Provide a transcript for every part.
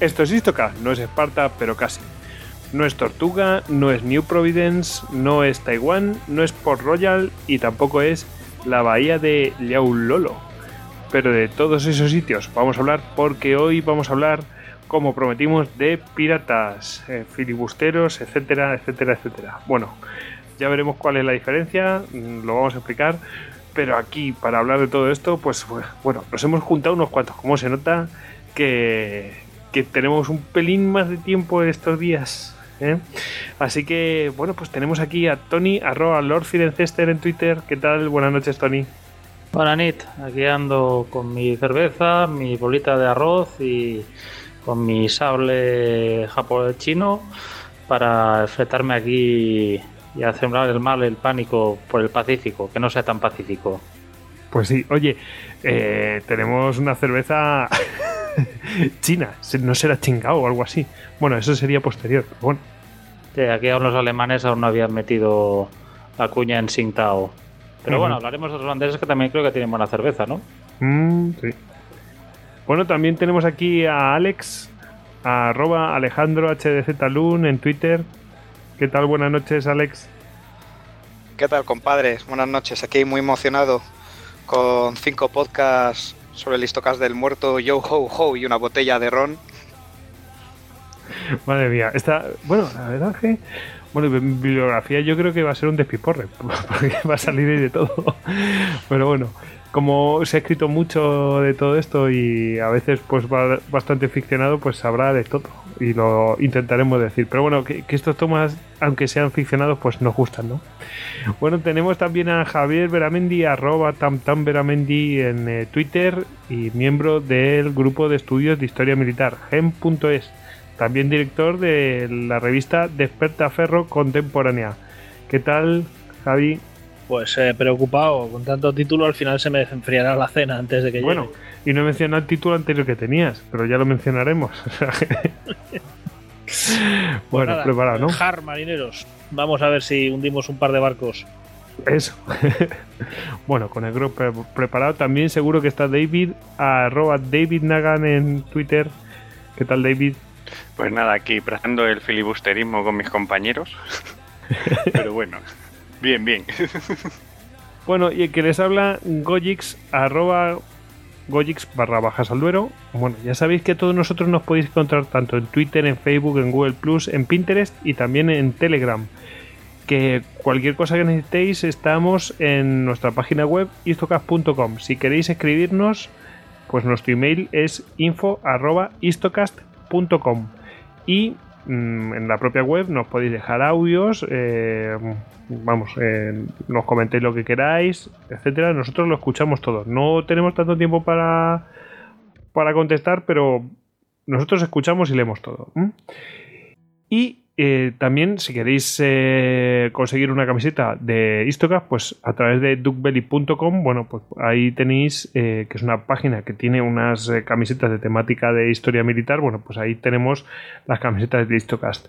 Esto es Istocast, no es Esparta, pero casi. No es Tortuga, no es New Providence, no es Taiwán, no es Port Royal y tampoco es la bahía de Liaulolo. Pero de todos esos sitios vamos a hablar porque hoy vamos a hablar, como prometimos, de piratas, eh, filibusteros, etcétera, etcétera, etcétera. Bueno, ya veremos cuál es la diferencia, mm, lo vamos a explicar. Pero aquí, para hablar de todo esto, pues bueno, nos hemos juntado unos cuantos. Como se nota que, que tenemos un pelín más de tiempo estos días. ¿eh? Así que, bueno, pues tenemos aquí a Tony, arroba Lord Firencester en Twitter. ¿Qué tal? Buenas noches, Tony. Buenas Nit, aquí ando con mi cerveza, mi bolita de arroz y con mi sable japonés chino para enfrentarme aquí y a sembrar el mal, el pánico por el Pacífico, que no sea tan pacífico. Pues sí, oye, eh, tenemos una cerveza china, no será chingao o algo así. Bueno, eso sería posterior, pero bueno. Sí, aquí aún los alemanes aún no habían metido la cuña en Tsingtao. Pero bueno, hablaremos de los holandeses que también creo que tienen buena cerveza, ¿no? Mm, sí. Bueno, también tenemos aquí a Alex, a arroba Alejandro HDZ Talun en Twitter. ¿Qué tal? Buenas noches, Alex. ¿Qué tal, compadres? Buenas noches. Aquí muy emocionado con cinco podcasts sobre el histocast del muerto Yo Ho Ho y una botella de ron. Madre mía, esta, bueno, la verdad que bueno, en bibliografía yo creo que va a ser un despiporre, porque va a salir de todo. Pero bueno, como se ha escrito mucho de todo esto y a veces pues bastante ficcionado, pues sabrá de todo y lo intentaremos decir. Pero bueno, que, estos tomas, aunque sean ficcionados, pues nos gustan, ¿no? Bueno, tenemos también a Javier Veramendi, arroba tamtamveramendi en eh, Twitter y miembro del grupo de estudios de historia militar, gem.es también director de la revista Desperta Ferro Contemporánea. ¿Qué tal, Javi? Pues eh, preocupado, con tanto título al final se me enfriará la cena antes de que bueno, llegue. Bueno, y no he mencionado el título anterior que tenías, pero ya lo mencionaremos. bueno, Pues preparado, ¿no? Jar, marineros. Vamos a ver si hundimos un par de barcos. Eso. bueno, con el grupo preparado también seguro que está David, arroba David Nagan en Twitter. ¿Qué tal, David? Pues nada, aquí practicando el filibusterismo con mis compañeros. Pero bueno, bien, bien. bueno, y el que les habla, Gojix, arroba Gojix barra bajas al duero. Bueno, ya sabéis que todos nosotros nos podéis encontrar tanto en Twitter, en Facebook, en Google Plus, en Pinterest y también en Telegram. Que cualquier cosa que necesitéis, estamos en nuestra página web istocast.com. Si queréis escribirnos, pues nuestro email es info arroba istocast.com y en la propia web nos podéis dejar audios, eh, vamos, eh, nos comentéis lo que queráis, etcétera. Nosotros lo escuchamos todo. No tenemos tanto tiempo para, para contestar, pero nosotros escuchamos y leemos todo. Y eh, también, si queréis eh, conseguir una camiseta de Istocast, pues a través de duckbelly.com, bueno, pues ahí tenéis, eh, que es una página que tiene unas eh, camisetas de temática de historia militar, bueno, pues ahí tenemos las camisetas de Istocast.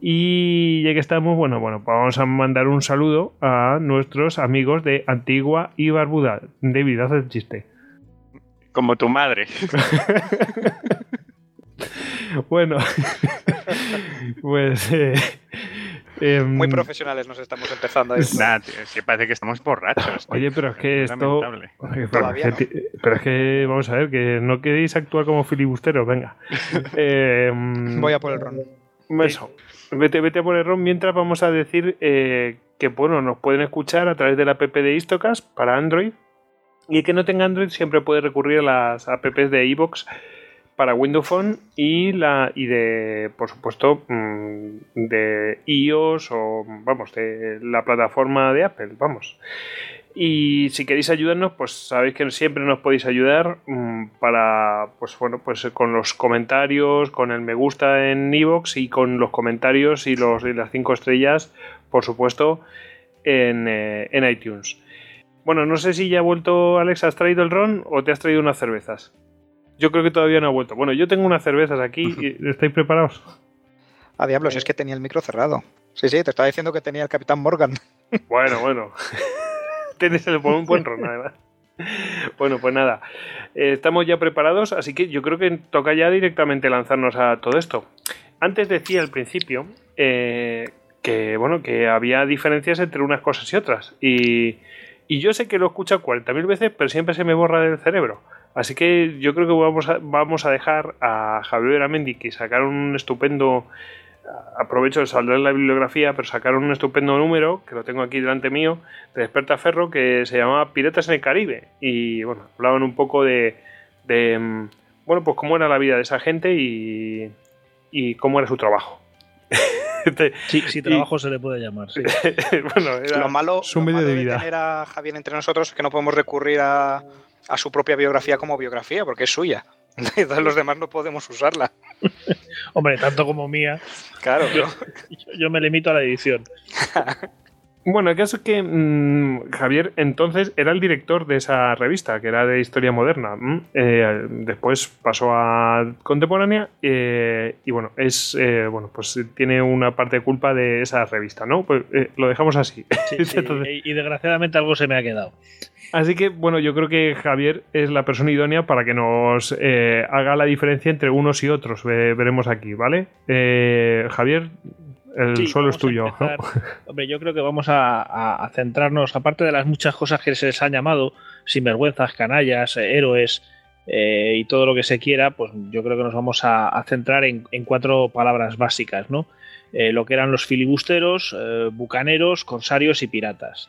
Y ya que estamos, bueno, bueno, pues vamos a mandar un saludo a nuestros amigos de Antigua y Barbuda. David, haz el chiste. Como tu madre. bueno, pues. Eh, eh, Muy profesionales nos estamos empezando. Nah, tío, es que parece que estamos borrachos. tío. Oye, pero es que Es esto. Oye, pero, Todavía es que, pero es que, vamos a ver, que no queréis actuar como filibusteros, venga. Eh, Voy a por el ron. Eso. Vete, vete a por el ROM mientras vamos a decir eh, que bueno, nos pueden escuchar a través de la app de Istocast para Android. Y el que no tenga Android siempre puede recurrir a las apps de iVoox para Windows Phone y la y de por supuesto mm, de iOS o vamos de la plataforma de Apple vamos. Y si queréis ayudarnos pues sabéis que siempre nos podéis ayudar mm, para pues bueno pues con los comentarios con el me gusta en iVoox y con los comentarios y los y las cinco estrellas por supuesto en, eh, en iTunes. Bueno no sé si ya ha vuelto Alex has traído el ron o te has traído unas cervezas yo creo que todavía no ha vuelto. Bueno, yo tengo unas cervezas aquí. y- ¿Estáis preparados? A diablos, es que tenía el micro cerrado. Sí, sí, te estaba diciendo que tenía el Capitán Morgan. Bueno, bueno. Tienes el buen, buen ron, además. bueno, pues nada, eh, estamos ya preparados, así que yo creo que toca ya directamente lanzarnos a todo esto. Antes decía al principio eh, que, bueno, que había diferencias entre unas cosas y otras. Y, y yo sé que lo he escuchado 40.000 veces, pero siempre se me borra del cerebro. Así que yo creo que vamos a, vamos a dejar a Javier Amendi que sacaron un estupendo. Aprovecho de saldrá en la bibliografía, pero sacaron un estupendo número, que lo tengo aquí delante mío, de Desperta Ferro, que se llamaba Piratas en el Caribe. Y bueno, hablaban un poco de, de mm, bueno, pues cómo era la vida de esa gente y, y cómo era su trabajo. Sí, si trabajo se le puede llamar. Sí. bueno, era lo malo, su lo medio de vida. tener a Javier entre nosotros es que no podemos recurrir a, a su propia biografía como biografía, porque es suya. Entonces los demás no podemos usarla. Hombre, tanto como mía, Claro, yo, yo- yo me limito a la edición. Bueno, el caso es que mm, Javier entonces era el director de esa revista, que era de historia moderna. Mm, eh, después pasó a contemporánea eh, y bueno, es eh, bueno, pues tiene una parte de culpa de esa revista, ¿no? Pues eh, lo dejamos así. Sí, sí, Entonces- y, y desgraciadamente algo se me ha quedado. Así que bueno, yo creo que Javier es la persona idónea para que nos eh, haga la diferencia entre unos y otros. Ve- veremos aquí, ¿vale? Eh, Javier, el Sí, suelo es tuyo. Hombre, yo creo que vamos a, centrarnos, aparte de las muchas cosas que se les han llamado, sinvergüenzas, canallas, eh, héroes eh, y todo lo que se quiera, pues yo creo que nos vamos a, a centrar en, en cuatro palabras básicas, ¿no? Eh, lo que eran los filibusteros, bucaneros, corsarios y piratas.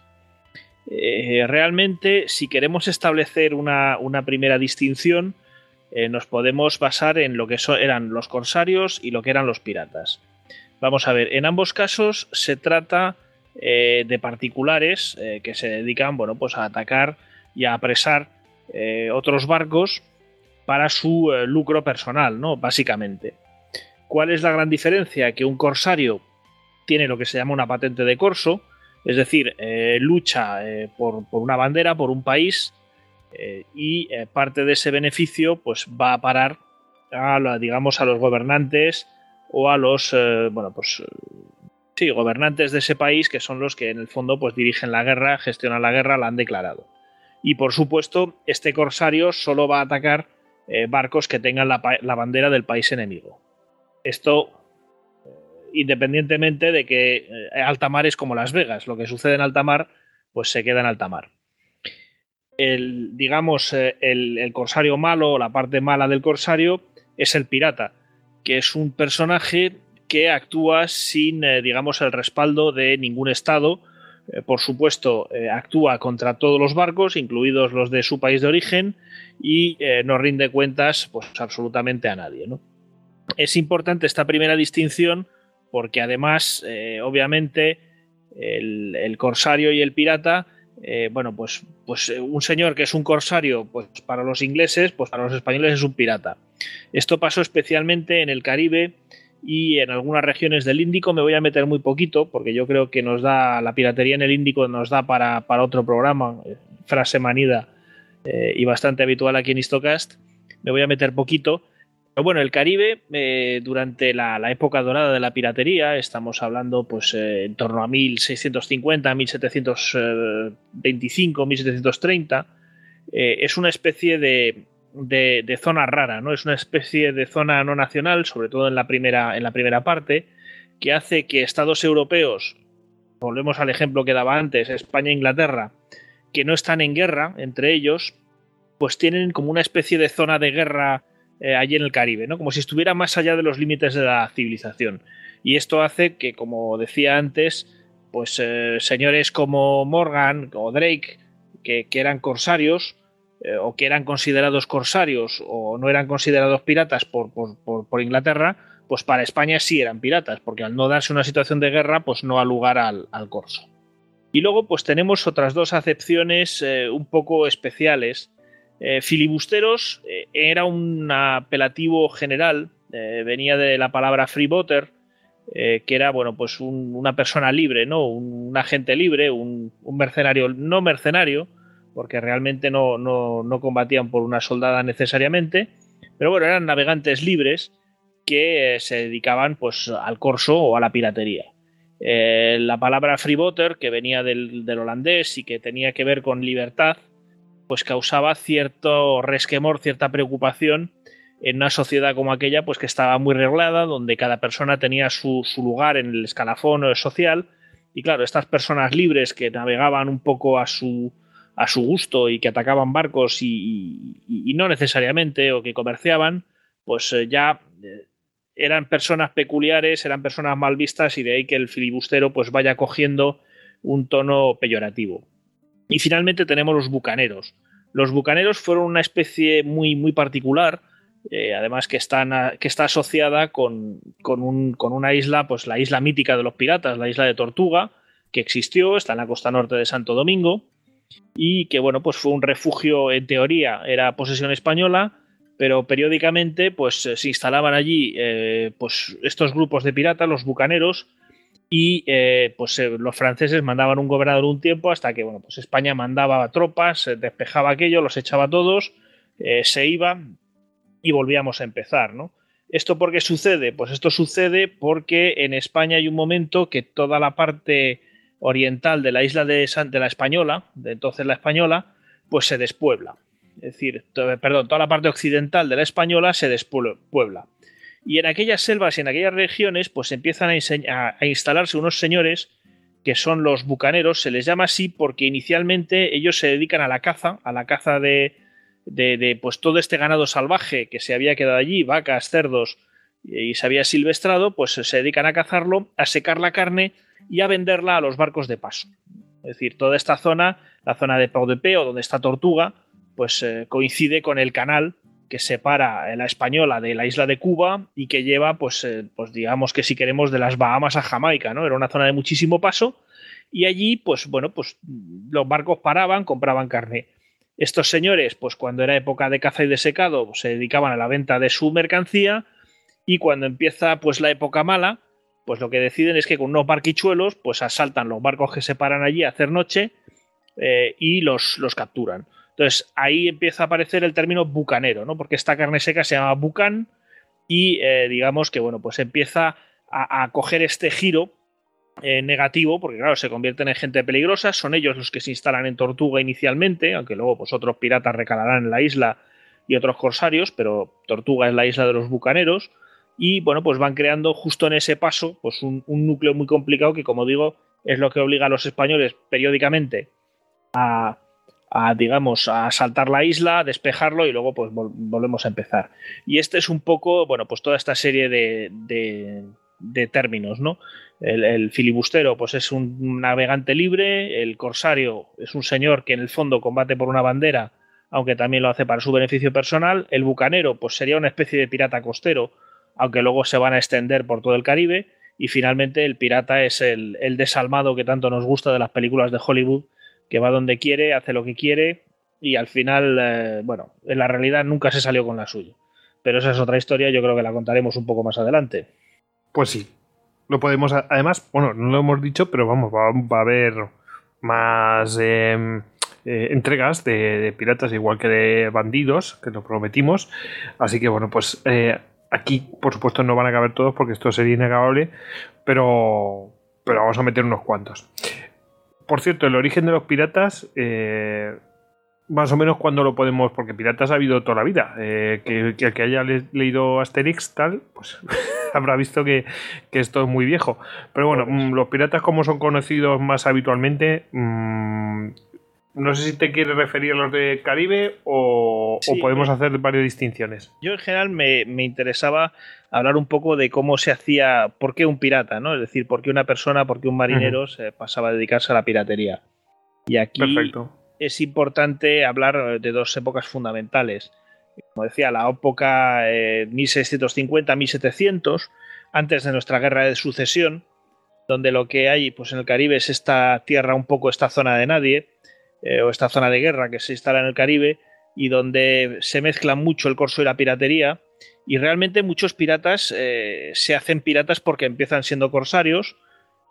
Eh, realmente, si queremos establecer una, primera distinción, eh, nos podemos basar en lo que eran los corsarios y lo que eran los piratas. Vamos a ver, en ambos casos se trata eh, de particulares que se dedican bueno, pues a atacar y a apresar otros barcos para su lucro personal, ¿no? Básicamente. ¿Cuál es la gran diferencia? Que un corsario tiene lo que se llama una patente de corso, es decir, eh, lucha eh, por, una bandera, por un país, eh, y parte de ese beneficio pues va a parar a, digamos, a los gobernantes o a los bueno pues sí gobernantes de ese país que son los que en el fondo pues dirigen la guerra gestionan la guerra la han declarado. Y por supuesto este corsario solo va a atacar barcos que tengan la, la bandera del país enemigo. Esto independientemente de que eh, alta mar es como Las Vegas lo que sucede en alta mar pues se queda en alta mar el digamos eh, el, corsario malo o la parte mala del corsario es el pirata que es un personaje que actúa sin, eh, digamos, el respaldo de ningún estado. Por supuesto, actúa contra todos los barcos, incluidos los de su país de origen, y no rinde cuentas, pues, absolutamente a nadie. ¿no? Es importante esta primera distinción porque, además, eh, obviamente, el, corsario y el pirata eh, bueno, pues, pues eh, un señor que es un corsario, pues para los ingleses, pues para los españoles es un pirata. Esto pasó especialmente en el Caribe y en algunas regiones del Índico. Me voy a meter muy poquito porque yo creo que nos da la piratería en el Índico nos da para, para otro programa, frase manida y bastante habitual aquí en Histocast. Me voy a meter poquito. Pero bueno, el Caribe, eh, durante la, época dorada de la piratería, estamos hablando pues eh, en torno a 1650, 1725, 1730, eh, es una especie de, de, de, zona rara, ¿no? Es una especie de zona no nacional, sobre todo en la primera, en la primera parte, que hace que estados europeos, volvemos al ejemplo que daba antes, España e Inglaterra, que no están en guerra entre ellos, pues tienen como una especie de zona de guerra eh, allí en el Caribe, ¿no? Como si estuviera más allá de los límites de la civilización. Y esto hace que, como decía antes, pues eh, señores como Morgan o Drake, que, que eran corsarios, eh, o que eran considerados corsarios o no eran considerados piratas por, por, por, Inglaterra, pues para España sí eran piratas, porque al no darse una situación de guerra, pues no ha lugar al, al corso. Y luego, pues tenemos otras dos acepciones un poco especiales. Eh, filibusteros era un apelativo general, eh, venía de la palabra eh, que era bueno, pues un, una persona libre, ¿no? Un, un agente libre, un, mercenario, no mercenario, porque realmente no, no, no, combatían por una soldada necesariamente, pero bueno, eran navegantes libres que eh, se dedicaban pues al corso o a la piratería. Eh, la palabra freebooter, que venía del, del, holandés y que tenía que ver con libertad, pues causaba cierto resquemor, cierta preocupación en una sociedad como aquella, pues que estaba muy reglada, donde cada persona tenía su, lugar en el escalafón social. Y claro, estas personas libres que navegaban un poco a su, a su gusto y que atacaban barcos y, no necesariamente, o que comerciaban, pues eh, ya eh, eran personas peculiares, eran personas mal vistas y de ahí que el filibustero pues vaya cogiendo un tono peyorativo. Y finalmente tenemos los bucaneros. Los bucaneros fueron una especie muy, muy particular, eh, además que, están que está asociada con, con, un, con, una isla, pues la isla mítica de los piratas, la isla de Tortuga, que existió, está en la costa norte de Santo Domingo, y que bueno, pues fue un refugio, en teoría, era posesión española, pero periódicamente pues se instalaban allí eh, pues estos grupos de piratas, los bucaneros, y eh, pues los franceses mandaban un gobernador un tiempo hasta que bueno, pues España mandaba tropas, despejaba aquello, los echaba todos, se iba y volvíamos a empezar, ¿no? ¿Esto por qué sucede? Pues esto sucede porque en España hay un momento que toda la parte oriental de la isla de, de la Española, de entonces la Española, pues se despuebla. Es decir, perdón, toda la parte occidental de la Española se despuebla. Y en aquellas selvas y en aquellas regiones, pues empiezan a, a instalarse unos señores que son los bucaneros, se les llama así porque inicialmente ellos se dedican a la caza, a la caza de, de, pues todo este ganado salvaje que se había quedado allí, vacas, cerdos, y se había silvestrado, pues se dedican a cazarlo, a secar la carne y a venderla a los barcos de paso. Es decir, toda esta zona, la zona de Pau de Peo, donde está Tortuga, pues eh, coincide con el canal que separa la española de la isla de Cuba y que lleva, pues, eh, pues digamos que si queremos, de las Bahamas a Jamaica, ¿no? Era una zona de muchísimo paso y allí, pues bueno, pues los barcos paraban, compraban carne. Estos señores, pues cuando era época de caza y de secado, se dedicaban a la venta de su mercancía y cuando empieza pues la época mala, pues lo que deciden es que con unos barquichuelos pues asaltan los barcos que se paran allí a hacer noche eh, y los, los capturan. Entonces ahí empieza a aparecer el término bucanero, ¿no? Porque esta carne seca se llama bucan y eh, digamos que bueno, pues empieza a, coger este giro eh, negativo, porque claro, se convierten en gente peligrosa, son ellos los que se instalan en Tortuga inicialmente, aunque luego pues otros piratas recalarán en la isla y otros corsarios, pero Tortuga es la isla de los bucaneros, y bueno, pues van creando justo en ese paso pues un, núcleo muy complicado que como digo es lo que obliga a los españoles periódicamente a, digamos, a asaltar la isla, a despejarlo y luego pues volvemos a empezar. Y este es un poco, bueno, pues toda esta serie de, de, de términos, ¿no? El, filibustero pues es un navegante libre, el corsario es un señor que en el fondo combate por una bandera, aunque también lo hace para su beneficio personal, el bucanero pues sería una especie de pirata costero, aunque luego se van a extender por todo el Caribe, y finalmente el pirata es el, desalmado que tanto nos gusta de las películas de Hollywood, que va donde quiere, hace lo que quiere, y al final, eh, bueno, en la realidad nunca se salió con la suya. Pero esa es otra historia, yo creo que la contaremos un poco más adelante. Pues sí, lo podemos. Además, bueno, no lo hemos dicho, pero vamos, va, a haber más em, eh, entregas de, piratas, igual que de bandidos, que lo prometimos. Así que bueno, pues eh, aquí, por supuesto, no van a caber todos porque esto sería inacabable, pero, pero vamos a meter unos cuantos. Por cierto, el origen de los piratas. Eh, más o menos cuando lo podemos, porque piratas ha habido toda la vida. que, que, el que haya leído Asterix, tal, pues habrá visto que, esto es muy viejo. Pero bueno, mm, los piratas como son conocidos más habitualmente, mm, no sé si te quieres referir a los de Caribe o, podemos hacer varias distinciones. Yo en general me, interesaba hablar un poco de cómo se hacía, por qué un pirata, ¿no? Es decir, por qué una persona, por qué un marinero se pasaba a dedicarse a la piratería. Y aquí es importante hablar de dos épocas fundamentales como decía, la época 1650-1700, eh, antes de nuestra guerra de sucesión, donde lo que hay pues, en el Caribe es esta tierra un poco, esta zona de nadie, eh, o esta zona de guerra que se instala en el Caribe, y donde se mezcla mucho el corso y la piratería, y realmente muchos piratas eh, se hacen piratas porque empiezan siendo corsarios,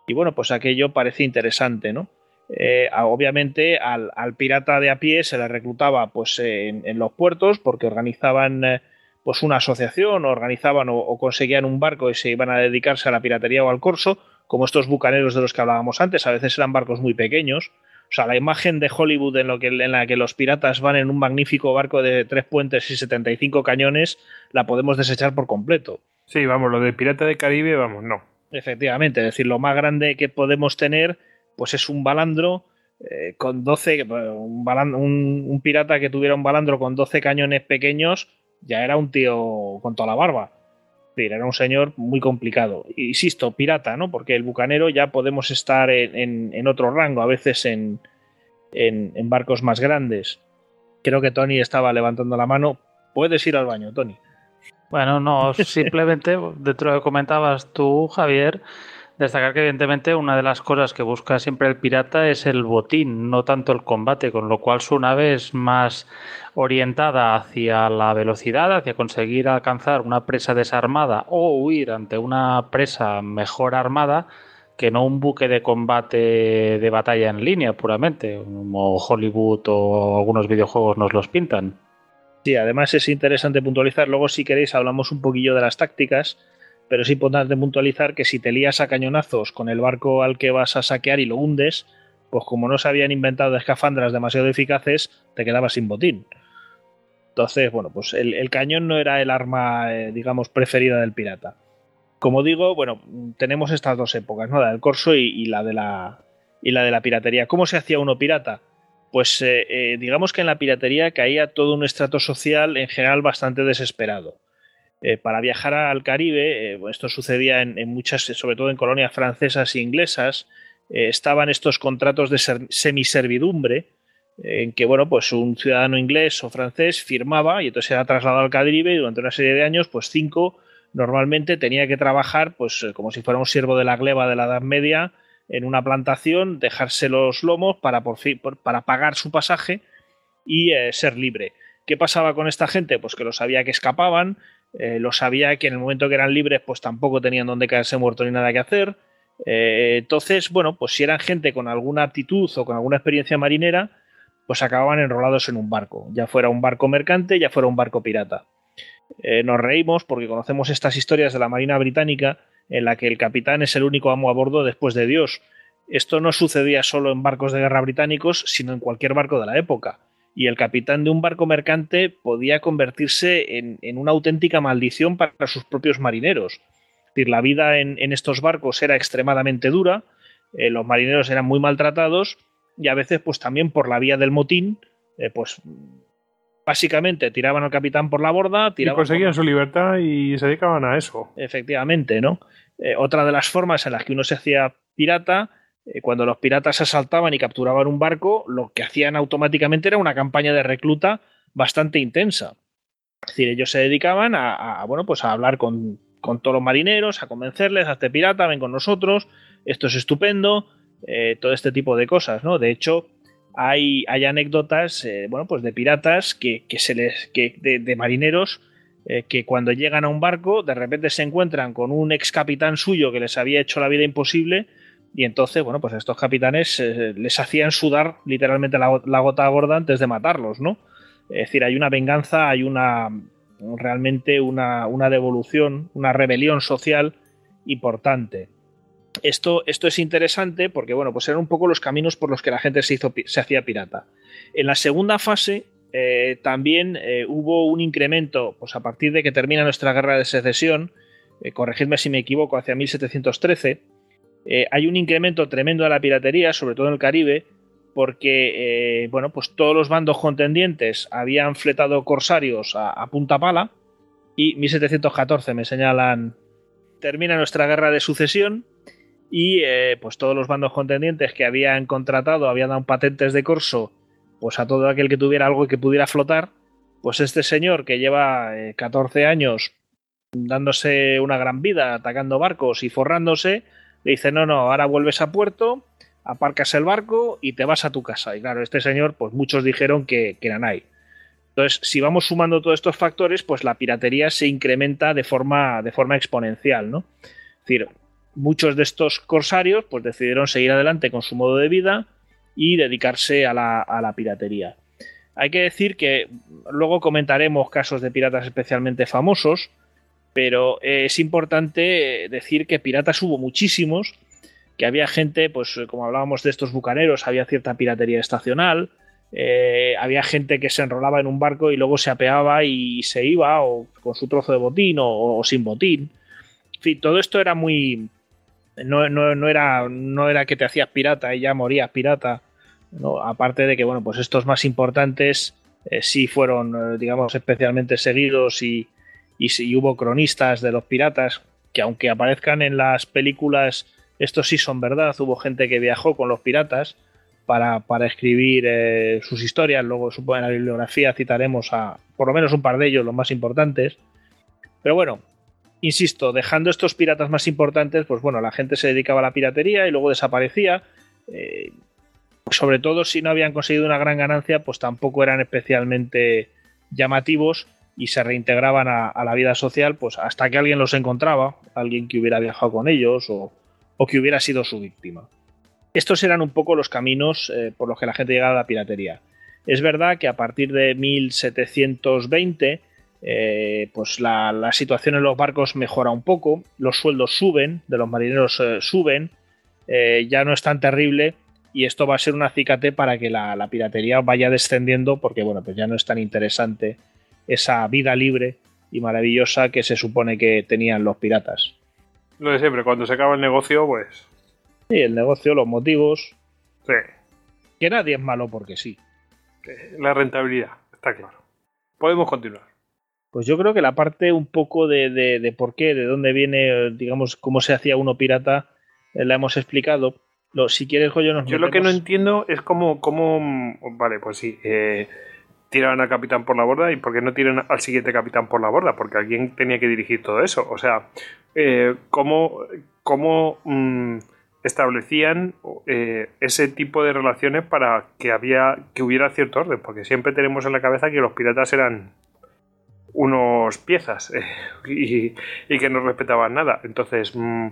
y bueno, pues aquello parece interesante, ¿no? Eh, obviamente al, pirata de a pie se le reclutaba pues, en, los puertos porque organizaban pues, una asociación, organizaban o, conseguían un barco y se iban a dedicarse a la piratería o al corso, como estos bucaneros de los que hablábamos antes, a veces eran barcos muy pequeños, O sea, la imagen de Hollywood en, lo que, en la que los piratas van en un magnífico barco de tres puentes y 75 cañones, la podemos desechar por completo. Sí, vamos, lo de Pirata de Caribe, vamos, no. Efectivamente, es decir, lo más grande que podemos tener, pues es un balandro eh, con 12, un, un, pirata que tuviera un balandro con 12 cañones pequeños, ya era un tío con toda la barba. Era un señor muy complicado. Insisto, pirata, ¿no? Porque el bucanero ya podemos estar en, otro rango, a veces en, en, barcos más grandes. Creo que Tony estaba levantando la mano. Puedes ir al baño, Tony. Bueno, no, simplemente dentro de lo que comentabas tú, Javier, destacar que evidentemente una de las cosas que busca siempre el pirata es el botín, no tanto el combate, con lo cual su nave es más orientada hacia la velocidad, hacia conseguir alcanzar una presa desarmada o huir ante una presa mejor armada que no un buque de combate de batalla en línea puramente, como Hollywood o algunos videojuegos nos los pintan. Sí, además es interesante puntualizar, luego si queréis hablamos un poquillo de las tácticas, pero es importante puntualizar que si te lías a cañonazos con el barco al que vas a saquear y lo hundes, pues como no se habían inventado escafandras demasiado eficaces, te quedabas sin botín. Entonces, bueno, pues el, cañón no era el arma, eh, digamos, preferida del pirata. Como digo, bueno, tenemos estas dos épocas, ¿no? La del corso y, la de la piratería. ¿Cómo se hacía uno pirata? Pues eh, eh, digamos que en la piratería caía todo un estrato social en general bastante desesperado. Eh, para viajar al Caribe, esto sucedía en, muchas, sobre todo en colonias francesas e inglesas, estaban estos contratos de semiservidumbre, en que bueno, pues un ciudadano inglés o francés firmaba y entonces era trasladado al Caribe y durante una serie de años, pues cinco normalmente tenía que trabajar pues eh, como si fuera un siervo de la gleba de la Edad Media en una plantación, dejarse los lomos para, por fin, para pagar su pasaje y eh, ser libre. ¿Qué pasaba con esta gente? Pues que lo sabía que escapaban, eh, lo sabía que en el momento que eran libres pues tampoco tenían donde caerse muerto ni nada que hacer. entonces, bueno, pues si eran gente con alguna aptitud o con alguna experiencia marinera, pues acababan enrolados en un barco, ya fuera un barco mercante, ya fuera un barco pirata. Eh, nos reímos porque conocemos estas historias de la Marina Británica en la que el capitán es el único amo a bordo después de Dios. Esto no sucedía solo en barcos de guerra británicos, sino en cualquier barco de la época. Y el capitán de un barco mercante podía convertirse en, una auténtica maldición para sus propios marineros. Es decir, la vida en, estos barcos era extremadamente dura, eh, los marineros eran muy maltratados y a veces, pues también por la vía del motín, eh, pues básicamente tiraban al capitán por la borda. y conseguían su libertad y se dedicaban a eso. Efectivamente, ¿no? Eh, otra de las formas en las que uno se hacía pirata, cuando los piratas asaltaban y capturaban un barco, lo que hacían automáticamente era una campaña de recluta bastante intensa. Es decir, ellos se dedicaban a, bueno, pues a hablar con, todos los marineros, a convencerles, hazte pirata, ven con nosotros, esto es estupendo, eh, todo este tipo de cosas, ¿no? De hecho, hay, anécdotas, eh, bueno, pues de piratas que, se les, que, de, marineros eh, que cuando llegan a un barco de repente se encuentran con un ex capitán suyo que les había hecho la vida imposible y entonces, bueno, pues a estos capitanes eh, les hacían sudar literalmente la, gota gorda antes de matarlos, ¿no? Es decir, hay una venganza, hay una realmente una, una devolución, una rebelión social importante. Esto, esto es interesante porque, bueno, pues eran un poco los caminos por los que la gente se, hizo, se hacía pirata. En la segunda fase eh, también eh, hubo un incremento, pues a partir de que termina nuestra guerra de secesión, corregidme si me equivoco, hacia 1713, hay un incremento tremendo de la piratería, sobre todo en el Caribe, porque, bueno, pues todos los bandos contendientes habían fletado corsarios a, punta pala y 1714 me señalan, termina nuestra guerra de sucesión y eh, pues todos los bandos contendientes que habían contratado, habían dado patentes de corso pues a todo aquel que tuviera algo que pudiera flotar, pues este señor que lleva 14 eh, años dándose una gran vida, atacando barcos y forrándose, le dice, no, no, ahora vuelves a puerto, aparcas el barco y te vas a tu casa. Y claro, este señor, pues muchos dijeron que, que ahí. Entonces, si vamos sumando todos estos factores, pues la piratería se incrementa de forma, de forma exponencial, ¿no? Es decir, muchos de estos corsarios pues decidieron seguir adelante con su modo de vida y dedicarse a la, piratería. Hay que decir que luego comentaremos casos de piratas especialmente famosos, pero es importante decir que piratas hubo muchísimos, que había gente, pues como hablábamos de estos bucaneros, había cierta piratería estacional, eh, había gente que se enrolaba en un barco y luego se apeaba y se iba o con su trozo de botín o, sin botín. En fin, todo esto era muy... No, era, no era que te hacías pirata y ya morías pirata. ¿no? Aparte de que, bueno, pues estos más importantes eh, sí fueron, eh, digamos, especialmente seguidos y, y, hubo cronistas de los piratas que aunque aparezcan en las películas, estos sí son verdad. Hubo gente que viajó con los piratas para, escribir eh, sus historias. Luego, supongo, en la bibliografía citaremos a por lo menos un par de ellos, los más importantes. Pero bueno, insisto, dejando estos piratas más importantes, pues bueno, la gente se dedicaba a la piratería y luego desaparecía sobre todo si no habían conseguido una gran ganancia, pues tampoco eran especialmente llamativos y se reintegraban a, la vida social, pues hasta que alguien los encontraba, alguien que hubiera viajado con ellos o, que hubiera sido su víctima. Estos eran un poco los caminos eh, por los que la gente llegaba a la piratería. Es verdad que a partir de 1720, eh, pues la, situación en los barcos mejora un poco, los sueldos suben, de los marineros eh, suben, ya no es tan terrible y esto va a ser un acicate para que la, piratería vaya descendiendo porque bueno, pues ya no es tan interesante esa vida libre y maravillosa que se supone que tenían los piratas. Lo de siempre, cuando se acaba el negocio, pues... Sí, el negocio, los motivos... Sí. Que nadie es malo porque sí. La rentabilidad, está claro. Podemos continuar. Pues yo creo que la parte un poco de, de por qué, de dónde viene, digamos, cómo se hacía uno pirata, eh, la hemos explicado si quieres, nos Yo lo que no entiendo es cómo, cómo vale, pues sí, eh, tiran al capitán por la borda y por qué no tiran al siguiente capitán por la borda, porque alguien tenía que dirigir todo eso. O sea, eh, cómo, cómo mm, establecían eh, ese tipo de relaciones para que había que hubiera cierto orden, porque siempre tenemos en la cabeza que los piratas eran unos piezas y, y, que no respetaban nada. Entonces, mm,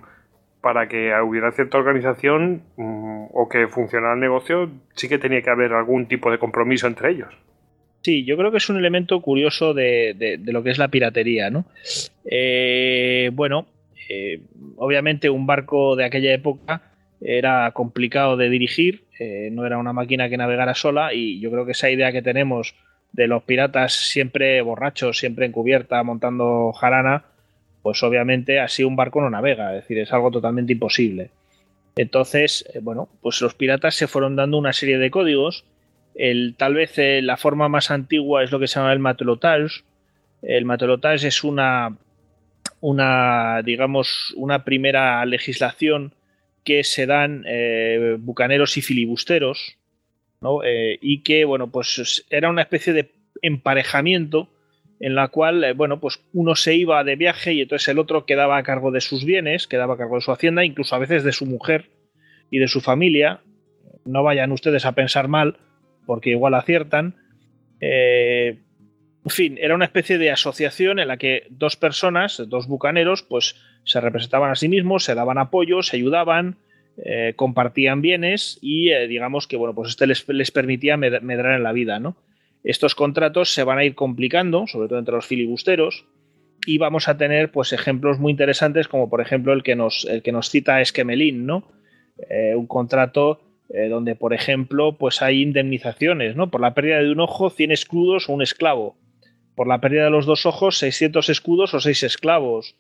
para que hubiera cierta organización mm, o que funcionara el negocio, sí que tenía que haber algún tipo de compromiso entre ellos. Sí, yo creo que es un elemento curioso de, lo que es la piratería, ¿no? Eh, bueno, eh, obviamente un barco de aquella época era complicado de dirigir, eh, no era una máquina que navegara sola y yo creo que esa idea que tenemos de los piratas siempre borrachos, siempre en cubierta, montando jarana, pues obviamente así un barco no navega, es decir, es algo totalmente imposible. Entonces, eh, bueno, pues los piratas se fueron dando una serie de códigos. El, tal vez eh, la forma más antigua es lo que se llama el matelotage. El matelotage es una, una, digamos, una primera legislación que se dan eh, bucaneros y filibusteros, ¿no? y que, bueno, pues era una especie de emparejamiento en la cual, eh, bueno, pues uno se iba de viaje y entonces el otro quedaba a cargo de sus bienes, quedaba a cargo de su hacienda, incluso a veces de su mujer y de su familia. No vayan ustedes a pensar mal, porque igual aciertan. Eh, en fin, era una especie de asociación en la que dos personas, dos bucaneros, pues se representaban a sí mismos, se daban apoyo, se ayudaban, eh, compartían bienes y digamos que, bueno, pues este les, les permitía medrar en la vida, ¿no? Estos contratos se van a ir complicando, sobre todo entre los filibusteros, y vamos a tener pues ejemplos muy interesantes, como por ejemplo el que nos, el que nos cita Esquemelín, ¿no? Eh, un contrato eh, donde, por ejemplo, pues hay indemnizaciones, ¿no? Por la pérdida de un ojo, 100 escudos o un esclavo. Por la pérdida de los dos ojos, 600 escudos o 6 esclavos.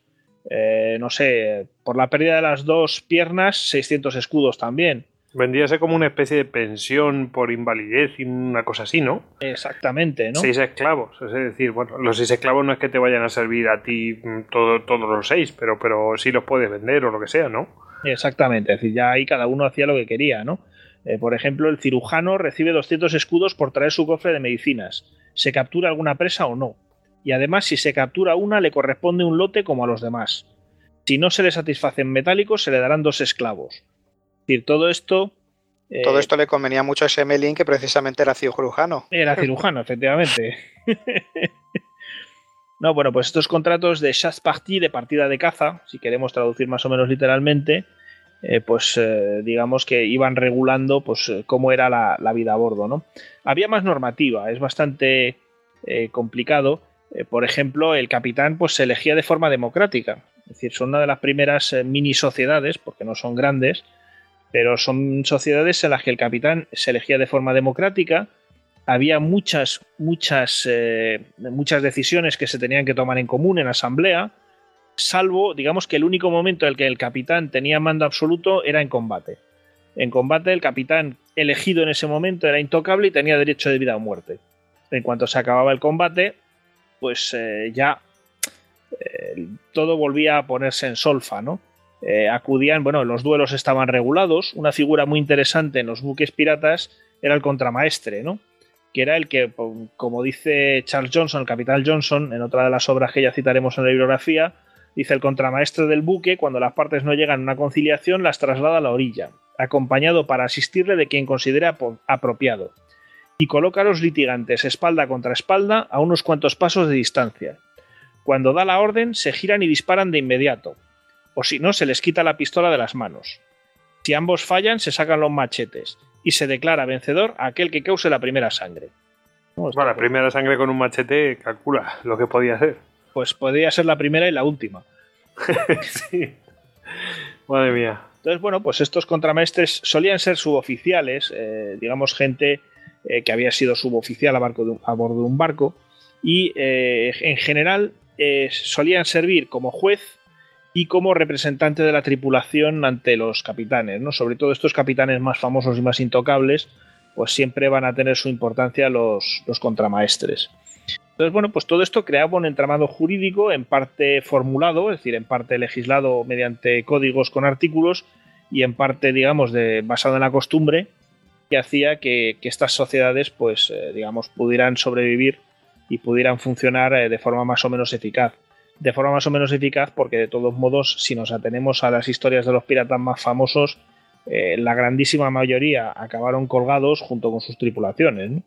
Eh, no sé, por la pérdida de las dos piernas, 600 escudos también. Vendría a ser como una especie de pensión por invalidez y una cosa así, ¿no? Exactamente, ¿no? Seis esclavos. Es decir, bueno, los seis esclavos no es que te vayan a servir a ti mm, todo, todos los seis, pero, pero sí los puedes vender o lo que sea, ¿no? Exactamente. Es decir, ya ahí cada uno hacía lo que quería, ¿no? Eh, por ejemplo, el cirujano recibe 200 escudos por traer su cofre de medicinas. ¿Se captura alguna presa o no? Y además, si se captura una, le corresponde un lote como a los demás. Si no se le satisfacen metálicos, se le darán dos esclavos todo esto. Eh, todo esto le convenía mucho a ese Melin que precisamente era cirujano. Era cirujano, efectivamente. no, bueno, pues estos contratos de chasse partie, de partida de caza, si queremos traducir más o menos literalmente, eh, pues eh, digamos que iban regulando pues cómo era la, vida a bordo, ¿no? Había más normativa, es bastante complicado. por ejemplo, el capitán pues se elegía de forma democrática. Es decir, son una de las primeras mini sociedades, porque no son grandes, Pero son sociedades en las que el capitán se elegía de forma democrática, había muchas, muchas, eh, muchas decisiones que se tenían que tomar en común en asamblea, salvo, digamos que el único momento en el que el capitán tenía mando absoluto era en combate. En combate el capitán elegido en ese momento era intocable y tenía derecho de vida o muerte. En cuanto se acababa el combate, pues eh, ya eh, todo volvía a ponerse en solfa, ¿no? acudían, bueno, los duelos estaban regulados, una figura muy interesante en los buques piratas era el contramaestre, ¿no? que era el que, como dice Charles Johnson, el capitán Johnson, en otra de las obras que ya citaremos en la bibliografía, dice el contramaestre del buque, cuando las partes no llegan a una conciliación, las traslada a la orilla, acompañado para asistirle de quien considere apropiado, y coloca a los litigantes espalda contra espalda a unos cuantos pasos de distancia. Cuando da la orden, se giran y disparan de inmediato, o si no, se les quita la pistola de las manos. Si ambos fallan, se sacan los machetes, y se declara vencedor aquel que cause la primera sangre. Bueno, la primera sangre con un machete calcula lo que podía ser. Pues podría ser la primera y la última. sí. Madre mía. Entonces, bueno, pues estos contramaestres solían ser suboficiales, eh, digamos, gente eh, que había sido suboficial a, barco a bordo de un barco, y eh, en general solían servir como juez y como representante de la tripulación ante los capitanes, ¿no? Sobre todo estos capitanes más famosos y más intocables, pues siempre van a tener su importancia los, los contramaestres. Entonces, bueno, pues todo esto creaba un entramado jurídico en parte formulado, es decir, en parte legislado mediante códigos con artículos y en parte, digamos, de, basado en la costumbre, que hacía que, estas sociedades, pues, eh, digamos, pudieran sobrevivir y pudieran funcionar eh, de forma más o menos eficaz. De forma más o menos eficaz porque de todos modos si nos atenemos a las historias de los piratas más famosos eh, la grandísima mayoría acabaron colgados junto con sus tripulaciones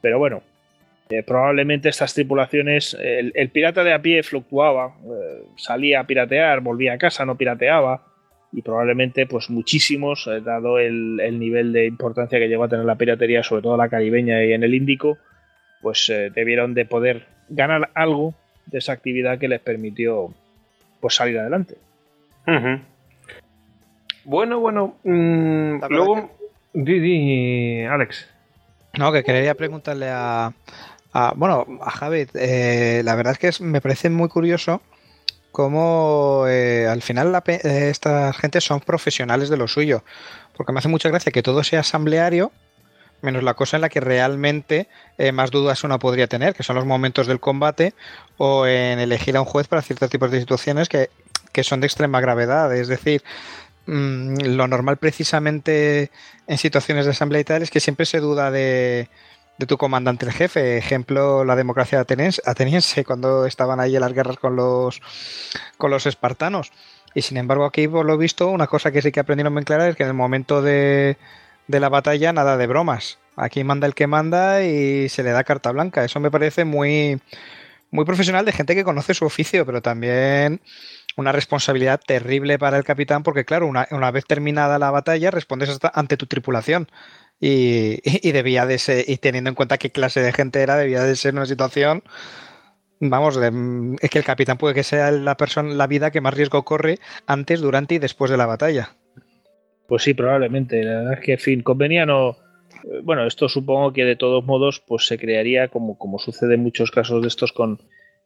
pero bueno eh, probablemente estas tripulaciones el, pirata de a pie fluctuaba eh, salía a piratear volvía a casa no pirateaba y probablemente pues muchísimos dado el, el, nivel de importancia que llegó a tener la piratería sobre todo la caribeña y en el Índico pues debieron de poder ganar algo de esa actividad que les permitió pues salir adelante. Bueno, bueno, mm, luego, di, Alex. No, que quería preguntarle a, bueno, a Javi, eh, la verdad es que me parece muy curioso cómo eh, al final la, eh, esta gente son profesionales de lo suyo, porque me hace mucha gracia que todo sea asambleario, menos la cosa en la que realmente eh, más dudas uno podría tener, que son los momentos del combate o en elegir a un juez para ciertos tipos de situaciones que, son de extrema gravedad. Es decir, mm, lo normal precisamente en situaciones de asamblea y tal es que siempre se duda de, de tu comandante el jefe. Ejemplo, la democracia ateniense, cuando estaban ahí en las guerras con los, con los espartanos. Y sin embargo, aquí por lo visto, una cosa que sí que aprendieron muy clara es que en el momento de, de la batalla nada de bromas. Aquí manda el que manda y se le da carta blanca. Eso me parece muy, muy profesional de gente que conoce su oficio, pero también una responsabilidad terrible para el capitán porque, claro, una, vez terminada la batalla respondes ante tu tripulación. Y, y, debía de ser, y teniendo en cuenta qué clase de gente era, debía de ser una situación vamos, es que el capitán puede que sea la persona, la vida que más riesgo corre antes, durante y después de la batalla. Pues sí, probablemente. La verdad es que, en fin, convenía no. Bueno, esto supongo que de todos modos, pues se crearía como, como sucede en muchos casos de estos con,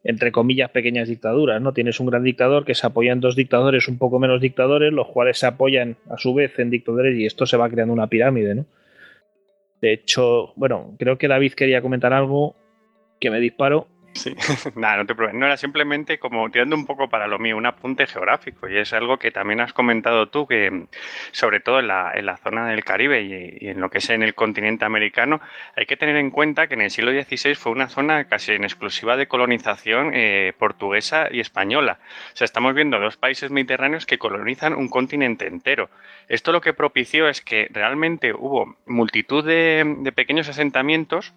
entre comillas, pequeñas dictaduras, ¿no? Tienes un gran dictador que se apoya en dos dictadores un poco menos dictadores, los cuales se apoyan a su vez en dictadores y esto se va creando una pirámide, ¿no? De hecho, bueno, creo que David quería comentar algo que me disparo. Sí, nada, no te preocupes. No era simplemente como tirando un poco para lo mío, un apunte geográfico. Y es algo que también has comentado tú, que sobre todo en la, en la zona del Caribe y, en lo que es en el continente americano, hay que tener en cuenta que en el siglo XVI fue una zona casi en exclusiva de colonización eh, portuguesa y española. O sea, estamos viendo dos países mediterráneos que colonizan un continente entero. Esto lo que propició es que realmente hubo multitud de pequeños asentamientos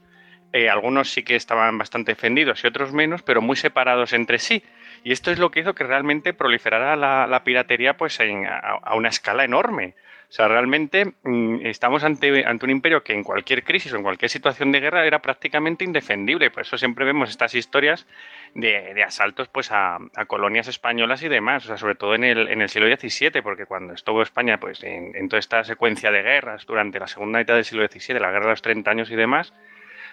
eh, algunos sí que estaban bastante defendidos y otros menos, pero muy separados entre sí. Y esto es lo que hizo que realmente proliferara la, piratería pues a, una escala enorme. O sea, realmente mm, estamos ante, ante un imperio que en cualquier crisis o en cualquier situación de guerra era prácticamente indefendible. Por eso siempre vemos estas historias de, asaltos pues a, colonias españolas y demás. O sea, sobre todo en el, en el siglo XVII, porque cuando estuvo España pues en, toda esta secuencia de guerras durante la segunda mitad del siglo XVII, la guerra de los 30 años y demás,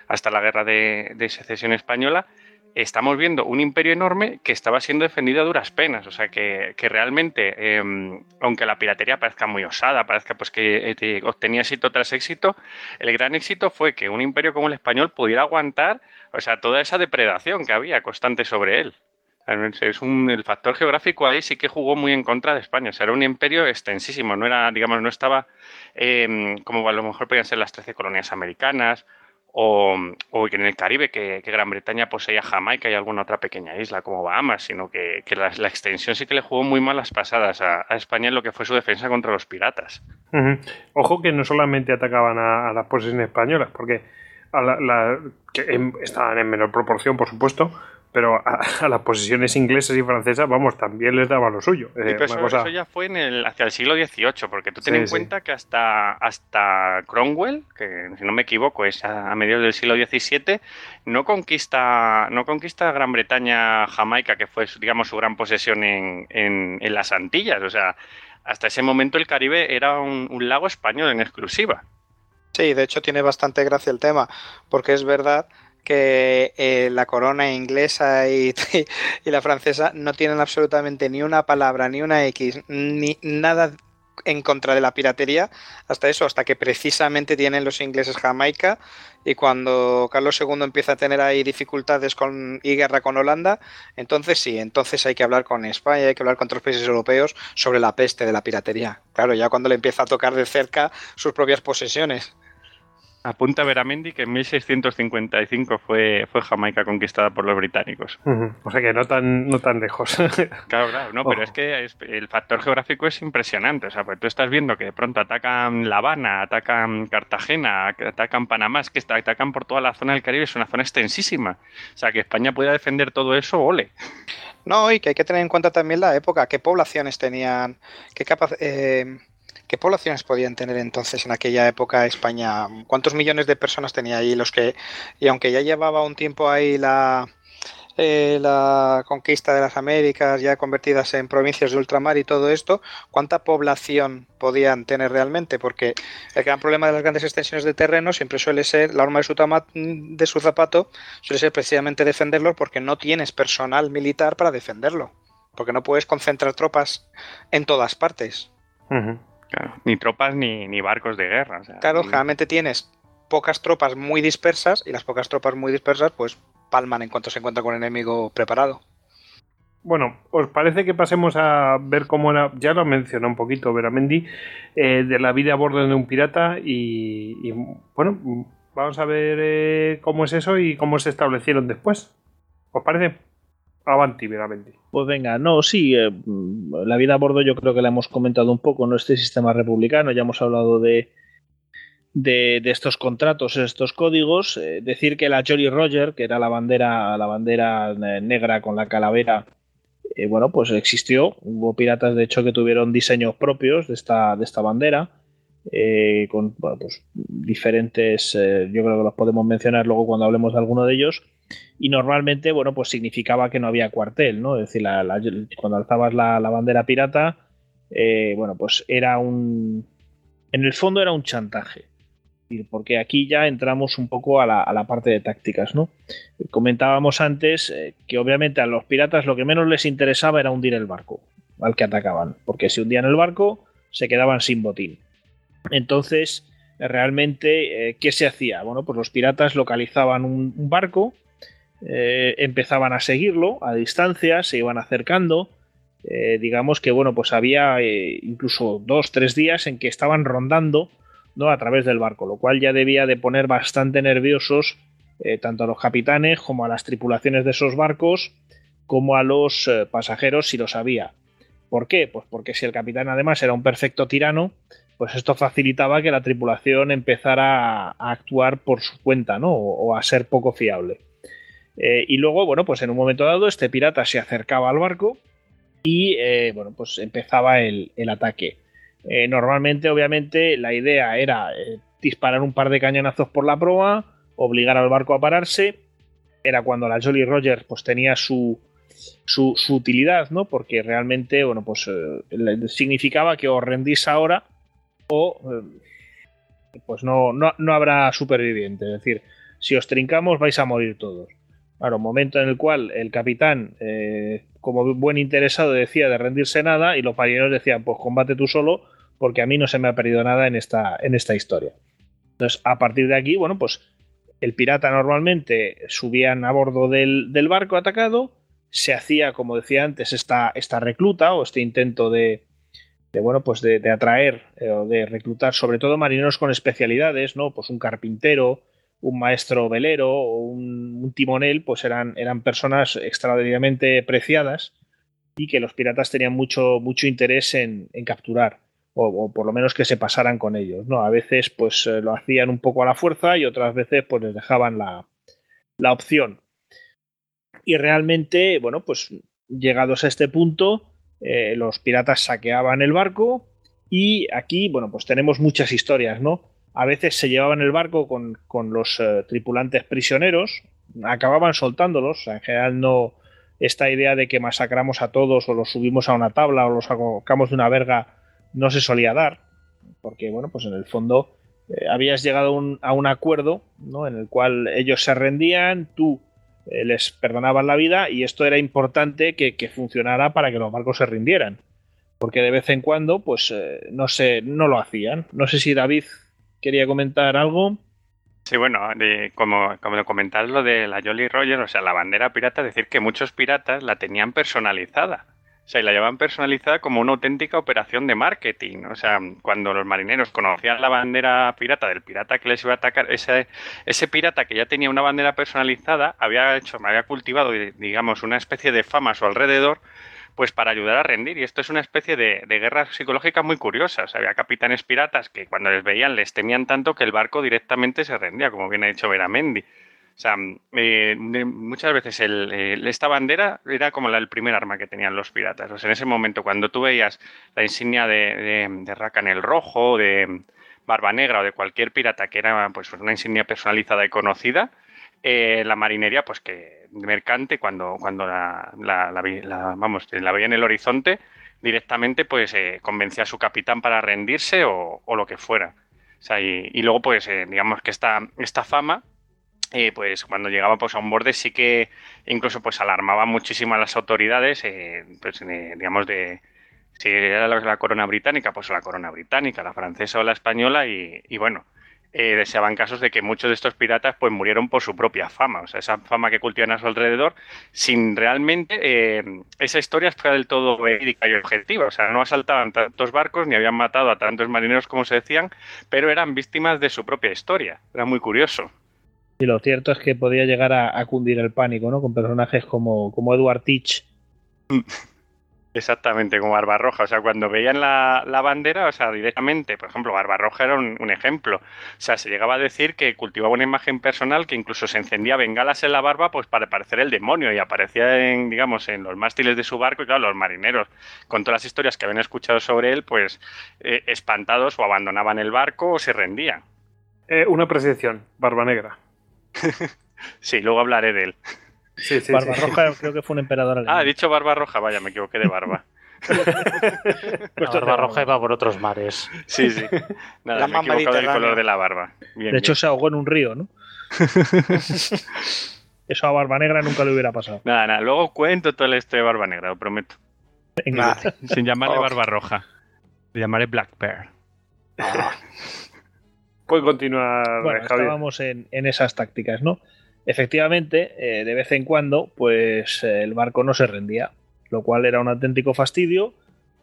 hasta la guerra de secesión española, estamos viendo un imperio enorme que estaba siendo defendido a duras penas. O sea, que, realmente, em, aunque la piratería parezca muy osada, parezca pues que eh, obtenía éxito tras éxito, el gran éxito fue que un imperio como el español pudiera aguantar, o sea, toda esa depredación que había constante sobre él. Es un, el factor geográfico ahí sí que jugó muy en contra de España. Era un imperio extensísimo, no era, digamos, no estaba em, como a lo mejor podían ser las 13 colonias americanas o, en el Caribe, que, Gran Bretaña poseía Jamaica y alguna otra pequeña isla como Bahamas, sino que, la, extensión sí que le jugó muy mal las pasadas a, España en lo que fue su defensa contra los piratas. Ojo que no solamente atacaban a, las posesiones españolas, porque estaban en menor proporción, por supuesto, pero a, las posiciones inglesas y francesas, vamos, también les daba lo suyo. Eh, eso, ya fue en el, hacia el siglo XVIII, porque tú ten en cuenta que hasta, hasta Cromwell, que si no me equivoco es a, mediados del siglo XVII, no conquista, no conquista Gran Bretaña, Jamaica, que fue, digamos, su gran posesión en, en, las Antillas. O sea, hasta ese momento el Caribe era un, un lago español en exclusiva. Sí, de hecho tiene bastante gracia el tema, porque es verdad que eh, la corona inglesa y, y, la francesa no tienen absolutamente ni una palabra, ni una X, ni nada en contra de la piratería, hasta eso, hasta que precisamente tienen los ingleses Jamaica y cuando Carlos II empieza a tener ahí dificultades con, y guerra con Holanda, entonces sí, entonces hay que hablar con España, hay que hablar con otros países europeos sobre la peste de la piratería. Claro, ya cuando le empieza a tocar de cerca sus propias posesiones. Apunta Veramendi que en 1655 fue, fue Jamaica conquistada por los británicos. O sea que no tan, no tan lejos. claro, claro, no, pero es que el factor geográfico es impresionante. O sea, pues tú estás viendo que de pronto atacan La Habana, atacan Cartagena, atacan Panamá, es que atacan por toda la zona del Caribe, es una zona extensísima. O sea, que España pueda defender todo eso, ole. No, y que hay que tener en cuenta también la época, qué poblaciones tenían, qué capacidad. Eh ¿Qué poblaciones podían tener entonces en aquella época España? ¿Cuántos millones de personas tenía ahí los que, y aunque ya llevaba un tiempo ahí la, eh, la conquista de las Américas ya convertidas en provincias de ultramar y todo esto, ¿cuánta población podían tener realmente? Porque el gran problema de las grandes extensiones de terreno siempre suele ser, la arma de su, de su zapato, suele ser precisamente defenderlo porque no tienes personal militar para defenderlo, porque no puedes concentrar tropas en todas partes ni tropas ni, barcos de guerra. claro, generalmente tienes pocas tropas muy dispersas y las pocas tropas muy dispersas pues palman en cuanto se encuentra con un enemigo preparado. Bueno, ¿os parece que pasemos a ver cómo era, ya lo mencionó un poquito Veramendi, eh, de la vida a bordo de un pirata y, bueno, vamos a ver eh, cómo es eso y cómo se establecieron después. ¿Os parece? Avanti, veramente. Pues venga, no, sí, eh, la vida a bordo yo creo que la hemos comentado un poco, ¿no? Este sistema republicano, ya hemos hablado de, de, estos contratos, estos códigos. Eh, decir que la Jolly Roger, que era la bandera, la bandera eh, negra con la calavera, bueno, pues existió. Hubo piratas, de hecho, que tuvieron diseños propios de esta, de esta bandera. con pues, diferentes, yo creo que los podemos mencionar luego cuando hablemos de alguno de ellos y normalmente, bueno, pues significaba que no había cuartel, ¿no? Es decir, cuando alzabas la, bandera pirata, eh, bueno, pues era un... En el fondo era un chantaje, porque aquí ya entramos un poco a la, parte de tácticas, ¿no? Comentábamos antes eh, que obviamente a los piratas lo que menos les interesaba era hundir el barco al que atacaban, porque si hundían el barco se quedaban sin botín. Entonces, realmente, eh, ¿qué se hacía? Bueno, pues los piratas localizaban un barco, eh, empezaban a seguirlo a distancia, se iban acercando. Eh, digamos que bueno, pues había eh, incluso dos, tres días en que estaban rondando ¿no? a través del barco, lo cual ya debía de poner bastante nerviosos tanto a los capitanes como a las tripulaciones de esos barcos, como a los pasajeros si lo sabía. ¿Por qué? Pues porque si el capitán además era un perfecto tirano, pues esto facilitaba que la tripulación empezara a, actuar por su cuenta, ¿no? o a ser poco fiable. Eh, y luego, bueno, pues en un momento dado, este pirata se acercaba al barco y, eh, bueno, pues empezaba el, ataque. Eh, normalmente, obviamente, la idea era disparar un par de cañonazos por la proa, obligar al barco a pararse. Era cuando la Jolly Roger pues, tenía su, su, utilidad, ¿no? Porque realmente, bueno, pues significaba que os rendís ahora o pues no, no, no habrá superviviente. Es decir, si os trincamos vais a morir todos. Claro, momento en el cual el capitán, eh, como buen interesado, decía de rendirse nada y los marineros decían, pues combate tú solo porque a mí no se me ha perdido nada en esta, en esta historia. Entonces, a partir de aquí, bueno, pues el pirata normalmente subían a bordo del, barco atacado, se hacía, como decía antes, esta, esta recluta o este intento de, bueno, pues de, atraer eh, o de reclutar sobre todo marineros con especialidades, ¿no? Pues un carpintero, un maestro velero o un, timonel, pues eran, eran personas extraordinariamente preciadas y que los piratas tenían mucho, mucho interés en, capturar. O, por lo menos que se pasaran con ellos. ¿no? A veces pues eh, lo hacían un poco a la fuerza y otras veces pues les dejaban la, la opción. Y realmente, bueno, pues llegados a este punto, eh, los piratas saqueaban el barco y aquí, bueno, pues tenemos muchas historias, ¿no? A veces se llevaban el barco con, los eh, tripulantes prisioneros, acababan soltándolos, en general no esta idea de que masacramos a todos o los subimos a una tabla o los sacamos de una verga no se solía dar, porque bueno, pues en el fondo eh, habías llegado a un acuerdo ¿no? en el cual ellos se rendían, tú eh, les perdonaban la vida y esto era importante que, que, funcionara para que los barcos se rindieran, porque de vez en cuando pues no, se, no lo hacían. No sé si David quería comentar algo. Sí, bueno, como, como comentar lo de la Jolly Roger, o sea, la bandera pirata, decir que muchos piratas la tenían personalizada. O sea, y la llevaban personalizada como una auténtica operación de marketing. O sea, cuando los marineros conocían la bandera pirata del pirata que les iba a atacar, ese, ese pirata que ya tenía una bandera personalizada había hecho, había cultivado, digamos, una especie de fama a su alrededor pues para ayudar a rendir. Y esto es una especie de, guerra psicológica muy curiosa. Había capitanes piratas que cuando les veían les temían tanto que el barco directamente se rendía, como bien ha dicho Veramendi. O sea, eh, muchas veces esta bandera era como el primer arma que tenían los piratas. En ese momento, cuando tú veías la insignia de, de, Rakan el Rojo, de Barba Negra o de cualquier pirata que era pues, una insignia personalizada y conocida, eh, la marinería, pues que mercante, cuando, cuando la, vamos, la veía en el horizonte, directamente pues eh, convencía a su capitán para rendirse o, lo que fuera. y, luego, pues, eh, digamos que esta, esta fama, pues cuando llegaba pues, a un borde sí que incluso pues alarmaba muchísimo a las autoridades, pues, digamos, de si era la, corona británica, pues la corona británica, la francesa o la española, y, y bueno, eh, deseaban casos de que muchos de estos piratas pues murieron por su propia fama, o sea, esa fama que cultivan a su alrededor, sin realmente eh, esa historia fuera del todo verídica y objetiva, o sea, no asaltaban tantos barcos ni habían matado a tantos marineros como se decían, pero eran víctimas de su propia historia, era muy curioso. Y lo cierto es que podía llegar a, cundir el pánico, ¿no? Con personajes como, como Edward Teach. Exactamente, como Barbarroja. O sea, cuando veían la, bandera, o sea, directamente, por ejemplo, Barbarroja era un, ejemplo. O sea, se llegaba a decir que cultivaba una imagen personal que incluso se encendía bengalas en la barba pues para parecer el demonio y aparecía en, digamos, en los mástiles de su barco y claro, los marineros, con todas las historias que habían escuchado sobre él, pues eh, espantados o abandonaban el barco o se rendían. Eh, una apreciación, Barba Negra. sí, luego hablaré de él. Barbarroja creo que fue un emperador Ah, he dicho Barbarroja, vaya, me equivoqué de barba. pues Barbarroja iba por otros mares. Sí, sí. Nada, me he equivocado del color de la barba. de hecho, se ahogó en un río, ¿no? Eso a Barba Negra nunca le hubiera pasado. Nada, nada. Luego cuento toda la historia de Barba Negra, lo prometo. Sin llamarle Barba Roja. Le llamaré Black Bear. Puede continuar. Bueno, estábamos en, en esas tácticas, ¿no? Efectivamente, eh, de vez en cuando, pues eh, el barco no se rendía, lo cual era un auténtico fastidio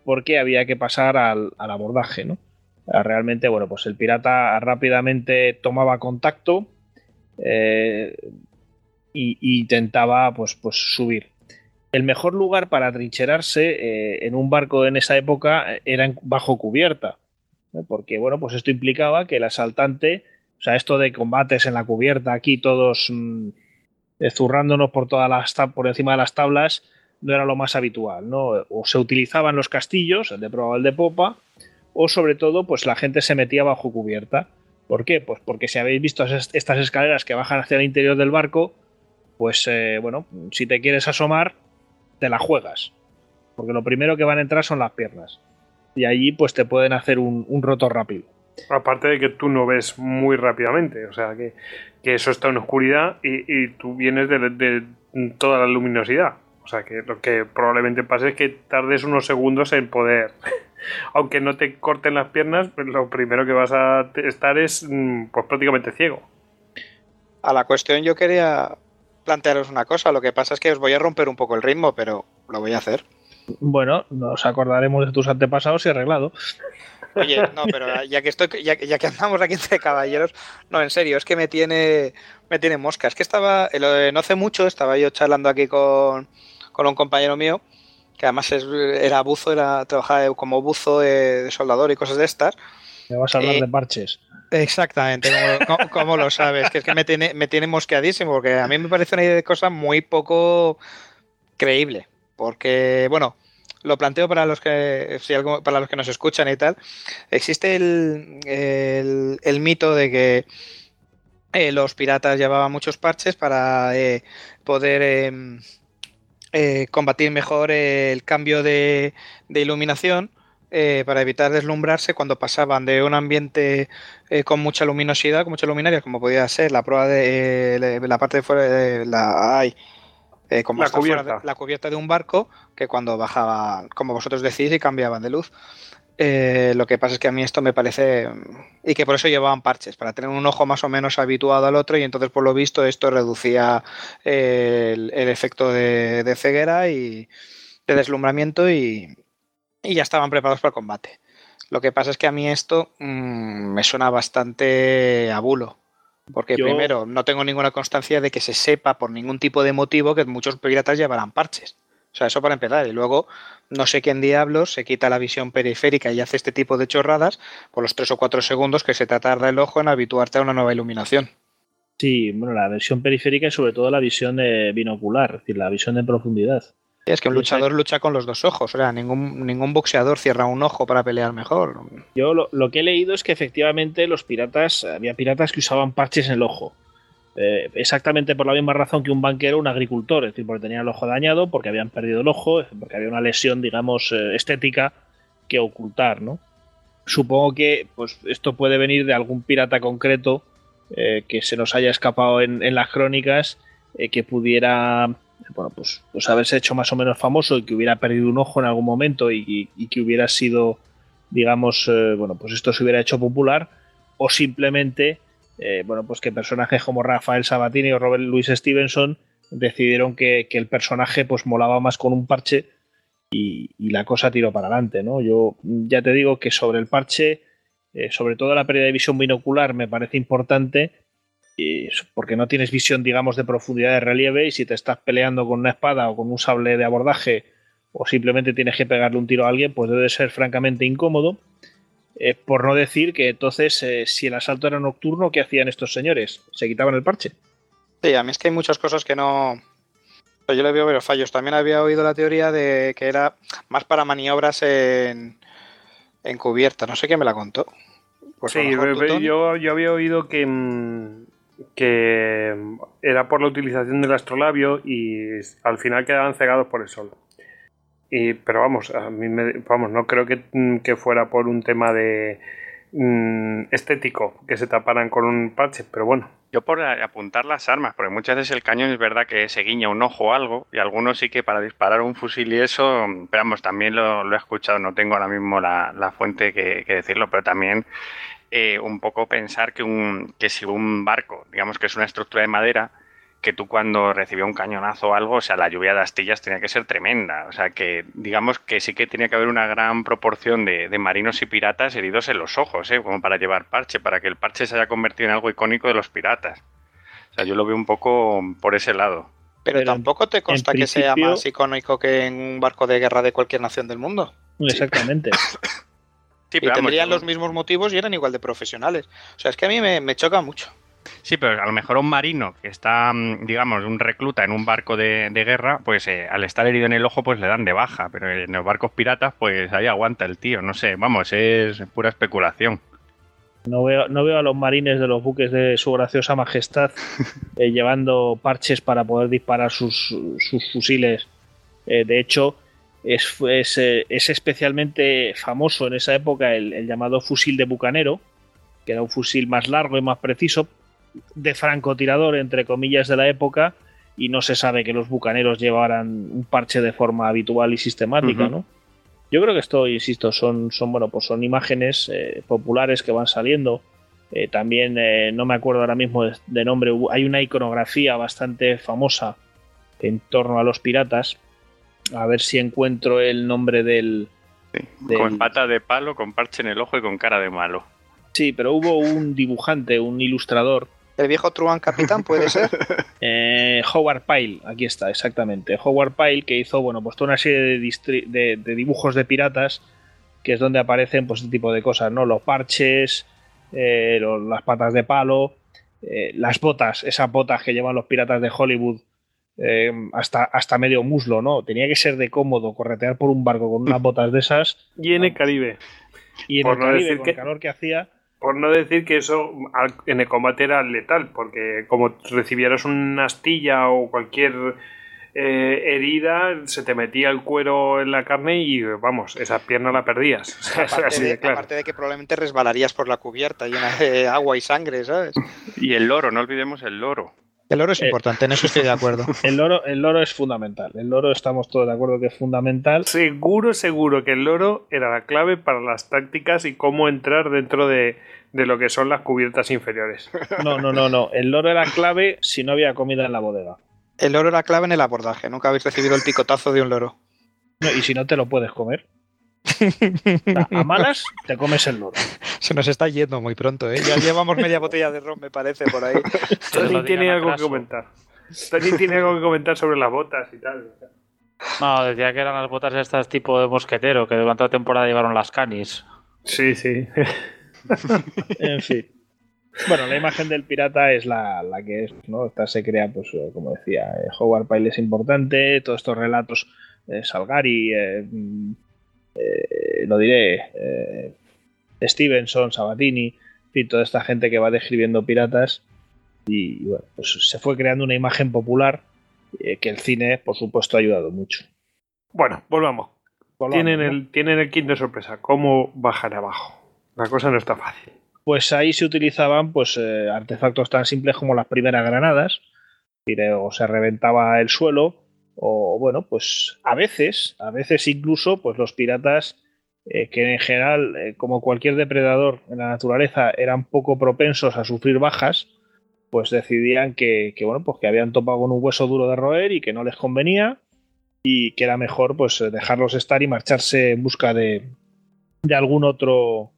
porque había que pasar al, abordaje, ¿no? Ah, realmente, bueno, pues el pirata rápidamente tomaba contacto e intentaba, pues, pues subir. El mejor lugar para trincherarse en un barco en esa época era bajo cubierta, porque, bueno, pues esto implicaba que el asaltante o sea, esto de combates en la cubierta, aquí todos mm, zurrándonos por, todas las por encima de las tablas, no era lo más habitual, ¿no? O se utilizaban los castillos, el de proa el de popa, o sobre todo, pues la gente se metía bajo cubierta. ¿Por qué? Pues porque si habéis visto estas escaleras que bajan hacia el interior del barco, pues eh, bueno, si te quieres asomar, te la juegas. Porque lo primero que van a entrar son las piernas. Y allí pues te pueden hacer un, roto rápido. Aparte de que tú no ves muy rápidamente, o sea que, eso está en oscuridad y, tú vienes de, toda la luminosidad. O sea que lo que probablemente pase es que tardes unos segundos en poder aunque no te corten las piernas, pues lo primero que vas a estar es mm, pues prácticamente ciego. A la cuestión yo quería plantearos una cosa, lo que pasa es que os voy a romper un poco el ritmo, pero lo voy a hacer. Bueno, nos acordaremos de tus antepasados y arreglado. Oye, no, pero ya que estoy, ya, que andamos aquí entre caballeros, no, en serio, es que me tiene, me tiene mosca. Es que estaba, eh, no hace mucho, estaba yo charlando aquí con, con un compañero mío que además era buzo, era trabajaba como buzo de, soldador y cosas de estas. Me vas a hablar eh, de parches. Exactamente, como, lo sabes, que es que me tiene, me tiene mosqueadísimo, porque a mí me parece una idea de cosa muy poco creíble. Porque, bueno, lo planteo para los que si algo, para los que nos escuchan y tal. Existe el, el, mito de que eh, los piratas llevaban muchos parches para eh, poder em, eh, combatir mejor el cambio de, iluminación eh, para evitar deslumbrarse cuando pasaban de un ambiente con mucha luminosidad, con mucha luminaria, como podía ser la prueba de, la parte de fuera de la, hay, como la, cubierta. la cubierta de un barco, que cuando bajaba, como vosotros decís, y cambiaban de luz. Eh, lo que pasa es que a mí esto me parece. Y que por eso llevaban parches, para tener un ojo más o menos habituado al otro, y entonces, por lo visto, esto reducía eh, el, efecto de, ceguera y de deslumbramiento, y, ya estaban preparados para el combate. Lo que pasa es que a mí esto mm, me suena bastante a bulo. Porque primero, no tengo ninguna constancia de que se sepa por ningún tipo de motivo que muchos piratas llevarán parches. O sea, eso para empezar. Y luego, no sé quién diablos se quita la visión periférica y hace este tipo de chorradas por los tres o cuatro segundos que se te tarda el ojo en habituarte a una nueva iluminación. Sí, bueno, la visión periférica y sobre todo la visión de binocular, es decir, la visión de profundidad. Es que un luchador lucha con los dos ojos, o sea, ningún, ningún boxeador cierra un ojo para pelear mejor. Yo lo, lo que he leído es que efectivamente los piratas, había piratas que usaban parches en el ojo. Eh, exactamente por la misma razón que un banquero, un agricultor, es decir, porque tenían el ojo dañado, porque habían perdido el ojo, porque había una lesión, digamos, eh, estética que ocultar, ¿no? Supongo que pues, esto puede venir de algún pirata concreto eh, que se nos haya escapado en, las crónicas, que pudiera, bueno, pues, pues, haberse hecho más o menos famoso y que hubiera perdido un ojo en algún momento y, que hubiera sido, digamos, bueno, pues esto se hubiera hecho popular, o simplemente eh, bueno, pues que personajes como Rafael Sabatini o Robert Louis Stevenson decidieron que, el personaje pues molaba más con un parche y, la cosa tiró para adelante, ¿no? Yo ya te digo que sobre el parche, eh, sobre todo la pérdida de visión binocular me parece importante porque no tienes visión, digamos, de profundidad de relieve y si te estás peleando con una espada o con un sable de abordaje o simplemente tienes que pegarle un tiro a alguien, pues debe ser francamente incómodo. Eh, por no decir que entonces, eh, si el asalto era nocturno, ¿qué hacían estos señores? ¿Se quitaban el parche? Sí, a mí es que hay muchas cosas que no. Yo le veo varios fallos. También había oído la teoría de que era más para maniobras en, en cubierta. No sé quién me la contó. Pues sí, yo, había oído que, mm, que era por la utilización del astrolabio y al final quedaban cegados por el sol pero vamos, a mí vamos, no creo que, mm, que, fuera por un tema de mm, estético que se taparan con un parche, pero bueno. Yo por apuntar las armas, porque muchas veces el cañón es verdad que se guiña un ojo o algo, y algunos sí que para disparar un fusil y eso, pero vamos, también lo, he escuchado, no tengo ahora mismo la, la fuente que, decirlo, pero también eh, un poco pensar que, un, que si un barco, digamos que es una estructura de madera, que tú cuando recibía un cañonazo o algo, o sea, la lluvia de astillas tenía que ser tremenda. O sea, que digamos que sí que tenía que haber una gran proporción de, marinos y piratas heridos en los ojos, ¿eh? como para llevar parche, para que el parche se haya convertido en algo icónico de los piratas. O sea, yo lo veo un poco por ese lado. Pero, tampoco te consta que sea más icónico que en un barco de guerra de cualquier nación del mundo. Exactamente. Sí. y tendrían los mismos motivos y eran igual de profesionales. O sea, es que a mí me choca mucho. Sí, pero a lo mejor un marino que está, mm, digamos, un recluta en un barco de, guerra, pues eh, al estar herido en el ojo, pues le dan de baja. Pero en los barcos piratas, pues ahí aguanta el tío. No sé, vamos, es pura especulación. No veo, no veo a los marines de los buques de su graciosa majestad eh, llevando parches para poder disparar sus, fusiles. Eh, de hecho, es, es, especialmente famoso en esa época el llamado fusil de bucanero, que era un fusil más largo y más preciso, de francotirador, entre comillas, de la época, y no se sabe que los bucaneros llevaran un parche de forma habitual y sistemática, ¿no? Yo creo que esto, insisto, son, son bueno, pues son imágenes eh, populares que van saliendo. Eh, también eh, no me acuerdo ahora mismo de, nombre. Hay una iconografía bastante famosa en torno a los piratas. A ver si encuentro el nombre del, Con pata de palo, con parche en el ojo y con cara de malo. Sí, pero hubo un dibujante, un ilustrador. ¿El viejo Truman Capitán puede ser? Eh, Howard Pyle, aquí está, exactamente. Howard Pyle que hizo, bueno, pues toda una serie de, dibujos de piratas, que es donde aparecen pues este tipo de cosas, ¿no? Los parches, eh, las patas de palo, eh, las botas, esas botas que llevan los piratas de Hollywood hasta, hasta medio muslo, ¿no? Tenía que ser de cómodo corretear por un barco con unas botas de esas. Y en el Caribe. Y en el Caribe, con el calor que hacía por no decir que eso en el combate era letal, porque como recibieras una astilla o cualquier eh, herida, se te metía el cuero en la carne y vamos, esa pierna la perdías. Aparte, de, que probablemente resbalarías por la cubierta llena de agua y sangre, ¿sabes? Y el loro, no olvidemos el loro. El oro es eh, importante, en eso estoy de acuerdo. El loro, el loro es fundamental. El loro estamos todos de acuerdo que es fundamental. Seguro, seguro que el loro era la clave para las tácticas y cómo entrar dentro de, lo que son las cubiertas inferiores. No, no, no, no. El loro era clave si no había comida en la bodega. El loro era clave en el abordaje. Nunca habéis recibido el picotazo de un loro. y si no te lo puedes comer. A malas te comes el loro. Se nos está yendo muy pronto, ¿eh? Ya llevamos media botella de ron, me parece, por ahí. Tony tiene algo que comentar. Tony tiene algo que comentar sobre las botas y tal. No, decía que eran las botas estas tipo de mosquetero, que durante la temporada llevaron las canis. Sí, sí. en fin. Bueno, la imagen del pirata es la, que es, ¿no? Esta se crea, pues, como decía, eh, Howard Pyle es importante, todos estos relatos, eh, Salgari, eh, eh, lo diré, eh, Stevenson, Sabatini, y toda esta gente que va describiendo piratas. Y, bueno, pues se fue creando una imagen popular eh, que el cine, por supuesto, ha ayudado mucho. Bueno, volvamos. tienen, el, tienen el kit de sorpresa. ¿Cómo bajar abajo? La cosa no está fácil. Pues ahí se utilizaban pues, artefactos tan simples como las primeras granadas. O se reventaba el suelo, o bueno, pues a veces, a veces incluso, pues los piratas, eh, que en general, eh, como cualquier depredador en la naturaleza, eran poco propensos a sufrir bajas, pues decidían que, bueno, pues que habían topado con un hueso duro de roer y que no les convenía y que era mejor pues dejarlos estar y marcharse en busca de, de algún otro,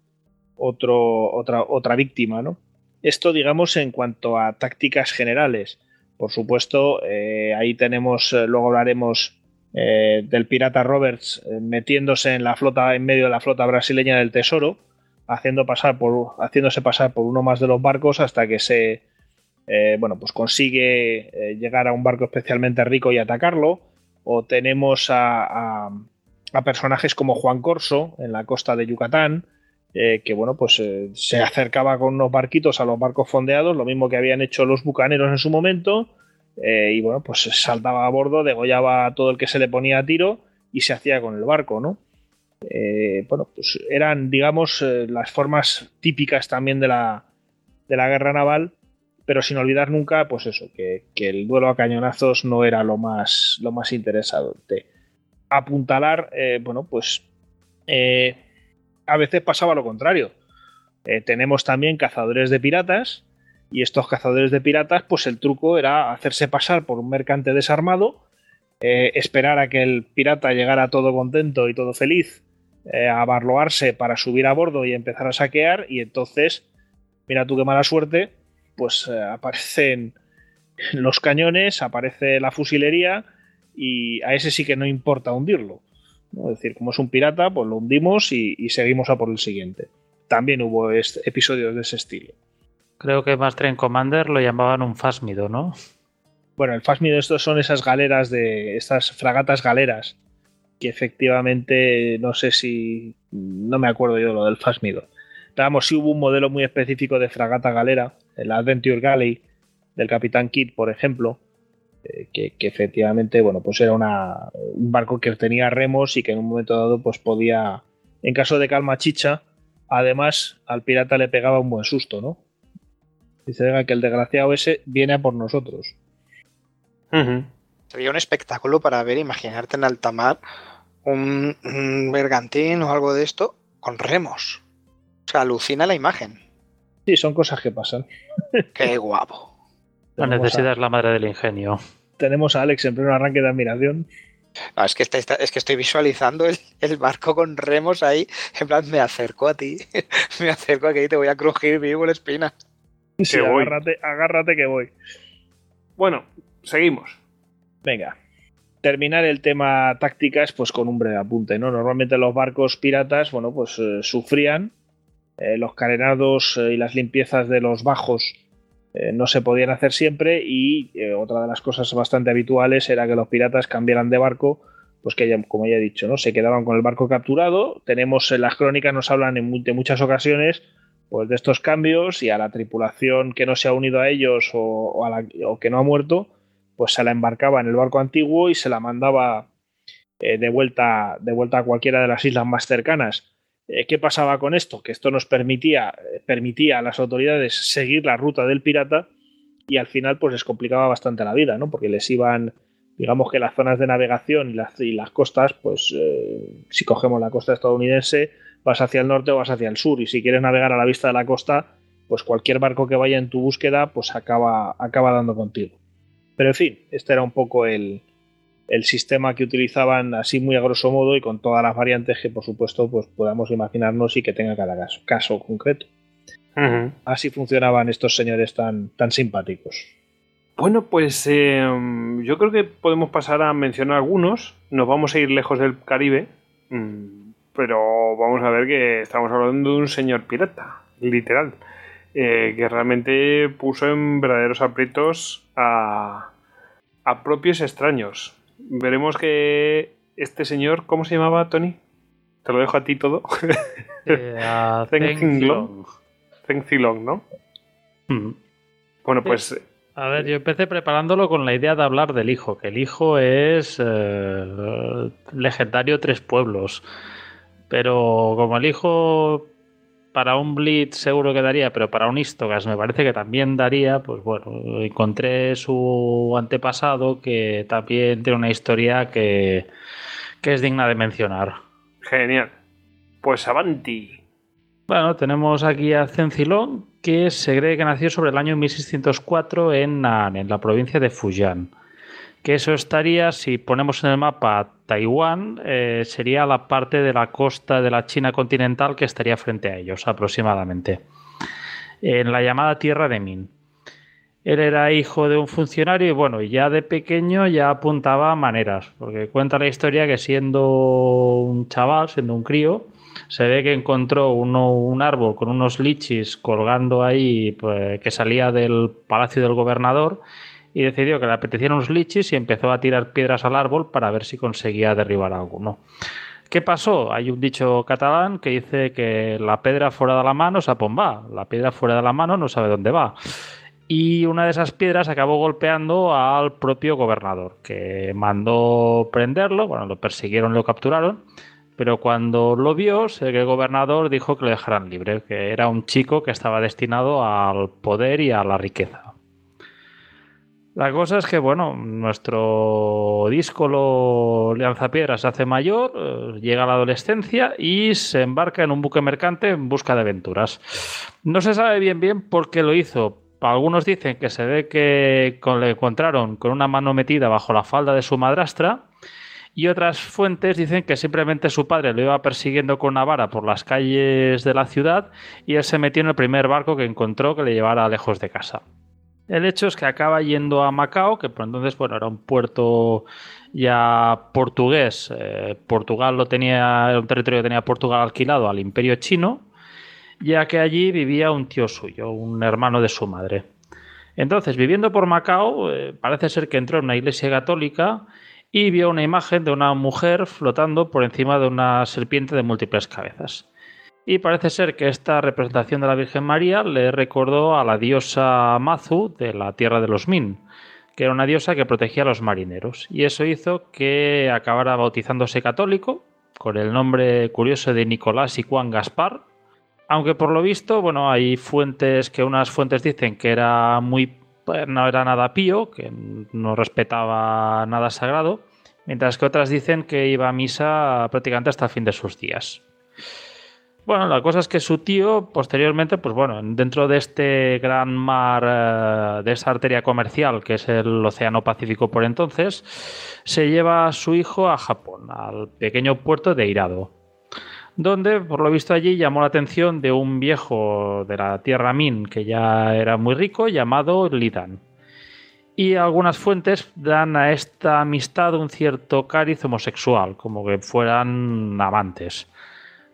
otro otra, otra víctima, ¿no? Esto, digamos, en cuanto a tácticas generales. Por supuesto, eh, ahí tenemos, eh, luego hablaremos eh, del pirata Roberts metiéndose en la flota, en medio de la flota brasileña del Tesoro, haciendo pasar por, haciéndose pasar por uno más de los barcos hasta que se, bueno, pues consigue llegar a un barco especialmente rico y atacarlo. O tenemos a, a personajes como Juan Corso en la costa de Yucatán, eh, que bueno, pues eh, se acercaba con unos barquitos a los barcos fondeados, lo mismo que habían hecho los bucaneros en su momento, eh, y bueno, pues saltaba a bordo, degollaba a todo el que se le ponía a tiro y se hacía con el barco, ¿no? bueno, pues eran, digamos, las formas típicas también de la, de la guerra naval, pero sin olvidar nunca, pues eso, que, que, el duelo a cañonazos no era lo más, lo más interesante. Apuntalar, bueno, pues a veces pasaba lo contrario. Eh, tenemos también cazadores de piratas y estos cazadores de piratas, pues el truco era hacerse pasar por un mercante desarmado, eh, esperar a que el pirata llegara todo contento y todo feliz eh, a barloarse para subir a bordo y empezar a saquear y entonces, mira tú qué mala suerte, pues aparecen los cañones, aparece la fusilería y a ese sí que no importa hundirlo. Es decir, como es un pirata, pues lo hundimos y, seguimos a por el siguiente. También hubo episodios de ese estilo. Creo que más Train Commander lo llamaban un Fásmido, ¿no? Bueno, el Fásmido estos son esas galeras de estas fragatas galeras que efectivamente no sé si no me acuerdo yo lo del Fásmido. Pero vamos, sí hubo un modelo muy específico de fragata galera, el Adventure Galley del Capitán Kidd, por ejemplo, que, que, efectivamente, bueno, pues era una, un barco que tenía remos y que en un momento dado, pues podía, en caso de calma chicha, además al pirata le pegaba un buen susto, ¿no? Dice, venga, que el desgraciado ese viene a por nosotros. Sería un espectáculo para ver, imaginarte en alta mar un, un bergantín o algo de esto con remos. O sea, alucina la imagen. Sí, son cosas que pasan. Qué guapo. La necesidad es la madre del ingenio. Tenemos a Alex en pleno arranque de admiración. No, es, que está, está, es que estoy visualizando el, el, barco con remos ahí. En plan, me acerco a ti. me acerco aquí y te voy a crujir vivo la espina. Sí, agárrate, agárrate que voy. Bueno, seguimos. Venga. Terminar el tema tácticas, pues con un breve apunte, ¿no? Normalmente los barcos piratas, bueno, pues eh, sufrían. Eh, los carenados eh, y las limpiezas de los bajos eh, no se podían hacer siempre y eh, otra de las cosas bastante habituales era que los piratas cambiaran de barco, pues que ya, como ya he dicho, ¿no? se quedaban con el barco capturado. Tenemos en las crónicas nos hablan en de muchas ocasiones pues de estos cambios y a la tripulación que no se ha unido a ellos o, que no ha muerto, pues se la embarcaba en el barco antiguo y se la mandaba eh, de, vuelta, de vuelta a cualquiera de las islas más cercanas. Eh, ¿Qué pasaba con esto? Que esto nos permitía, permitía a las autoridades seguir la ruta del pirata y al final pues les complicaba bastante la vida, ¿no? Porque les iban, digamos que las zonas de navegación y las, costas, pues eh, si cogemos la costa estadounidense, vas hacia el norte o vas hacia el sur y si quieres navegar a la vista de la costa, pues cualquier barco que vaya en tu búsqueda, pues acaba, acaba dando contigo. Pero en fin, este era un poco el, el sistema que utilizaban así muy a grosso modo y con todas las variantes que por supuesto pues podamos imaginarnos y que tenga cada caso, caso concreto. Uh -huh. Así funcionaban estos señores tan, tan simpáticos. Bueno, pues eh, yo creo que podemos pasar a mencionar algunos. Nos vamos a ir lejos del Caribe, pero vamos a ver que estamos hablando de un señor pirata, literal, eh, que realmente puso en verdaderos aprietos a, a propios extraños veremos que este señor, ¿cómo se llamaba, Tony? Te lo dejo a ti todo. Eh, Zengzilong. Zengzilong, ¿no? Mm. Bueno, pues... A ver, yo empecé preparándolo con la idea de hablar del hijo, que el hijo es eh, legendario tres pueblos. Pero como el hijo para un Blitz seguro que daría, pero para un Istocas me parece que también daría, pues bueno, encontré su antepasado que también tiene una historia que, que es digna de mencionar. Genial. Pues avanti. Bueno, tenemos aquí a Cencilón, que se cree que nació sobre el año 1604 en Nan, en la provincia de Fujian. Que eso estaría, si ponemos en el mapa Taiwán, eh, sería la parte de la costa de la China continental que estaría frente a ellos, aproximadamente. En la llamada Tierra de Min. Él era hijo de un funcionario y bueno, ya de pequeño ya apuntaba maneras, porque cuenta la historia que siendo un chaval, siendo un crío, se ve que encontró un árbol con unos lichis colgando ahí pues, que salía del palacio del gobernador y decidió que le apetecían unos lichis y empezó a tirar piedras al árbol para ver si conseguía derribar alguno. ¿Qué pasó? Hay un dicho catalán que dice que la piedra fuera de la mano se apomba, la piedra fuera de la mano no sabe dónde va. Y una de esas piedras acabó golpeando al propio gobernador, que mandó prenderlo, bueno, lo persiguieron, lo capturaron, pero cuando lo vio, el gobernador dijo que lo dejaran libre, que era un chico que estaba destinado al poder y a la riqueza. La cosa es que, bueno, nuestro disco lo lanzapiedras se hace mayor, eh, llega a la adolescencia y se embarca en un buque mercante en busca de aventuras. No se sabe bien bien por qué lo hizo. Algunos dicen que se ve que le encontraron con una mano metida bajo la falda de su madrastra y otras fuentes dicen que simplemente su padre lo iba persiguiendo con una vara por las calles de la ciudad y él se metió en el primer barco que encontró que le llevara lejos de casa. El hecho es que acaba yendo a Macao, que por entonces bueno, era un puerto ya portugués. Eh, Portugal lo tenía, era un territorio que tenía Portugal alquilado al Imperio Chino. ya que allí vivía un tío suyo, un hermano de su madre. Entonces, viviendo por Macao, eh, parece ser que entró en una iglesia católica y vio una imagen de una mujer flotando por encima de una serpiente de múltiples cabezas. Y parece ser que esta representación de la Virgen María le recordó a la diosa Mazu de la tierra de los Min, que era una diosa que protegía a los marineros. Y eso hizo que acabara bautizándose católico, con el nombre curioso de Nicolás y Juan Gaspar. Aunque por lo visto, bueno, hay fuentes que unas fuentes dicen que era muy pues, no era nada pío, que no respetaba nada sagrado, mientras que otras dicen que iba a misa prácticamente hasta el fin de sus días. Bueno, la cosa es que su tío, posteriormente, pues bueno, dentro de este gran mar, eh, de esa arteria comercial que es el Océano Pacífico por entonces, se lleva a su hijo a Japón, al pequeño puerto de Hirado, donde, por lo visto allí, llamó la atención de un viejo de la tierra Min, que ya era muy rico, llamado Lidan. Y algunas fuentes dan a esta amistad un cierto cariz homosexual, como que fueran amantes.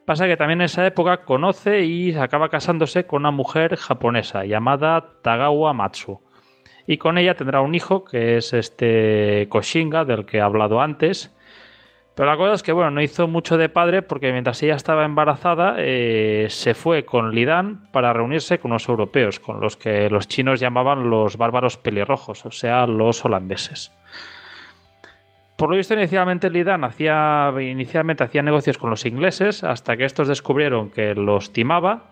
Pasa que también en esa época conoce y acaba casándose con una mujer japonesa llamada Tagawa Matsu. Y con ella tendrá un hijo que es este Koshinga del que he hablado antes. Pero la cosa es que bueno, no hizo mucho de padre porque mientras ella estaba embarazada eh, se fue con Lidan para reunirse con los europeos, con los que los chinos llamaban los bárbaros pelirrojos, o sea, los holandeses. Por lo visto, inicialmente Lidan hacía, inicialmente hacía negocios con los ingleses hasta que estos descubrieron que los timaba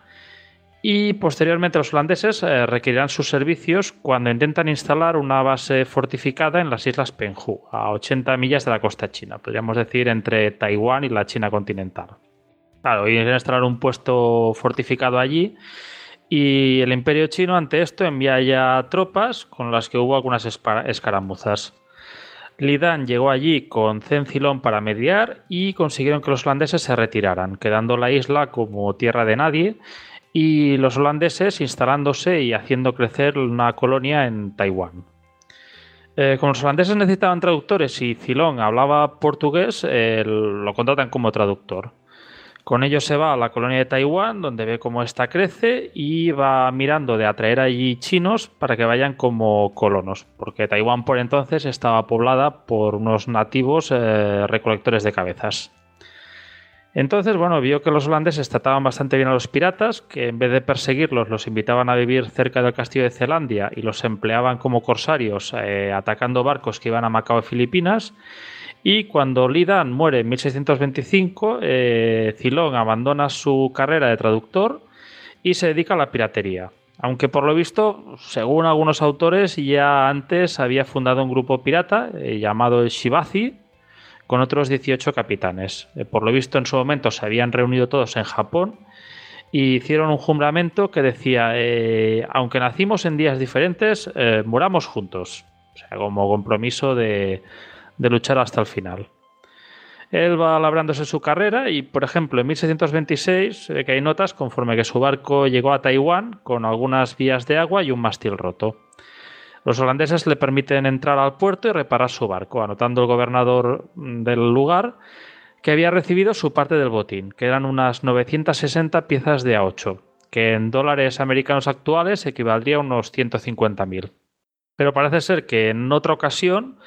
y posteriormente los holandeses eh, requerirán sus servicios cuando intentan instalar una base fortificada en las islas Penhu, a 80 millas de la costa china, podríamos decir entre Taiwán y la China continental. Claro, y instalar un puesto fortificado allí y el imperio chino ante esto envía ya tropas con las que hubo algunas escaramuzas. Lidan llegó allí con Cencilón para mediar y consiguieron que los holandeses se retiraran, quedando la isla como tierra de nadie y los holandeses instalándose y haciendo crecer una colonia en Taiwán. Eh, como los holandeses necesitaban traductores y Cilón hablaba portugués, eh, lo contratan como traductor. Con ello se va a la colonia de Taiwán, donde ve cómo esta crece y va mirando de atraer allí chinos para que vayan como colonos, porque Taiwán por entonces estaba poblada por unos nativos eh, recolectores de cabezas. Entonces, bueno, vio que los holandeses trataban bastante bien a los piratas, que en vez de perseguirlos los invitaban a vivir cerca del castillo de Zelandia y los empleaban como corsarios eh, atacando barcos que iban a Macao y Filipinas y cuando Lidan muere en 1625, eh, Cilón abandona su carrera de traductor y se dedica a la piratería. Aunque por lo visto, según algunos autores, ya antes había fundado un grupo pirata eh, llamado el Shibazi con otros 18 capitanes. Eh, por lo visto, en su momento se habían reunido todos en Japón y hicieron un juramento que decía, aunque nacimos en días diferentes, muramos juntos. O sea, como compromiso de, de luchar hasta el final. Él va labrándose su carrera y, por ejemplo, en 1626 ve que hay notas conforme que su barco llegó a Taiwán con algunas vías de agua y un mástil roto. Los holandeses le permiten entrar al puerto y reparar su barco, anotando el gobernador del lugar que había recibido su parte del botín, que eran unas 960 piezas de A8, que en dólares americanos actuales equivaldría a unos 150.000. Pero parece ser que en otra ocasión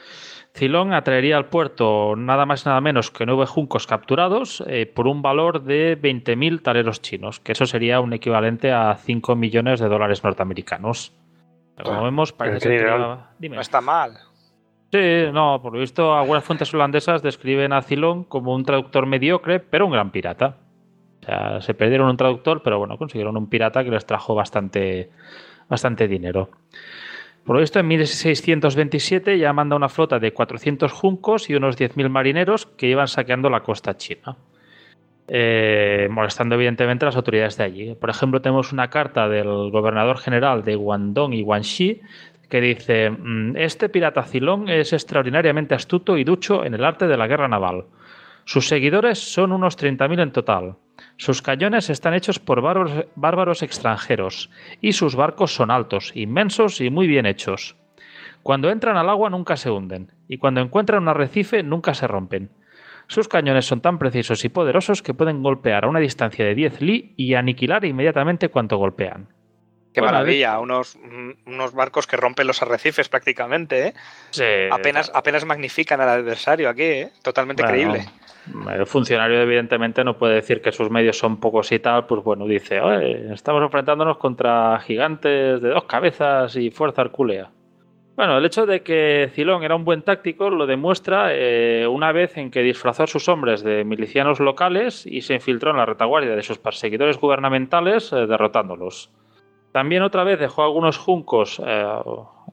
Cilón atraería al puerto nada más y nada menos que nueve juncos capturados eh, por un valor de 20.000 taleros chinos, que eso sería un equivalente a 5 millones de dólares norteamericanos. Como vemos, parece que no está mal. Sí, no, por lo visto, algunas fuentes holandesas describen a Cilón como un traductor mediocre, pero un gran pirata. O sea, se perdieron un traductor, pero bueno, consiguieron un pirata que les trajo bastante, bastante dinero. Por lo visto, en 1627 ya manda una flota de 400 juncos y unos 10.000 marineros que iban saqueando la costa china. Eh, molestando evidentemente a las autoridades de allí. Por ejemplo, tenemos una carta del gobernador general de Guangdong y Guangxi que dice, mm, este pirata Cilón es extraordinariamente astuto y ducho en el arte de la guerra naval. Sus seguidores son unos 30.000 en total. Sus cañones están hechos por bárbaros, extranjeros, y sus barcos son altos, inmensos y muy bien hechos. Cuando entran al agua nunca se hunden, y cuando encuentran un arrecife nunca se rompen. Sus cañones son tan precisos y poderosos que pueden golpear a una distancia de 10 li y aniquilar inmediatamente cuanto golpean. Qué Bueno, maravilla, unos, mm, unos barcos que rompen los arrecifes prácticamente, ¿eh? Sí, Apenas, apenas magnifican al adversario aquí, ¿eh? Totalmente Bueno, creíble. El funcionario, evidentemente, no puede decir que sus medios son pocos y tal, pues bueno, dice, "Oye, estamos enfrentándonos contra gigantes de dos cabezas y fuerza hercúlea. Bueno, el hecho de que Cilón era un buen táctico lo demuestra eh, una vez en que disfrazó a sus hombres de milicianos locales y se infiltró en la retaguardia de sus perseguidores gubernamentales, eh, derrotándolos. También otra vez dejó algunos juncos, eh,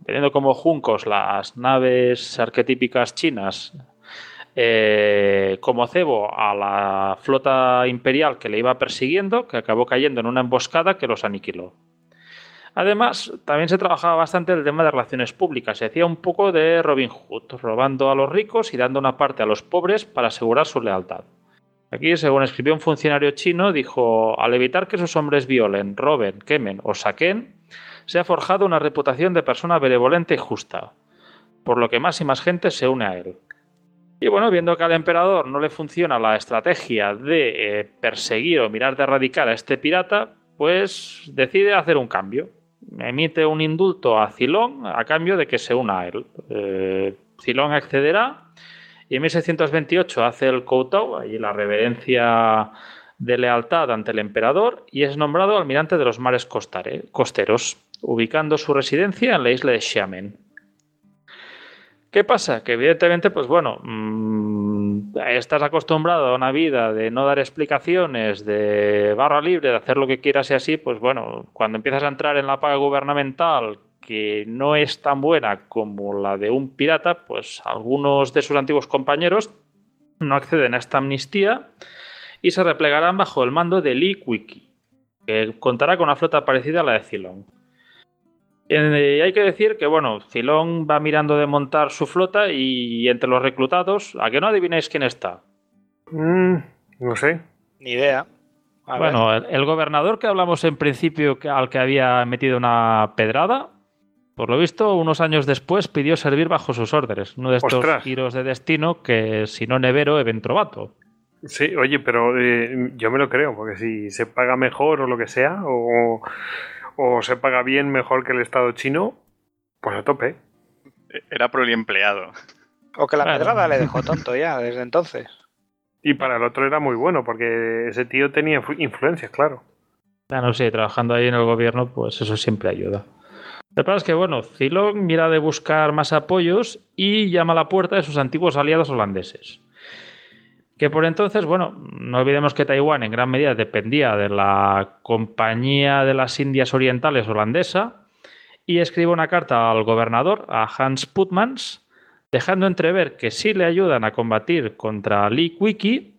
teniendo como juncos las naves arquetípicas chinas, eh, como cebo a la flota imperial que le iba persiguiendo, que acabó cayendo en una emboscada que los aniquiló. Además, también se trabajaba bastante el tema de relaciones públicas. Se hacía un poco de Robin Hood, robando a los ricos y dando una parte a los pobres para asegurar su lealtad. Aquí, según escribió un funcionario chino, dijo, al evitar que sus hombres violen, roben, quemen o saquen, se ha forjado una reputación de persona benevolente y justa, por lo que más y más gente se une a él. Y bueno, viendo que al emperador no le funciona la estrategia de eh, perseguir o mirar de erradicar a este pirata, pues decide hacer un cambio. Emite un indulto a Cilón a cambio de que se una a él. Eh, Cilón accederá y en 1628 hace el koutou, allí la reverencia de lealtad ante el emperador, y es nombrado almirante de los mares costeros, ubicando su residencia en la isla de Xiamen. ¿Qué pasa? Que evidentemente, pues bueno, mmm, estás acostumbrado a una vida de no dar explicaciones, de barra libre, de hacer lo que quieras y así, pues bueno, cuando empiezas a entrar en la paga gubernamental que no es tan buena como la de un pirata, pues algunos de sus antiguos compañeros no acceden a esta amnistía y se replegarán bajo el mando de Lee Wiki, que contará con una flota parecida a la de Cilón. Eh, hay que decir que, bueno, Cilón va mirando de montar su flota y entre los reclutados, ¿a que no adivináis quién está? Mm, no sé. Ni idea. A bueno, el, el gobernador que hablamos en principio que- al que había metido una pedrada, por lo visto, unos años después pidió servir bajo sus órdenes. Uno de estos Ostras. giros de destino que, si no nevero, eventrovato. Sí, oye, pero eh, yo me lo creo, porque si se paga mejor o lo que sea, o, o se paga bien mejor que el Estado chino, pues a tope. Era empleado. O que la Claro. pedrada le dejó tonto ya desde entonces. Y para el otro era muy bueno, porque ese tío tenía influ- influencias, claro. Ya no sé, trabajando ahí en el gobierno, pues eso siempre ayuda. Lo que pasa es que, bueno, Cilón mira de buscar más apoyos y llama a la puerta de sus antiguos aliados holandeses. Que por entonces, bueno, no olvidemos que Taiwán en gran medida dependía de la Compañía de las Indias Orientales holandesa y escribe una carta al gobernador, a Hans Putmans, dejando entrever que si le ayudan a combatir contra Li Wiki,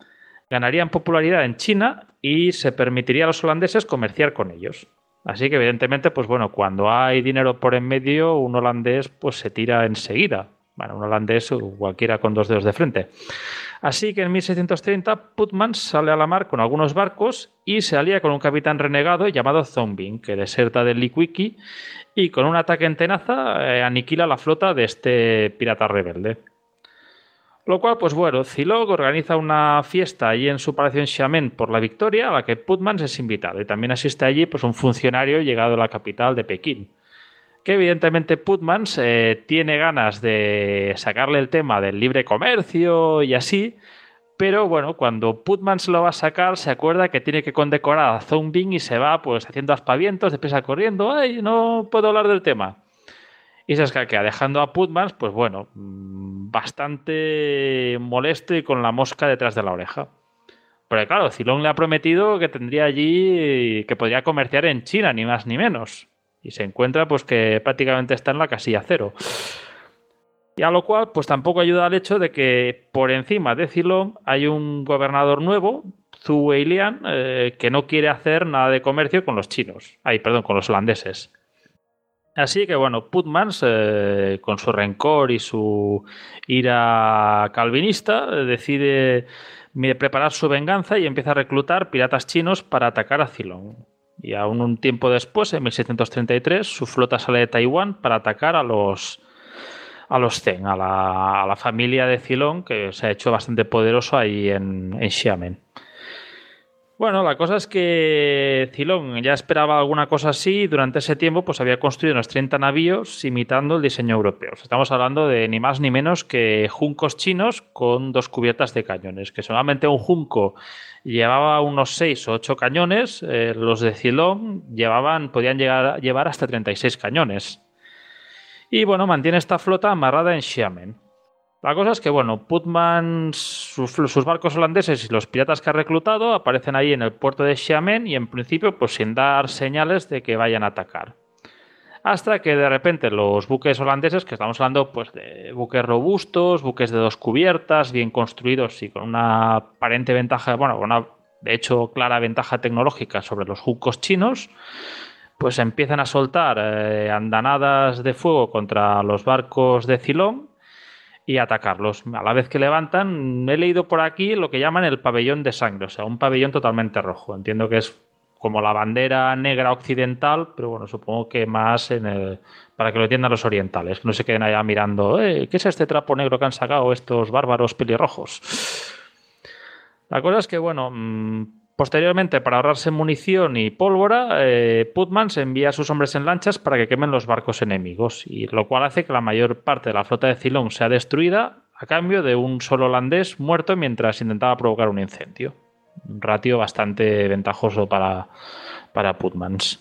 ganarían popularidad en China y se permitiría a los holandeses comerciar con ellos. Así que evidentemente, pues bueno, cuando hay dinero por en medio, un holandés pues se tira enseguida. Bueno, un holandés o cualquiera con dos dedos de frente. Así que en 1630 Putman sale a la mar con algunos barcos y se alía con un capitán renegado llamado Zombing, que deserta del Likwiki y con un ataque en tenaza eh, aniquila la flota de este pirata rebelde. Lo cual, pues bueno, Zilog organiza una fiesta allí en su palacio en Xiamen por la victoria, a la que Putmans es invitado. Y también asiste allí pues, un funcionario llegado a la capital de Pekín. Que evidentemente Putmans eh, tiene ganas de sacarle el tema del libre comercio y así. Pero bueno, cuando Putmans lo va a sacar, se acuerda que tiene que condecorar a Zombing y se va pues haciendo aspavientos, deprisa corriendo. ¡Ay, no puedo hablar del tema! Y se escaquea, dejando a Putmans, pues bueno, mm, bastante molesto y con la mosca detrás de la oreja. Porque claro, Cilón le ha prometido que tendría allí, que podría comerciar en China, ni más ni menos. Y se encuentra pues que prácticamente está en la casilla cero. Y a lo cual, pues tampoco ayuda al hecho de que por encima de Cilón hay un gobernador nuevo, Zhu Weilian, eh, que no quiere hacer nada de comercio con los chinos. Ay, perdón, con los holandeses. Así que bueno, Putmans, eh, con su rencor y su ira calvinista, decide preparar su venganza y empieza a reclutar piratas chinos para atacar a Cilón. Y aún un tiempo después, en 1733, su flota sale de Taiwán para atacar a los, a los Zen, a la, familia de Cilón, que se ha hecho bastante poderoso ahí en, en Xiamen. Bueno, la cosa es que Cilón ya esperaba alguna cosa así y durante ese tiempo pues había construido unos 30 navíos imitando el diseño europeo. Estamos hablando de ni más ni menos que juncos chinos con dos cubiertas de cañones, que solamente un junco llevaba unos 6 o 8 cañones, eh, los de Cilón llevaban, podían llegar llevar hasta 36 cañones. Y bueno, mantiene esta flota amarrada en Xiamen. La cosa es que, bueno, Putman, sus, barcos holandeses y los piratas que ha reclutado aparecen ahí en el puerto de Xiamen y en principio, pues sin dar señales de que vayan a atacar. Hasta que de repente los buques holandeses, que estamos hablando pues de buques robustos, buques de dos cubiertas, bien construidos y con una aparente ventaja, bueno, una de hecho clara ventaja tecnológica sobre los juncos chinos, pues empiezan a soltar eh, andanadas de fuego contra los barcos de Cilón y atacarlos. A la vez que levantan, he leído por aquí lo que llaman el pabellón de sangre, o sea, un pabellón totalmente rojo. Entiendo que es como la bandera negra occidental, pero bueno, supongo que más en el, para que lo entiendan los orientales, que no se queden allá mirando, eh, ¿qué es este trapo negro que han sacado estos bárbaros pelirrojos? La cosa es que, bueno, mm, Posteriormente, para ahorrarse munición y pólvora, eh, Putman se envía a sus hombres en lanchas para que quemen los barcos enemigos, y lo cual hace que la mayor parte de la flota de Ceylon sea destruida a cambio de un solo holandés muerto mientras intentaba provocar un incendio. Un ratio bastante ventajoso para, para Putmans.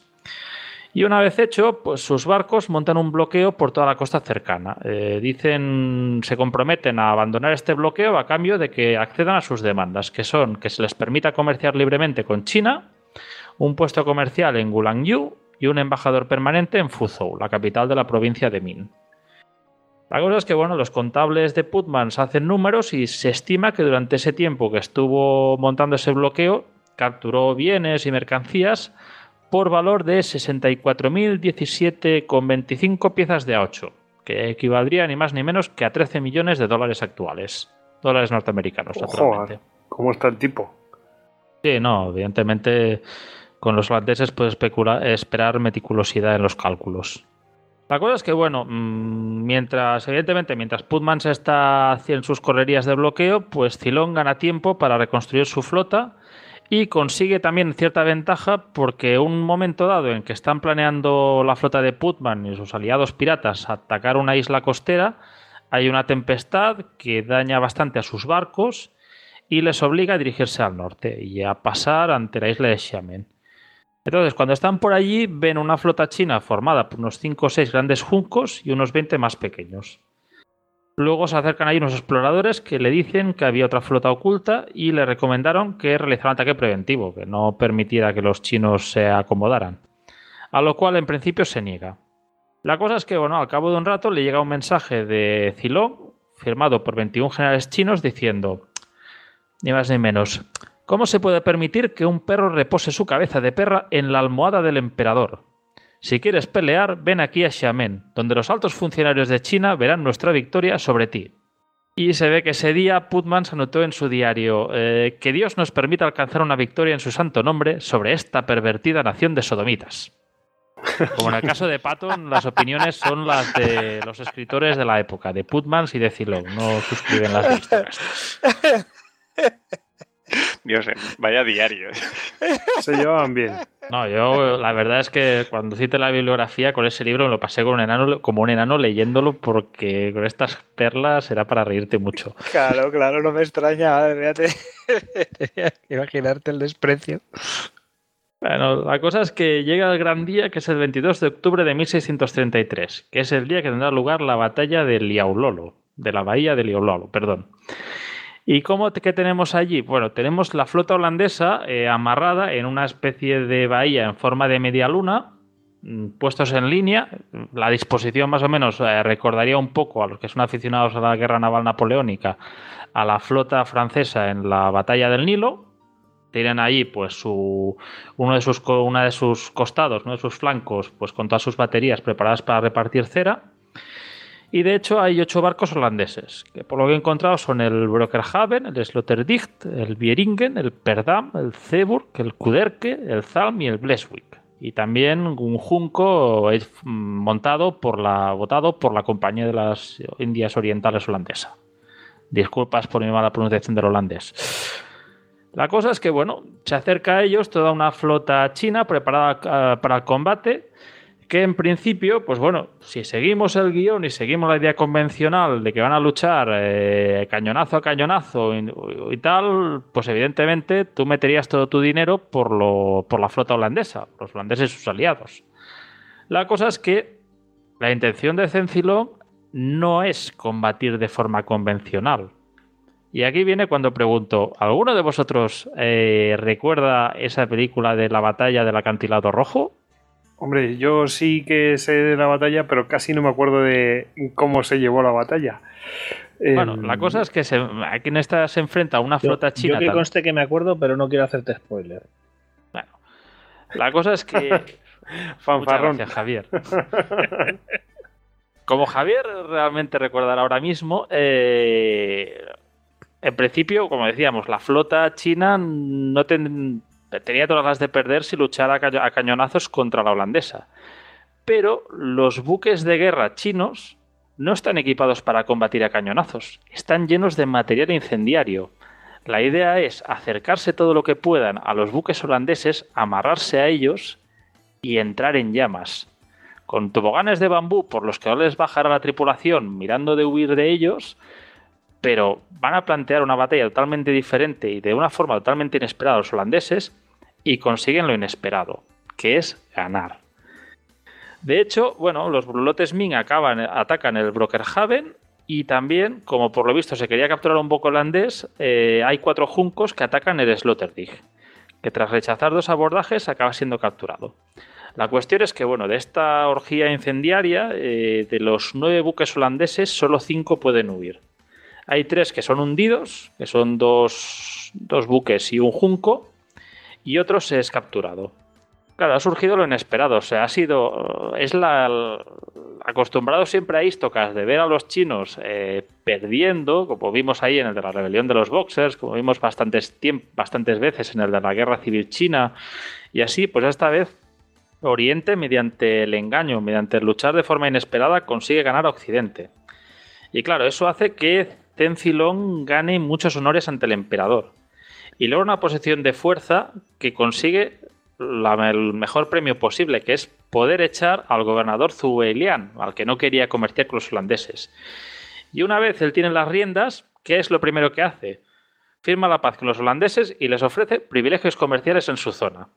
Y una vez hecho, pues sus barcos montan un bloqueo por toda la costa cercana. Eh, dicen, se comprometen a abandonar este bloqueo a cambio de que accedan a sus demandas, que son que se les permita comerciar libremente con China, un puesto comercial en Gulangyu y un embajador permanente en Fuzhou, la capital de la provincia de Min. La cosa es que bueno, los contables de Putmans hacen números y se estima que durante ese tiempo que estuvo montando ese bloqueo capturó bienes y mercancías por valor de 64.017,25 piezas de A8, que equivaldría ni más ni menos que a 13 millones de dólares actuales. Dólares norteamericanos, Ojo, ¿Cómo está el tipo? Sí, no, evidentemente con los holandeses puedes esperar meticulosidad en los cálculos. La cosa es que, bueno, mm, mientras, evidentemente, mientras Putman se está haciendo sus correrías de bloqueo, pues Cilón gana tiempo para reconstruir su flota y consigue también cierta ventaja porque un momento dado en que están planeando la flota de Putman y sus aliados piratas atacar una isla costera, hay una tempestad que daña bastante a sus barcos y les obliga a dirigirse al norte y a pasar ante la isla de Xiamen. Entonces, cuando están por allí, ven una flota china formada por unos 5 o 6 grandes juncos y unos 20 más pequeños. Luego se acercan ahí unos exploradores que le dicen que había otra flota oculta y le recomendaron que realizara un ataque preventivo, que no permitiera que los chinos se acomodaran. A lo cual en principio se niega. La cosa es que, bueno, al cabo de un rato le llega un mensaje de Zilong, firmado por 21 generales chinos, diciendo, ni más ni menos, ¿cómo se puede permitir que un perro repose su cabeza de perra en la almohada del emperador? Si quieres pelear, ven aquí a Xiamen, donde los altos funcionarios de China verán nuestra victoria sobre ti. Y se ve que ese día Putman se anotó en su diario eh, que Dios nos permita alcanzar una victoria en su santo nombre sobre esta pervertida nación de sodomitas. Como en el caso de Patton, las opiniones son las de los escritores de la época, de Putmans y de Zilong, no suscriben las de. Dios, vaya diarios. Se llevaban bien. No, yo la verdad es que cuando cite la bibliografía con ese libro me lo pasé con un enano, como un enano leyéndolo porque con estas perlas era para reírte mucho. Claro, claro, no me extraña. Fíjate. Imaginarte el desprecio. Bueno, la cosa es que llega el gran día, que es el 22 de octubre de 1633, que es el día que tendrá lugar la batalla de Liaulolo, de la bahía de Liaulolo, perdón. ¿Y cómo qué tenemos allí? Bueno, tenemos la flota holandesa eh, amarrada en una especie de bahía en forma de media luna, mm, puestos en línea. La disposición más o menos eh, recordaría un poco a los que son aficionados a la guerra naval napoleónica a la flota francesa en la batalla del Nilo. Tienen ahí pues su, uno de sus, una de sus costados, uno de sus flancos, pues con todas sus baterías preparadas para repartir cera y de hecho hay ocho barcos holandeses, que por lo que he encontrado son el Brokerhaven, el Sloterdijk, el Bieringen, el Perdam, el Zeeburg, el Kuderke, el Zalm y el Bleswick. y también un junco montado por la votado por la Compañía de las Indias Orientales Holandesa. Disculpas por mi mala pronunciación del holandés. La cosa es que, bueno, se acerca a ellos toda una flota china preparada eh, para el combate que en principio, pues bueno, si seguimos el guion y seguimos la idea convencional de que van a luchar eh, cañonazo a cañonazo y, tal, pues evidentemente tú meterías todo tu dinero por, lo, por la flota holandesa, los holandeses y sus aliados. La cosa es que la intención de Zencilon no es combatir de forma convencional. Y aquí viene cuando pregunto, ¿alguno de vosotros eh, recuerda esa película de la batalla del acantilado rojo? Hombre, yo sí que sé de la batalla, pero casi no me acuerdo de cómo se llevó la batalla. Bueno, la cosa es que se, aquí en esta se enfrenta a una flota china. Yo que conste que me acuerdo, pero no quiero hacerte spoiler. Bueno, la cosa es que. Fanfarrón. Gracias, Javier. Como Javier realmente recordará ahora mismo, eh, en principio, como decíamos, la flota china no, ten, tenía todas las de perder si luchara a cañonazos contra la holandesa. Pero los buques de guerra chinos no están equipados para combatir a cañonazos, están llenos de material incendiario. La idea es acercarse todo lo que puedan a los buques holandeses, amarrarse a ellos y entrar en llamas. Con toboganes de bambú por los que no les bajará la tripulación mirando de huir de ellos, pero van a plantear una batalla totalmente diferente y de una forma totalmente inesperada a los holandeses y consiguen lo inesperado, que es ganar. De hecho, bueno, los brulotes Ming acaban, atacan el Brokerhaven y también, como por lo visto se quería capturar un poco holandés, eh, hay cuatro juncos que atacan el Sloterdijk, que tras rechazar dos abordajes acaba siendo capturado. La cuestión es que, bueno, de esta orgía incendiaria, eh, de los nueve buques holandeses, solo cinco pueden huir. Hay tres que son hundidos, que son dos, dos buques y un junco, y otro se es capturado. Claro, ha surgido lo inesperado, o sea, ha sido, es la, acostumbrado siempre a Istocas de ver a los chinos eh, perdiendo, como vimos ahí en el de la rebelión de los boxers, como vimos bastantes, bastantes veces en el de la guerra civil china, y así, pues esta vez Oriente, mediante el engaño, mediante luchar de forma inesperada, consigue ganar a Occidente. Y claro, eso hace que Tenzilong gane muchos honores ante el emperador y logra una posición de fuerza que consigue el mejor premio posible, que es poder echar al gobernador Zuelian, al que no quería comerciar con los holandeses. Y una vez él tiene las riendas, ¿qué es lo primero que hace? Firma la paz con los holandeses y les ofrece privilegios comerciales en su zona.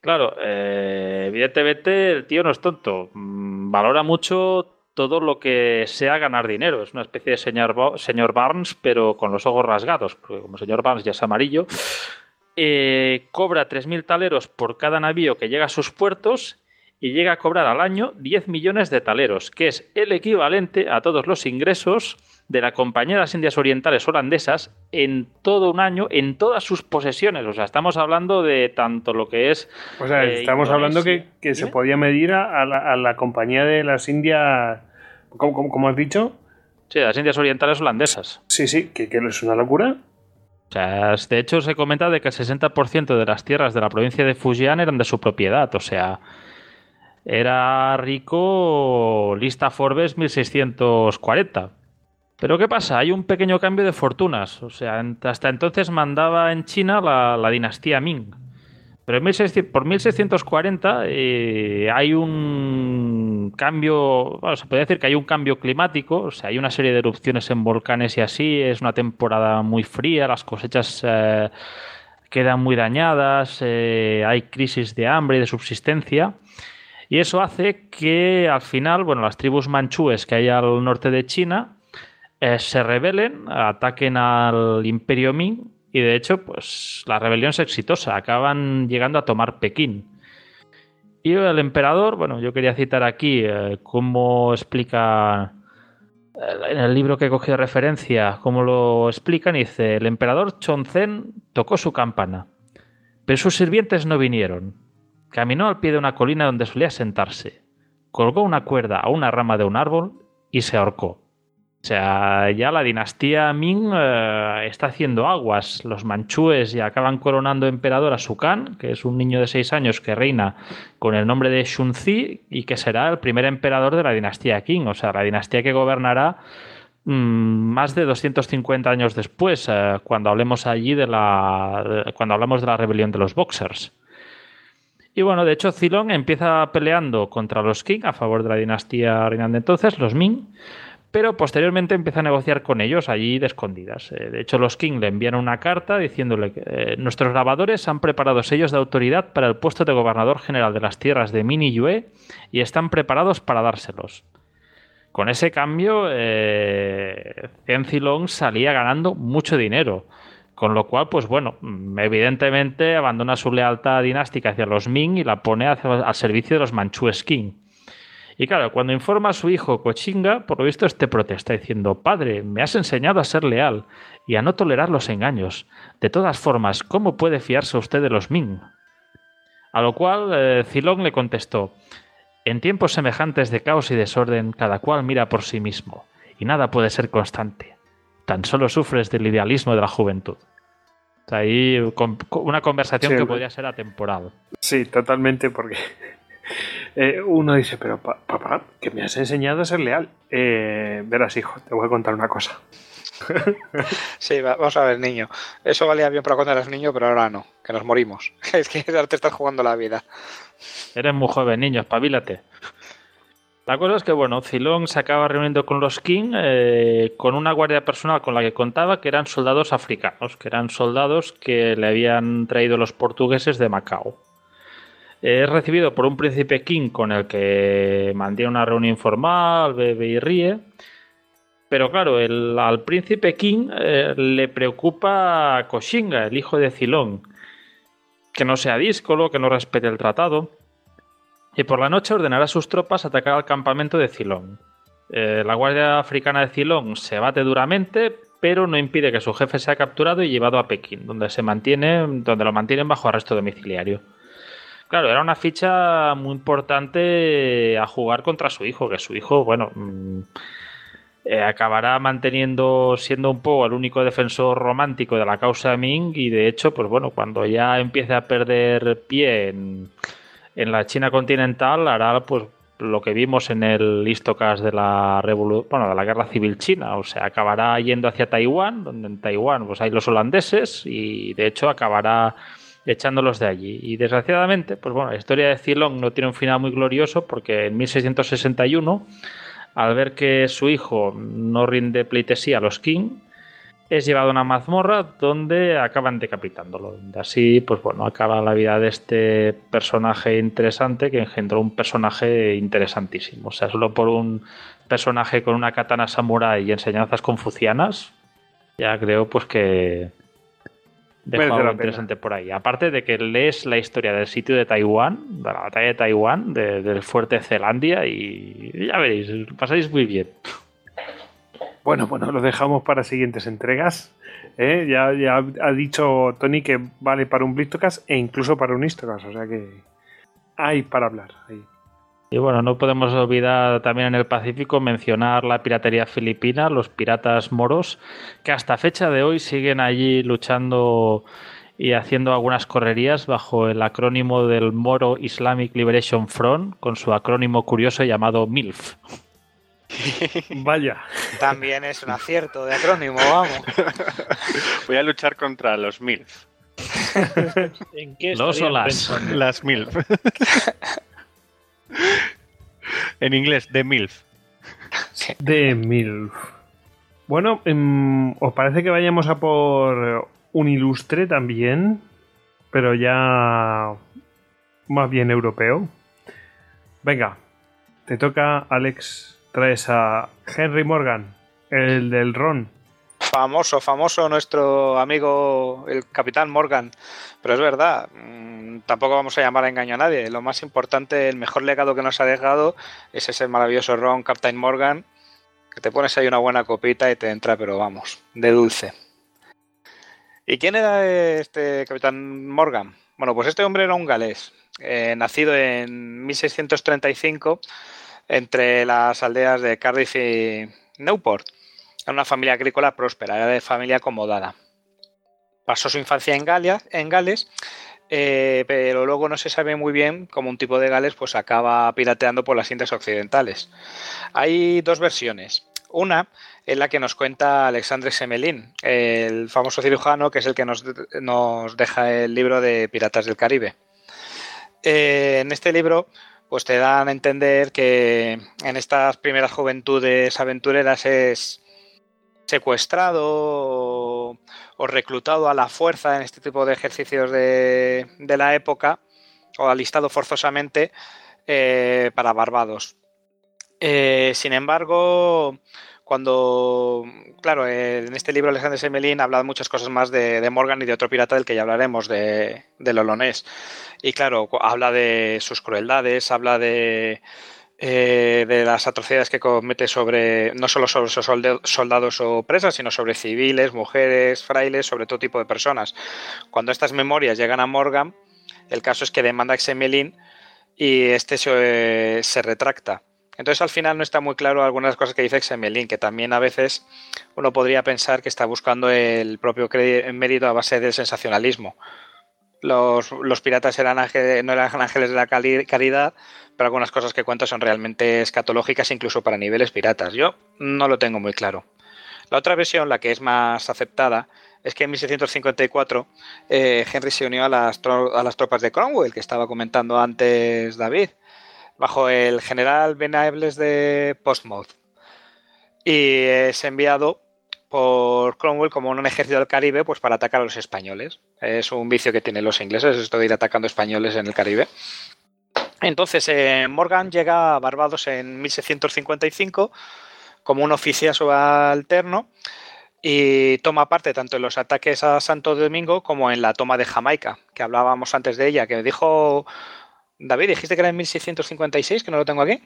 Claro, eh, evidentemente el tío no es tonto, mm, valora mucho todo lo que sea ganar dinero. Es una especie de señor, señor Barnes, pero con los ojos rasgados, porque como señor Barnes ya es amarillo. Eh, cobra 3.000 taleros por cada navío que llega a sus puertos y llega a cobrar al año 10 millones de taleros, que es el equivalente a todos los ingresos de la Compañía de las Indias Orientales Holandesas en todo un año, en todas sus posesiones. O sea, estamos hablando de tanto lo que es... O sea, eh, estamos hablando que, se podía medir a la, Compañía de las Indias... ¿Cómo, has dicho? Sí, las Indias Orientales Holandesas. Sí, sí, que, que es una locura. O sea, de hecho se comenta de que el 60% de las tierras de la provincia de Fujian eran de su propiedad. O sea, era rico lista Forbes 1640. Pero ¿qué pasa? Hay un pequeño cambio de fortunas. O sea, hasta entonces mandaba en China la, dinastía Ming. Pero por 1640 eh, hay un cambio, bueno, se puede decir que hay un cambio climático, o sea, hay una serie de erupciones en volcanes y así, es una temporada muy fría, las cosechas eh, quedan muy dañadas, eh, hay crisis de hambre y de subsistencia. Y eso hace que al final, bueno, las tribus manchúes que hay al norte de China, eh, se rebelen, ataquen al imperio Ming y de hecho pues la rebelión es exitosa, acaban llegando a tomar Pekín. Y el emperador, bueno, yo quería citar aquí eh, cómo explica eh, en el libro que he cogido referencia, cómo lo explican, dice, el emperador Chonzen tocó su campana, pero sus sirvientes no vinieron. Caminó al pie de una colina donde solía sentarse, colgó una cuerda a una rama de un árbol y se ahorcó. O sea, ya la dinastía Ming eh, está haciendo aguas. Los manchúes ya acaban coronando emperador a Su Kan, que es un niño de 6 años que reina con el nombre de Shunzi y que será el primer emperador de la dinastía Qing. O sea, la dinastía que gobernará mm, más de 250 años después, eh, cuando hablemos allí de la. cuando hablamos de la rebelión de los Boxers. Y bueno, de hecho, Zilong empieza peleando contra los Qing a favor de la dinastía reinante entonces, los Ming pero posteriormente empieza a negociar con ellos allí de escondidas. Eh, de hecho, los King le envían una carta diciéndole que eh, nuestros grabadores han preparado sellos de autoridad para el puesto de gobernador general de las tierras de Min y Yue y están preparados para dárselos. Con ese cambio, eh, salía ganando mucho dinero. Con lo cual, pues bueno, evidentemente abandona su lealtad dinástica hacia los Ming y la pone al servicio de los Manchúes King. Y claro, cuando informa a su hijo Cochinga, por lo visto este protesta diciendo, Padre, me has enseñado a ser leal y a no tolerar los engaños. De todas formas, ¿cómo puede fiarse usted de los Ming? A lo cual eh, le contestó, En tiempos semejantes de caos y desorden, cada cual mira por sí mismo, y nada puede ser constante. Tan solo sufres del idealismo de la juventud. ahí una conversación que podría ser atemporal. Sí, totalmente, porque eh, uno dice, pero papá, que me has enseñado a ser leal. Eh, verás, hijo, te voy a contar una cosa. sí, vamos a ver, niño. Eso valía bien para cuando eras niño, pero ahora no, que nos morimos. Es que ahora te estás jugando la vida. Eres muy joven, niño, espabilate. La cosa es que, bueno, Zilong se acaba reuniendo con los King eh, con una guardia personal con la que contaba que eran soldados africanos, que eran soldados que le habían traído los portugueses de Macao. Es recibido por un príncipe King con el que mantiene una reunión informal, bebe y ríe. Pero claro, al príncipe King eh, le preocupa Koshinga, el hijo de Cilón, que no sea díscolo, que no respete el tratado. Y por la noche ordenará a sus tropas atacar al campamento de Cilón. Eh, la Guardia Africana de Cilón se bate duramente, pero no impide que su jefe sea capturado y llevado a Pekín, donde se mantiene, donde lo mantienen bajo arresto domiciliario. Claro, era una ficha muy importante a jugar contra su hijo, que su hijo, bueno, mm, eh, acabará manteniendo, siendo un poco el único defensor romántico de la causa Ming y de hecho, pues bueno, cuando ya empiece a perder pie en, la China continental, hará pues lo que vimos en el histocas de la bueno, de la guerra civil china, o sea, acabará yendo hacia Taiwán, donde en Taiwán pues hay los holandeses y de hecho acabará echándolos de allí. Y desgraciadamente, pues bueno, la historia de Zilong no tiene un final muy glorioso porque en 1661, al ver que su hijo no rinde pleitesía a los King, es llevado a una mazmorra donde acaban decapitándolo. Así, pues bueno, acaba la vida de este personaje interesante que engendró un personaje interesantísimo. O sea, solo por un personaje con una katana samurai y enseñanzas confucianas, ya creo pues que, dejo algo interesante por ahí. Aparte de que lees la historia del sitio de Taiwán, de la batalla de Taiwán, del fuerte Zelandia, y ya veréis, pasáis muy bien. Bueno, bueno, lo dejamos para siguientes entregas. ¿eh? Ya, ya ha dicho Tony que vale para un Blistocast e incluso para un Histocast, o sea que hay para hablar. Ahí. Y bueno, no podemos olvidar también en el Pacífico mencionar la piratería filipina, los piratas moros, que hasta fecha de hoy siguen allí luchando y haciendo algunas correrías bajo el acrónimo del Moro Islamic Liberation Front, con su acrónimo curioso llamado MILF. Vaya. También es un acierto de acrónimo, vamos. Voy a luchar contra los MILF. ¿En qué los o las, las MILF. En inglés, The MILF. The MILF. Bueno, em, ¿os parece que vayamos a por un ilustre también? Pero ya más bien europeo. Venga, te toca, Alex. Traes a Henry Morgan, el del Ron. Famoso, famoso nuestro amigo el capitán Morgan. Pero es verdad, mm, tampoco vamos a llamar a engaño a nadie. Lo más importante, el mejor legado que nos ha dejado es ese maravilloso ron Captain Morgan, que te pones ahí una buena copita y te entra, pero vamos, de dulce. ¿Y quién era este capitán Morgan? Bueno, pues este hombre era un galés, eh, nacido en 1635 entre las aldeas de Cardiff y Newport en una familia agrícola próspera, era de familia acomodada. Pasó su infancia en, Gales, eh, pero luego no se sabe muy bien cómo un tipo de Gales pues acaba pirateando por las Indias Occidentales. Hay dos versiones. Una es la que nos cuenta Alexandre Semelin, el famoso cirujano que es el que nos, deja el libro de Piratas del Caribe. Eh, en este libro pues te dan a entender que en estas primeras juventudes aventureras es secuestrado o, reclutado a la fuerza en este tipo de ejercicios de, la época o alistado forzosamente eh, para Barbados. Eh, sin embargo, cuando, claro, en este libro Alexander Semelin habla de muchas cosas más de, Morgan y de otro pirata del que ya hablaremos, de, del Olonés. Y claro, habla de sus crueldades, habla de, eh, de las atrocidades que comete sobre, no solo sobre soldados o presas, sino sobre civiles, mujeres, frailes, sobre todo tipo de personas. Cuando estas memorias llegan a Morgan, el caso es que demanda a Semelin y este se, se retracta entonces al final no está muy claro algunas cosas que dice Xemelin, que también a veces uno podría pensar que está buscando el propio mérito a base del sensacionalismo. Los, piratas eran no eran ángeles de la caridad, pero algunas cosas que cuenta son realmente escatológicas incluso para niveles piratas. Yo no lo tengo muy claro. La otra versión, la que es más aceptada, es que en 1654 eh, Henry se unió a las, a las tropas de Cromwell, que estaba comentando antes David bajo el general Benables de Portsmouth y es enviado por Cromwell como un ejército del Caribe pues para atacar a los españoles. Es un vicio que tienen los ingleses, esto de ir atacando españoles en el Caribe. Entonces, eh, Morgan llega a Barbados en 1655 como un oficial subalterno y toma parte tanto en los ataques a Santo Domingo como en la toma de Jamaica, que hablábamos antes de ella, que dijo David, dijiste que era en 1656, que no lo tengo aquí.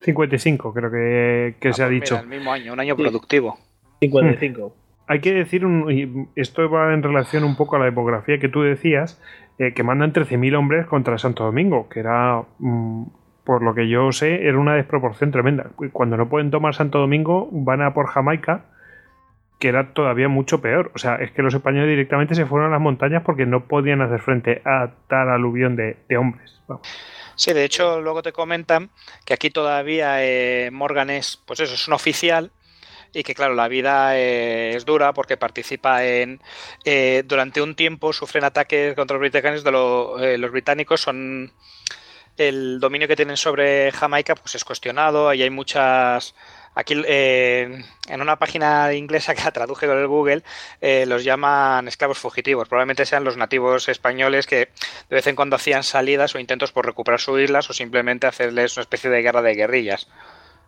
55, creo que, ah, se ha pues dicho. el mismo año, un año productivo. 55. Hay que decir, y esto va en relación un poco a la demografía que tú decías, eh, que mandan 13.000 hombres contra Santo Domingo, que era, mm, por lo que yo sé, era una desproporción tremenda. Cuando no pueden tomar Santo Domingo, van a por Jamaica que era todavía mucho peor. O sea, es que los españoles directamente se fueron a las montañas porque no podían hacer frente a tal aluvión de, hombres. Sí, de hecho, luego te comentan que aquí todavía eh, Morgan es, pues eso, es un oficial y que claro, la vida eh, es dura porque participa en... Eh, durante un tiempo sufren ataques contra los británicos, de los británicos son... El dominio que tienen sobre Jamaica pues es cuestionado y hay muchas Aquí eh, en una página inglesa que la traduje con el Google eh, los llaman esclavos fugitivos. Probablemente sean los nativos españoles que de vez en cuando hacían salidas o intentos por recuperar sus islas o simplemente hacerles una especie de guerra de guerrillas.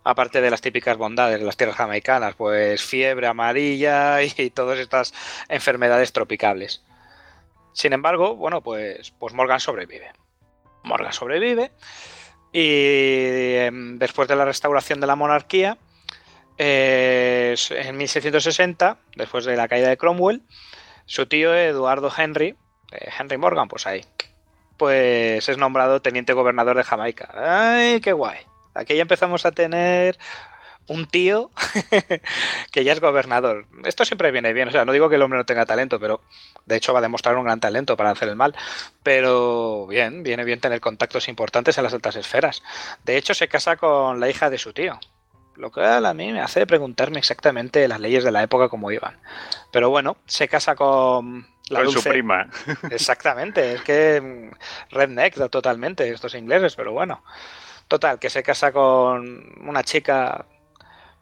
Aparte de las típicas bondades de las tierras jamaicanas, pues fiebre amarilla y, todas estas enfermedades tropicales. Sin embargo, bueno, pues, pues Morgan sobrevive. Morgan sobrevive y em, después de la restauración de la monarquía, eh, en 1660, después de la caída de Cromwell, su tío Eduardo Henry, eh, Henry Morgan, pues ahí, pues es nombrado teniente gobernador de Jamaica. ¡Ay, qué guay! Aquí ya empezamos a tener un tío que ya es gobernador. Esto siempre viene bien, o sea, no digo que el hombre no tenga talento, pero de hecho va a demostrar un gran talento para hacer el mal. Pero bien, viene bien tener contactos importantes en las altas esferas. De hecho, se casa con la hija de su tío, lo que a mí me hace preguntarme exactamente las leyes de la época cómo iban. Pero bueno, se casa con la con su prima. Exactamente, es que mm, redneck totalmente estos ingleses, pero bueno. Total, que se casa con una chica,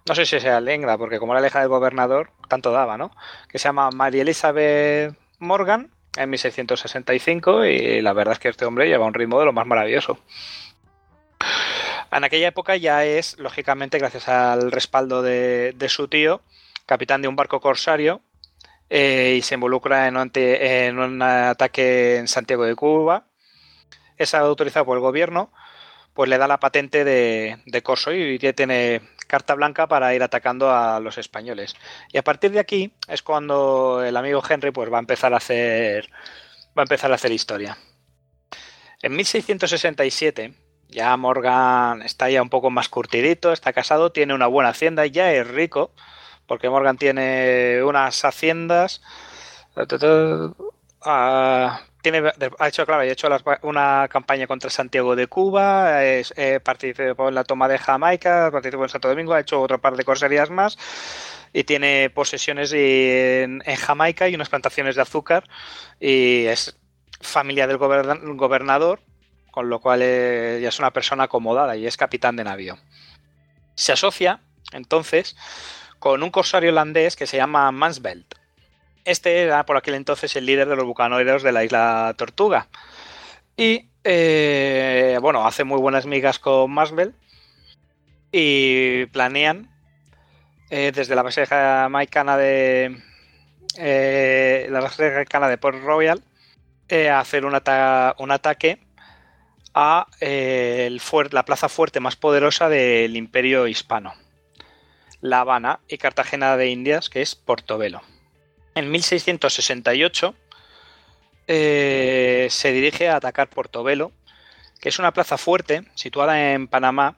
no sé si sea lengua, porque como era la hija del gobernador, tanto daba, ¿no? Que se llama María Elizabeth Morgan en 1665 y la verdad es que este hombre lleva un ritmo de lo más maravilloso. En aquella época ya es, lógicamente, gracias al respaldo de, su tío, capitán de un barco corsario eh, y se involucra en un, ataque en Santiago de Cuba. Es autorizado por el gobierno, pues le da la patente de, de corso y tiene carta blanca para ir atacando a los españoles. Y a partir de aquí es cuando el amigo Henry pues va a empezar a hacer va a empezar a hacer historia. En 1667 ya Morgan está ya un poco más curtidito, está casado, tiene una buena hacienda, ya es rico, porque Morgan tiene unas haciendas. Tiene, ha hecho, claro, ha hecho una campaña contra Santiago de Cuba, es, eh, participó en la toma de Jamaica, participó en Santo Domingo, ha hecho otra par de coserías más y tiene posesiones en, Jamaica y unas plantaciones de azúcar y es familia del gobernador, con lo cual eh, ya es una persona acomodada y es capitán de navío. Se asocia entonces con un corsario holandés que se llama Mansveld este era por aquel entonces el líder de los bucaneros de la isla Tortuga. Y eh, bueno, hace muy buenas migas con Masvel y planean eh, desde la base jamaicana de eh, la base de Port Royal hacer un, ataque a la plaza fuerte más poderosa del imperio hispano, La Habana y Cartagena de Indias, que es Portobelo en 1668 eh, se dirige a atacar Portobelo, que es una plaza fuerte situada en Panamá,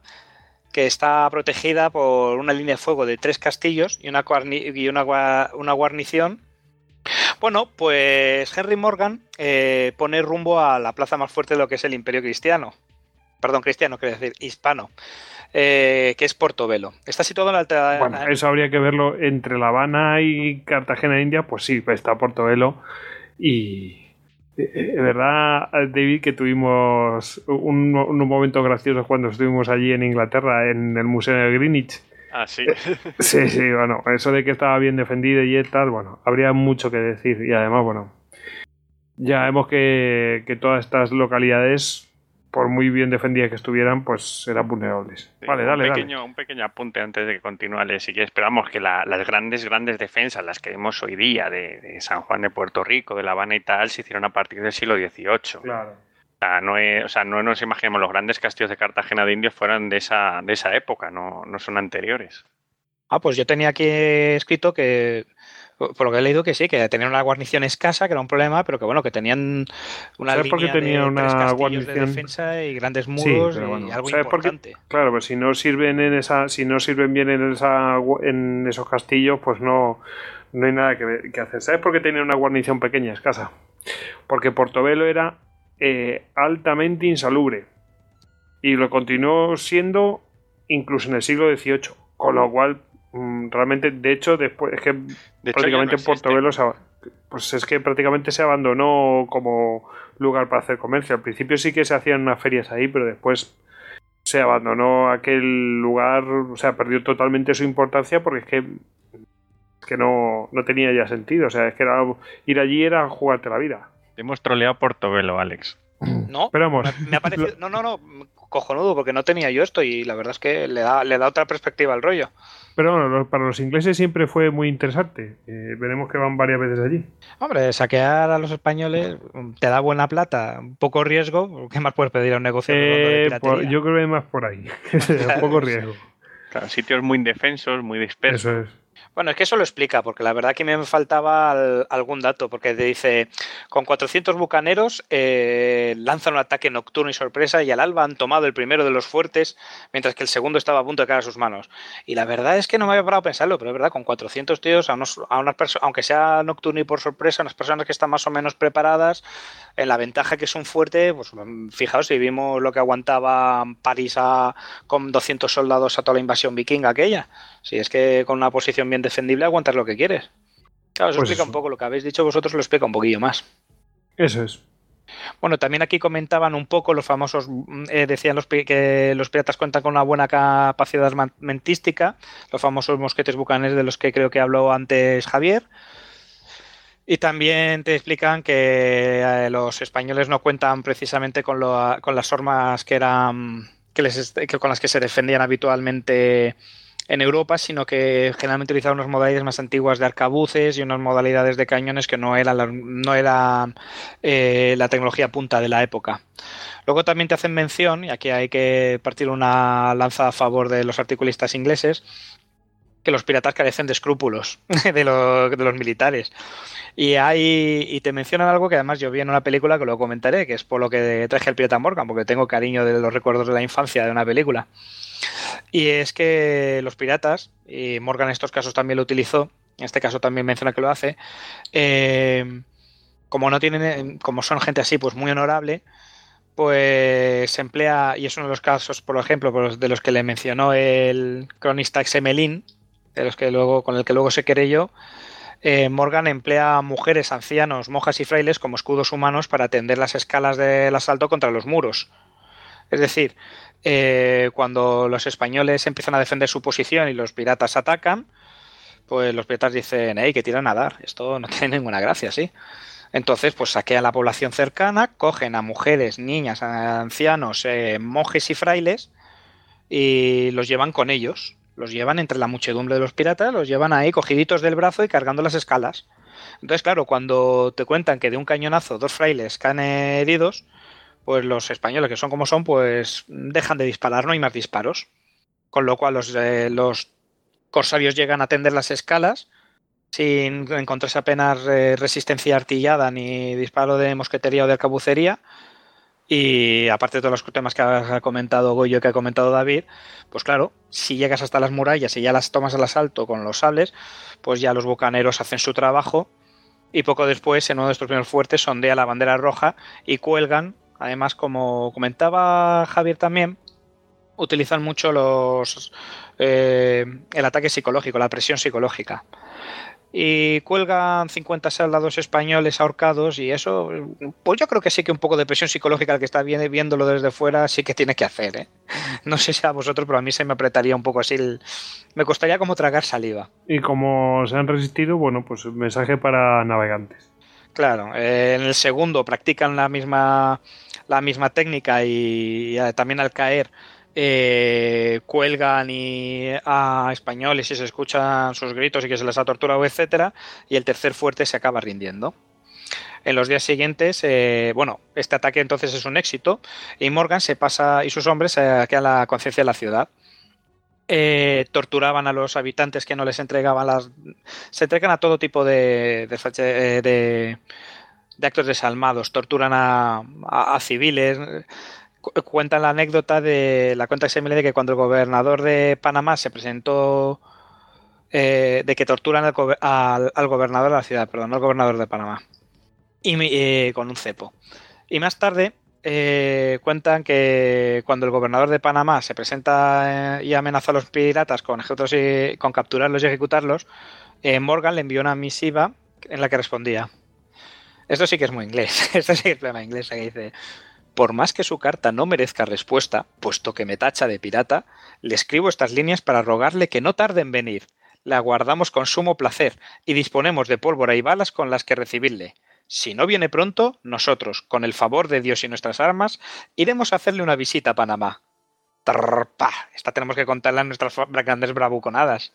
que está protegida por una línea de fuego de tres castillos y una, guarnición. Bueno, pues Henry Morgan eh, pone rumbo a la plaza más fuerte de lo que es el Imperio Cristiano. Perdón, cristiano, quiero decir, hispano. Eh, que es Portobelo. Está situado en la alta. Bueno, eso habría que verlo entre La Habana y Cartagena, India. Pues sí, está Portobelo. Y. Es eh, verdad, David, que tuvimos un, un momento gracioso cuando estuvimos allí en Inglaterra, en el Museo de Greenwich. Ah, sí. sí, sí, bueno, eso de que estaba bien defendido y tal, bueno, habría mucho que decir. Y además, bueno, ya vemos que, que todas estas localidades por muy bien defendidas que estuvieran, pues eran vulnerables. vale, dale, un pequeño, Un pequeño apunte antes de que continúe, sí que esperamos que las grandes, grandes defensas, las que vemos hoy día de, San Juan de Puerto Rico, de La Habana y tal, se hicieron a partir del siglo XVIII. Claro. O sea, no, o sea, no nos imaginemos, los grandes castillos de Cartagena de Indios fueran de esa, de esa época, no, no son anteriores. Ah, pues yo tenía aquí escrito que por lo que he leído que sí, que tenían una guarnición escasa, que era un problema, pero que bueno, que tenían una línea tenía de una guarnición de defensa y grandes muros y algo importante. claro, pues si no sirven en esa, si no sirven bien en esa, en esos castillos, pues no, no hay nada que, hacer. ¿Sabes por qué tenía una guarnición pequeña, escasa? Porque Portobelo era eh, altamente insalubre y lo continuó siendo incluso en el siglo XVIII, con lo cual realmente, de hecho, después es que prácticamente Portobelo pues es que prácticamente se abandonó como lugar para hacer comercio. Al principio sí que se hacían unas ferias ahí, pero después se abandonó aquel lugar, o sea, perdió totalmente su importancia porque es que, que no, no tenía ya sentido. O sea, es que era, ir allí era jugarte la vida. Hemos troleado Portobelo, Alex. No, Me, ha parecido, no, no, no, cojonudo, porque no tenía yo esto y la verdad es que le da, le da otra perspectiva al rollo. Pero bueno, para los ingleses siempre fue muy interesante. Eh, veremos que van varias veces allí. Hombre, saquear a los españoles te da buena plata, un poco riesgo. ¿Qué más puedes pedir a un negocio? Eh, yo creo que es más por ahí. un poco riesgo. Claro, sitios muy indefensos, muy dispersos. Eso es. Bueno, es que eso lo explica, porque la verdad que me faltaba algún dato, porque dice, con 400 bucaneros eh, lanzan un ataque nocturno y sorpresa y al alba han tomado el primero de los fuertes, mientras que el segundo estaba a punto de caer a sus manos. Y la verdad es que no me había parado a pensarlo, pero es verdad, con 400 tíos, a, unos, a unas aunque sea nocturno y por sorpresa, unas personas que están más o menos preparadas, en la ventaja que es un fuerte, pues fijaos si vimos lo que aguantaba París a, con 200 soldados a toda la invasión vikinga aquella. Si es que con una posición bien defendible aguantas lo que quieres. Claro, eso pues explica un poco lo que habéis dicho vosotros, lo explica un poquillo más. Eso es. Bueno, también aquí comentaban un poco los famosos, mm, eh, decían los, que los piratas cuentan con una buena capacidad armamentística, los famosos mosquetes bucanes de los que creo que habló antes Javier. Y también te explican que eh, los españoles no cuentan precisamente con, con las armas que eran que les, con las que se defendían habitualmente en Europa, sino que generalmente utilizaban unas modalidades más antiguas de arcabuces y unas modalidades de cañones que no era la, no era, eh, la tecnología punta de la época. Luego también te hacen mención, y aquí hay que partir una lanza a favor de los articulistas ingleses, que los piratas carecen de escrúpulos de, de los militares. Y hay y te mencionan algo que además yo vi en una película que lo comentaré, que es por lo que traje el pirata Morgan, porque tengo cariño de los recuerdos de la infancia de una película. Y es que los piratas, y Morgan en estos casos también lo utilizó, en este caso también menciona que lo hace, eh, como no tienen, como son gente así, pues muy honorable, pues se emplea, y es uno de los casos, por ejemplo, de los que le mencionó el cronista Xemelin, de los que luego, con el que luego se querelló, eh, Morgan emplea a mujeres, ancianos, monjas y frailes como escudos humanos para atender las escalas del asalto contra los muros. Es decir, eh, cuando los españoles empiezan a defender su posición y los piratas atacan, pues los piratas dicen, hey, que tiran a dar, esto no tiene ninguna gracia, ¿sí? Entonces, pues saquean la población cercana, cogen a mujeres, niñas, ancianos, eh, monjes y frailes y los llevan con ellos. Los llevan entre la muchedumbre de los piratas, los llevan ahí cogiditos del brazo y cargando las escalas. Entonces, claro, cuando te cuentan que de un cañonazo dos frailes caen heridos, pues los españoles, que son como son, pues dejan de disparar, no hay más disparos. Con lo cual los, eh, los corsarios llegan a tender las escalas sin encontrarse apenas eh, resistencia artillada ni disparo de mosquetería o de arcabucería. Y aparte de todos los temas que ha comentado Goyo y que ha comentado David, pues claro, si llegas hasta las murallas y ya las tomas al asalto con los sables, pues ya los bucaneros hacen su trabajo y poco después en uno de estos primeros fuertes sondea la bandera roja y cuelgan, además como comentaba Javier también, utilizan mucho los eh, el ataque psicológico, la presión psicológica y cuelgan 50 soldados españoles ahorcados y eso, pues yo creo que sí que un poco de presión psicológica al que está viéndolo desde fuera sí que tiene que hacer. ¿eh? No sé si a vosotros, pero a mí se me apretaría un poco así, me costaría como tragar saliva. Y como se han resistido, bueno, pues mensaje para navegantes. Claro, eh, en el segundo practican la misma, la misma técnica y también al caer eh, cuelgan y a españoles y se escuchan sus gritos y que se les ha torturado, etcétera, y el tercer fuerte se acaba rindiendo. En los días siguientes, eh, bueno, este ataque entonces es un éxito y Morgan se pasa y sus hombres se quedan la conciencia de la ciudad. Eh, torturaban a los habitantes que no les entregaban las. Se entregan a todo tipo de, de, actos desalmados, torturan a, civiles cuentan la anécdota de la cuenta XML de que cuando el gobernador de Panamá se presentó eh, de que torturan al, gobernador de la ciudad, perdón, al gobernador de Panamá, y eh, con un cepo. Y más tarde eh, cuentan que cuando el gobernador de Panamá se presenta y amenaza a los piratas con, y, con capturarlos y ejecutarlos, Morgan le envió una misiva en la que respondía. Esto sí que es muy inglés, esto sí que es plena inglesa que dice por más que su carta no merezca respuesta, puesto que me tacha de pirata, le escribo estas líneas para rogarle que no tarde en venir. La aguardamos con sumo placer y disponemos de pólvora y balas con las que recibirle. Si no viene pronto, nosotros, con el favor de Dios y nuestras armas, iremos a hacerle una visita a Panamá. Trrpa. Esta tenemos que contarla en nuestras grandes bravuconadas.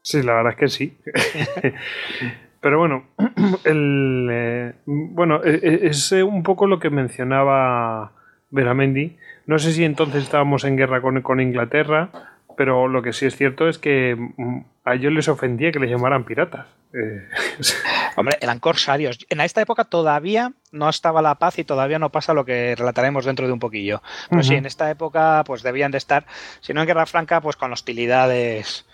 Sí, la verdad es que sí. Pero bueno, el, eh, bueno, e, e, es un poco lo que mencionaba Veramendi. No sé si entonces estábamos en guerra con, con Inglaterra, pero lo que sí es cierto es que mm, a ellos les ofendía que les llamaran piratas. Eh, Hombre, eran corsarios. En esta época todavía no estaba la paz y todavía no pasa lo que relataremos dentro de un poquillo. Pero sí, en esta época pues debían de estar, si no en guerra franca, pues con hostilidades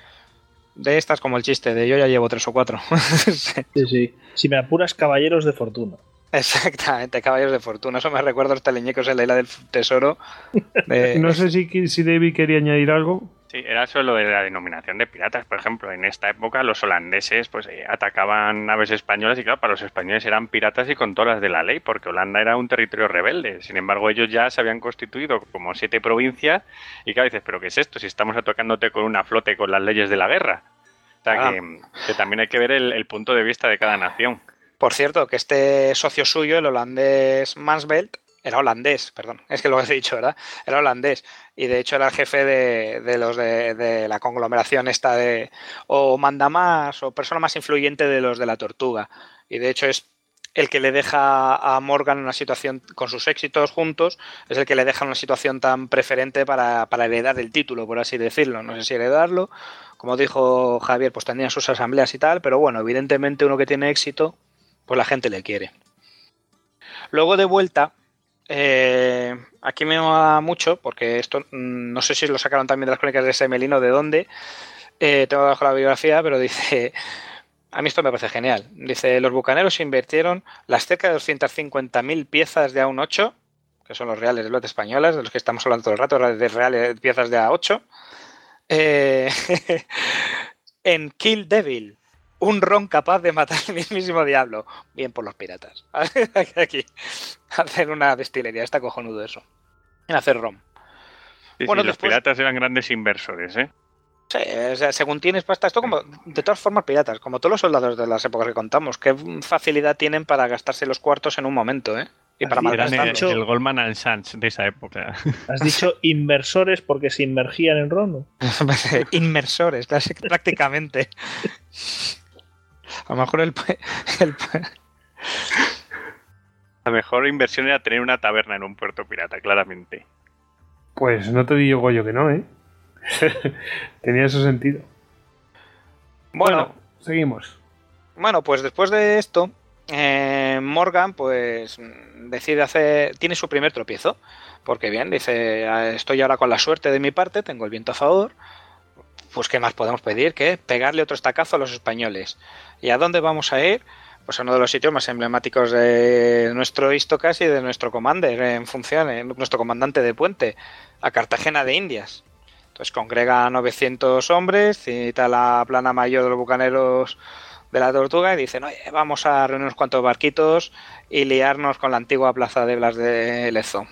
de estas como el chiste de yo ya llevo tres o cuatro. sí, sí. Si me apuras, caballeros de fortuna. Exactamente, caballeros de fortuna. Eso me recuerda a los teleñecos en la isla del tesoro. no sé si, si David quería añadir algo. Sí, era solo de la denominación de piratas. Por ejemplo, en esta época los holandeses pues eh, atacaban naves españolas y claro, para los españoles eran piratas y con todas las de la ley, porque Holanda era un territorio rebelde. Sin embargo, ellos ya se habían constituido como siete provincias y claro, dices, ¿pero qué es esto? Si estamos atacándote con una flote con las leyes de la guerra. O sea, ah. que, también hay que ver el, punto de vista de cada nación. Por cierto, que este socio suyo, el holandés Mansbelt, era holandés, perdón, es que lo he dicho, ¿verdad? Era holandés y de hecho era el jefe de, los de, la conglomeración esta de o manda más o persona más influyente de los de la tortuga y de hecho es el que le deja a Morgan una situación con sus éxitos juntos, es el que le deja una situación tan preferente para, para heredar el título, por así decirlo. No sé si heredarlo, como dijo Javier, pues tendrían sus asambleas y tal, pero bueno, evidentemente uno que tiene éxito, pues la gente le quiere. Luego de vuelta, eh, aquí me mola mucho, porque esto mm, no sé si lo sacaron también de las crónicas de Semelino, de dónde. Eh, tengo abajo la biografía, pero dice. A mí esto me parece genial. Dice: Los bucaneros invirtieron las cerca de 250.000 piezas de A1-8, que son los reales de lote españolas, de los que estamos hablando todo el rato, de reales piezas de A8, eh, en Kill Devil, un ron capaz de matar al mismísimo diablo. Bien por los piratas. Aquí, hacer una destilería. Está cojonudo eso. En hacer ron. bueno, los piratas eran grandes inversores, ¿eh? Sí, o sea, según tienes pasta, esto como, de todas formas, piratas, como todos los soldados de las épocas que contamos, qué facilidad tienen para gastarse los cuartos en un momento, ¿eh? Y para el, el, Goldman and Sachs de esa época. ¿Has dicho inversores porque se inmergían en ron? Inmersores, prácticamente. A lo mejor el, La mejor inversión era tener una taberna en un puerto pirata, claramente. Pues no te digo yo que no, ¿eh? Tenía ese sentido. Bueno, seguimos. Bueno, pues después de esto, eh, Morgan, pues decide hacer. Tiene su primer tropiezo. Porque bien, dice: ah, Estoy ahora con la suerte de mi parte, tengo el viento a favor. Pues, ¿qué más podemos pedir? Que pegarle otro estacazo a los españoles. ¿Y a dónde vamos a ir? Pues a uno de los sitios más emblemáticos de nuestro Istocas y de nuestro commander en función, eh, nuestro comandante de puente, a Cartagena de Indias. Entonces congrega 900 hombres, cita la plana mayor de los bucaneros de la Tortuga y dicen, oye, vamos a reunir unos cuantos barquitos y liarnos con la antigua plaza de Blas de Lezo.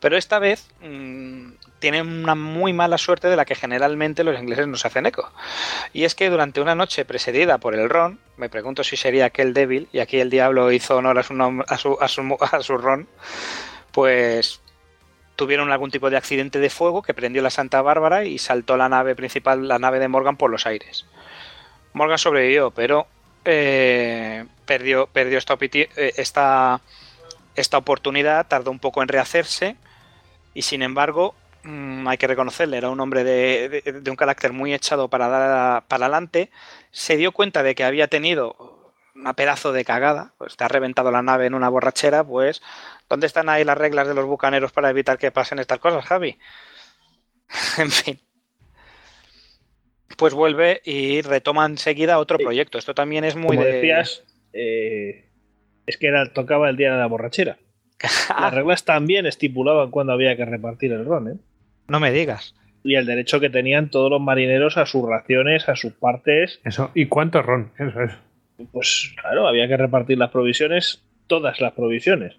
Pero esta vez mmm, tienen una muy mala suerte de la que generalmente los ingleses nos hacen eco. Y es que durante una noche precedida por el ron, me pregunto si sería aquel débil, y aquí el diablo hizo honor a su, a su, ron, pues tuvieron algún tipo de accidente de fuego que prendió la Santa Bárbara y saltó la nave principal, la nave de Morgan, por los aires. Morgan sobrevivió, pero eh, perdió, perdió esta, eh, esta, oportunidad, tardó un poco en rehacerse y sin embargo hay que reconocerle, era un hombre de, un carácter muy echado para dar para adelante, se dio cuenta de que había tenido una pedazo de cagada, pues te ha reventado la nave en una borrachera, pues ¿dónde están ahí las reglas de los bucaneros para evitar que pasen estas cosas, Javi? en fin. Pues vuelve y retoma enseguida otro proyecto. Esto también es muy Como decías, eh, es que era, tocaba el día de la borrachera. Las reglas también estipulaban cuándo había que repartir el ron, ¿eh? No me digas. Y el derecho que tenían todos los marineros a sus raciones, a sus partes. Eso. ¿Y cuánto ron? Eso es. Pues claro, había que repartir las provisiones, todas las provisiones.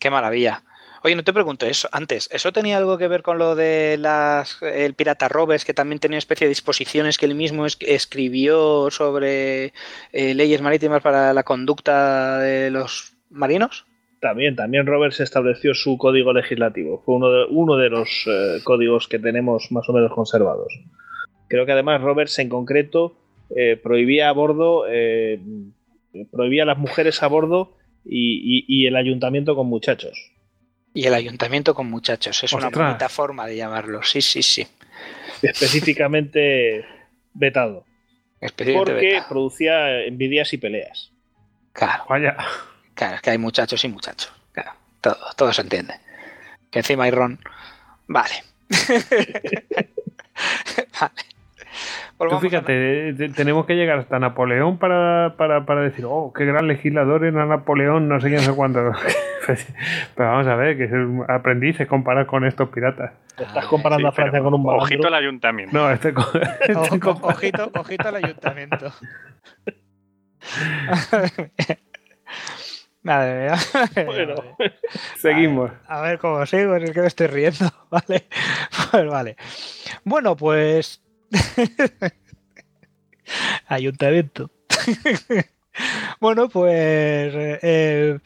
Qué maravilla. Oye, no te pregunto eso antes. ¿Eso tenía algo que ver con lo de las el pirata Roberts, que también tenía una especie de disposiciones que él mismo escribió sobre eh, leyes marítimas para la conducta de los marinos? También, también Roberts estableció su código legislativo. Fue uno de, uno de los eh, códigos que tenemos más o menos conservados. Creo que además Roberts en concreto eh, prohibía a bordo, eh, prohibía a las mujeres a bordo y, el ayuntamiento con muchachos. Y el ayuntamiento con muchachos, es una bonita forma de llamarlo, sí, sí, sí. Específicamente vetado. porque producía envidias y peleas. Claro. Vaya. Claro, es que hay muchachos y muchachos. Claro, todo, todo se entiende. Que encima hay ron. Vale. vale. Tú fíjate, tenemos que llegar hasta Napoleón para, para, para, decir, oh, qué gran legislador era Napoleón, no sé quién, no sé cuánto. Pero vamos a ver, que aprendices comparar con estos piratas. estás comparando a Francia con un malandro. Ojito al ayuntamiento. No, este, este ojito, ojito al ayuntamiento. Madre mía. Bueno, seguimos. A ver, cómo sigo, es que me estoy riendo, ¿vale? Pues vale. Bueno, pues. Ayuntamiento. bueno, pues. Eh,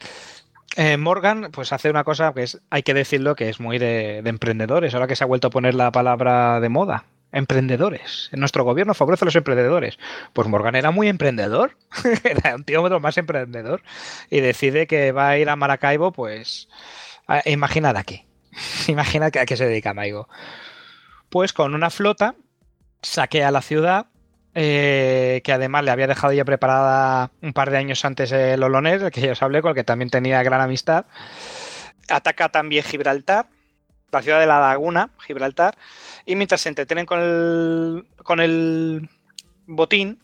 eh, Morgan pues hace una cosa que es, hay que decirlo, que es muy de, de emprendedores, ahora que se ha vuelto a poner la palabra de moda emprendedores. Nuestro gobierno favorece a los emprendedores. Pues Morgan era muy emprendedor, era un tío más emprendedor y decide que va a ir a Maracaibo, pues imaginad aquí. Imaginad a qué se dedica Maigo. Pues con una flota saquea la ciudad, eh, que además le había dejado ya preparada un par de años antes el Olonés, el que ya os hablé, con el que también tenía gran amistad. ataca también Gibraltar, la ciudad de la laguna, Gibraltar, y mientras se entretienen con el, con el botín,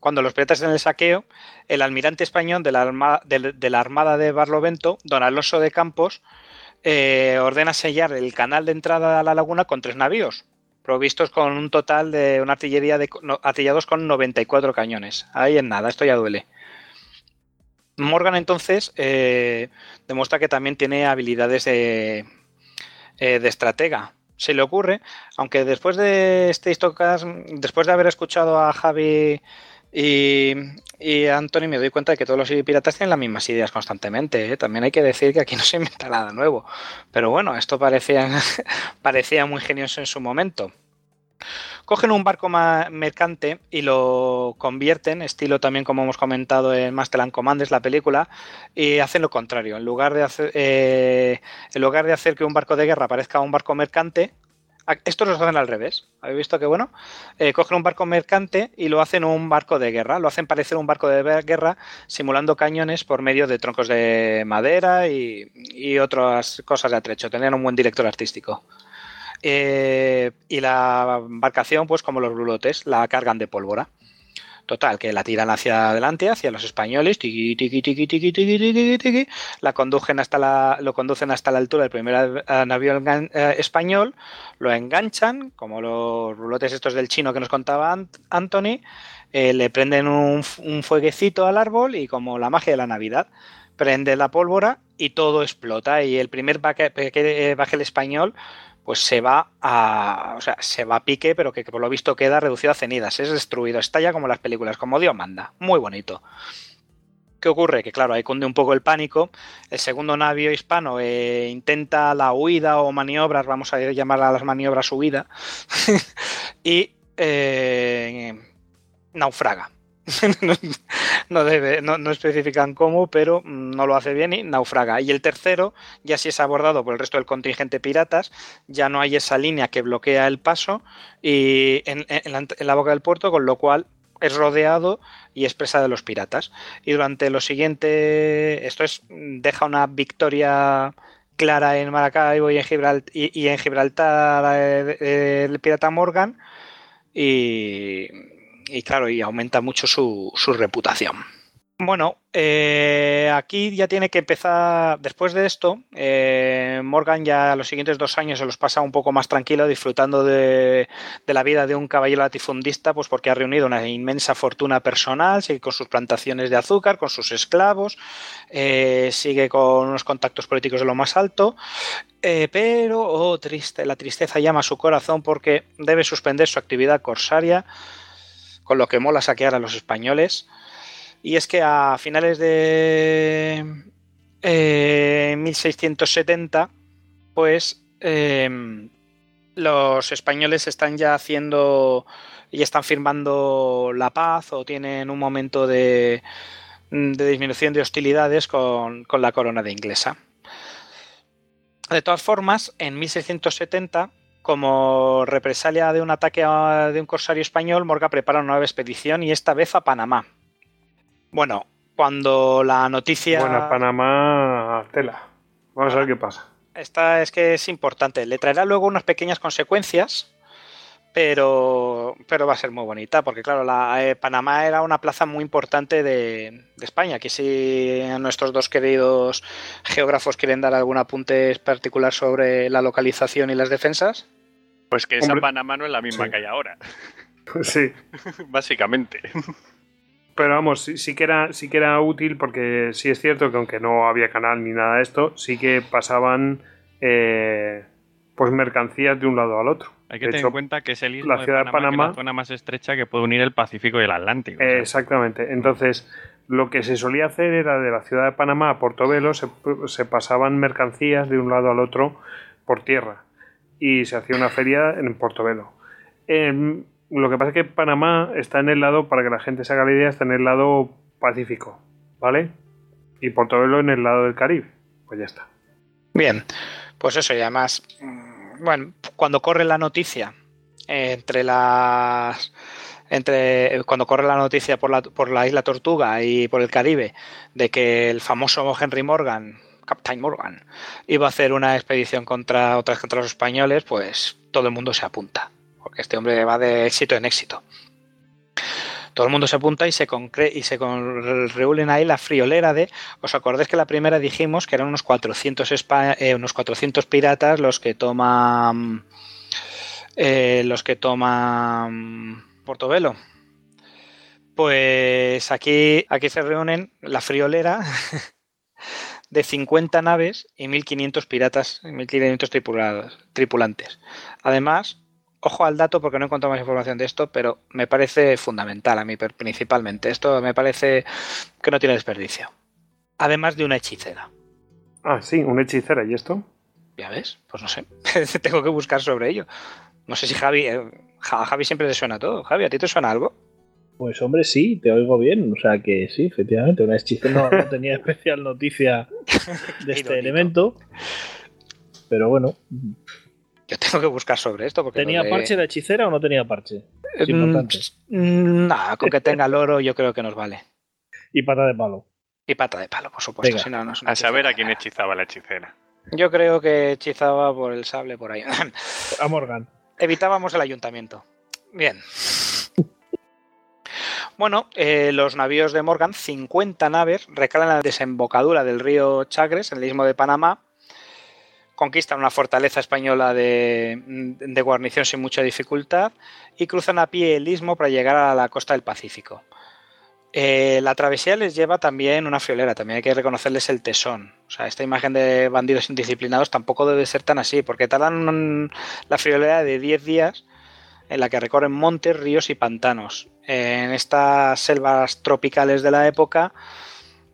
cuando los piratas en el saqueo, el almirante español de la, armada de, la Armada de Barlovento, don Alonso de Campos, eh, ordena sellar el canal de entrada a la laguna con tres navíos, provistos con un total de una artillería de artillados con 94 cañones. Ahí en nada, esto ya duele. Morgan entonces eh, demuestra que también tiene habilidades de, eh, de estratega. Se le ocurre, aunque después de este histocast, después de haber escuchado a Javi y, y Anthony me doy cuenta de que todos los piratas tienen las mismas ideas constantemente. ¿eh? También hay que decir que aquí no se inventa nada nuevo. Pero bueno, esto parecía, parecía muy genioso en su momento. Cogen un barco mercante y lo convierten, estilo también como hemos comentado en Master and Commanders, la película, y hacen lo contrario. En lugar de hacer, eh, en lugar de hacer que un barco de guerra parezca un barco mercante, esto lo hacen al revés. ¿Habéis visto que bueno? Eh, cogen un barco mercante y lo hacen un barco de guerra. Lo hacen parecer un barco de guerra simulando cañones por medio de troncos de madera y, otras cosas de atrecho. Tenían un buen director artístico. Eh, y la embarcación, pues como los brulotes, la cargan de pólvora. Total, que la tiran hacia adelante, hacia los españoles, tiqui, tiqui, tiqui, tiqui, tiqui, tiqui, la conducen hasta la, lo conducen hasta la altura del primer navío eh, español, lo enganchan, como los rulotes estos del chino que nos contaba Anthony, eh, le prenden un, un fueguecito al árbol y como la magia de la Navidad, prende la pólvora y todo explota y el primer baje, baje el español pues se va a, o sea, se va a pique, pero que, por lo visto queda reducido a cenizas, es destruido, estalla como las películas, como Dios manda, muy bonito. ¿Qué ocurre? Que claro, ahí cunde un poco el pánico. El segundo navío hispano eh, intenta la huida o maniobras, vamos a llamar a las maniobras huida, y eh, naufraga. no, debe, no, especifican cómo, pero no lo hace bien y naufraga. Y el tercero, ya si es abordado por el resto del contingente piratas, ya no hay esa línea que bloquea el paso y en, la, boca del puerto, con lo cual es rodeado y es presa de los piratas. Y durante lo siguiente, esto es, deja una victoria clara en Maracaibo y en Gibraltar, y, en Gibraltar eh, el pirata Morgan. Y, y claro, y aumenta mucho su, su reputación. Bueno, eh, aquí ya tiene que empezar, después de esto, eh, Morgan ya los siguientes dos años se los pasa un poco más tranquilo, disfrutando de, la vida de un caballero latifundista, pues porque ha reunido una inmensa fortuna personal, sigue con sus plantaciones de azúcar, con sus esclavos, eh, sigue con unos contactos políticos de lo más alto, pero oh, triste, la tristeza llama a su corazón porque debe suspender su actividad corsaria con lo que mola saquear a los españoles. Y es que a finales de 1670, eh, pues em, los españoles están ya haciendo y están firmando la paz o tienen un momento de, de disminución de hostilidades con, con la corona de inglesa. De todas formas, en 1670 como represalia de un ataque de un corsario español, Morga prepara una nueva expedición y esta vez a Panamá. Bueno, cuando la noticia. Bueno, Panamá, tela. Vamos a ver qué pasa. Esta es que es importante. Le traerá luego unas pequeñas consecuencias, pero, pero va a ser muy bonita, porque claro, la, eh, Panamá era una plaza muy importante de, de, España. Aquí si nuestros dos queridos geógrafos quieren dar algún apunte particular sobre la localización y las defensas. Pues que esa Panamá no es la misma que hay ahora. Sí. Básicamente. Pero vamos, sí, que era, sí que era útil porque sí es cierto que aunque no había canal ni nada de esto, sí que pasaban eh, pues mercancías de un lado al otro. Hay que tener en cuenta que es el isla la ciudad de Panamá, la zona más estrecha que puede unir el Pacífico y el Atlántico. exactamente. Entonces, lo que se solía hacer era de la ciudad de Panamá a Portobelo se, se pasaban mercancías de un lado al otro por tierra y se hacía una feria en Portobelo. Em, lo que pasa es que Panamá está en el lado, para que la gente se haga la idea, está en el lado Pacífico, ¿vale? Y Portobelo en el lado del Caribe. Pues ya está. Bien, pues eso y además, mm, bueno, cuando corre la noticia entre las entre cuando corre la noticia por la, por la isla Tortuga y por el Caribe de que el famoso Henry Morgan Captain Morgan, iba a hacer una expedición contra otras contra los españoles, pues todo el mundo se apunta, porque este hombre va de éxito en éxito. Todo el mundo se apunta y se, y se reúnen ahí la friolera de. ¿Os acordáis que la primera dijimos que eran unos 400, eh, unos 400 piratas los que toman. Eh, los que toman Portobelo? Pues aquí, aquí se reúnen la friolera de 50 naves y 1.500 piratas, 1.500 tripulantes. Además, ojo al dato porque no he encontrado más información de esto, pero me parece fundamental a mí principalmente. Esto me parece que no tiene desperdicio. Además de una hechicera. Ah, sí, una hechicera. ¿Y esto? Ya ves, pues no sé. Tengo que buscar sobre ello. No sé si Javi, eh, a Javi siempre te suena todo. Javi, ¿a ti te suena algo? Pues hombre, sí, te oigo bien. O sea que sí, efectivamente, una hechicera no, tenía especial noticia de este elemento. Pero bueno. Yo tengo que buscar sobre esto. Porque ¿Tenía parche de hechicera o no tenía parche? Es mm, mm, nada, con que tenga loro yo creo que nos vale. Y pata de palo. Y pata de palo, por supuesto. a saber a quién hechizaba la hechicera. Yo creo que hechizaba por el sable por ahí. a Morgan. Evitábamos el ayuntamiento. Bien. Bueno, eh, los navíos de Morgan, 50 naves, recalan la desembocadura del río Chagres, en el istmo de Panamá, conquistan una fortaleza española de, guarnición sin mucha dificultad y cruzan a pie el istmo para llegar a la costa del Pacífico. Eh, la travesía les lleva también una friolera, también hay que reconocerles el tesón. O sea, esta imagen de bandidos indisciplinados tampoco debe ser tan así, porque tardan la friolera de 10 días en la que recorren montes, ríos y pantanos. En estas selvas tropicales de la época,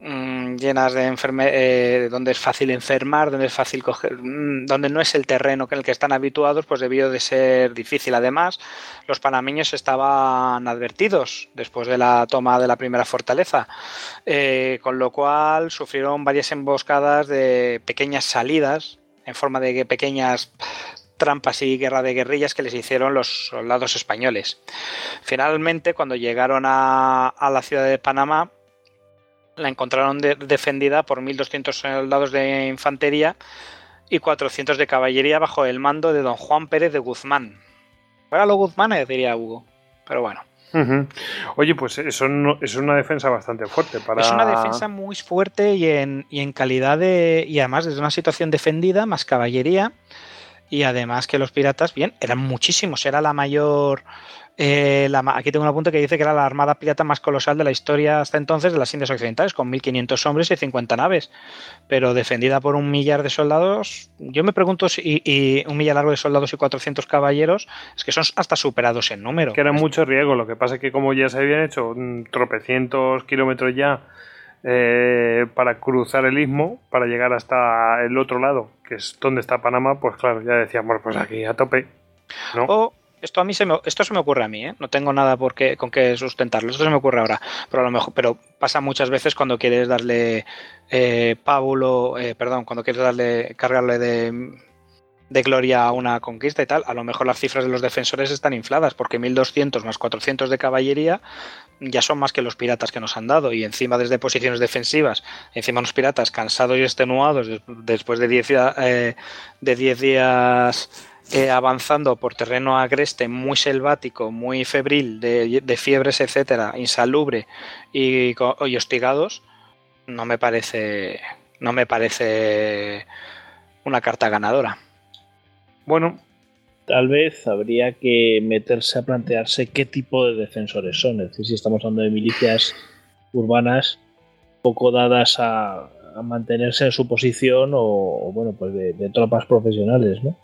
mm, llenas de enfermedades, eh, donde es fácil enfermar, donde es fácil coger, mm, donde no es el terreno en el que están habituados, pues debió de ser difícil. Además, los panameños estaban advertidos después de la toma de la primera fortaleza, eh, con lo cual sufrieron varias emboscadas de pequeñas salidas en forma de pequeñas trampas y guerra de guerrillas que les hicieron los soldados españoles. Finalmente, cuando llegaron a, la ciudad de Panamá, la encontraron defendida por 1.200 soldados de infantería y 400 de caballería bajo el mando de don Juan Pérez de Guzmán. Era lo Guzmán, diría Hugo, pero bueno. Oye, pues eso es una defensa bastante fuerte para. Es una defensa muy fuerte y en, y en calidad de. y además desde una situación defendida, más caballería y además que los piratas, bien, eran muchísimos, era la mayor... Eh, aquí tengo un apunte que dice que era la armada pirata más colosal de la historia hasta entonces de las Indias Occidentales, con 1.500 hombres y 50 naves, pero defendida por un millar de soldados. Yo me pregunto si y un millar largo de soldados y 400 caballeros, es que son hasta superados en número. Que era mucho riesgo, lo que pasa es que como ya se habían hecho tropecientos kilómetros ya eh, para cruzar el istmo, para llegar hasta el otro lado, que es donde está Panamá, pues claro, ya decíamos, pues aquí a tope. O esto a mí se me, esto se me ocurre a mí, ¿eh? no tengo nada por con qué sustentarlo, esto se me ocurre ahora, pero a lo mejor, pero pasa muchas veces cuando quieres darle eh, pábulo, eh, perdón, cuando quieres darle, cargarle de, de gloria a una conquista y tal, a lo mejor las cifras de los defensores están infladas, porque 1200 más 400 de caballería ya son más que los piratas que nos han dado y encima desde posiciones defensivas, encima los piratas cansados y extenuados después de 10 eh, de días eh, avanzando por terreno agreste, muy selvático, muy febril, de, fiebres, etcétera, insalubre y, y, hostigados, no me parece no me parece una carta ganadora. Bueno, tal vez habría que meterse a plantearse qué tipo de defensores son. Es decir, si estamos hablando de milicias urbanas poco dadas a, mantenerse en su posición o, bueno, pues de, tropas profesionales, ¿no?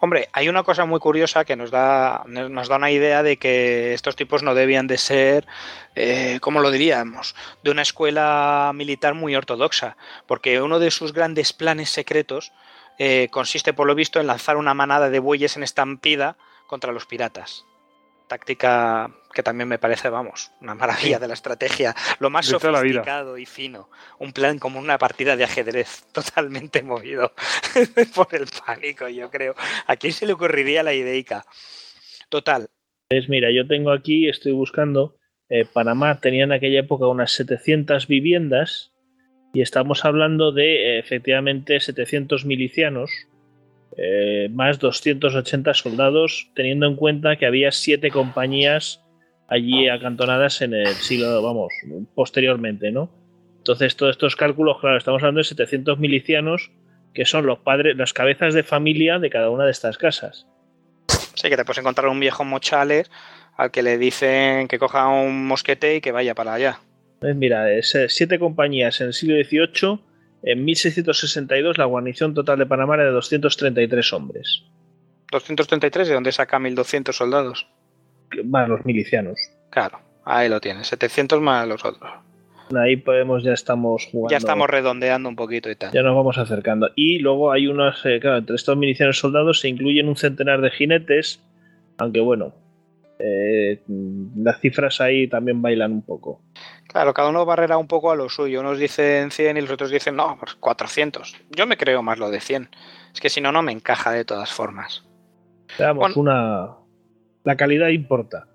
Hombre, hay una cosa muy curiosa que nos da, nos da una idea de que estos tipos no debían de ser, eh, ¿cómo lo diríamos?, de una escuela militar muy ortodoxa, porque uno de sus grandes planes secretos eh, consiste por lo visto en lanzar una manada de bueyes en estampida contra los piratas. Táctica que también me parece, vamos, una maravilla de la estrategia, lo más sofisticado y fino. Un plan como una partida de ajedrez totalmente movido por el pánico, yo creo. ¿A quién se le ocurriría la ideica? Total. Pues mira, yo tengo aquí, estoy buscando, eh, Panamá tenía en aquella época unas 700 viviendas y estamos hablando de efectivamente 700 milicianos eh, más 280 soldados, teniendo en cuenta que había siete compañías allí acantonadas en el siglo, vamos, posteriormente, ¿no? Entonces, todos estos cálculos, claro, estamos hablando de 700 milicianos que son los padres, las cabezas de familia de cada una de estas casas. Sí, que te puedes encontrar un viejo mochales al que le dicen que coja un mosquete y que vaya para allá. Pues mira, es, eh, siete compañías en el siglo XVIII. En 1662 la guarnición total de Panamá era de 233 hombres. ¿233? ¿De dónde saca 1200 soldados? Más los milicianos. Claro, ahí lo tienes. 700 más los otros. Ahí podemos, ya estamos jugando. Ya estamos redondeando un poquito y tal. Ya nos vamos acercando. Y luego hay unos, eh, claro, entre estos milicianos soldados se incluyen un centenar de jinetes, aunque bueno, eh, las cifras ahí también bailan un poco. Claro, cada uno barrera un poco a lo suyo. Unos dicen 100 y los otros dicen, no, 400. Pues Yo me creo más lo de 100. Es que si no, no me encaja de todas formas. Veamos, una... La calidad importa.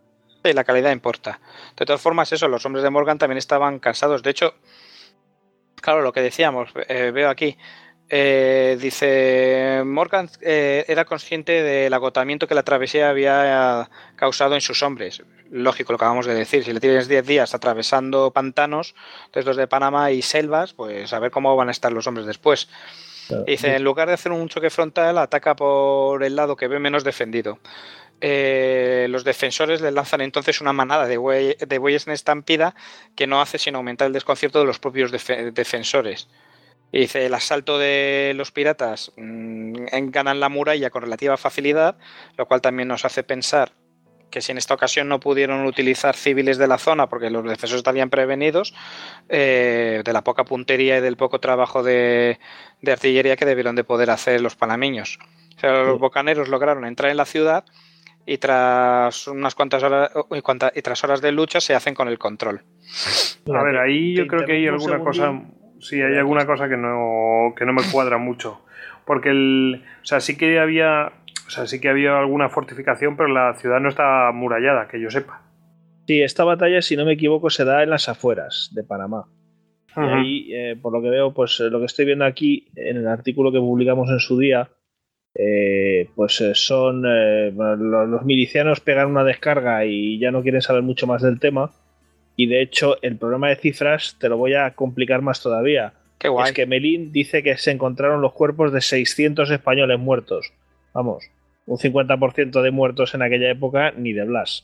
Sí, la calidad importa. De todas formas, eso, los hombres de Morgan también estaban cansados. De hecho, claro, lo que decíamos, eh, veo aquí, eh, dice, Morgan eh, era consciente del agotamiento que la travesía había causado en sus hombres. Lógico lo que acabamos de decir, si le tienes 10 días atravesando pantanos, desde los de Panamá y selvas, pues a ver cómo van a estar los hombres después. Dice, en lugar de hacer un choque frontal, ataca por el lado que ve menos defendido. Eh, los defensores le lanzan entonces una manada de, bueyes en estampida que no hace sino aumentar el desconcierto de los propios defensores. Y dice, el asalto de los piratas mmm, ganan la muralla con relativa facilidad, lo cual también nos hace pensar que si en esta ocasión no pudieron utilizar civiles de la zona porque los defensores estarían prevenidos, eh, de la poca puntería y del poco trabajo de, de, artillería que debieron de poder hacer los panameños. O sea, los bocaneros lograron entrar en la ciudad y tras unas cuantas horas y, tras horas de lucha se hacen con el control. A ver, ahí yo creo que hay alguna cosa sí, hay alguna cosa que no, que no me cuadra mucho. Porque el. O sea, sí que había. O sea, sí que había alguna fortificación, pero la ciudad no está murallada, que yo sepa. Sí, esta batalla, si no me equivoco, se da en las afueras de Panamá. Y ahí, eh, por lo que veo, pues lo que estoy viendo aquí en el artículo que publicamos en su día, eh, pues eh, son los, los, milicianos pegan una descarga y ya no quieren saber mucho más del tema. Y de hecho, el problema de cifras te lo voy a complicar más todavía. Qué guay. Es que Melín dice que se encontraron los cuerpos de 600 españoles muertos. Vamos, un 50% de muertos en aquella época, ni de Blas.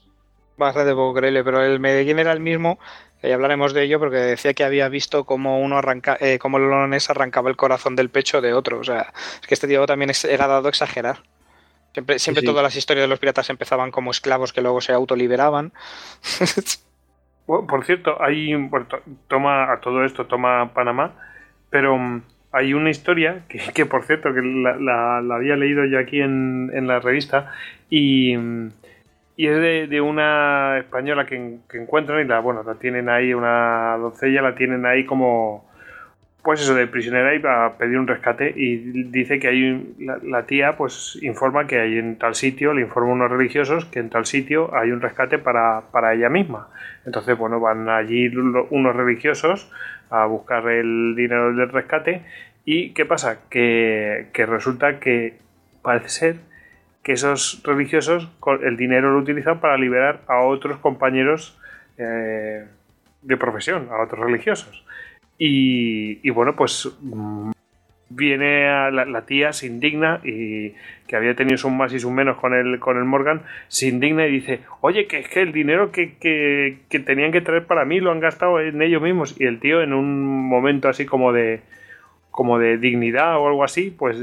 Bastante poco creíble, pero el Medellín era el mismo, ya hablaremos de ello, porque decía que había visto cómo uno arranca, eh, cómo el olonés arrancaba el corazón del pecho de otro. O sea, es que este tío también era dado a exagerar. Siempre, siempre sí, sí. todas las historias de los piratas empezaban como esclavos que luego se autoliberaban. Por cierto, hay bueno, toma a todo esto toma Panamá, pero um, hay una historia que, que por cierto que la, había leído yo aquí en, en la revista y, y es de, de, una española que, que, encuentran y la bueno la tienen ahí una doncella la tienen ahí como pues eso de prisionera y a pedir un rescate y dice que hay la, la, tía pues informa que hay en tal sitio le informa a unos religiosos que en tal sitio hay un rescate para, para ella misma. Entonces bueno van allí unos religiosos a buscar el dinero del rescate y qué pasa que, que resulta que parece ser que esos religiosos el dinero lo utilizan para liberar a otros compañeros eh, de profesión a otros religiosos y, y bueno, pues mmm, viene a la, la, tía, se indigna y que había tenido un más y un menos con el, con el Morgan, se indigna y dice, oye, que es que el dinero que, que, que, tenían que traer para mí lo han gastado en ellos mismos. Y el tío en un momento así como de como de dignidad o algo así, pues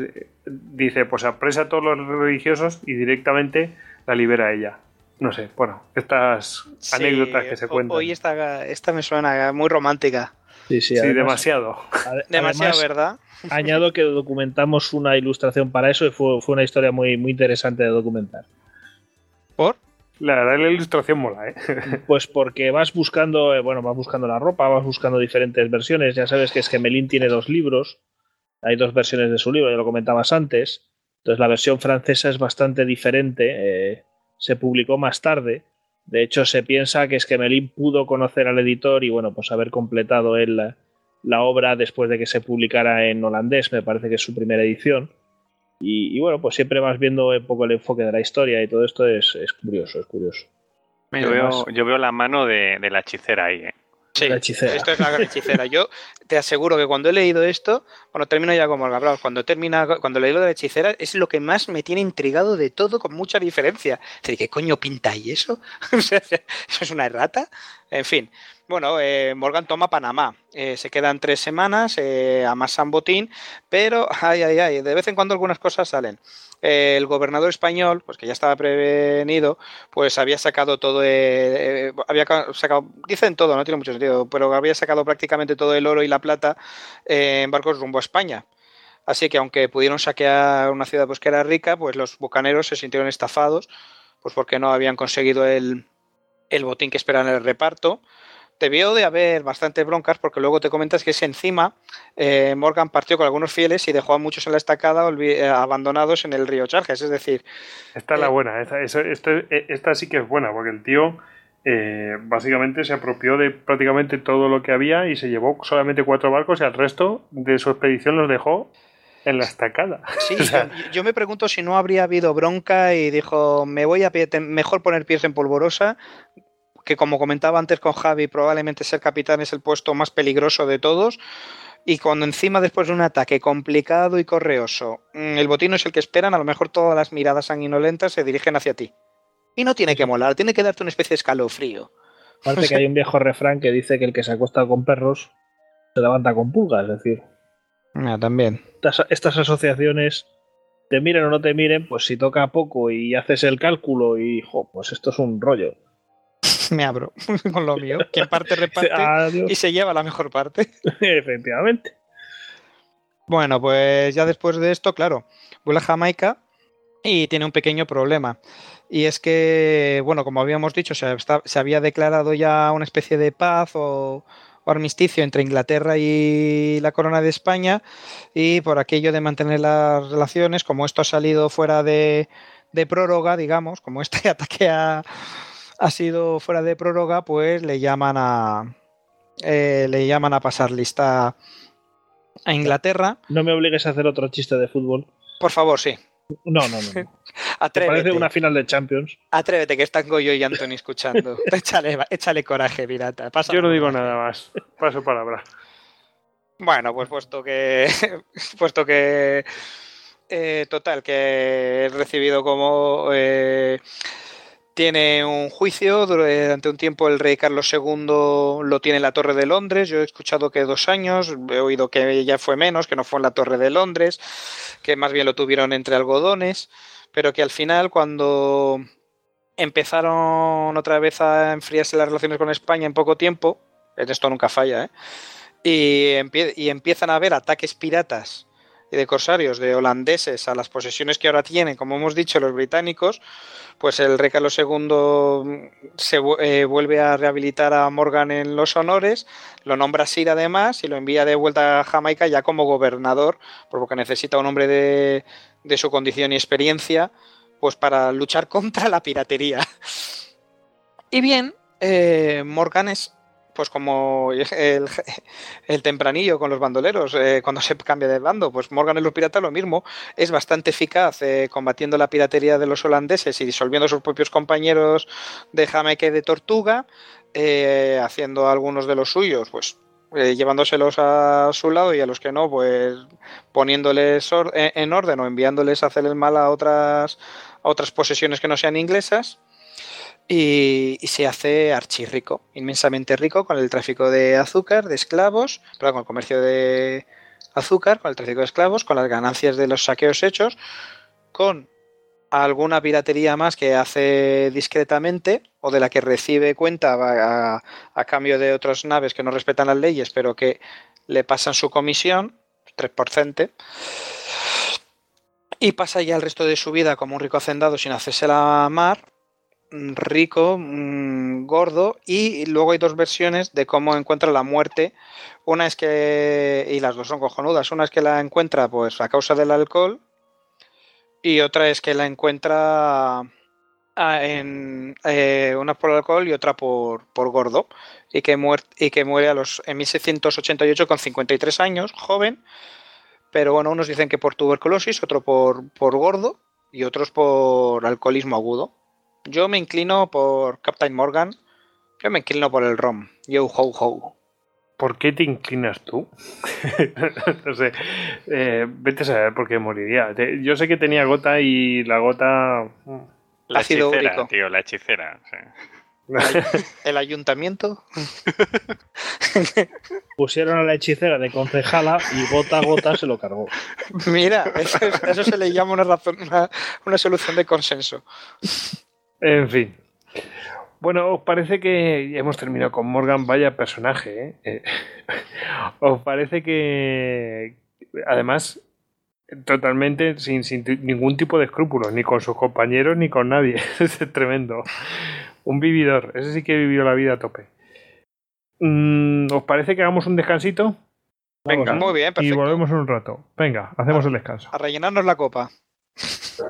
dice, pues apresa a todos los religiosos y directamente la libera a ella. No sé, bueno, estas sí, anécdotas que se cuentan. Hoy esta, esta me suena muy romántica. Sí, sí, además, sí demasiado. Demasiado, además, ¿verdad? Añado que documentamos una ilustración para eso y fue, fue una historia muy, muy interesante de documentar. ¿Por? La verdad la ilustración mola, ¿eh? Pues porque vas buscando, eh, bueno, vas buscando la ropa, vas buscando diferentes versiones. Ya sabes que es que Melín tiene dos libros. Hay dos versiones de su libro, ya lo comentabas antes. Entonces la versión francesa es bastante diferente. Eh, se publicó más tarde. De hecho, se piensa que es que Melín pudo conocer al editor y, bueno, pues haber completado él la obra después de que se publicara en holandés, me parece que es su primera edición. Y, bueno, pues siempre vas viendo un poco el enfoque de la historia y todo esto es, curioso, es curioso. Yo veo, la mano de, de la hechicera ahí. ¿eh? Sí, esto es la gran hechicera. Yo te aseguro que cuando he leído esto, bueno, termino ya como el cuando termina, cuando he leído de la hechicera, es lo que más me tiene intrigado de todo, con mucha diferencia. ¿qué coño pinta ahí eso? ¿Eso es una errata? En fin. Bueno, eh, Morgan toma Panamá. Eh, se quedan tres semanas, eh, amasan botín, pero ay, ay, ay, de vez en cuando algunas cosas salen. Eh, el gobernador español, pues que ya estaba prevenido, pues había sacado todo, había sacado, dicen todo, no tiene mucho sentido, pero había sacado prácticamente todo el oro y la plata en barcos rumbo a España. Así que aunque pudieron saquear una ciudad pues, que era rica, pues los bucaneros se sintieron estafados, pues porque no habían conseguido el, el botín que esperaban el reparto debió de haber bastantes broncas porque luego te comentas que es encima eh, Morgan partió con algunos fieles y dejó a muchos en la estacada eh, abandonados en el río Charges, es decir... Esta es la eh, buena, esta, sí que es buena porque el tío básicamente se apropió de prácticamente todo lo que había y se llevó solamente cuatro barcos y al resto de su expedición los dejó en la estacada. Sí, yo, me pregunto si no habría habido bronca y dijo, me voy a mejor poner pies en polvorosa, que como comentaba antes con Javi, probablemente ser capitán es el puesto más peligroso de todos. Y cuando encima, después de un ataque complicado y correoso, mm, el botín es el que esperan, a lo mejor todas las miradas sanguinolentas se dirigen hacia ti. Y no tiene que molar, tiene que darte una especie de escalofrío. Aparte que hay un viejo refrán que dice que el que se acuesta con perros se levanta con pulgas, es decir. Ah, también. Estas, estas, asociaciones, te miren o no te miren, pues si toca poco y haces el cálculo y, jo, pues esto es un rollo. me abro con lo mío. Quien parte reparte y se lleva la mejor parte. Efectivamente. Bueno, pues ya después de esto, claro, vuela a Jamaica y tiene un pequeño problema. Y es que, bueno, como habíamos dicho, se, había declarado ya una especie de paz o, armisticio entre Inglaterra y la corona de España y por aquello de mantener las relaciones, como esto ha salido fuera de, de prórroga, digamos, como este ataque a, ha sido fuera de prórroga, pues le llaman a eh, le llaman a pasar lista a Inglaterra. No me obligues a hacer otro chiste de fútbol. Por favor, sí. No, no, no. Atrévete. parece una final de Champions. Atrévete, que están yo y Anthony escuchando. échale, échale, coraje, pirata. yo no digo nada más. Paso palabra. Bueno, pues puesto que. puesto que. Eh, total, que he recibido como. Eh, tiene un juicio, durante un tiempo el rey Carlos II lo tiene en la Torre de Londres, yo he escuchado que dos años, he oído que ya fue menos, que no fue en la Torre de Londres, que más bien lo tuvieron entre algodones, pero que al final cuando empezaron otra vez a enfriarse las relaciones con España en poco tiempo, esto nunca falla, ¿eh? y empiezan a haber ataques piratas y de corsarios de holandeses a las posesiones que ahora tienen, como hemos dicho, los británicos, pues el rey Carlos II se eh, vuelve a rehabilitar a Morgan en los honores, lo nombra Sir además y lo envía de vuelta a Jamaica ya como gobernador, porque necesita un hombre de, de su condición y experiencia, pues para luchar contra la piratería. Y bien, eh, Morgan es pues como el, tempranillo con los bandoleros, eh, cuando se cambia de bando, pues Morgan en los piratas lo mismo, es bastante eficaz eh, combatiendo la piratería de los holandeses y disolviendo a sus propios compañeros de y de Tortuga, eh, haciendo algunos de los suyos, pues llevándoselos a su lado y a los que no, pues poniéndoles en orden o enviándoles a hacer el mal a otras, a otras posesiones que no sean inglesas y, se hace archirrico, inmensamente rico con el tráfico de azúcar, de esclavos, perdón, con el comercio de azúcar, con el tráfico de esclavos, con las ganancias de los saqueos hechos, con alguna piratería más que hace discretamente o de la que recibe cuenta a, a, cambio de otras naves que no respetan las leyes pero que le pasan su comisión, 3%, y pasa ya el resto de su vida como un rico hacendado sin hacerse la mar rico, mm, gordo, y luego hay dos versiones de cómo encuentra la muerte. Una es que, y las dos son cojonudas, una es que la encuentra pues a causa del alcohol y otra es que la encuentra Ah, en, eh, una por alcohol y otra por, por gordo, y que, muer y que muere a los, en 1688 con 53 años, joven, pero bueno, unos dicen que por tuberculosis, otro por, por gordo y otros por alcoholismo agudo. Yo me inclino por Captain Morgan, yo me inclino por el rom, yo ho ho. ¿Por qué te inclinas tú? no sé. Eh, vete a saber por qué moriría. Yo sé que tenía gota y la gota. Mm, la hechicera, tío, la hechicera. El ayuntamiento. Pusieron a la hechicera de concejala y gota a gota se lo cargó. Mira, eso, se le llama una, razón, una solución de consenso. En fin. Bueno, ¿os parece que ya hemos terminado con Morgan? Vaya personaje, ¿eh? eh ¿Os parece que, además, totalmente sin, ningún tipo de escrúpulos, ni con sus compañeros ni con nadie? es tremendo. Un vividor, ese sí que vivió la vida a tope. Mm, ¿Os parece que hagamos un descansito? Venga, muy bien, perfecto. Y volvemos en un rato. Venga, hacemos el descanso. A rellenarnos la copa.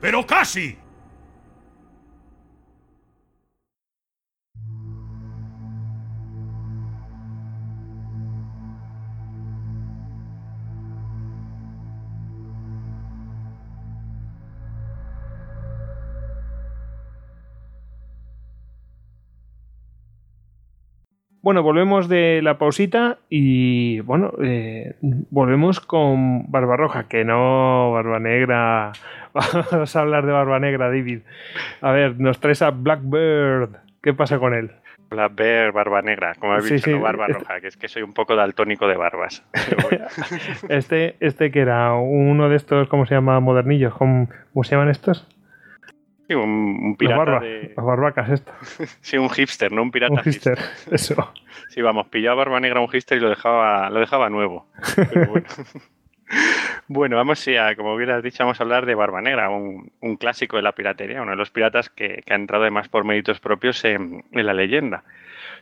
pero casi. Bueno, volvemos de la pausita y bueno, eh, volvemos con Barbarroja, que no Barba Negra. Vamos a hablar de Barba Negra, David. A ver, nos traes a Blackbird. ¿Qué pasa con él? Blackbird, Barba Negra, como he dicho, no Barba Roja, que es que soy un poco daltónico de barbas. este, este que era uno de estos, ¿cómo se llama? Modernillos, ¿cómo se llaman estos? Sí, un, pirata de... Las barbacas esto. sí, un hipster, no un pirata un hipster. Eso. Sí, vamos, pillaba Barba Negra un hipster y lo dejaba, lo dejaba nuevo. bueno. vamos ya, como hubieras dicho, vamos a hablar de Barba Negra, un, clásico de la piratería, uno de los piratas que, ha entrado además por méritos propios en, en la leyenda.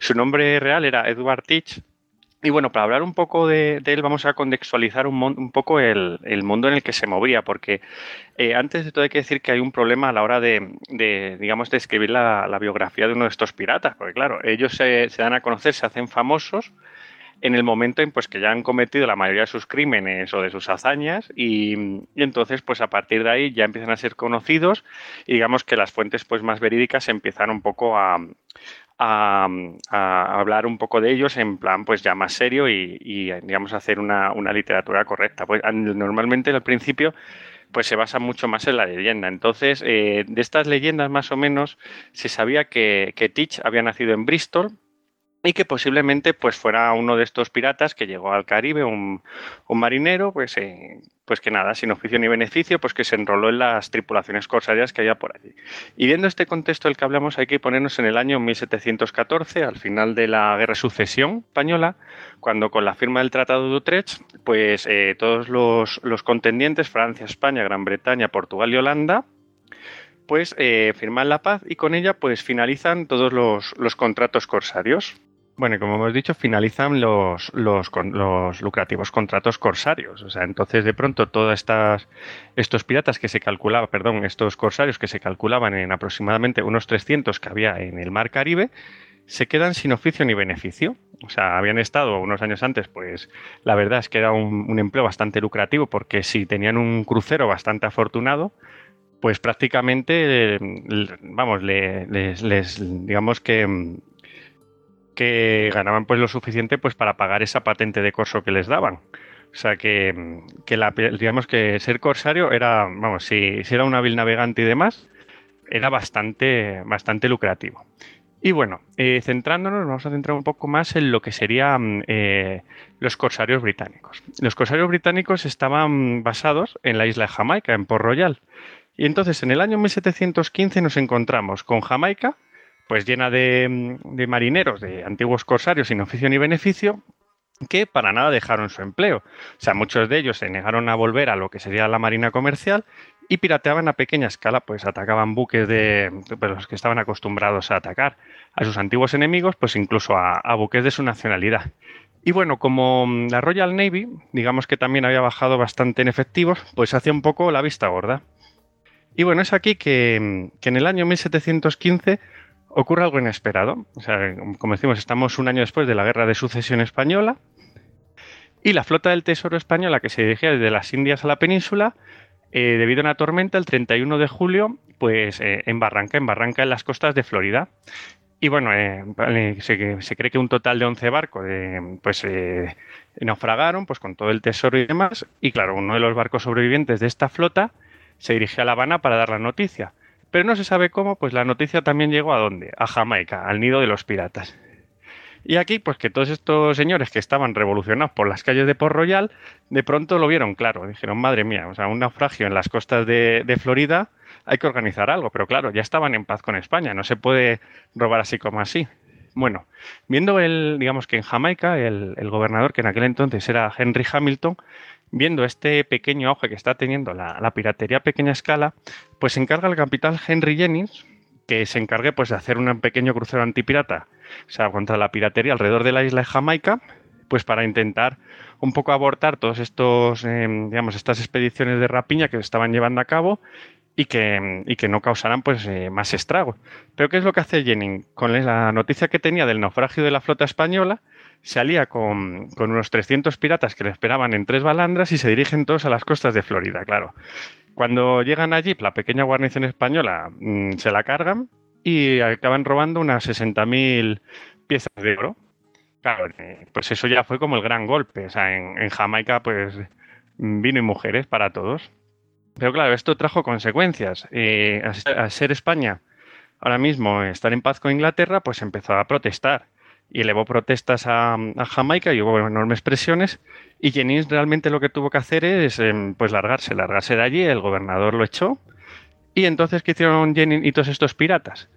Su nombre real era Edward Teach y bueno, para hablar un poco de, él, vamos a contextualizar un, poco el, mundo en el que se movía, porque eh, antes de todo hay que decir que hay un problema a la hora de, digamos, de escribir la, biografía de uno de estos piratas, porque claro, ellos se, dan a conocer, se hacen famosos en el momento en pues que ya han cometido la mayoría de sus crímenes o de sus hazañas y, y, entonces pues a partir de ahí ya empiezan a ser conocidos y digamos que las fuentes pues más verídicas empiezan un poco a, a, hablar un poco de ellos en plan pues ya más serio y, digamos hacer una, literatura correcta. Pues normalmente al principio pues se basa mucho más en la leyenda. Entonces, eh, de estas leyendas más o menos se sabía que, que Teach había nacido en Bristol, y que posiblemente pues fuera uno de estos piratas que llegó al Caribe, un, marinero, pues, eh, pues que nada, sin oficio ni beneficio, pues que se enroló en las tripulaciones corsarias que había por allí. Y viendo este contexto del que hablamos, hay que ponernos en el año 1714, al final de la Guerra de Sucesión española, cuando con la firma del Tratado de Utrecht, pues eh, todos los, contendientes, Francia, España, Gran Bretaña, Portugal y Holanda, pues eh, firman la paz y con ella pues finalizan todos los, los contratos corsarios. Bueno, como hemos dicho, finalizan los, los, los, lucrativos contratos corsarios. O sea, entonces de pronto todos estas, estos piratas que se calculaban, perdón, estos corsarios que se calculaban en aproximadamente unos 300 que había en el mar Caribe, se quedan sin oficio ni beneficio. O sea, habían estado unos años antes, pues la verdad es que era un, empleo bastante lucrativo porque si tenían un crucero bastante afortunado, pues prácticamente, vamos, les, les digamos que que ganaban pues lo suficiente pues para pagar esa patente de corso que les daban. O sea que, que digamos que ser corsario era, vamos, si, si era un hábil navegante y demás, era bastante, bastante lucrativo. Y bueno, eh, centrándonos, vamos a centrar un poco más en lo que serían eh, los corsarios británicos. Los corsarios británicos estaban basados en la isla de Jamaica, en Port Royal. Y entonces en el año 1715 nos encontramos con Jamaica, pues llena de, marineros, de antiguos corsarios sin oficio ni beneficio, que para nada dejaron su empleo. O sea, muchos de ellos se negaron a volver a lo que sería la marina comercial y pirateaban a pequeña escala, pues atacaban buques de pues, los que estaban acostumbrados a atacar a sus antiguos enemigos, pues incluso a, buques de su nacionalidad. Y bueno, como la Royal Navy, digamos que también había bajado bastante en efectivos, pues hacía un poco la vista gorda. Y bueno, es aquí que, que en el año 1715 ocurre algo inesperado. O sea, como decimos, estamos un año después de la Guerra de Sucesión Española y la flota del Tesoro española que se dirigía desde las Indias a la península, eh, debido a una tormenta, el 31 de julio, pues eh, en Barranca, en Barranca en las costas de Florida. Y bueno, eh, se, cree que un total de 11 barcos pues naufragaron pues con todo el tesoro y demás. Y claro, uno de los barcos sobrevivientes de esta flota se dirigió a La Habana para dar la noticia. Pero no se sabe cómo, pues la noticia también llegó a dónde? A Jamaica, al nido de los piratas. Y aquí, pues que todos estos señores que estaban revolucionados por las calles de Port Royal, de pronto lo vieron claro. Dijeron, madre mía, o sea, un naufragio en las costas de, Florida, hay que organizar algo. Pero claro, ya estaban en paz con España, no se puede robar así como así. Bueno, viendo el, digamos que en Jamaica, el, el gobernador, que en aquel entonces era Henry Hamilton, viendo este pequeño auge que está teniendo la, piratería a pequeña escala, pues encarga al capitán Henry Jennings que se encargue pues, de hacer un pequeño crucero antipirata, o sea, contra la piratería alrededor de la isla de Jamaica, pues para intentar un poco abortar todos estos, em, digamos, estas expediciones de rapiña que se estaban llevando a cabo y que, y que no causaran pues eh, más estragos. Pero ¿qué es lo que hace Jennings? Con la noticia que tenía del naufragio de la flota española, se alía con, unos 300 piratas que le esperaban en tres balandras y se dirigen todos a las costas de Florida, claro. Cuando llegan allí, la pequeña guarnición española mm, se la cargan y acaban robando unas 60.000 piezas de oro. Claro, pues eso ya fue como el gran golpe. O sea, en, Jamaica, pues vino y mujeres para todos. Pero claro, esto trajo consecuencias. Eh, a ser España ahora mismo estar en paz con Inglaterra, pues empezó a protestar y elevó protestas a, Jamaica y hubo enormes presiones y Jennings realmente lo que tuvo que hacer es em, pues largarse, largarse de allí, el gobernador lo echó y entonces ¿qué hicieron Jennings y todos estos piratas?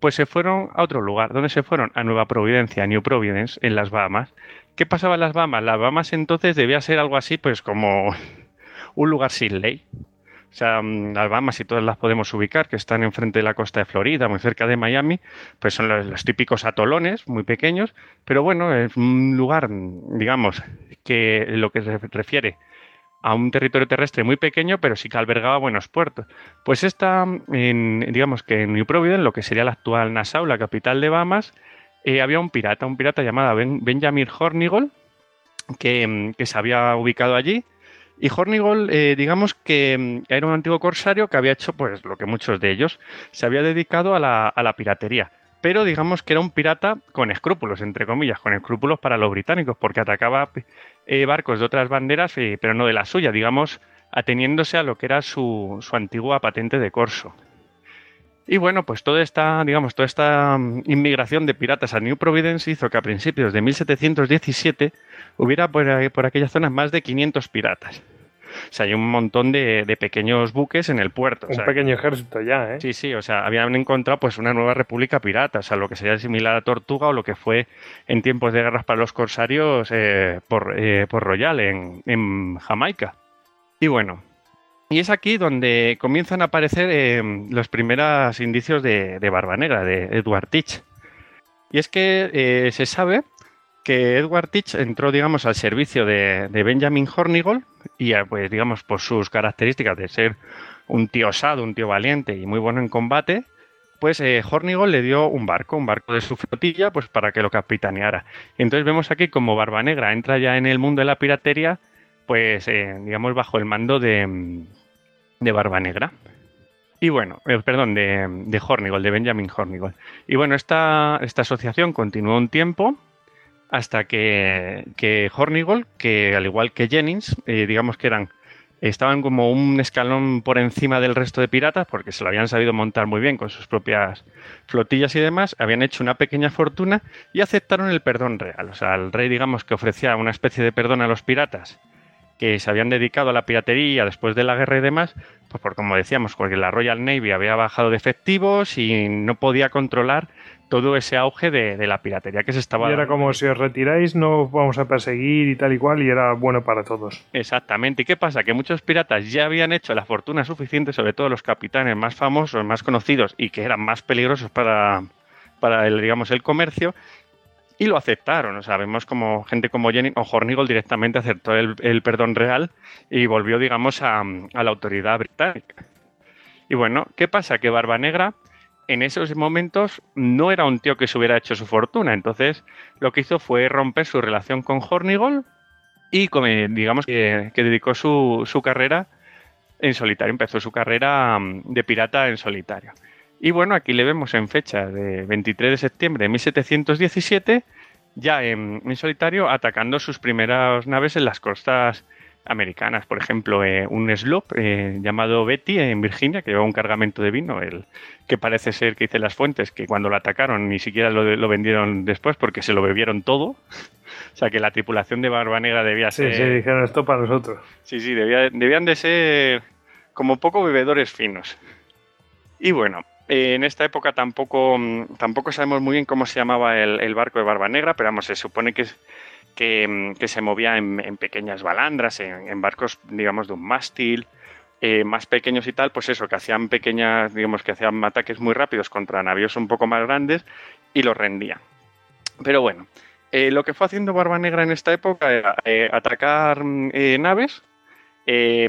Pues se fueron a otro lugar, ¿dónde se fueron? A Nueva Providencia, a New Providence, en las Bahamas. ¿Qué pasaba en las Bahamas? Las Bahamas entonces debía ser algo así pues como un lugar sin ley. Sea, mm, las Bahamas, y todas las podemos ubicar, que están enfrente de la costa de Florida, muy cerca de Miami, pues son los, típicos atolones, muy pequeños, pero bueno, es un lugar, digamos, que lo que se refiere a un territorio terrestre muy pequeño, pero sí que albergaba buenos puertos. Pues está, en, digamos que en New Providence, lo que sería la actual Nassau, la capital de Bahamas, eh, había un pirata, un pirata llamado Benjamin Hornigold, que, que se había ubicado allí y Hornigold, eh, digamos que mm, era un antiguo corsario que había hecho, pues, lo que muchos de ellos, se había dedicado a la, piratería. Pero digamos que era un pirata con escrúpulos, entre comillas, con escrúpulos para los británicos, porque atacaba eh, barcos de otras banderas, eh, pero no de la suya, digamos, ateniéndose a lo que era su, su antigua patente de corso. Y bueno, pues toda esta, digamos, toda esta mm, inmigración de piratas a New Providence hizo que a principios de 1717 hubiera por, por aquellas zonas más de 500 piratas. O sea, hay un montón de, pequeños buques en el puerto. Un pequeño ejército ya, ¿eh? Sí, sí, o sea, habían encontrado pues una nueva república pirata, o sea, lo que sería similar a Tortuga o lo que fue en tiempos de guerras para los corsarios eh, por, eh, por Royal en, en Jamaica. Y bueno, y es aquí donde comienzan a aparecer eh, los primeros indicios de, Barba Negra, de Edward Teach. Y es que eh, se sabe que Edward Teach entró, digamos, al servicio de, Benjamin Hornigold y, eh, pues, digamos, por sus características de ser un tío osado, un tío valiente y muy bueno en combate, pues Hornigold le dio un barco, un barco de su flotilla, pues para que lo capitaneara. Entonces vemos aquí como Barba Negra entra ya en el mundo de la piratería pues eh, digamos bajo el mando de, de Barba Negra. Y bueno, eh, perdón, de, de Hornigold, de Benjamin Hornigold. Y bueno, esta, esta asociación continuó un tiempo hasta que, que Hornigold, que al igual que Jennings, eh, digamos que eran estaban como un escalón por encima del resto de piratas porque se lo habían sabido montar muy bien con sus propias flotillas y demás, habían hecho una pequeña fortuna y aceptaron el perdón real. O sea, el rey digamos que ofrecía una especie de perdón a los piratas que se habían dedicado a la piratería después de la guerra y demás, pues por como decíamos, porque la Royal Navy había bajado de efectivos y no podía controlar todo ese auge de, la piratería que se estaba... Y era como si os retiráis no vamos a perseguir y tal y cual y era bueno para todos. Exactamente. ¿Y qué pasa? Que muchos piratas ya habían hecho la fortuna suficiente, sobre todo los capitanes más famosos, más conocidos y que eran más peligrosos para, para el, digamos, el comercio, y lo aceptaron. O sea, vemos como gente como Jenny o Hornigold directamente aceptó el, perdón real y volvió, digamos, a, a la autoridad británica. Y bueno, ¿qué pasa? Que Barba Negra en esos momentos no era un tío que se hubiera hecho su fortuna. Entonces, lo que hizo fue romper su relación con Hornigold y digamos que, dedicó su, su, carrera en solitario. Empezó su carrera mm, de pirata en solitario. Y bueno, aquí le vemos en fecha de 23 de septiembre de 1717, ya en, en solitario, atacando sus primeras naves en las costas americanas. Por ejemplo, eh, un sloop eh, llamado Betty en Virginia, que llevaba un cargamento de vino, el, que parece ser que dice las fuentes, que cuando lo atacaron ni siquiera lo, vendieron después porque se lo bebieron todo. o sea, que la tripulación de Barba Negra debía ser... Sí, sí, dijeron esto para nosotros. Sí, sí, debían de ser como poco bebedores finos. Y bueno, en esta época tampoco, tampoco sabemos muy bien cómo se llamaba el, barco de Barba Negra, pero vamos, se supone que Mm, que, se movía en, pequeñas balandras, en, barcos, digamos, de un mástil, eh, más pequeños y tal, pues eso, que hacían pequeñas, digamos, que hacían ataques muy rápidos contra navíos un poco más grandes y los rendían. Pero bueno, eh, lo que fue haciendo Barba Negra en esta época era eh, atacar mm, naves,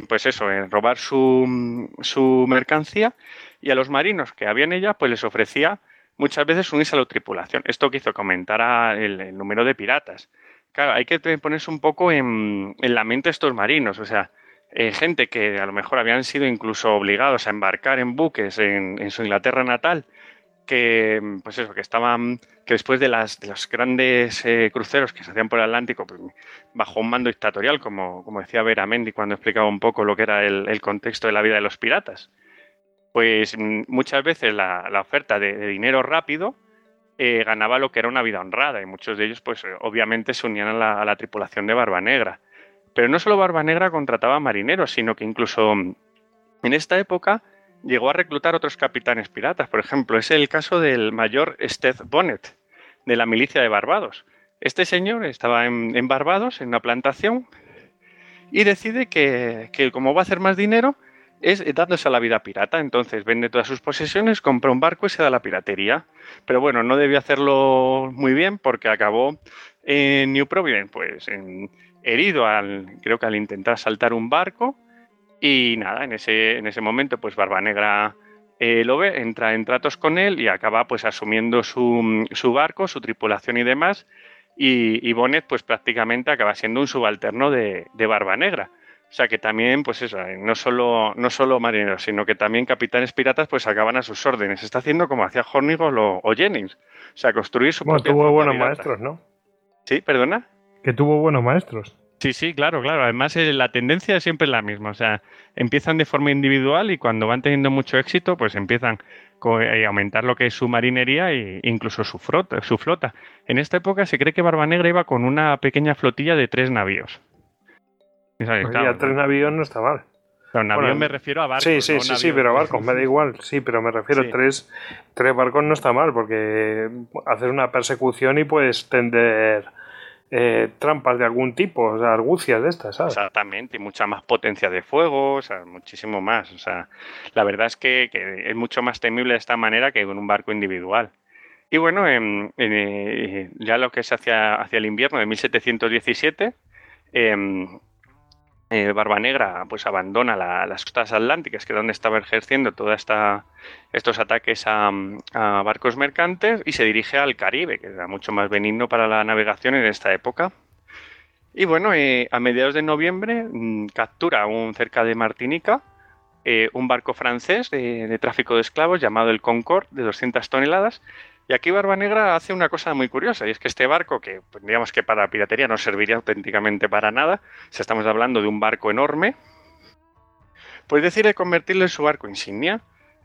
pues eso, robar su, mm, su mercancía y a los marinos que había en ella, pues les ofrecía muchas veces unirse a la tripulación. Esto que hizo que aumentara el número de piratas. Claro, hay que ponerse un poco en, la mente estos marinos, o sea, eh, gente que a lo mejor habían sido incluso obligados a embarcar en buques en, su Inglaterra natal, que pues eso, que estaban, que después de, las, de los grandes eh, cruceros que se hacían por el Atlántico, pues, bajo un mando dictatorial, como, como decía Vera Mendy cuando explicaba un poco lo que era el, contexto de la vida de los piratas, pues mm, muchas veces la, oferta de dinero rápido eh, ganaba lo que era una vida honrada y muchos de ellos pues obviamente se unían a la, tripulación de Barba Negra. Pero no solo Barba Negra contrataba marineros, sino que incluso mm, en esta época llegó a reclutar otros capitanes piratas. Por ejemplo, es el caso del mayor Steth Bonnet, de la milicia de Barbados. Este señor estaba en, Barbados, en una plantación, y decide que, que, como va a hacer más dinero, es dándose a la vida pirata. Entonces vende todas sus posesiones, compra un barco y se da a la piratería. Pero bueno, no debió hacerlo muy bien porque acabó en New Providence, pues herido al, creo que al intentar saltar un barco. Y nada, en ese, en ese momento, pues Barba Negra eh, lo ve, entra en tratos con él y acaba pues asumiendo su, su barco, su tripulación y demás. Y, y, pues prácticamente acaba siendo un subalterno de, de Barba Negra. O sea que también, pues eso, eh, no solo, no solo marineros, sino que también capitanes piratas pues acaban a sus órdenes. Está haciendo como hacía Hornigold o, Jennings. O sea, construir su bueno, tuvo buenos maestros, ¿no? Sí, perdona. Que tuvo buenos maestros. Sí, sí, claro, claro. Además, eh, la tendencia es siempre la misma. O sea, empiezan de forma individual y cuando van teniendo mucho éxito, pues empiezan eh, a aumentar lo que es su marinería e incluso su flota, su flota. En esta época se cree que Barba Negra iba con una pequeña flotilla de tres navíos. Pues ya tres navíos no está mal. Pero navíos me refiero a barcos. Sí, sí, sí, sí, pero barcos, me da igual. Sí, pero me refiero a tres, tres barcos no está mal, porque hacer una persecución y puedes tender eh, trampas de algún tipo, o sea, argucias de estas, ¿sabes? Exactamente, y mucha más potencia de fuego, o sea, muchísimo más. O sea, la verdad es que, es mucho más temible de esta manera que con un barco individual. Y bueno, en, eh, ya lo que es hacia, hacia el invierno de 1717, eh, eh, Barba Negra pues abandona las costas atlánticas, que es donde estaba ejerciendo todos estos ataques a, barcos mercantes, y se dirige al Caribe, que era mucho más benigno para la navegación en esta época. Y bueno, eh, a mediados de noviembre mm, captura un, cerca de Martinica eh, un barco francés de, tráfico de esclavos llamado el Concorde, de 200 toneladas, Y aquí Barba Negra hace una cosa muy curiosa, y es que este barco, que pues, digamos que para piratería no serviría auténticamente para nada, si estamos hablando de un barco enorme, pues decide convertirlo en su barco insignia.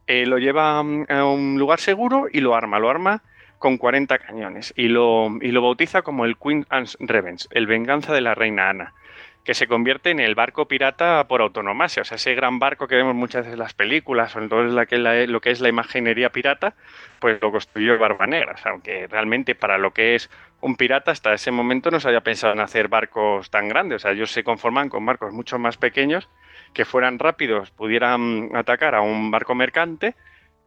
Eh, lo lleva mm, a un lugar seguro y lo arma. Lo arma con 40 cañones y lo, y lo bautiza como el Queen Anne's Revenge, el venganza de la reina Ana, que se convierte en el barco pirata por autonomía. O sea, ese gran barco que vemos muchas veces en las películas o en todo lo que, lo que es la imaginería pirata, pues lo construyó Barba Negra. O sea, aunque realmente para lo que es un pirata hasta ese momento no se había pensado en hacer barcos tan grandes. O sea, ellos se conforman con barcos mucho más pequeños que fueran rápidos, pudieran atacar a un barco mercante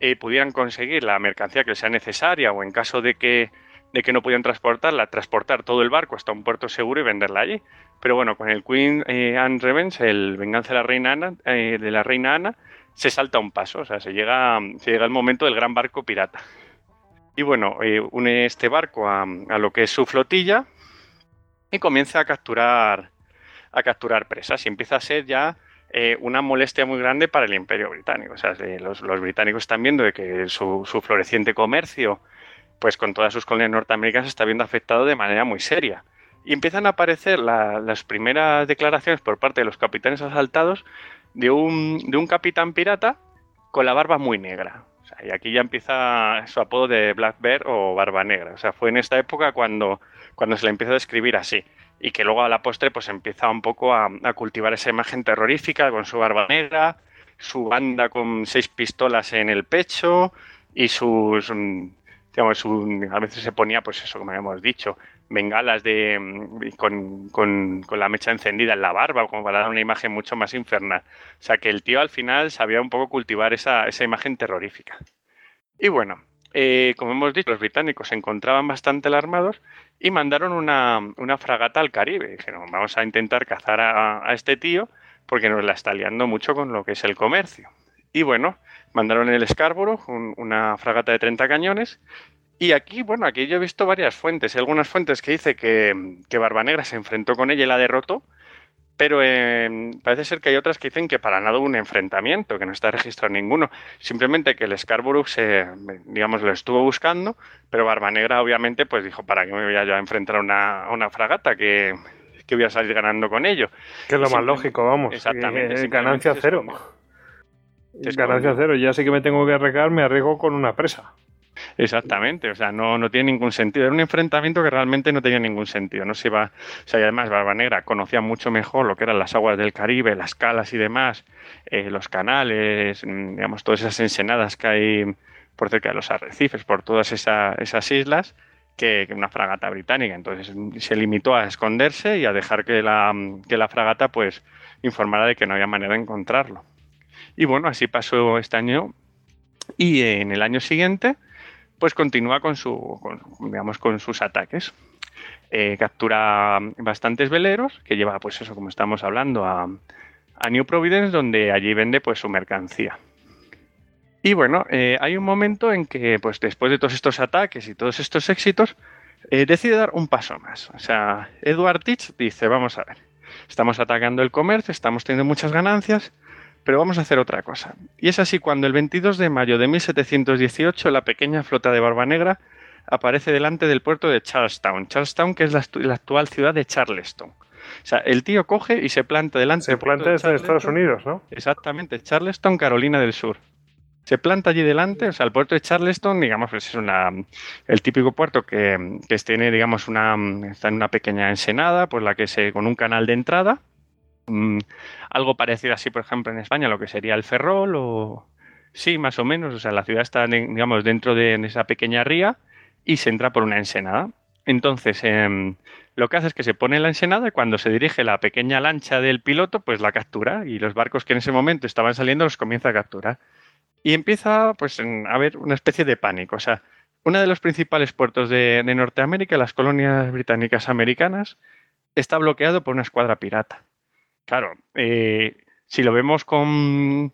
eh, pudieran conseguir la mercancía que sea necesaria o en caso de que, de que no pudieran transportarla, transportar todo el barco hasta un puerto seguro y venderla allí. Pero bueno, con el Queen eh, Anne Revenge, el Venganza de la Reina Ana, eh, de la Reina Ana, se salta un paso, o sea, se llega, se llega el momento del gran barco pirata. Y bueno, une este barco a, a, lo que es su flotilla y comienza a capturar, a capturar presas. Y empieza a ser ya eh, una molestia muy grande para el imperio británico. O sea, los, británicos están viendo de que su, floreciente comercio, pues con todas sus colonias norteamericanas, está viendo afectado de manera muy seria. Y empiezan a aparecer las primeras declaraciones por parte de los capitanes asaltados de un, de un capitán pirata con la barba muy negra. y aquí ya empieza su apodo de Black Bear o Barba Negra. O sea, fue en esta época cuando, cuando se le empieza a describir así y que luego a la postre pues empieza un poco a, cultivar esa imagen terrorífica con su barba negra, su banda con seis pistolas en el pecho y sus, digamos, a veces se ponía pues eso, como hemos dicho, bengalas de, mm, con, con, la mecha encendida en la barba, como para dar una imagen mucho más infernal. O sea que el tío al final sabía un poco cultivar esa, esa imagen terrorífica. Y bueno, eh, como hemos dicho, los británicos se encontraban bastante alarmados y mandaron una, fragata al Caribe. Dijeron, vamos a intentar cazar a, este tío porque nos la está liando mucho con lo que es el comercio. Y bueno, mandaron el Scarborough, una fragata de 30 cañones. Y aquí, bueno, aquí yo he visto varias fuentes. Hay algunas fuentes que dice que, que Barbanegra se enfrentó con ella y la derrotó pero eh, parece ser que hay otras que dicen que para nada hubo un enfrentamiento, que no está registrado ninguno. Simplemente que el Scarborough se, digamos, lo estuvo buscando, pero Barba Negra obviamente pues dijo, ¿para qué me voy a yo a enfrentar a una, fragata que, voy a salir ganando con ello? Que es lo más lógico, vamos. Exactamente. ganancia cero. Ganancia cero. Ya sé que me tengo que arriesgar, me arriesgo con una presa. Exactamente, o sea, no, no tiene ningún sentido. Era un enfrentamiento que realmente no tenía ningún sentido. No se iba, o sea, y además Barba Negra conocía mucho mejor lo que eran las aguas del Caribe, las calas y demás, eh, los canales, mm, digamos, todas esas ensenadas que hay por cerca de los arrecifes, por todas esas islas, que, una fragata británica. Entonces se limitó a esconderse y a dejar que la, que la fragata pues informara de que no había manera de encontrarlo. Y bueno, así pasó este año. Y en el año siguiente, pues continúa con, su, digamos, con sus ataques. Eh, captura bastantes veleros que lleva, pues eso, como estamos hablando, a, New Providence, donde allí vende pues su mercancía. Y bueno, eh, hay un momento en que, pues después de todos estos ataques y todos estos éxitos, eh, decide dar un paso más. O sea, Edward Teach dice, vamos a ver, estamos atacando el comercio, estamos teniendo muchas ganancias, pero vamos a hacer otra cosa. Y es así cuando el 22 de mayo de 1718 la pequeña flota de Barba Negra aparece delante del puerto de Charlestown. Charlestown, que es la, actual ciudad de Charleston. O sea, el tío coge y se planta delante. Se planta desde Estados Unidos, ¿no? Exactamente, Charleston, Carolina del Sur. Se planta allí delante, o sea, el puerto de Charleston, digamos, pues es una, el típico puerto que, que tiene, digamos, una, está en una pequeña ensenada, pues la que se, con un canal de entrada, Mm, algo parecido así, por ejemplo, en España, lo que sería el Ferrol o... Sí, más o menos. O sea, la ciudad está, digamos, dentro de esa pequeña ría y se entra por una ensenada. Entonces, em, lo que hace es que se pone en la ensenada y cuando se dirige la pequeña lancha del piloto, pues la captura y los barcos que en ese momento estaban saliendo los comienza a capturar. Y empieza, pues, a haber una especie de pánico. O sea, uno de los principales puertos de, de Norteamérica, las colonias británicas americanas, está bloqueado por una escuadra pirata. Claro, eh, si lo vemos con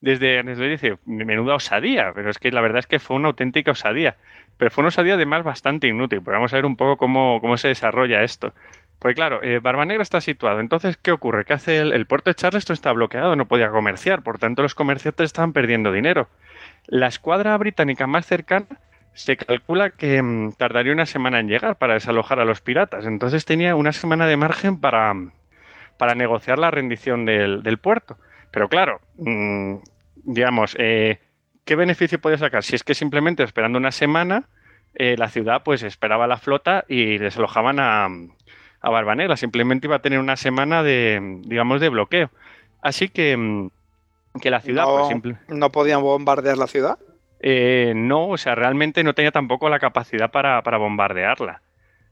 desde, desde dice, menuda osadía, pero es que la verdad es que fue una auténtica osadía. Pero fue una osadía además bastante inútil, porque vamos a ver un poco cómo, cómo se desarrolla esto. Pues claro, eh, Barba Negra está situado. Entonces, ¿qué ocurre? ¿Qué hace el, puerto de Charleston? Está bloqueado, no podía comerciar, por tanto los comerciantes estaban perdiendo dinero. La escuadra británica más cercana se calcula que mm, tardaría una semana en llegar para desalojar a los piratas. Entonces tenía una semana de margen para, para negociar la rendición del, del puerto. Pero claro, mm, digamos, eh, ¿qué beneficio podía sacar? Si es que simplemente esperando una semana, eh, la ciudad pues esperaba la flota y desalojaban a, a Barbanegra. Simplemente iba a tener una semana de, digamos, de bloqueo. Así que, mm, que la ciudad, no, pues, simple- ¿No podían bombardear la ciudad? eh, no, o sea, realmente no tenía tampoco la capacidad para, para bombardearla.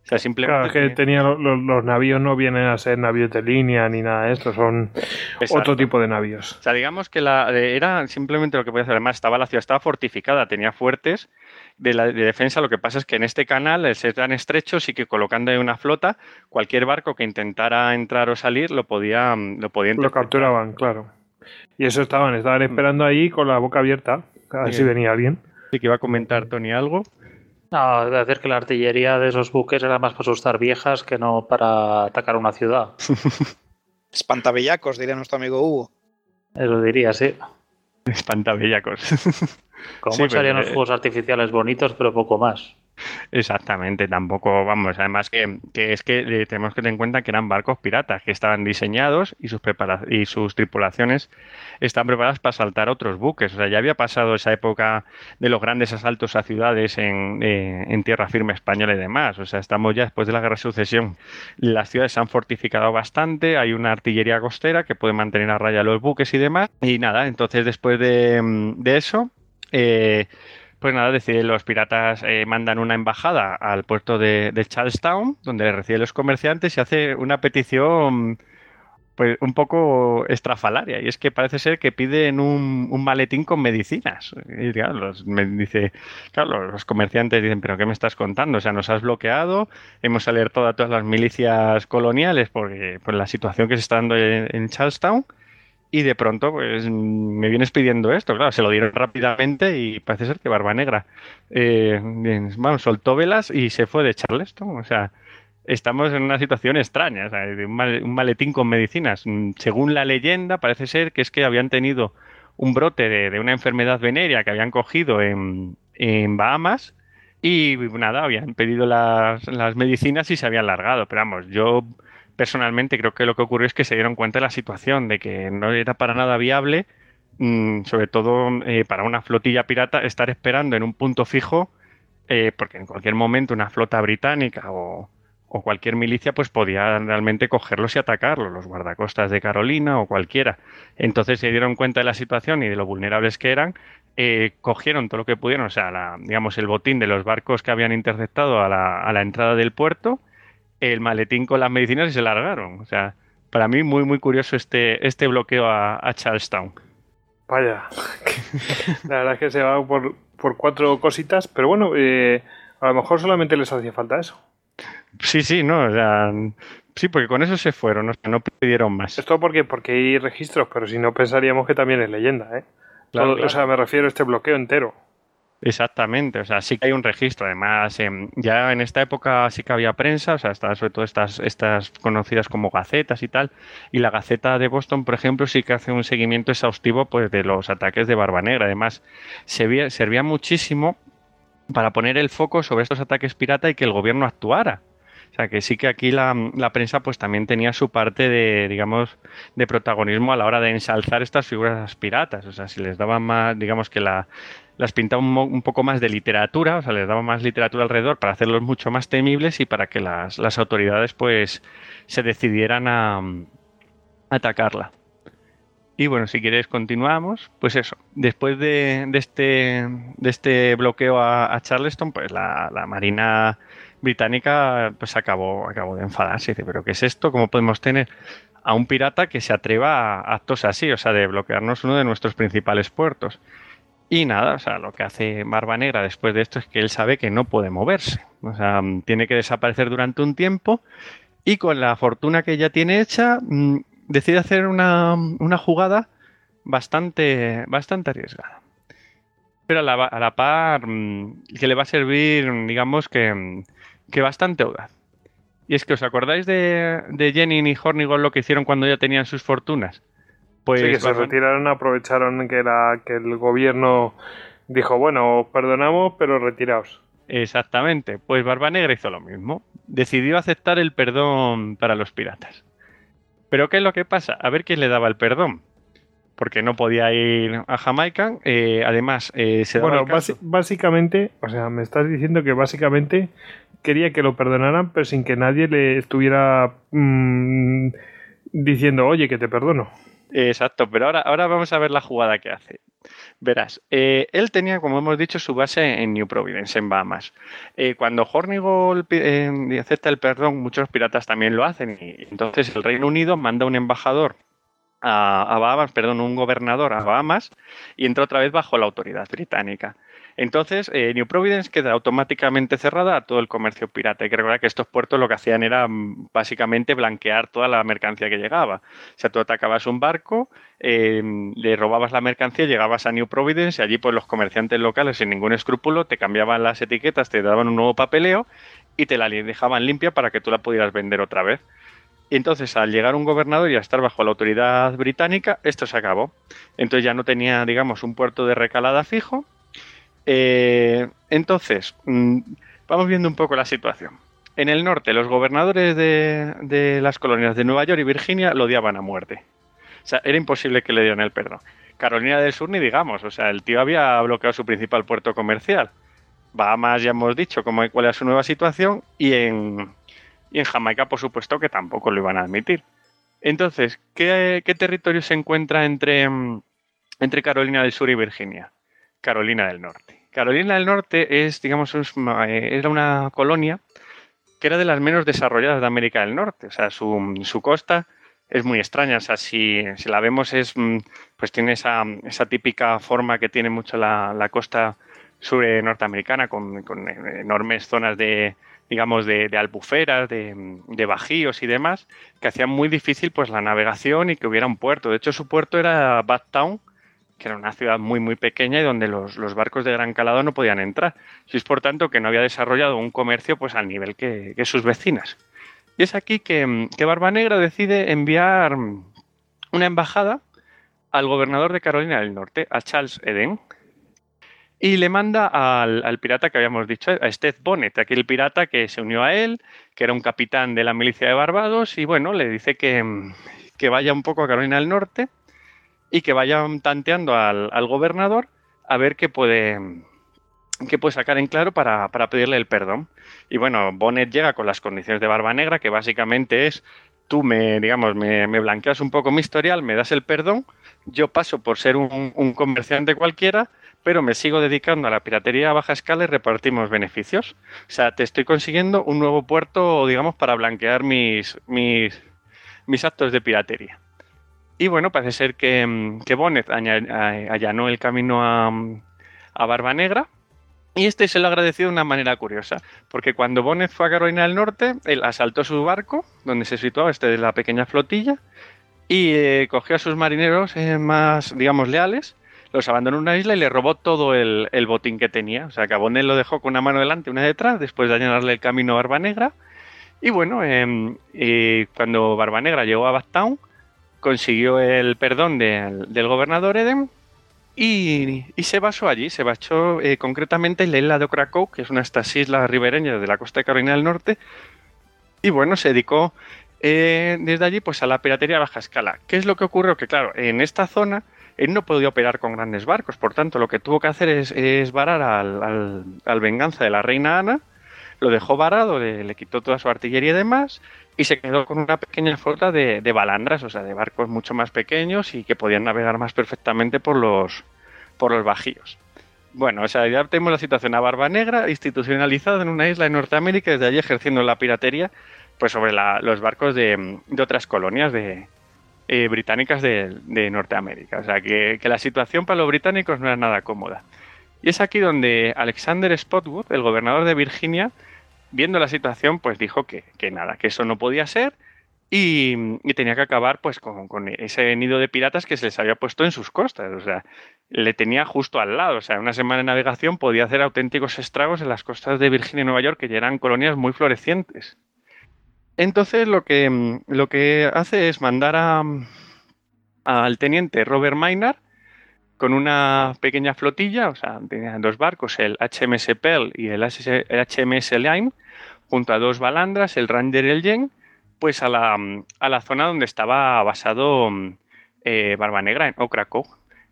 O sea, simplemente. Claro, es que tenía lo- lo- los navíos no vienen a ser navíos de línea ni nada de esto, son Exacto. otro tipo de navíos. O sea, digamos que la, era simplemente lo que podía hacer. Además, estaba la ciudad estaba fortificada, tenía fuertes de, la, de defensa. Lo que pasa es que en este canal, el ser tan estrecho, sí que colocando ahí una flota, cualquier barco que intentara entrar o salir lo podía, mm, lo podía Lo capturaban, claro. Y eso estaban, estaban esperando ahí con la boca abierta, a ver si Bien. venía alguien. Sí que iba a comentar Tony algo. No, de decir que la artillería de esos buques era más para asustar viejas que no para atacar una ciudad. Espantavellacos, diría nuestro amigo Hugo. Eso diría, sí. Espantabellacos. Como Sí, mucho harían pero, los eh, fuegos artificiales bonitos, pero poco más. Exactamente, tampoco, vamos, además que, que es que eh, tenemos que tener en cuenta que eran barcos piratas que estaban diseñados y sus, y sus tripulaciones están preparadas para saltar a otros buques. O sea, ya había pasado esa época de los grandes asaltos a ciudades en, eh, en tierra firme española y demás. O sea, estamos ya después de la guerra de sucesión. Las ciudades se han fortificado bastante, hay una artillería costera que puede mantener a raya los buques y demás. Y nada, entonces después de, de eso... eh, pues nada, deciden los piratas eh, mandan una embajada al puerto de, Charlestown, donde reciben los comerciantes y hace una petición pues un poco estrafalaria. Y es que parece ser que piden un, un maletín con medicinas. Y claro, los, me dice, claro, los comerciantes dicen, pero ¿qué me estás contando? O sea, nos has bloqueado, hemos alertado a todas las milicias coloniales porque por la situación que se está dando en Charlestown. Y de pronto, pues me vienes pidiendo esto. Claro, se lo dieron rápidamente y parece ser que Barba Negra, eh, vamos, soltó velas y se fue de Charleston. O sea, estamos en una situación extraña. un, mal- un maletín con medicinas. Según la leyenda, parece ser que es que habían tenido un brote de, una enfermedad venérea que habían cogido en, en Bahamas. Y nada, habían pedido las, las medicinas y se habían largado. Pero vamos, yo personalmente creo que lo que ocurrió es que se dieron cuenta de la situación, de que no era para nada viable, mm, sobre todo eh, para una flotilla pirata, estar esperando en un punto fijo, eh, porque en cualquier momento una flota británica o, cualquier milicia pues podía realmente cogerlos y atacarlos, los guardacostas de Carolina o cualquiera. Entonces se dieron cuenta de la situación y de lo vulnerables que eran, eh, cogieron todo lo que pudieron, o sea, la- digamos el botín de los barcos que habían interceptado a la entrada del puerto, el maletín con las medicinas y se largaron. O sea, para mí muy muy curioso este, este bloqueo a, a Charlestown. Vaya. La verdad es que se va por, por cuatro cositas, pero bueno, eh, a lo mejor solamente les hacía falta eso. Sí, sí, no, o sea, sí, porque con eso se fueron, o sea, no pidieron más. Esto porque, porque hay registros, pero si no pensaríamos que también es leyenda, ¿eh? Claro, Todo- claro. O sea, me refiero a este bloqueo entero. Exactamente, o sea, sí que hay un registro. Además, em, ya en esta época sí que había prensa, o sea, estaban sobre todo estas, estas conocidas como gacetas y tal. Y la Gaceta de Boston, por ejemplo, sí que hace un seguimiento exhaustivo pues, de los ataques de Barba Negra. Además, servía, servía muchísimo para poner el foco sobre estos ataques pirata y que el gobierno actuara. O sea, que sí que aquí la, la prensa pues también tenía su parte de, digamos, de protagonismo a la hora de ensalzar estas figuras piratas. O sea, si les daban más, digamos que la, las pintaba un, poco más de literatura, o sea, les daba más literatura alrededor para hacerlos mucho más temibles y para que las, las autoridades pues se decidieran a, a atacarla. Y bueno, si quieres continuamos, pues eso, después de, de este, de este bloqueo a, a Charleston, pues la, la Marina británica pues acabó, acabó de enfadarse. Dice, pero ¿qué es esto? ¿Cómo podemos tener a un pirata que se atreva a actos así? O sea, de bloquearnos uno de nuestros principales puertos. Y nada, o sea, lo que hace Barba Negra después de esto es que él sabe que no puede moverse. O sea, mm, tiene que desaparecer durante un tiempo y con la fortuna que ya tiene hecha, mm, decide hacer una, una jugada bastante, bastante arriesgada. Pero a la, a la par mm, que le va a servir, digamos que, que bastante audaz. Y es que os acordáis de, de Jenin y Hornigold lo que hicieron cuando ya tenían sus fortunas. Pues sí, que se Barba- retiraron, aprovecharon que, la, que el gobierno Dijo, bueno, os perdonamos, pero retiraos. Exactamente, pues Barba Negra hizo lo mismo. Decidió aceptar el perdón para los piratas. Pero ¿qué es lo que pasa? A ver quién le daba el perdón. Porque no podía ir a Jamaica. eh, además, eh, se daba Bueno, caso- básicamente, o sea, me estás diciendo que básicamente quería que lo perdonaran, pero sin que nadie le estuviera mm, diciendo, oye, que te perdono. Exacto, pero ahora, ahora vamos a ver la jugada que hace. Verás, eh, él tenía, como hemos dicho, su base en New Providence, en Bahamas. Eh, cuando Hornigold eh, acepta el perdón, muchos piratas también lo hacen. Y entonces el Reino Unido manda un embajador a, a Bahamas, perdón, un gobernador a Bahamas y entra otra vez bajo la autoridad británica. Entonces, eh, New Providence queda automáticamente cerrada a todo el comercio pirata. Hay que recordar que estos puertos lo que hacían era mm, básicamente blanquear toda la mercancía que llegaba. O sea, tú atacabas un barco, eh, le robabas la mercancía, llegabas a New Providence y allí pues los comerciantes locales sin ningún escrúpulo te cambiaban las etiquetas, te daban un nuevo papeleo y te la dejaban limpia para que tú la pudieras vender otra vez. Entonces, al llegar un gobernador y a estar bajo la autoridad británica, esto se acabó. Entonces ya no tenía, digamos, un puerto de recalada fijo. Eh, entonces, mm, vamos viendo un poco la situación. En el norte, los gobernadores de, de las colonias de Nueva York y Virginia lo odiaban a muerte. O sea, era imposible que le dieran el perdón. Carolina del Sur, ni digamos. O sea, el tío había bloqueado su principal puerto comercial. Bahamas, ya hemos dicho cómo, cuál era su nueva situación. Y en, y en Jamaica, por supuesto, que tampoco lo iban a admitir. Entonces, ¿qué, qué territorio se encuentra entre, entre Carolina del Sur y Virginia? Carolina del Norte. Carolina del Norte es, digamos, eh, era una colonia que era de las menos desarrolladas de América del Norte. O sea, su, costa es muy extraña. O sea, si, la vemos, es, mm, pues tiene esa, típica forma que tiene mucho la, costa sur norteamericana, con, enormes zonas de, digamos, de, albuferas, de, bajíos y demás, que hacían muy difícil pues la navegación y que hubiera un puerto. De hecho, su puerto era Bathtown, que era una ciudad muy muy pequeña y donde los, los barcos de gran calado no podían entrar. Y es por tanto que no había desarrollado un comercio pues al nivel que, que sus vecinas. Y es aquí que, que Barba decide enviar una embajada al gobernador de Carolina del Norte, a Charles Eden, y le manda al, al pirata que habíamos dicho, a Steve Bonnet, aquel pirata que se unió a él, que era un capitán de la milicia de Barbados, y bueno, le dice que, que vaya un poco a Carolina del Norte y que vayan tanteando al, al gobernador a ver qué puede, qué puede sacar en claro para, para pedirle el perdón. Y bueno, Bonnet llega con las condiciones de Barba Negra, que básicamente es tú me, digamos, me, blanqueas un poco mi historial, me das el perdón, yo paso por ser un, un comerciante cualquiera, pero me sigo dedicando a la piratería a baja escala y repartimos beneficios. O sea, te estoy consiguiendo un nuevo puerto, digamos, para blanquear mis, mis, mis actos de piratería. Y bueno, parece ser que, mm, que Bonnet allanó el camino a, a Barba Negra. Y este se lo ha agradecido de una manera curiosa, porque cuando Bonnet fue a Carolina del Norte, él asaltó su barco, donde se situaba este de la pequeña flotilla, y eh, cogió a sus marineros eh, más, digamos, leales, los abandonó en una isla y le robó todo el, el botín que tenía. O sea, que a Bonnet lo dejó con una mano delante y una detrás, después de allanarle el camino a Barba Negra. Y bueno, em, eh, cuando Barba Negra llegó a Bathtown, consiguió el perdón del, gobernador Eden y, se basó allí, se basó eh, concretamente en la isla de Ocracoke, que es una de estas islas ribereñas de la costa de Carolina del Norte, y bueno, se dedicó eh, desde allí pues a la piratería a baja escala. ¿Qué es lo que ocurrió? Que claro, en esta zona él no podía operar con grandes barcos, por tanto lo que tuvo que hacer es, varar al- al venganza de la reina Ana, lo dejó varado, le, le quitó toda su artillería y demás, y se quedó con una pequeña flota de, balandras, o sea, de barcos mucho más pequeños y que podían navegar más perfectamente por los, bajíos. Bueno, o sea, ya tenemos la situación a Barba Negra institucionalizada en una isla de Norteamérica, desde allí ejerciendo la piratería pues sobre la- los barcos de, de otras colonias de, eh, británicas de, de Norteamérica. O sea, que, que la situación para los británicos no era nada cómoda. Y es aquí donde Alexander Spotwood, el gobernador de Virginia, viendo la situación, pues dijo que, que nada, que eso no podía ser y, tenía que acabar pues con, con ese nido de piratas que se les había puesto en sus costas. O sea, le tenía justo al lado. O sea, una semana de navegación podía hacer auténticos estragos en las costas de Virginia y Nueva York, que ya eran colonias muy florecientes. Entonces lo que, lo que hace es mandar a, al teniente Robert Maynard con una pequeña flotilla, o sea, tenían dos barcos, el HMS Pearl y el HMS Lime, junto a dos balandras, el Ranger y el Yen, pues a la, a la zona donde estaba basado eh, Barba Negra, en Okrako.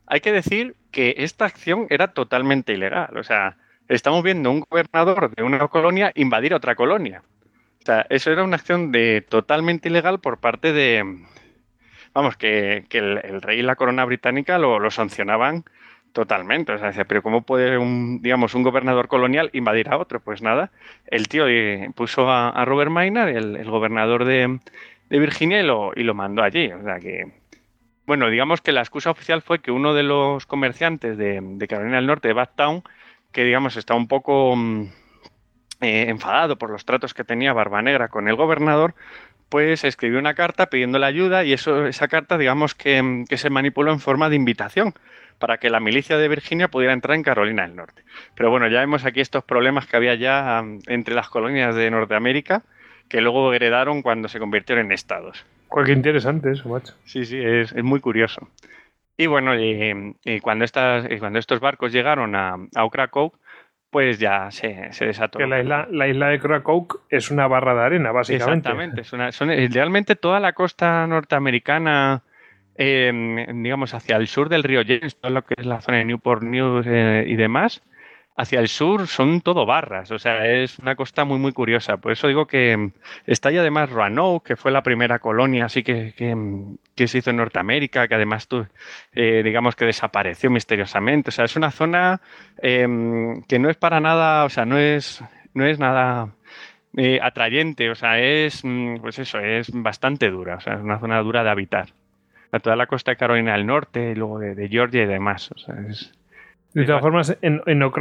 Hay que decir que esta acción era totalmente ilegal, o sea, estamos viendo un gobernador de una colonia invadir otra colonia. O sea, eso era una acción de totalmente ilegal por parte de, vamos, que, el, rey y la corona británica lo, sancionaban totalmente. O sea, pero ¿cómo puede un, digamos, un gobernador colonial invadir a otro? Pues nada, el tío puso a, Robert Maynard, el, gobernador de, Virginia, y lo, y lo mandó allí. O sea que, bueno, digamos que la excusa oficial fue que uno de los comerciantes de, Carolina del Norte, de Bathtown, que digamos está un poco mm, eh, enfadado por los tratos que tenía Barba Negra con el gobernador, pues escribió una carta pidiéndole ayuda y eso, esa carta, digamos que, se manipuló en forma de invitación para que la milicia de Virginia pudiera entrar en Carolina del Norte. Pero bueno, ya vemos aquí estos problemas que había ya um, entre las colonias de Norteamérica, que luego heredaron cuando se convirtieron en estados. Qué interesante eso, macho. Sí, sí, es, muy curioso. Y bueno, y, cuando, estas, cuando estos barcos llegaron a, a pues ya se, desató. Que la isla, la isla de Krakow es una barra de arena, básicamente. Exactamente. Es una, son, idealmente toda la costa norteamericana, em, digamos, hacia el sur del río James, todo lo que es la zona de Newport News eh, y demás, hacia el sur son todo barras, o sea, es una costa muy, muy curiosa. Por eso digo que está ahí además Roanoke, que fue la primera colonia así que, que, se hizo en Norteamérica, que además tú, eh, digamos que desapareció misteriosamente. O sea, es una zona em, que no es para nada, o sea, no es, no es nada eh, atrayente, o sea, es, mm, pues eso, es bastante dura, o sea, es una zona dura de habitar. toda la costa de Carolina del Norte, y luego de, de Georgia y demás, o sea, es de todas formas, en, en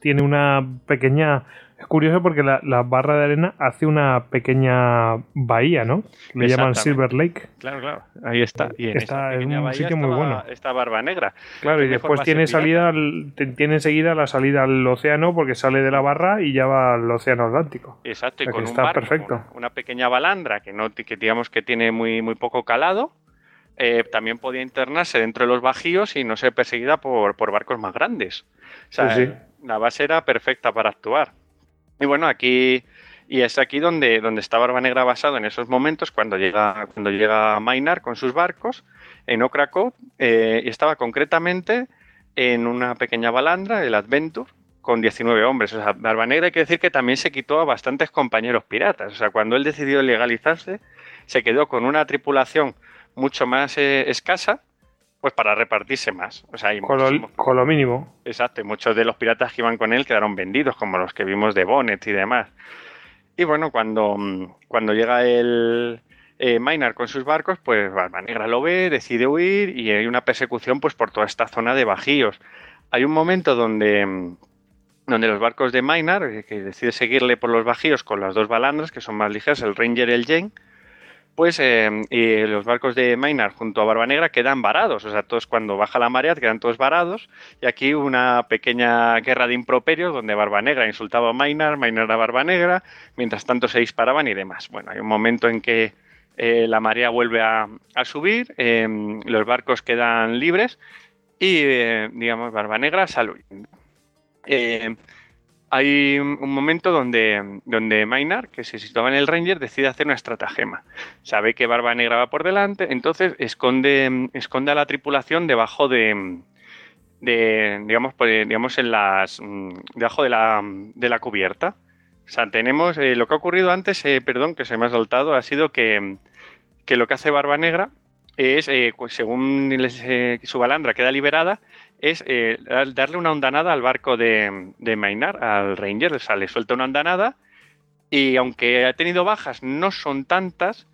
tiene una pequeña. Es curioso porque la, barra de arena hace una pequeña bahía, ¿no? Le llaman Silver Lake. Claro, claro. Ahí está. Y en está es un sitio muy bueno. Esta barba negra. Claro, y después tiene salida, tiene enseguida la salida al océano porque sale de la barra y ya va al océano Atlántico. Exacto, y con un está perfecto. Una pequeña balandra que no que digamos que tiene muy, muy poco calado eh, también podía internarse dentro de los bajíos y no ser perseguida por, barcos más grandes. O sea, la base era perfecta para actuar. Y bueno, aquí y es aquí donde, donde está Barba Negra basado en esos momentos cuando llega, cuando llega Maynard con sus barcos en Okrako eh, y estaba concretamente en una pequeña balandra, el Adventure, con 19 hombres. O sea, Barba Negra hay que decir que también se quitó a bastantes compañeros piratas. O sea, cuando él decidió legalizarse, se quedó con una tripulación mucho más eh, escasa, pues para repartirse más. O sea, hay con, lo, mínimo. Exacto, muchos de los piratas que iban con él quedaron vendidos, como los que vimos de Bonnet y demás. Y bueno, cuando, cuando llega el eh, Maynard con sus barcos, pues Barba Negra lo ve, decide huir y hay una persecución pues por toda esta zona de bajíos. Hay un momento donde, donde los barcos de Maynard, eh, que decide seguirle por los bajíos con las dos balandras, que son más ligeras, el Ranger y el Jane, pues eh, los barcos de Maynard junto a Barba Negra quedan varados, o sea, todos cuando baja la marea quedan todos varados, y aquí una pequeña guerra de improperios donde Barba Negra insultaba a Maynard, Maynard a Barba Negra, mientras tanto se disparaban y demás. Bueno, hay un momento en que eh, la marea vuelve a, subir, em, los barcos quedan libres y, eh, digamos, Barba Negra sale hay un momento donde, donde Maynard, que se situaba en el Ranger, decide hacer una estratagema. Sabe que Barba Negra va por delante, entonces esconde, esconde a la tripulación debajo de, digamos, pues, digamos en las, debajo de la, de la cubierta. Tenemos eh, lo que ha ocurrido antes, eh, perdón, que se me ha saltado, ha sido que, que lo que hace Barba Negra es, eh, pues, según su balandra queda liberada, es eh, darle una ondanada al barco de, de Maynard, al Ranger, o sea, le suelta una ondanada y aunque ha tenido bajas, no son tantas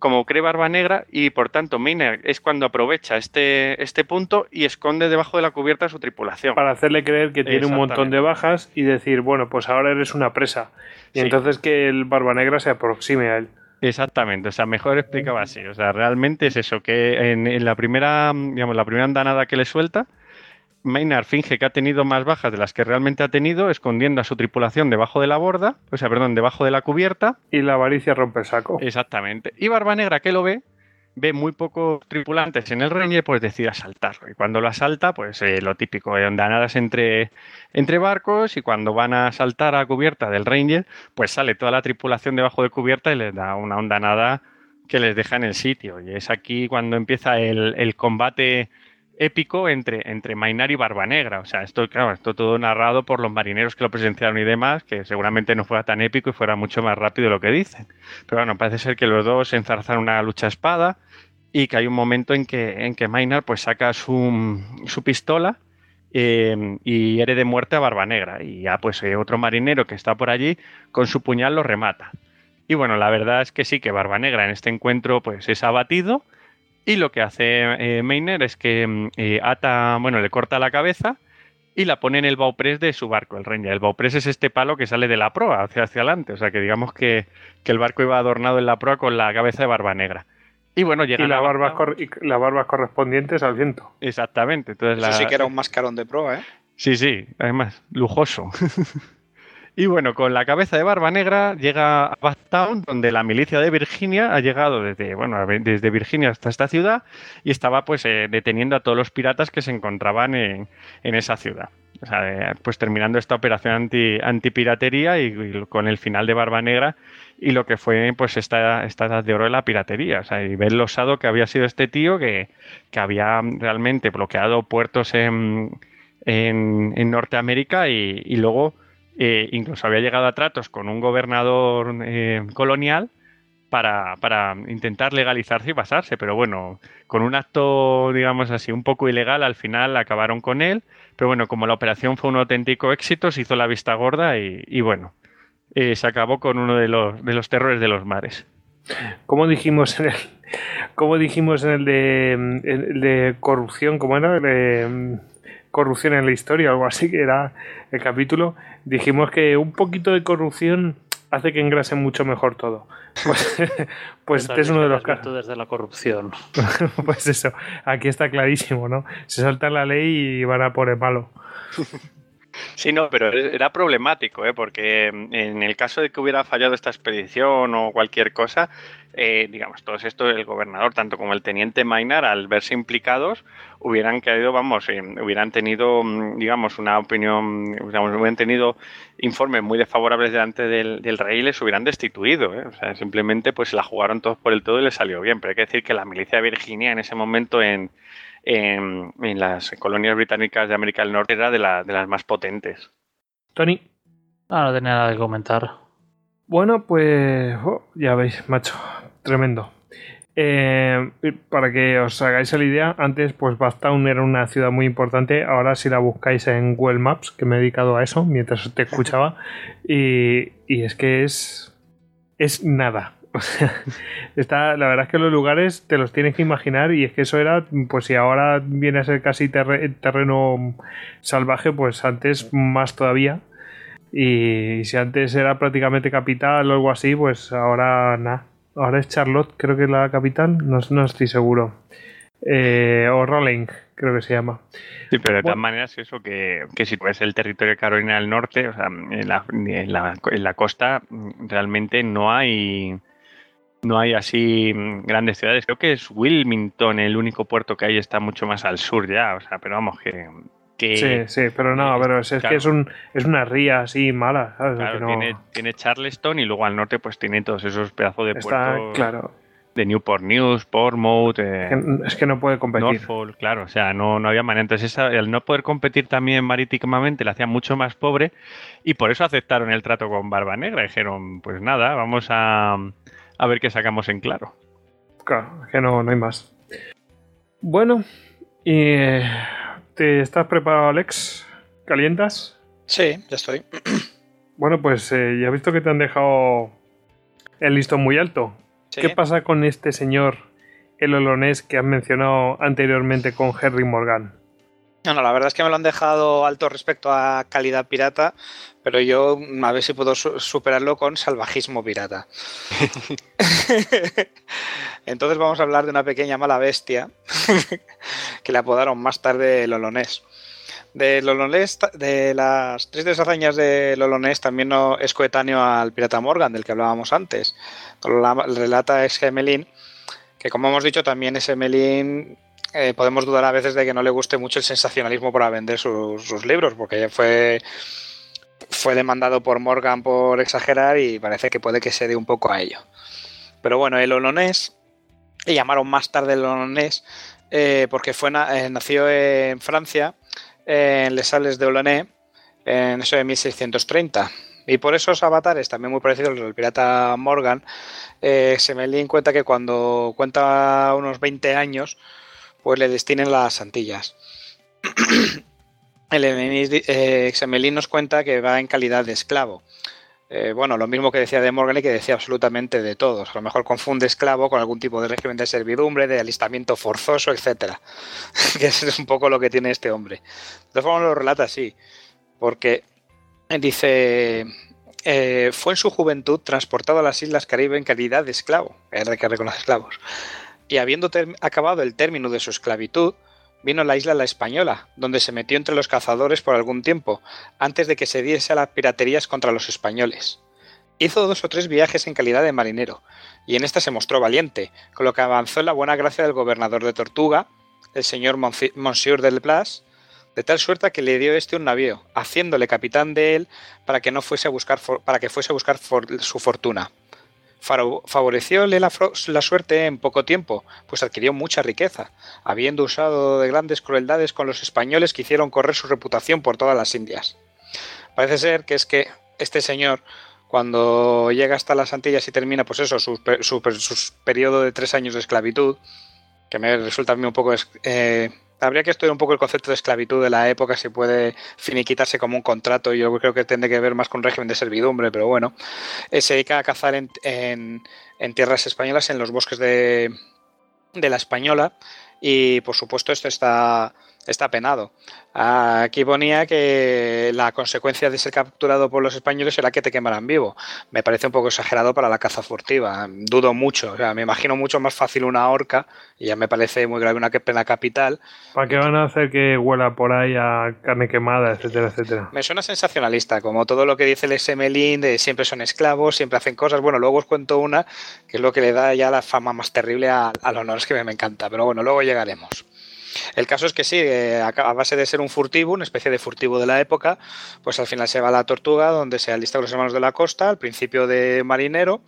como cree Barba Negra y por tanto Maynard es cuando aprovecha este, este punto y esconde debajo de la cubierta su tripulación. Para hacerle creer que tiene un montón de bajas y decir, bueno, pues ahora eres una presa. Y entonces que el Barba Negra se aproxime a él. Exactamente, o sea, mejor explicaba así. O sea, realmente es eso, que en, en la primera, digamos, la primera andanada que le suelta, Maynard finge que ha tenido más bajas de las que realmente ha tenido, escondiendo a su tripulación debajo de la borda, o sea, perdón, debajo de la cubierta. Y la avaricia rompe el saco. Exactamente. Y Barba Negra, que lo ve, ve muy pocos tripulantes en el Ranger, pues decide asaltarlo. Y cuando lo asalta, pues eh, lo típico, eh, ondanadas entre, entre barcos y cuando van a saltar a cubierta del Ranger, pues sale toda la tripulación debajo de cubierta y les da una ondanada que les deja en el sitio. Y es aquí cuando empieza el, el combate épico entre, entre Mainar y Barba Negra. O sea, esto, claro, esto todo narrado por los marineros que lo presenciaron y demás, que seguramente no fuera tan épico y fuera mucho más rápido de lo que dicen. Pero bueno, parece ser que los dos enzarzan una lucha espada y que hay un momento en que, en que Maynard pues saca su, su pistola eh, y hiere de muerte a Barba Negra. Y ya pues eh, otro marinero que está por allí con su puñal lo remata. Y bueno, la verdad es que sí, que Barba Negra en este encuentro pues es abatido y lo que hace eh, Meiner es que mm, eh, ata, bueno, le corta la cabeza y la pone en el bauprés de su barco, el Ranger. El bauprés es este palo que sale de la proa hacia, hacia adelante. O sea que digamos que, que el barco iba adornado en la proa con la cabeza de barba negra. Y bueno, llega Y las la- barbas, correspondientes al viento. Exactamente. Entonces Eso la- sí que era un mascarón de proa, ¿eh? Sí, sí, además, lujoso. y bueno, con la cabeza de Barba Negra llega a Bathtown, donde la milicia de Virginia ha llegado desde, bueno, desde Virginia hasta esta ciudad y estaba pues eh, deteniendo a todos los piratas que se encontraban en, en esa ciudad. O sea, eh, pues terminando esta operación anti, antipiratería y, y con el final de Barba Negra y lo que fue pues esta, esta edad de oro de la piratería. O sea, y ver lo osado que había sido este tío que, que había realmente bloqueado puertos en, en, en Norteamérica y, y luego eh, incluso había llegado a tratos con un gobernador eh, colonial para, intentar legalizarse y pasarse, pero bueno, con un acto, digamos así, un poco ilegal, al final acabaron con él, pero bueno, como la operación fue un auténtico éxito, se hizo la vista gorda y, bueno, eh, se acabó con uno de los, terrores de los mares. Como dijimos en el, como dijimos el de, corrupción, como era? Mm, corrupción en la historia, algo así que era el capítulo. Dijimos que un poquito de corrupción hace que engrase mucho mejor todo. Pues, pues este es uno de los casos. virtudes de la corrupción. Pues eso, aquí está clarísimo, ¿no? Se salta la ley y van a por el malo. Sí, no, pero era problemático, ¿eh? porque en el caso de que hubiera fallado esta expedición o cualquier cosa, eh, digamos, todos estos, el gobernador, tanto como el teniente Maynard, al verse implicados, hubieran caído, vamos, eh, hubieran tenido, mm, digamos, una opinión, hubieran tenido informes muy desfavorables delante del, rey y les hubieran destituido. ¿eh? O sea, simplemente pues la jugaron todos por el todo y les salió bien. Pero hay que decir que la milicia Virginia en ese momento en, en, en las colonias británicas de América del Norte era de, la- de las más potentes. Tony. Ah, no tenía nada que comentar. Bueno, pues oh, ya veis, macho, tremendo. Eh, para que os hagáis la idea, antes pues Bathtown era una ciudad muy importante, ahora si la buscáis en Google Maps, que me he dedicado a eso mientras te escuchaba, y, y es que es, es nada. O sea, está, la verdad es que los lugares te los tienes que imaginar y es que eso era, pues si ahora viene a ser casi terre- terreno salvaje, pues antes más todavía. Y si antes era prácticamente capital o algo así, pues ahora nada. Ahora es Charlotte, creo que es la capital, no, no estoy seguro. Eh, o Rolling, creo que se llama. Sí, pero de todas Bueno. maneras eso que, que si ves el territorio de Carolina del Norte, o sea, en la, en la, en la costa mm, realmente no hay no hay así mm, grandes ciudades. Creo que es Wilmington el único puerto que hay está mucho más al sur ya, o sea, pero vamos que, que Sí, sí, pero no, pero es, es claro. que es, un, es una ría así mala, ¿sabes? claro, no- tiene, tiene Charleston y luego al norte pues tiene todos esos pedazos de está puertos claro. de Newport News, Portsmouth, eh, que- Es que no puede competir. Norfolk, claro, o sea, no, no había manera. Entonces, esa, al no poder competir también marítimamente, la hacía mucho más pobre y por eso aceptaron el trato con Barba Negra. Dijeron, pues nada, vamos a, a ver qué sacamos en claro. Claro, es que no, no hay más. Bueno, y, ¿te estás preparado, Alex? ¿Calientas? Sí, ya estoy. Bueno, pues eh, ya he visto que te han dejado el listón muy alto. Sí. ¿Qué pasa con este señor, el holonés que has mencionado anteriormente con Henry Morgan? No, no, la verdad es que me lo han dejado alto respecto a calidad pirata, pero yo a ver si puedo su- superarlo con salvajismo pirata. Entonces vamos a hablar de una pequeña mala bestia que le apodaron más tarde el Olonés. De, de las tres hazañas de Olonés también no es coetáneo al pirata Morgan, del que hablábamos antes. Lo la- relata es Gemelín, que como hemos dicho también ese Melín eh, podemos dudar a veces de que no le guste mucho el sensacionalismo para vender sus, libros, porque fue fue demandado por Morgan por exagerar y parece que puede que se dé un poco a ello. Pero bueno, el olonés, le llamaron más tarde el olonés, eh, porque fue eh, nació en Francia, en Les Sales de Olonais, en eso de 1630. Y por esos avatares, también muy parecidos a los del pirata Morgan, eh, se me en cuenta que cuando cuenta unos 20 años, pues le destinen las Antillas. el eh, Xemelin nos cuenta que va en calidad de esclavo. Eh, bueno, lo mismo que decía de Morgan y que decía absolutamente de todos. A lo mejor confunde esclavo con algún tipo de régimen de servidumbre, de alistamiento forzoso, etcétera. que es un poco lo que tiene este hombre. De todas formas lo relata así, porque dice eh, fue en su juventud transportado a las Islas Caribe en calidad de esclavo, es que reconoce esclavos. Y habiendo acabado el término de su esclavitud, vino a la isla La Española, donde se metió entre los cazadores por algún tiempo, antes de que se diese a las piraterías contra los españoles. Hizo dos o tres viajes en calidad de marinero, y en esta se mostró valiente, con lo que avanzó en la buena gracia del gobernador de Tortuga, el señor Monsieur del Plas, de tal suerte que le dio este un navío, haciéndole capitán de él para que no fuese a buscar para que fuese a buscar su fortuna. Favorecióle la, la, suerte en poco tiempo, pues adquirió mucha riqueza, habiendo usado de grandes crueldades con los españoles que hicieron correr su reputación por todas las Indias. Parece ser que es que este señor, cuando llega hasta las Antillas y termina, pues eso, su, periodo de tres años de esclavitud, que me resulta a mí un poco eh, Habría que estudiar un poco el concepto de esclavitud de la época, si puede finiquitarse como un contrato. Yo creo que tendría que ver más con régimen de servidumbre, pero bueno. Eh, se dedica a cazar en, en, tierras españolas, en los bosques de, de la Española. Y por supuesto, esto está, está penado. Aquí ponía que la consecuencia de ser capturado por los españoles era que te quemaran vivo. Me parece un poco exagerado para la caza furtiva. Dudo mucho. O sea, me imagino mucho más fácil una horca y ya me parece muy grave una pena capital. ¿Para qué van a hacer que huela por ahí a carne quemada, etcétera, etcétera? Me suena sensacionalista, como todo lo que dice el SMLIN de siempre son esclavos, siempre hacen cosas. Bueno, luego os cuento una que es lo que le da ya la fama más terrible a, los honores que me encanta. Pero bueno, luego llegaremos. El caso es que sí, eh, a base de ser un furtivo, una especie de furtivo de la época, pues al final se va a la tortuga, donde se alistan los hermanos de la costa, al principio de marinero.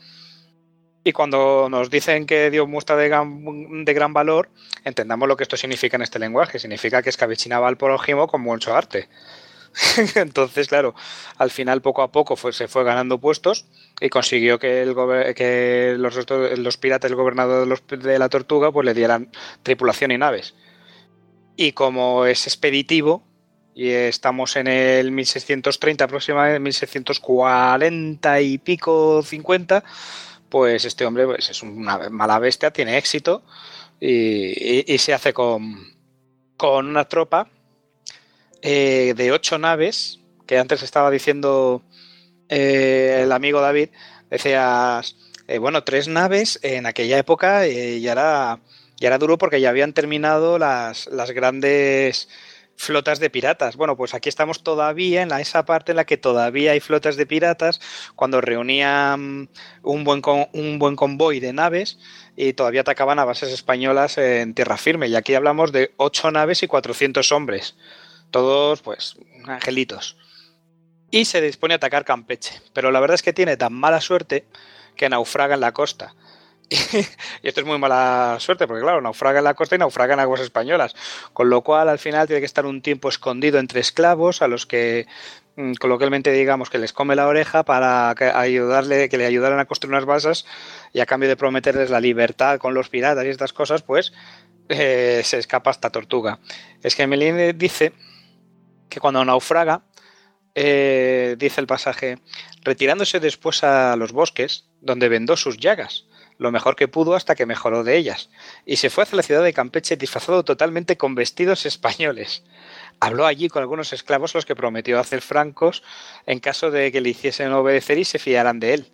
Y cuando nos dicen que Dios muestra de gran, valor, entendamos lo que esto significa en este lenguaje. Significa que escabechinaba al prójimo con mucho arte. Entonces, claro, al final poco a poco se fue ganando puestos y consiguió que, el que los, los, piratas, el gobernador de, de, la tortuga, pues le dieran tripulación y naves. Y como es expeditivo, y estamos en el 1630 aproximadamente, 1640 y pico, 50, pues este hombre pues, es una mala bestia, tiene éxito y, se hace con, con una tropa eh, de ocho naves, que antes estaba diciendo eh, el amigo David, decías, eh, bueno, tres naves en aquella época ya era y era duro porque ya habían terminado las, las grandes flotas de piratas. Bueno, pues aquí estamos todavía en la, esa parte en la que todavía hay flotas de piratas, cuando reunían un buen, un buen convoy de naves y todavía atacaban a bases españolas en tierra firme. Y aquí hablamos de ocho naves y 400 hombres, todos pues angelitos. Y se dispone a atacar Campeche, pero la verdad es que tiene tan mala suerte que naufraga en la costa. y esto es muy mala suerte, porque claro, naufraga en la costa y naufraga en aguas españolas. Con lo cual, al final, tiene que estar un tiempo escondido entre esclavos a los que mm, coloquialmente digamos que les come la oreja para que ayudarle, que le ayudaran a construir unas basas y a cambio de prometerles la libertad con los piratas y estas cosas, pues eh, se escapa esta tortuga. Es que Meline dice que cuando naufraga, eh, dice el pasaje, retirándose después a los bosques, donde vendó sus llagas lo mejor que pudo hasta que mejoró de ellas, y se fue hacia la ciudad de Campeche disfrazado totalmente con vestidos españoles. Habló allí con algunos esclavos los que prometió hacer francos en caso de que le hiciesen obedecer y se fiaran de él.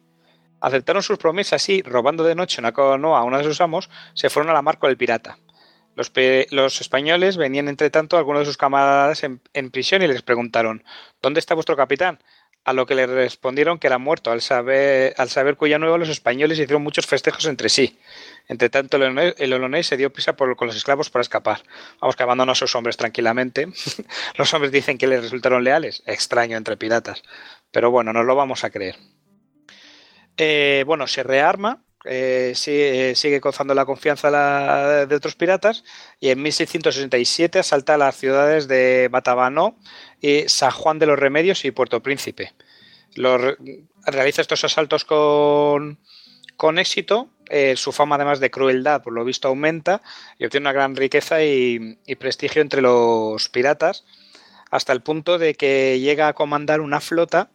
Aceptaron sus promesas y, robando de noche una canoa a uno de sus amos, se fueron a la mar con el pirata. Los, los, españoles venían entre tanto algunos de sus camaradas en, en, prisión y les preguntaron ¿Dónde está vuestro capitán? A lo que le respondieron que era muerto, al saber, al saber cuya nueva los españoles hicieron muchos festejos entre sí. Entre tanto, el olonés se dio prisa por, con los esclavos para escapar. Vamos, que abandonó a sus hombres tranquilamente. los hombres dicen que les resultaron leales. Extraño entre piratas. Pero bueno, no lo vamos a creer. Eh, bueno, se rearma, eh, sigue, sigue, gozando la confianza de otros piratas y en 1667 asalta las ciudades de Batabanó y San Juan de los Remedios y Puerto Príncipe. realiza estos asaltos con, con éxito eh, su fama además de crueldad, por lo visto, aumenta y obtiene una gran riqueza y, prestigio entre los piratas, hasta el punto de que llega a comandar una flota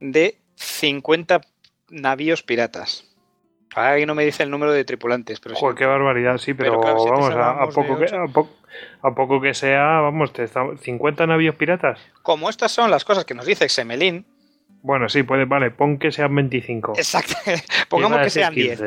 de 50 navíos piratas. Ahí no me dice el número de tripulantes. Pero Joder, qué barbaridad, sí, pero, vamos, a, poco que, a, poco que sea, vamos, 50 navíos piratas. Como estas son las cosas que nos dice Xemelín, bueno, sí, puede, vale, pon que sean 25. Exacto, pongamos que sean 10.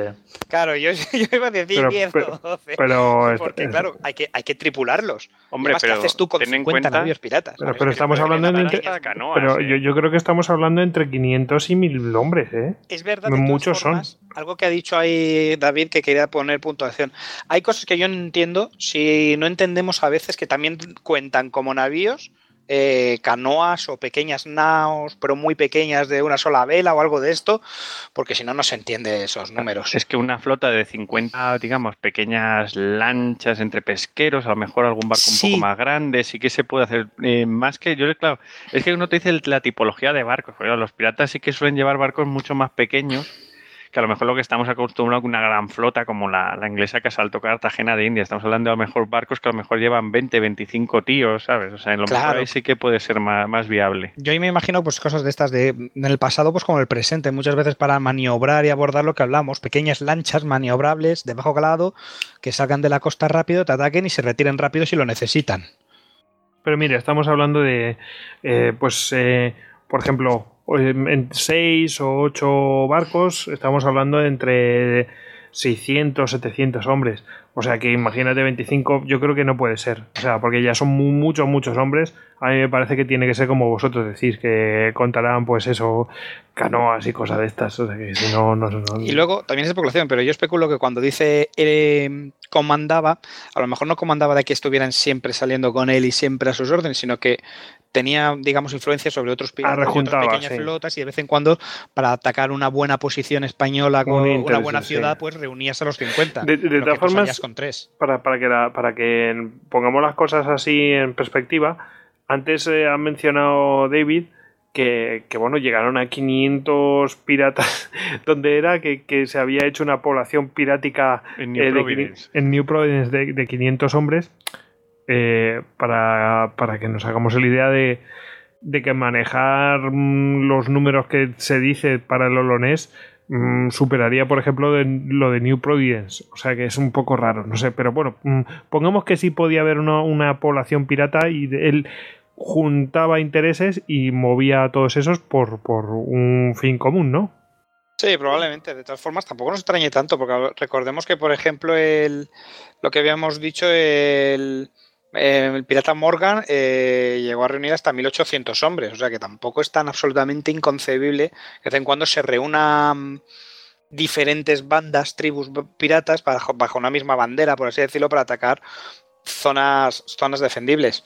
Claro, yo, iba a decir 10 o 12. Pero, porque, claro, hay que, hay que tripularlos. Hombre, pero ¿qué haces tú con 50 navíos piratas? Pero, estamos hablando de. Entre, pero ¿eh? yo, yo, creo que estamos hablando entre 500 y 1000 hombres, ¿eh? Es verdad. Muchos son. Algo que ha dicho ahí David que quería poner puntuación. Hay cosas que yo no entiendo si no entendemos a veces que también cuentan como navíos eh, canoas o pequeñas naos, pero muy pequeñas de una sola vela o algo de esto, porque si no, no se entiende esos números. Es que una flota de 50, digamos, pequeñas lanchas entre pesqueros, a lo mejor algún barco un poco más grande, sí que se puede hacer. Eh, más que, yo claro, es que uno te dice la tipología de barcos, los piratas sí que suelen llevar barcos mucho más pequeños que a lo mejor lo que estamos acostumbrados a una gran flota como la, inglesa que asaltó Cartagena de India. Estamos hablando de a lo mejor barcos que a lo mejor llevan 20, 25 tíos, ¿sabes? O sea, en lo mejor ahí sí que puede ser más, viable. Yo ahí me imagino pues cosas de estas de en el pasado pues como el presente, muchas veces para maniobrar y abordar lo que hablamos, pequeñas lanchas maniobrables de bajo calado que salgan de la costa rápido, te ataquen y se retiren rápido si lo necesitan. Pero mire, estamos hablando de, eh, pues, eh, por ejemplo, en seis o ocho barcos estamos hablando de entre 600, 700 hombres. O sea que imagínate 25, yo creo que no puede ser. O sea, porque ya son muchos, muchos hombres. A mí me parece que tiene que ser como vosotros decís, que contarán pues eso, canoas y cosas de estas. O sea que si no, no, Y luego, también es especulación, pero yo especulo que cuando dice eh, comandaba, a lo mejor no comandaba de que estuvieran siempre saliendo con él y siempre a sus órdenes, sino que tenía, digamos, influencia sobre otros piratas y otras pequeñas flotas y de vez en cuando, para atacar una buena posición española con una buena ciudad, pues reunías a los 50. De, todas formas, con tres. Para, para, que para que pongamos las cosas así en perspectiva, antes eh, ha mencionado David que, bueno, llegaron a 500 piratas, donde era que, se había hecho una población pirática en New Providence, en New Providence de, de 500 hombres eh, para, para, que nos hagamos la idea de, de, que manejar mm, los números que se dice para el holonés mm, superaría, por ejemplo, lo de New Providence. O sea que es un poco raro, no sé, pero bueno, mm, pongamos que sí podía haber una, población pirata y él juntaba intereses y movía a todos esos por, por un fin común, ¿no? Sí, probablemente. De todas formas, tampoco nos extrañe tanto, porque recordemos que, por ejemplo, el, lo que habíamos dicho, el, eh, el pirata Morgan eh, llegó a reunir hasta 1800 hombres, o sea que tampoco es tan absolutamente inconcebible que de vez en cuando se reúnan diferentes bandas, tribus piratas bajo, una misma bandera, por así decirlo, para atacar zonas, zonas defendibles.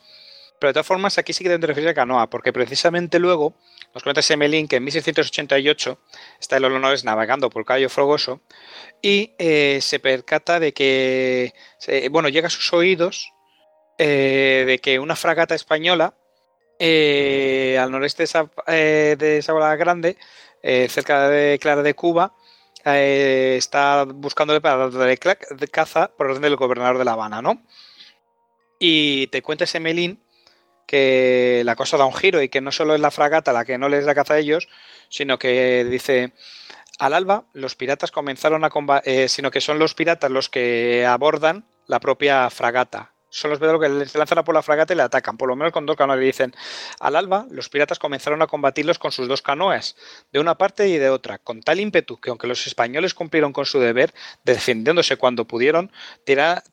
Pero de todas formas, aquí sí que deben referirse a canoa, porque precisamente luego nos cuenta Semelin que en 1688 está el Olonoes navegando por Cayo Frogoso y eh, se percata de que, bueno, llega a sus oídos eh, de que una fragata española eh, al noreste de, Sabala eh, Grande, cerca de Clara de Cuba, está buscándole para darle caza por orden del gobernador de La Habana, ¿no? Y te cuenta ese Melín que la cosa da un giro y que no solo es la fragata la que no les da caza a ellos, sino que dice al alba los piratas comenzaron a combatir, sino que son los piratas los que abordan la propia fragata son los vedos que se lanzan a por la fragata y le atacan, por lo menos con dos canoas. Le dicen, al alba, los piratas comenzaron a combatirlos con sus dos canoas, de una parte y de otra, con tal ímpetu que aunque los españoles cumplieron con su deber, defendiéndose cuando pudieron,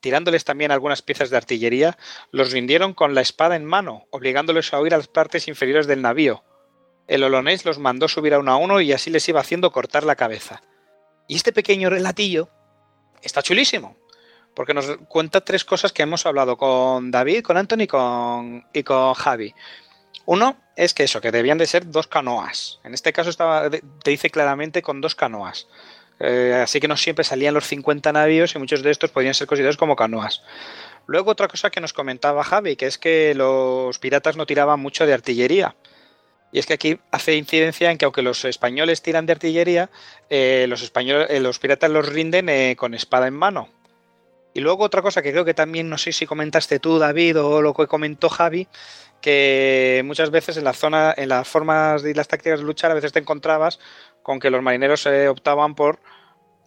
tirándoles también algunas piezas de artillería, los rindieron con la espada en mano, obligándoles a huir a las partes inferiores del navío. el olonés los mandó subir a uno a uno y así les iba haciendo cortar la cabeza. Y este pequeño relatillo está chulísimo, porque nos cuenta tres cosas que hemos hablado con David, con Anthony con, y con Javi. Uno es que eso, que debían de ser dos canoas. En este caso te dice claramente con dos canoas. Eh, así que no siempre salían los 50 navíos y muchos de estos podían ser considerados como canoas. Luego otra cosa que nos comentaba Javi, que es que los piratas no tiraban mucho de artillería. Y es que aquí hace incidencia en que aunque los españoles tiran de artillería, eh, los, españoles, eh, los piratas los rinden con espada en mano. Y luego otra cosa que creo que también, no sé si comentaste tú, David, o lo que comentó Javi, que muchas veces en la zona, en las formas y las tácticas de luchar, a veces te encontrabas con que los marineros optaban por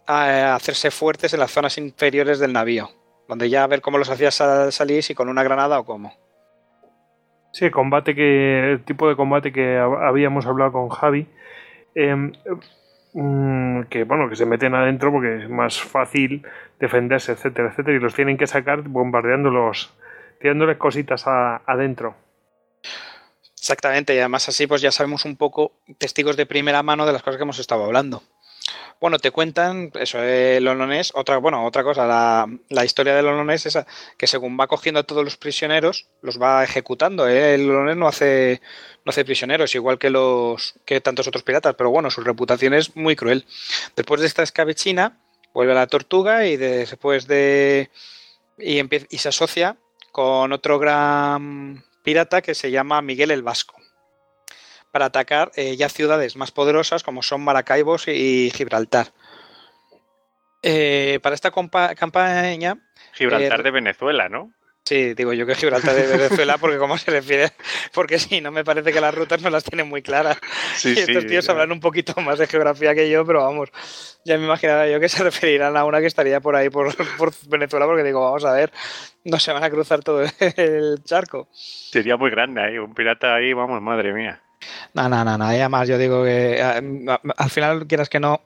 hacerse fuertes en las zonas inferiores del navío, donde ya a ver cómo los hacías salir, si con una granada o cómo. Sí, combate que. El tipo de combate que habíamos hablado con Javi. Em, mm, que bueno, que se meten adentro porque es más fácil defenderse, etcétera, etcétera. Y los tienen que sacar bombardeándolos, tirándoles cositas adentro. Exactamente, y además así pues ya sabemos un poco, testigos de primera mano de las cosas que hemos estado hablando. Bueno, te cuentan eso, el olonés, otra, bueno, otra cosa, la, historia del olonés es que según va cogiendo a todos los prisioneros, los va ejecutando. ¿eh? El olonés no hace, no hace prisioneros, igual que los que tantos otros piratas, pero bueno, su reputación es muy cruel. Después de esta escabechina, vuelve a la tortuga y después de. y, y se asocia con otro gran pirata que se llama Miguel el Vasco para atacar eh, ya ciudades más poderosas como son Maracaibo y Gibraltar. Eh, para esta campaña... Gibraltar eh, de Venezuela, ¿no? Sí, digo yo que Gibraltar de Venezuela, porque cómo se refiere, porque sí, no me parece que las rutas no las tienen muy claras. y estos tíos hablan un poquito más de geografía que yo, pero vamos, ya me imaginaba yo que se referirán a una que estaría por ahí, por, por Venezuela, porque digo, vamos a ver, no se van a cruzar todo el charco. Sería muy grande ahí, un pirata ahí, vamos, madre mía. No, no, no, no. además yo digo que eh, al final, quieras que no,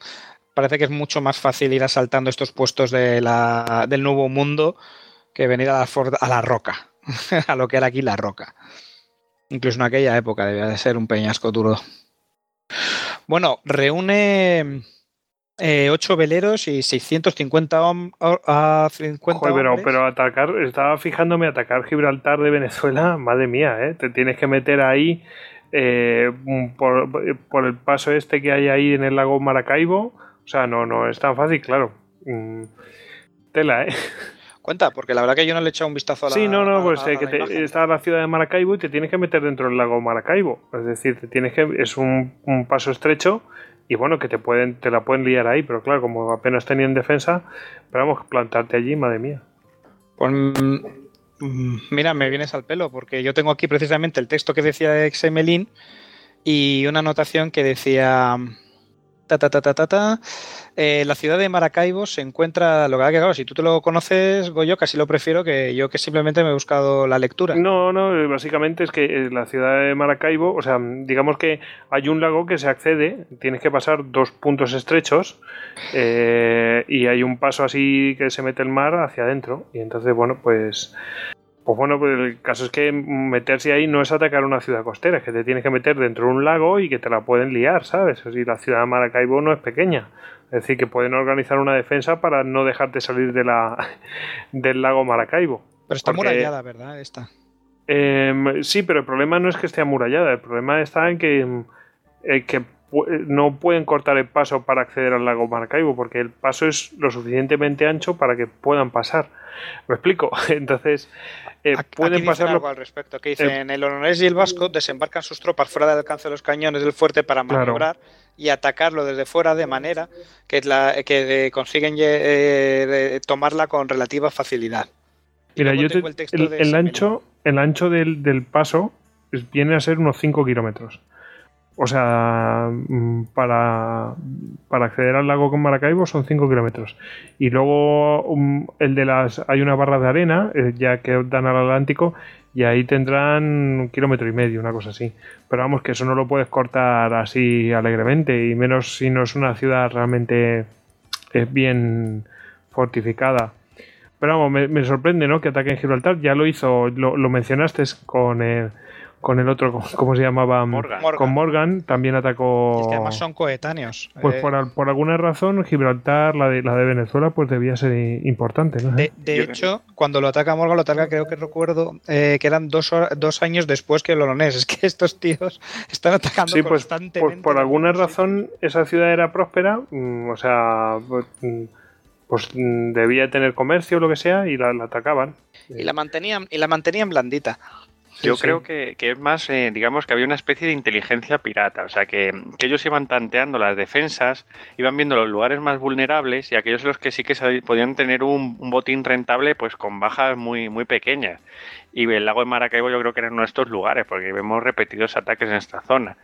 parece que es mucho más fácil ir asaltando estos puestos de la, del nuevo mundo que venir a la, a la roca, a lo que era aquí la roca. Incluso en aquella época debía de ser un peñasco duro. Bueno, reúne eh, 8 veleros y 650 a 50 pero, pero, atacar, estaba fijándome, atacar Gibraltar de Venezuela, madre mía, ¿eh? te tienes que meter ahí eh, por, el paso este que hay ahí en el lago Maracaibo. O sea, no, no es tan fácil, claro. Mm, tela, ¿eh? Cuenta, porque la verdad que yo no le he echado un vistazo a la. Sí, no, no, pues eh, que está la ciudad de Maracaibo y te tienes que meter dentro del lago Maracaibo. Es decir, te tienes que. Es un, paso estrecho y bueno, que te pueden te la pueden liar ahí, pero claro, como apenas tenían defensa, pero vamos, plantarte allí, madre mía. Pues Mm, mira, me vienes al pelo, porque yo tengo aquí precisamente el texto que decía Exemelin y una anotación que decía. Ta, ta, ta, ta, ta, eh, la ciudad de Maracaibo se encuentra. Lo que claro, si tú te lo conoces, Goyo, casi lo prefiero que yo que simplemente me he buscado la lectura. No, no, eh, básicamente es que eh, la ciudad de Maracaibo, o sea, digamos que hay un lago que se accede, tienes que pasar dos puntos estrechos y hay un paso así que se mete el mar hacia adentro. Y entonces, bueno, pues pues bueno, pues el caso es que meterse ahí no es atacar una ciudad costera, es que te tienes que meter dentro de un lago y que te la pueden liar, ¿sabes? O sea, la ciudad de Maracaibo no es pequeña. Es decir, que pueden organizar una defensa para no dejarte salir de la, del lago Maracaibo. Pero está amurallada, ¿verdad? Esta. Em, sí, pero el problema no es que esté amurallada, el problema está en que, eh, que no pueden cortar el paso para acceder al lago Maracaibo, porque el paso es lo suficientemente ancho para que puedan pasar. ¿Me explico? Entonces, eh, pueden pasar algo al respecto, que dicen, el Olonés y el Vasco desembarcan sus tropas fuera del alcance de los cañones del fuerte para maniobrar y atacarlo desde fuera de manera que, la, que consiguen eh, tomarla con relativa facilidad. Mira, yo el, ancho, el ancho del, del paso viene a ser unos 5 kilómetros. O sea, mm, para, para acceder al lago con Maracaibo son 5 kilómetros. Y luego um, el de las. Hay una barra de arena, eh, ya que dan al Atlántico, y ahí tendrán un kilómetro y medio, una cosa así. Pero vamos, que eso no lo puedes cortar así alegremente, y menos si no es una ciudad realmente es bien fortificada. Pero vamos, me, sorprende, ¿no? Que ataquen Gibraltar. Ya lo hizo, lo, lo mencionaste con el con el otro, ¿cómo- ¿cómo se llamaba? Morgan. Con Morgan también atacó. Es que además son coetáneos. Pues Eh, por, por alguna razón Gibraltar, la de, la de Venezuela, pues debía ser importante, ¿no? De, de hecho, cuando lo ataca Morgan, lo ataca, creo que recuerdo, eh, que eran dos, dos años después que el Olonés. Es que estos tíos están atacando Sí, pues, constantemente. pues por alguna razón esa ciudad era próspera, mm, o sea, pues, mm, pues, mm, debía tener comercio o lo que sea y la, la atacaban. Y la mantenían, y la mantenían blandita. Yo sí. creo que, que es más, eh, digamos, que había una especie de inteligencia pirata. O sea, que, que ellos iban tanteando las defensas, iban viendo los lugares más vulnerables y aquellos en los que sí que podían tener un, un botín rentable, pues con bajas muy, muy pequeñas. Y el lago de Maracaibo yo creo que era uno estos lugares, porque vemos repetidos ataques en esta zona.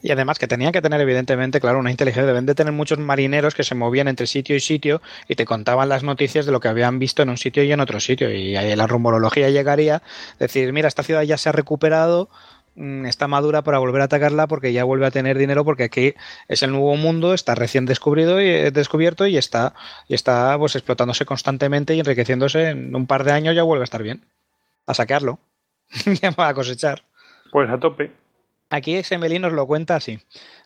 Y además que tenían que tener, evidentemente, claro, una inteligencia. Deben de tener muchos marineros que se movían entre sitio y sitio y te contaban las noticias de lo que habían visto en un sitio y en otro sitio. Y ahí la rumorología llegaría, decir, mira, esta ciudad ya se ha recuperado, mm, está madura para volver a atacarla porque ya vuelve a tener dinero porque aquí es el nuevo mundo, está recién descubrido y, eh, descubierto y está, y está pues explotándose constantemente y enriqueciéndose. En un par de años ya vuelve a estar bien. A saquearlo. ya va a cosechar. Pues a tope. Aquí Semelín nos lo cuenta así.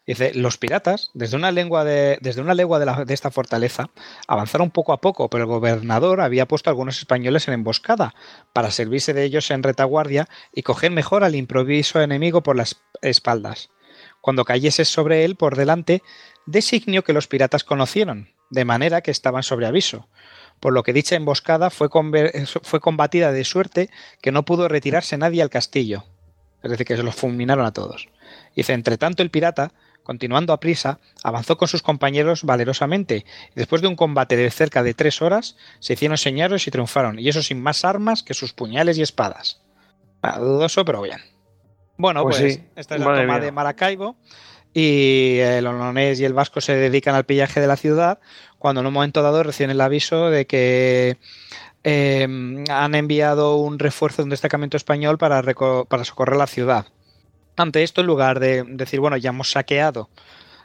Dice, los piratas, desde una lengua de, desde una legua de, la- de esta fortaleza, avanzaron poco a poco, pero el gobernador había puesto a algunos españoles en emboscada para servirse de ellos en retaguardia y coger mejor al improviso enemigo por las espaldas. Cuando cayese sobre él por delante, designio que los piratas conocieron, de manera que estaban sobre aviso. Por lo que dicha emboscada fue, fue combatida de suerte que no pudo retirarse nadie al castillo. Es decir, que se los fulminaron a todos. Dice, entre tanto el pirata, continuando a prisa, avanzó con sus compañeros valerosamente, después de un combate de cerca de tres horas, se hicieron señores y triunfaron, y eso sin más armas que sus puñales y espadas. Ah, dudoso, pero bien. Bueno, Pues pues, sí, esta es la madre toma mía. de Maracaibo, y el olonés y el vasco se dedican al pillaje de la ciudad, cuando en un momento dado reciben el aviso de que eh, han enviado un refuerzo de un destacamento español para, socorrer la ciudad. Ante esto, en lugar de decir, bueno, ya hemos saqueado,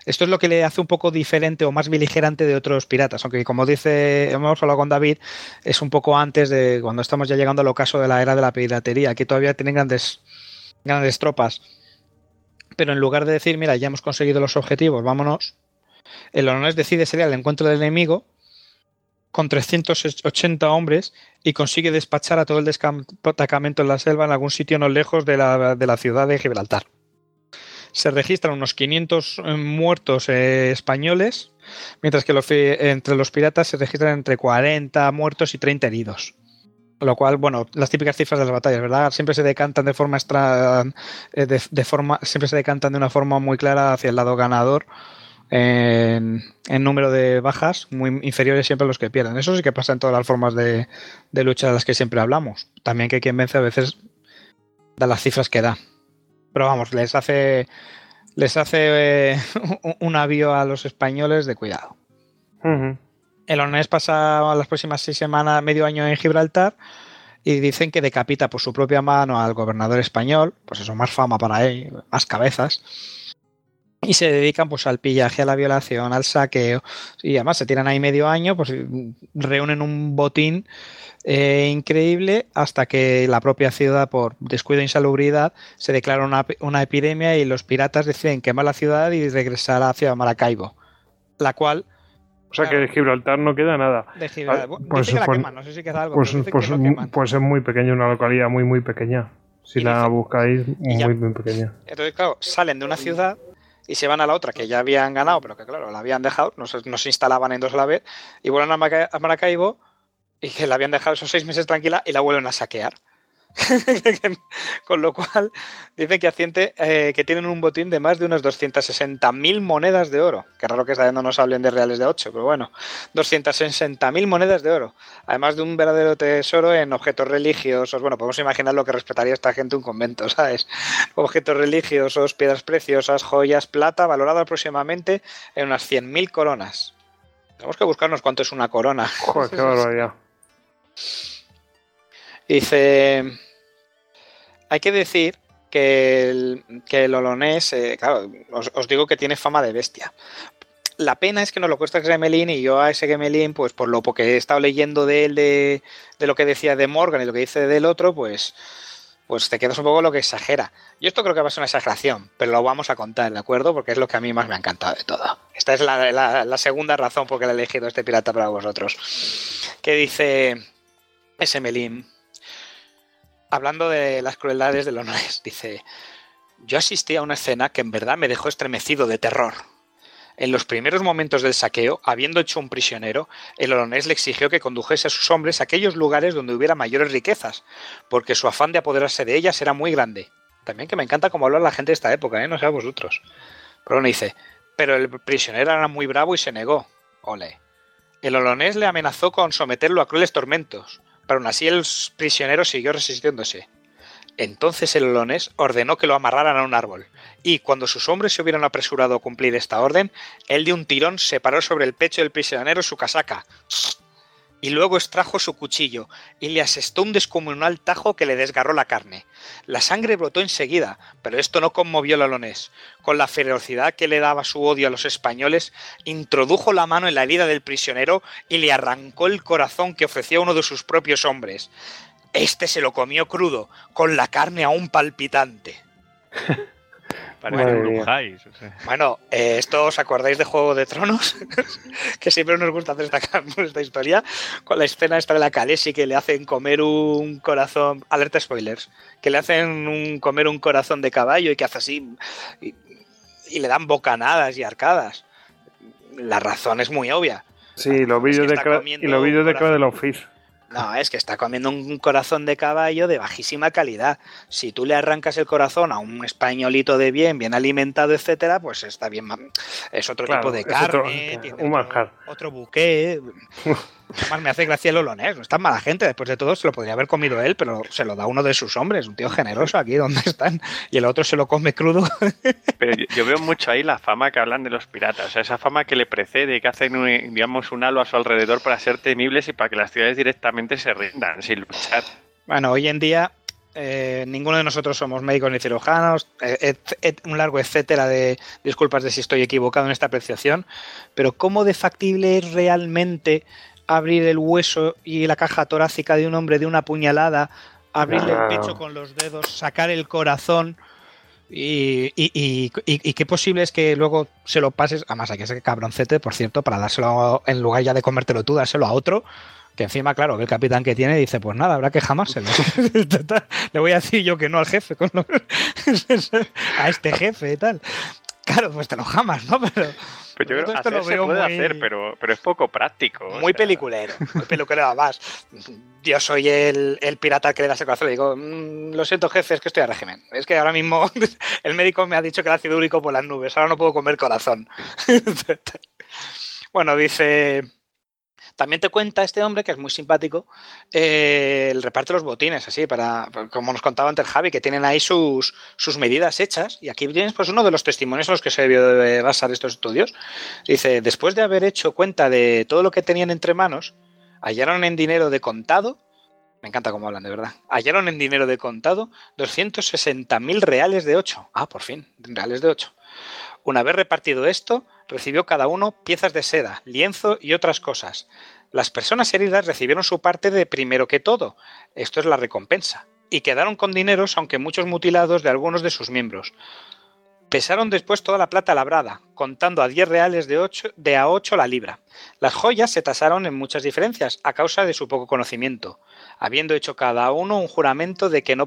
esto es lo que le hace un poco diferente o más beligerante de otros piratas, aunque como dice, hemos hablado con David, es un poco antes de cuando estamos ya llegando al ocaso de la era de la piratería. Aquí todavía tienen grandes, grandes tropas. Pero en lugar de decir, mira, ya hemos conseguido los objetivos, vámonos, el Olonés decide salir al encuentro del enemigo con 380 hombres y consigue despachar a todo el destacamento en la selva en algún sitio no lejos de la, ciudad de Gibraltar. Se registran unos 500 eh, muertos eh, españoles, mientras que fi- entre los piratas se registran entre 40 muertos y 30 heridos. Lo cual, bueno, las típicas cifras de las batallas, ¿verdad? Siempre se decantan de forma extra, eh, de, forma, siempre se decantan de una forma muy clara hacia el lado ganador en, número de bajas muy inferiores siempre a los que pierden. Eso sí que pasa en todas las formas de, lucha de las que siempre hablamos. También que quien vence a veces da las cifras que da. Pero vamos, les hace les hace eh, un- avío a los españoles de cuidado. El Onés pasa las próximas seis semanas, medio año en Gibraltar y dicen que decapita por su propia mano al gobernador español, pues eso, más fama para él, más cabezas. Y se dedican pues al pillaje, a la violación, al saqueo. Y además se tiran ahí medio año, pues reúnen un botín eh, increíble hasta que la propia ciudad, por descuido e insalubridad, se declara una, una epidemia y los piratas deciden quemar la ciudad y regresar hacia Maracaibo. La cual O sea que de Gibraltar no queda nada. de Gibraltar. Ah, pues- dice que la pues- queman, no sé si queda algo. Pues, pues, que pues es muy pequeña, una localidad muy, muy pequeña. Si Y la dice- buscáis, muy, muy pequeña. Entonces, claro, salen de una ciudad y se van a la otra que ya habían ganado, pero que claro, la habían dejado, no se, no se instalaban en dos a la vez, y vuelven a, a Maracaibo y que la habían dejado esos seis meses tranquila y la vuelven a saquear. Con lo cual, dice que eh, que tienen un botín de más de unas 260.000 monedas de oro. Qué raro que esta no nos hablen de reales de 8, pero bueno, 260.000 monedas de oro. Además de un verdadero tesoro en objetos religiosos. Bueno, podemos imaginar lo que respetaría esta gente un convento, ¿sabes? Objetos religiosos, piedras preciosas, joyas, plata, valorado aproximadamente en unas 100.000 coronas. Tenemos que buscarnos cuánto es una corona. Joder, qué barbaridad. Dice, hay que decir que el, que olonés, eh, claro, os, digo que tiene fama de bestia. La pena es que nos lo cuesta Gemelín y yo a ese Gemelín, pues por lo que he estado leyendo de él, de, lo que decía de Morgan y lo que dice del otro, pues, pues te quedas un poco lo que exagera. Yo esto creo que va a ser una exageración, pero lo vamos a contar, ¿de acuerdo? Porque es lo que a mí más me ha encantado de todo. Esta es la, segunda razón por la que he elegido este pirata para vosotros. Que dice ese Melim, hablando de las crueldades de los dice, yo asistí a una escena que en verdad me dejó estremecido de terror. En los primeros momentos del saqueo, habiendo hecho un prisionero, el olonés le exigió que condujese a sus hombres a aquellos lugares donde hubiera mayores riquezas, porque su afán de apoderarse de ellas era muy grande. También que me encanta cómo habla la gente de esta época, ¿eh? no sé vosotros. Pero dice, pero el prisionero era muy bravo y se negó. Ole. El olonés le amenazó con someterlo a crueles tormentos, pero aún así el prisionero siguió resistiéndose. Entonces el olonés ordenó que lo amarraran a un árbol, y cuando sus hombres se hubieran apresurado a cumplir esta orden, él de un tirón separó sobre el pecho del prisionero su casaca, y luego extrajo su cuchillo, y le asestó un descomunal tajo que le desgarró la carne. La sangre brotó enseguida, pero esto no conmovió al olonés. Con la ferocidad que le daba su odio a los españoles, introdujo la mano en la herida del prisionero y le arrancó el corazón que ofreció uno de sus propios hombres. Este se lo comió crudo, con la carne aún palpitante. Parece un. Bueno, eh, ¿esto os acordáis de Juego de Tronos? que siempre nos gusta hacer esta, esta historia. Con la escena esta de la Khaleesi que le hacen comer un corazón. Alerta spoilers. Que le hacen un, comer un corazón de caballo y que hace así. Y, y le dan bocanadas y arcadas. La razón es muy obvia. Sí, los vídeos de y los vídeos de. Cradle of Filth. No, es que está comiendo un corazón de caballo de bajísima calidad. Si tú le arrancas el corazón a un españolito de bien, bien alimentado, etcétera, pues está bien. Es otro Claro, tipo de otro- carne, tiene un otro- manjar. Otro, buque. Además me hace gracia el olonés, no es tan mala gente. Después de todo se lo podría haber comido él, pero se lo da uno de sus hombres, un tío generoso aquí donde están. Y el otro se lo come crudo. Pero yo, yo veo mucho ahí la fama que hablan de los piratas, o sea, esa fama que le precede, que hacen un, digamos un halo a su alrededor para ser temibles y para que las ciudades directamente se rindan sin luchar. Bueno, hoy en día eh, ninguno de nosotros somos médicos ni cirujanos, eh, et- et- un largo etcétera de disculpas de si estoy equivocado en esta apreciación, pero ¿cómo de factible es realmente abrir el hueso y la caja torácica de un hombre de una puñalada, abrirle Ah. el pecho con los dedos, sacar el corazón? Y, y- y- y- qué posible es que luego se lo pases, además hay que ser cabroncete, por cierto, para dárselo, a- en lugar ya de comértelo tú, dárselo a otro, que encima, claro, que el capitán que tiene dice, pues nada, habrá que jamárselo. Le voy a decir yo que no al jefe, con lo- a este jefe y tal. Claro, pues te lo jamas, ¿no? Pero Pues yo creo esto que lo se puede muy- hacer, pero, pero es poco práctico. o muy sea, peliculero, muy peliculero además. Yo soy el, el pirata que le das el corazón le digo, "Mm, lo siento jefe, es que estoy a régimen. Es que ahora mismo el médico me ha dicho que el ácido úrico por las nubes, ahora no puedo comer corazón. bueno, dice... También te cuenta este hombre, que es muy simpático, eh, el reparto de los botines, así, para, como nos contaba antes Javi, que tienen ahí sus, sus medidas hechas. Y aquí tienes pues uno de los testimonios en los que se debió de basar estos estudios. Dice, después de haber hecho cuenta de todo lo que tenían entre manos, hallaron en dinero de contado, me encanta cómo hablan de verdad, hallaron en dinero de contado 260.000 reales de 8. Ah, por fin, reales de 8. Una vez repartido esto, recibió cada uno piezas de seda, lienzo y otras cosas. Las personas heridas recibieron su parte de primero que todo, esto es la recompensa, y quedaron con dineros, aunque muchos mutilados de algunos de sus miembros. Pesaron después toda la plata labrada, contando a 10 reales de, 8, de a 8 la libra. Las joyas se tasaron en muchas diferencias, a causa de su poco conocimiento, habiendo hecho cada uno un juramento de, que no,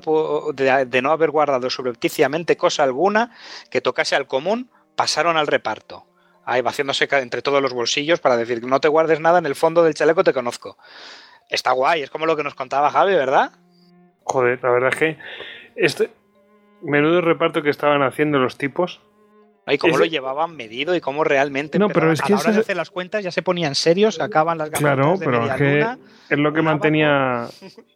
de, de no haber guardado subrepticiamente cosa alguna que tocase al común, pasaron al reparto. Ahí vaciándose entre todos los bolsillos para decir no te guardes nada, en el fondo del chaleco te conozco. Está guay, es como lo que nos contaba Javi, ¿verdad? Joder, la verdad es que este menudo reparto que estaban haciendo los tipos. Y cómo lo llevaban medido y cómo realmente No, pero a- es a que la hora de hacer las cuentas ya se ponían serios, sacaban las Claro, gafas de pero media es que luna. es lo que mantenía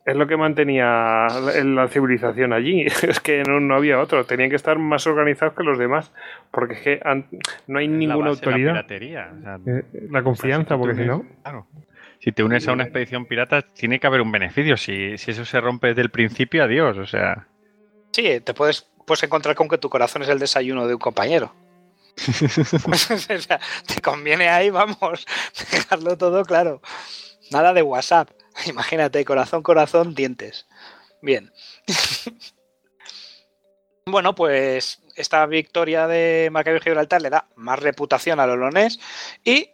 es lo que mantenía la, la civilización allí. Es que no, no había otro. Tenían que estar más organizados que los demás, porque es que an- no hay la ninguna base de la autoridad. piratería, o sea, Eh, La confianza, porque si no. claro. Si te unes a una expedición pirata, tiene que haber un beneficio. Si, si eso se rompe desde el principio, adiós. O sea, Sí, te puedes, puedes encontrar con que tu corazón es el desayuno de un compañero. o sea, te conviene ahí, vamos, dejarlo todo claro. Nada de WhatsApp. Imagínate, corazón, corazón, dientes. Bien. Bueno, pues esta victoria de Maccabi Gibraltar le da más reputación al olonés y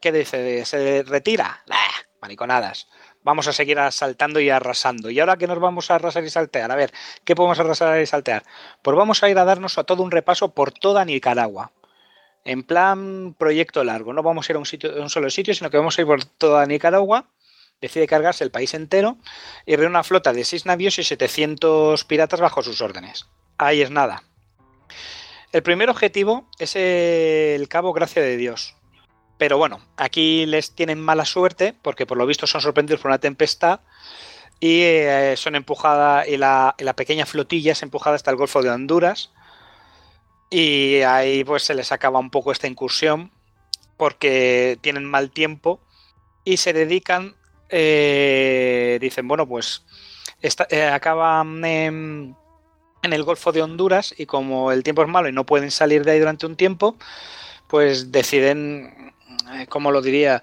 ¿qué dice? ¿Se retira? Bah, mariconadas. Vamos a seguir asaltando y arrasando. ¿Y ahora que nos vamos a arrasar y saltear? A ver, ¿qué podemos arrasar y saltear? Pues vamos a ir a darnos a todo un repaso por toda Nicaragua. En plan proyecto largo. No vamos a ir a un, sitio, un solo sitio, sino que vamos a ir por toda Nicaragua decide cargarse el país entero y reúne una flota de 6 navíos y 700 piratas bajo sus órdenes. Ahí es nada. El primer objetivo es el Cabo Gracia de Dios. Pero bueno, aquí les tienen mala suerte porque por lo visto son sorprendidos por una tempestad y eh, son empujadas y la, pequeña flotilla es empujada hasta el Golfo de Honduras. Y ahí pues se les acaba un poco esta incursión porque tienen mal tiempo y se dedican eh, dicen, bueno, pues eh, acaban en, el Golfo de Honduras y como el tiempo es malo y no pueden salir de ahí durante un tiempo, pues deciden, como lo diría,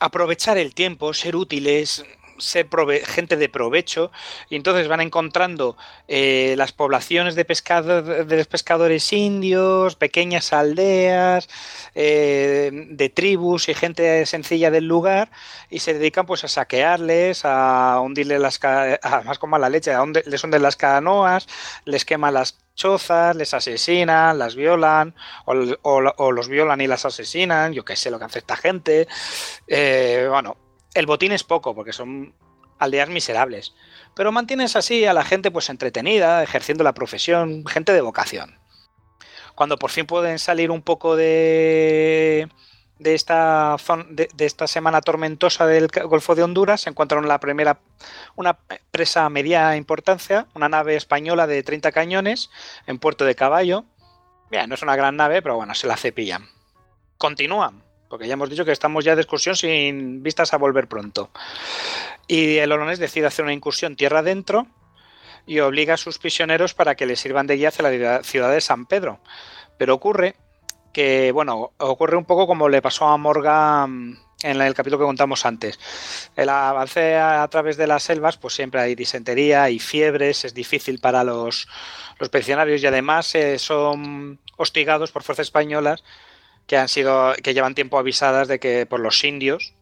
aprovechar el tiempo, ser útiles, ser gente de provecho y entonces van encontrando eh, las poblaciones de, pescado, de pescadores indios, pequeñas aldeas, eh, de tribus y gente sencilla del lugar y se dedican pues a saquearles, a hundirles las más como la leche, a les hunden las canoas, les queman las chozas, les asesinan, las violan, o, los violan y las asesinan, yo qué sé lo que hace esta gente. Eh, bueno, el botín es poco, porque son aldeas miserables. Pero mantienes así a la gente pues entretenida, ejerciendo la profesión, gente de vocación. Cuando por fin pueden salir un poco de, de, esta, de, esta semana tormentosa del Golfo de Honduras, encuentran la primera, una presa media importancia, una nave española de 30 cañones en Puerto de Caballo. Bien, no es una gran nave, pero bueno, se la cepillan. Continúan porque ya hemos dicho que estamos ya de excursión sin vistas a volver pronto. Y el Olonés decide hacer una incursión tierra adentro y obliga a sus prisioneros para que le sirvan de guía hacia la ciudad de San Pedro. Pero ocurre que, bueno, ocurre un poco como le pasó a Morgan en el capítulo que contamos antes. El avance a, través de las selvas, pues siempre hay disentería y fiebres, es difícil para los, los peticionarios y además eh, son hostigados por fuerzas españolas que han sido, que llevan tiempo avisadas de que por los indios,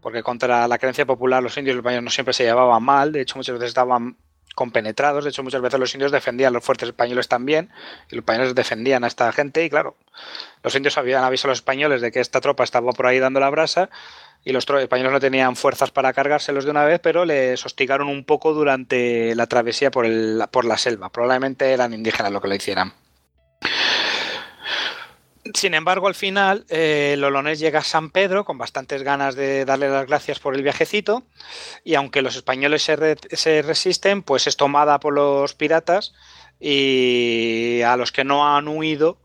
porque contra la creencia popular los indios españoles no siempre se llevaban mal, de hecho muchas veces estaban compenetrados, de hecho muchas veces los indios defendían a los fuertes españoles también, y los españoles defendían a esta gente, y claro, los indios habían avisado a los españoles de que esta tropa estaba por ahí dando la brasa, y los españoles no tenían fuerzas para cargárselos de una vez, pero les hostigaron un poco durante la travesía por, el, por la selva. Probablemente eran indígenas lo que lo hicieran. Sin embargo, al final, eh, el Olonés llega a San Pedro con bastantes ganas de darle las gracias por el viajecito y aunque los españoles se, resisten, pues es tomada por los piratas y a los que no han huido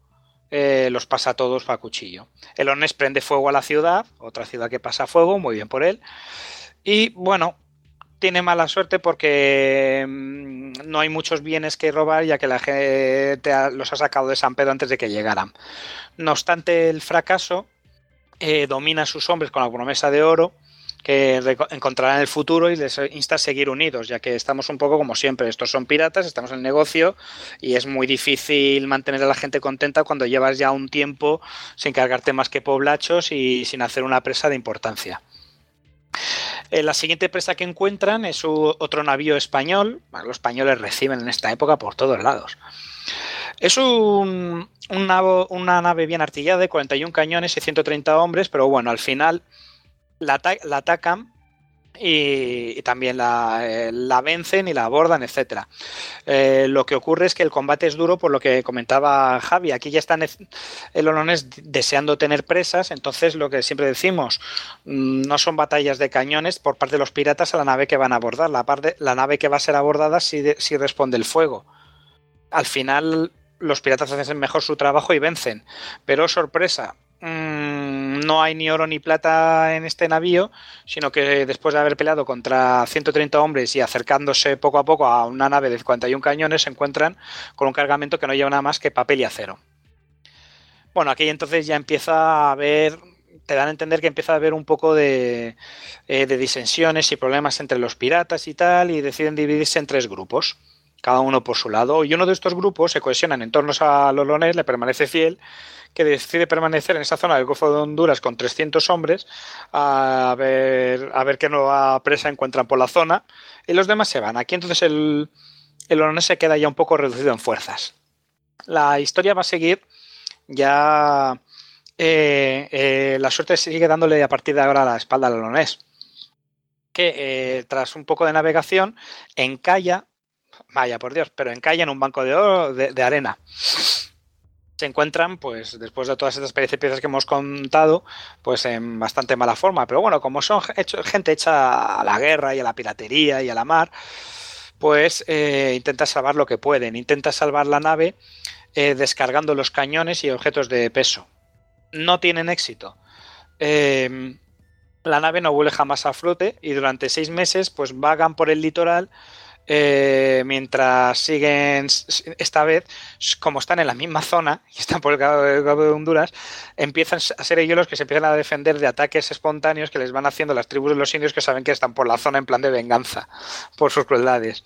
eh, los pasa a todos para cuchillo. El Olonés prende fuego a la ciudad, otra ciudad que pasa a fuego, muy bien por él. Y bueno, tiene mala suerte porque mm, no hay muchos bienes que robar ya que la gente los ha sacado de San Pedro antes de que llegaran. No obstante el fracaso, eh, domina a sus hombres con la promesa de oro que encontrarán en el futuro y les insta a seguir unidos, ya que estamos un poco como siempre, estos son piratas, estamos en el negocio y es muy difícil mantener a la gente contenta cuando llevas ya un tiempo sin cargarte más que poblachos y sin hacer una presa de importancia. Eh, la siguiente presa que encuentran es otro navío español. los españoles reciben en esta época por todos lados. Es un, una nave bien artillada de 41 cañones y 130 hombres, pero bueno, al final la atacan y, también eh, la, vencen y la abordan, etcétera. Eh, lo que ocurre es que el combate es duro por lo que comentaba Javi. Aquí ya están el Olonés deseando tener presas, entonces lo que siempre decimos, mm, no son batallas de cañones por parte de los piratas a la nave que van a abordar. La, parte, la nave que va a ser abordada sí, sí responde el fuego. Al final los piratas hacen mejor su trabajo y vencen. Pero sorpresa, Mm, no hay ni oro ni plata en este navío, sino que después de haber peleado contra 130 hombres y acercándose poco a poco a una nave de 51 cañones, se encuentran con un cargamento que no lleva nada más que papel y acero. Bueno, aquí entonces ya empieza a haber, te dan a entender que empieza a haber un poco de, eh, de disensiones y problemas entre los piratas y tal, y deciden dividirse en tres grupos. cada uno por su lado, y uno de estos grupos se cohesionan en torno a Lolonés, le permanece fiel, que decide permanecer en esa zona del Golfo de Honduras con 300 hombres a ver, a ver qué nueva presa encuentran por la zona, y los demás se van. Aquí entonces el, el se queda ya un poco reducido en fuerzas. La historia va a seguir ya... Eh, eh, la suerte sigue dándole a partir de ahora la espalda al Lolonés que eh, tras un poco de navegación encalla, vaya por Dios, pero encalla en un banco de oro de, arena. Se encuentran, pues, después de todas estas piezas que hemos contado, pues en bastante mala forma. Pero bueno, como son gente hecha a la guerra y a la piratería y a la mar, pues eh, intenta salvar lo que pueden. Intenta salvar la nave eh, descargando los cañones y objetos de peso. No tienen éxito. Eh, la nave no vuelve jamás a flote y durante seis meses pues vagan por el litoral eh, mientras siguen esta vez como están en la misma zona y están por el cabo de Honduras empiezan a ser ellos los que se empiezan a defender de ataques espontáneos que les van haciendo las tribus de los indios que saben que están por la zona en plan de venganza por sus crueldades.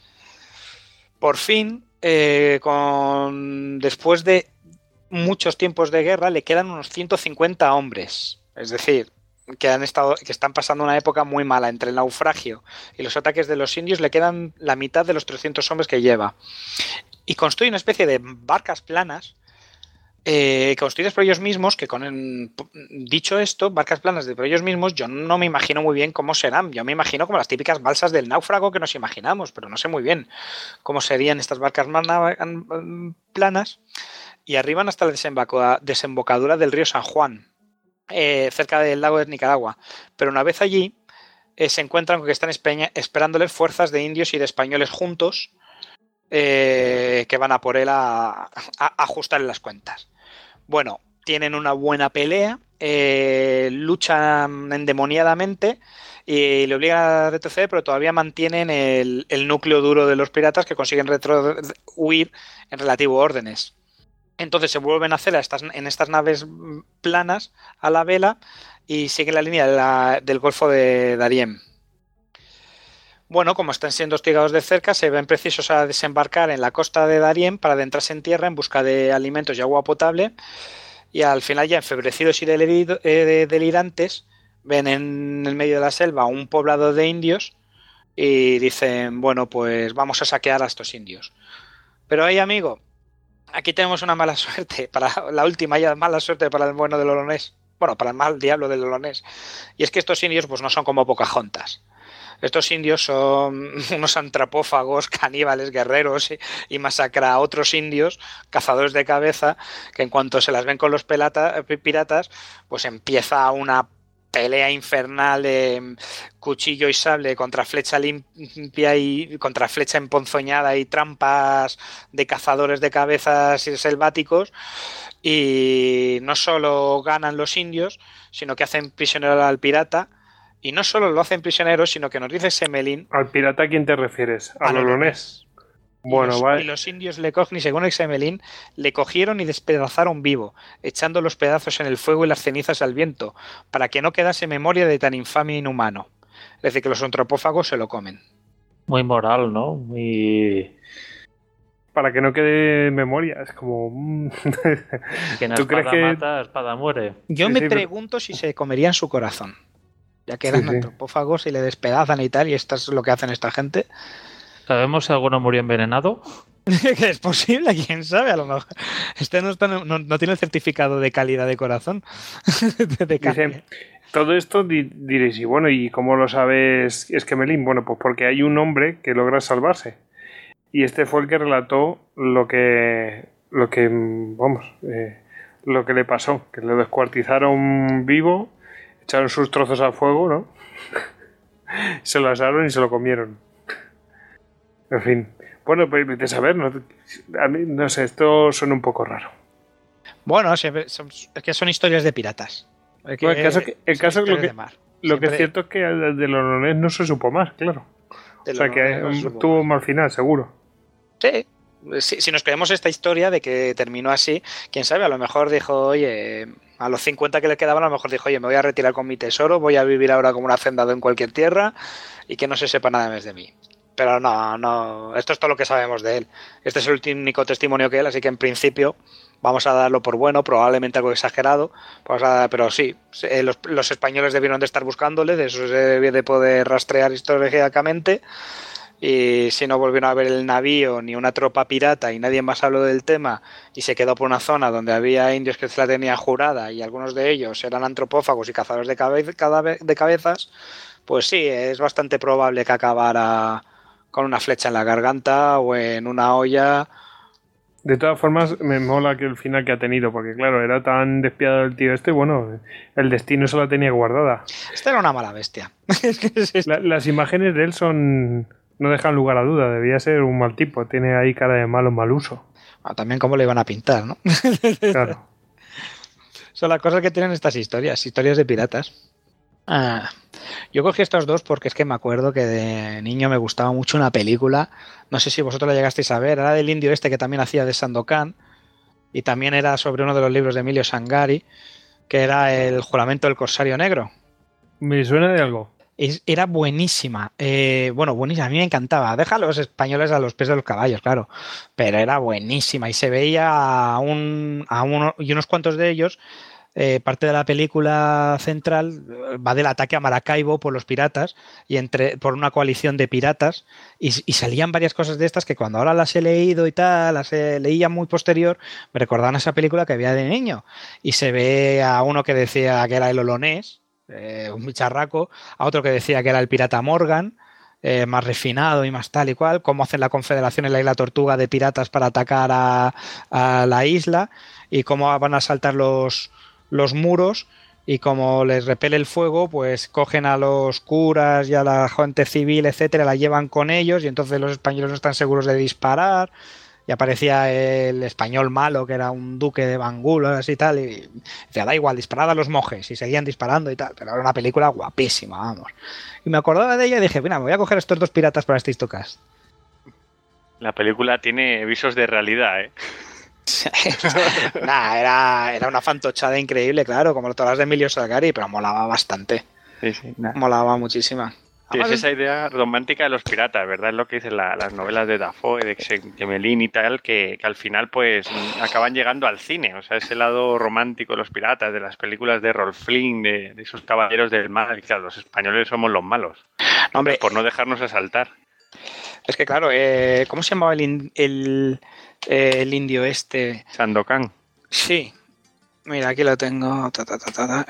Por fin eh, con después de muchos tiempos de guerra le quedan unos 150 hombres. Es decir que han estado, que están pasando una época muy mala entre el naufragio y los ataques de los indios, le quedan la mitad de los 300 hombres que lleva. Y construye una especie de barcas planas, eh, construidas por ellos mismos, que con dicho esto, barcas planas de por ellos mismos, yo no me imagino muy bien cómo serán. Yo me imagino como las típicas balsas del náufrago que nos imaginamos, pero no sé muy bien cómo serían estas barcas planas. Y arriban hasta la desembocadura del río San Juan, eh, cerca del lago de Nicaragua. Pero una vez allí, eh, se encuentran con que están esperándoles fuerzas de indios y de españoles juntos eh, que van a por él a, ajustarle las cuentas. Bueno, tienen una buena pelea, luchan endemoniadamente y le obligan a retroceder, pero todavía mantienen el, el núcleo duro de los piratas que consiguen huir en relativo órdenes. Entonces se vuelven a hacer en estas naves planas a la vela y siguen la línea del Golfo de Darien. Bueno, como están siendo hostigados de cerca, se ven precisos a desembarcar en la costa de Darien para adentrarse en tierra en busca de alimentos y agua potable. Y al final, ya enfebrecidos y eh, delirantes, ven en el medio de la selva un poblado de indios y dicen, bueno, pues vamos a saquear a estos indios. Pero ahí, amigo, aquí tenemos una mala suerte, para la última ya mala suerte para el bueno del Olonés. Bueno, para el mal diablo del Olonés. Y es que estos indios pues no son como Pocahontas. Estos indios son unos antropófagos, caníbales, guerreros y, masacra a otros indios, cazadores de cabeza, que en cuanto se las ven con los piratas, pues empieza una pelea infernal de cuchillo y sable contra flecha limpia y contra flecha emponzoñada y trampas de cazadores de cabezas y selváticos. Y no solo ganan los indios sino que hacen prisionero al pirata. Y no solo lo hacen prisionero sino que nos dice Semelín al pirata a quién te refieres a Bueno, y, los, y los indios le según Exemelín, le cogieron y despedazaron vivo, echando los pedazos en el fuego y las cenizas al viento, para que no quedase memoria de tan infame inhumano. Es decir, que los antropófagos se lo comen. Muy moral, ¿no? Muy... Para que no quede memoria, es como... Mm. ¿Tú crees que mata, espada muere? Yo me pregunto si se comerían su corazón, ya que eran antropófagos y le despedazan y tal, y esto es lo que hacen esta gente. ¿Sabemos si alguno murió envenenado? que es posible, quién sabe, a lo mejor. Este no, tiene el certificado de calidad de corazón. todo esto diréis, y bueno, ¿y cómo lo sabes Esquemelín? Bueno, pues porque hay un hombre que logra salvarse. Y este fue el que relató lo que, lo que, vamos, eh, lo que le pasó, que lo descuartizaron vivo, echaron sus trozos al fuego, ¿no? se lo asaron y se lo comieron. En fin. Bueno, pues de saber, ¿no? A mí, no sé, esto suena un poco raro. Bueno, es que son historias de piratas. el caso, que, el caso lo que, lo que es cierto es que de los no se supo más, claro. O sea que tuvo mal final, seguro. Sí, si, si, nos creemos esta historia de que terminó así, quién sabe, a lo mejor dijo, oye, a los 50 que le quedaban, a lo mejor dijo, oye, me voy a retirar con mi tesoro, voy a vivir ahora como un hacendado en cualquier tierra y que no se sepa nada más de mí pero no, no. Esto es todo lo que sabemos de él. Este es el único testimonio que él, así que en principio vamos a darlo por bueno, probablemente algo exagerado, pero sí, eh, los, los, españoles debieron de estar buscándole, de eso se debe de poder rastrear históricamente. Y si no volvieron a ver el navío ni una tropa pirata y nadie más habló del tema y se quedó por una zona donde había indios que se la tenían jurada y algunos de ellos eran antropófagos y cazadores de, de cabezas, pues sí, es bastante probable que acabara con una flecha en la garganta o en una olla de todas formas, me mola que el final que ha tenido, porque claro, era tan despiadado el tío este, bueno, el destino se la tenía guardada. Esta era una mala bestia. las imágenes de él son. no dejan lugar a duda, debía ser un mal tipo, tiene ahí cara de malo mal uso. Ah, también cómo le iban a pintar, ¿no? claro. Son las cosas que tienen estas historias, historias de piratas. Ah, yo cogí estos dos porque es que me acuerdo que de niño me gustaba mucho una película. No sé si vosotros la llegasteis a ver. Era del indio este que también hacía de Sandokan. Y también era sobre uno de los libros de Emilio Sangari, que era El juramento del corsario negro. Me suena de algo. era buenísima. Eh, bueno, buenísima. A mí me encantaba. Deja a los españoles a los pies de los caballos, claro. Pero era buenísima. Y se veía a, un, a uno y unos cuantos de ellos eh, parte de la película central eh, va del ataque a Maracaibo por los piratas y entre por una coalición de piratas y, salían varias cosas de estas que cuando ahora las he leído y tal, las leía muy posterior, me recordaban esa película que había de niño y se ve a uno que decía que era el olonés, eh, un bicharraco, a otro que decía que era el pirata Morgan. más refinado y más tal y cual, cómo hacen la confederación en la isla Tortuga de piratas para atacar a, a la isla y cómo van a saltar los, los muros y como les repele el fuego, pues cogen a los curas y a la gente civil, etcétera, la llevan con ellos y entonces los españoles no están seguros de disparar. Y aparecía el español malo, que era un duque de Bangulas y tal, y decía, da igual, disparad a los monjes, y seguían disparando y tal, pero era una película guapísima, vamos. Y me acordaba de ella y dije, mira, me voy a coger estos dos piratas para este Histocast. La película tiene visos de realidad, ¿eh? nah, era, era una fantochada increíble, claro, como todas las de Emilio Salgari, pero molaba bastante. Molaba muchísima. es esa idea romántica de los piratas, ¿verdad? Es lo que dicen las novelas de Dafoe, de Gemelín y tal, que, al final pues acaban llegando al cine. O sea, ese lado romántico de los piratas, de las películas de Rolf Flynn, de, esos caballeros del mal. Claro, los españoles somos los malos. hombre, por no dejarnos asaltar. Es que claro, eh, ¿cómo se llamaba el, el, eh, el indio este. Sandokan. Sí. Mira, aquí lo tengo.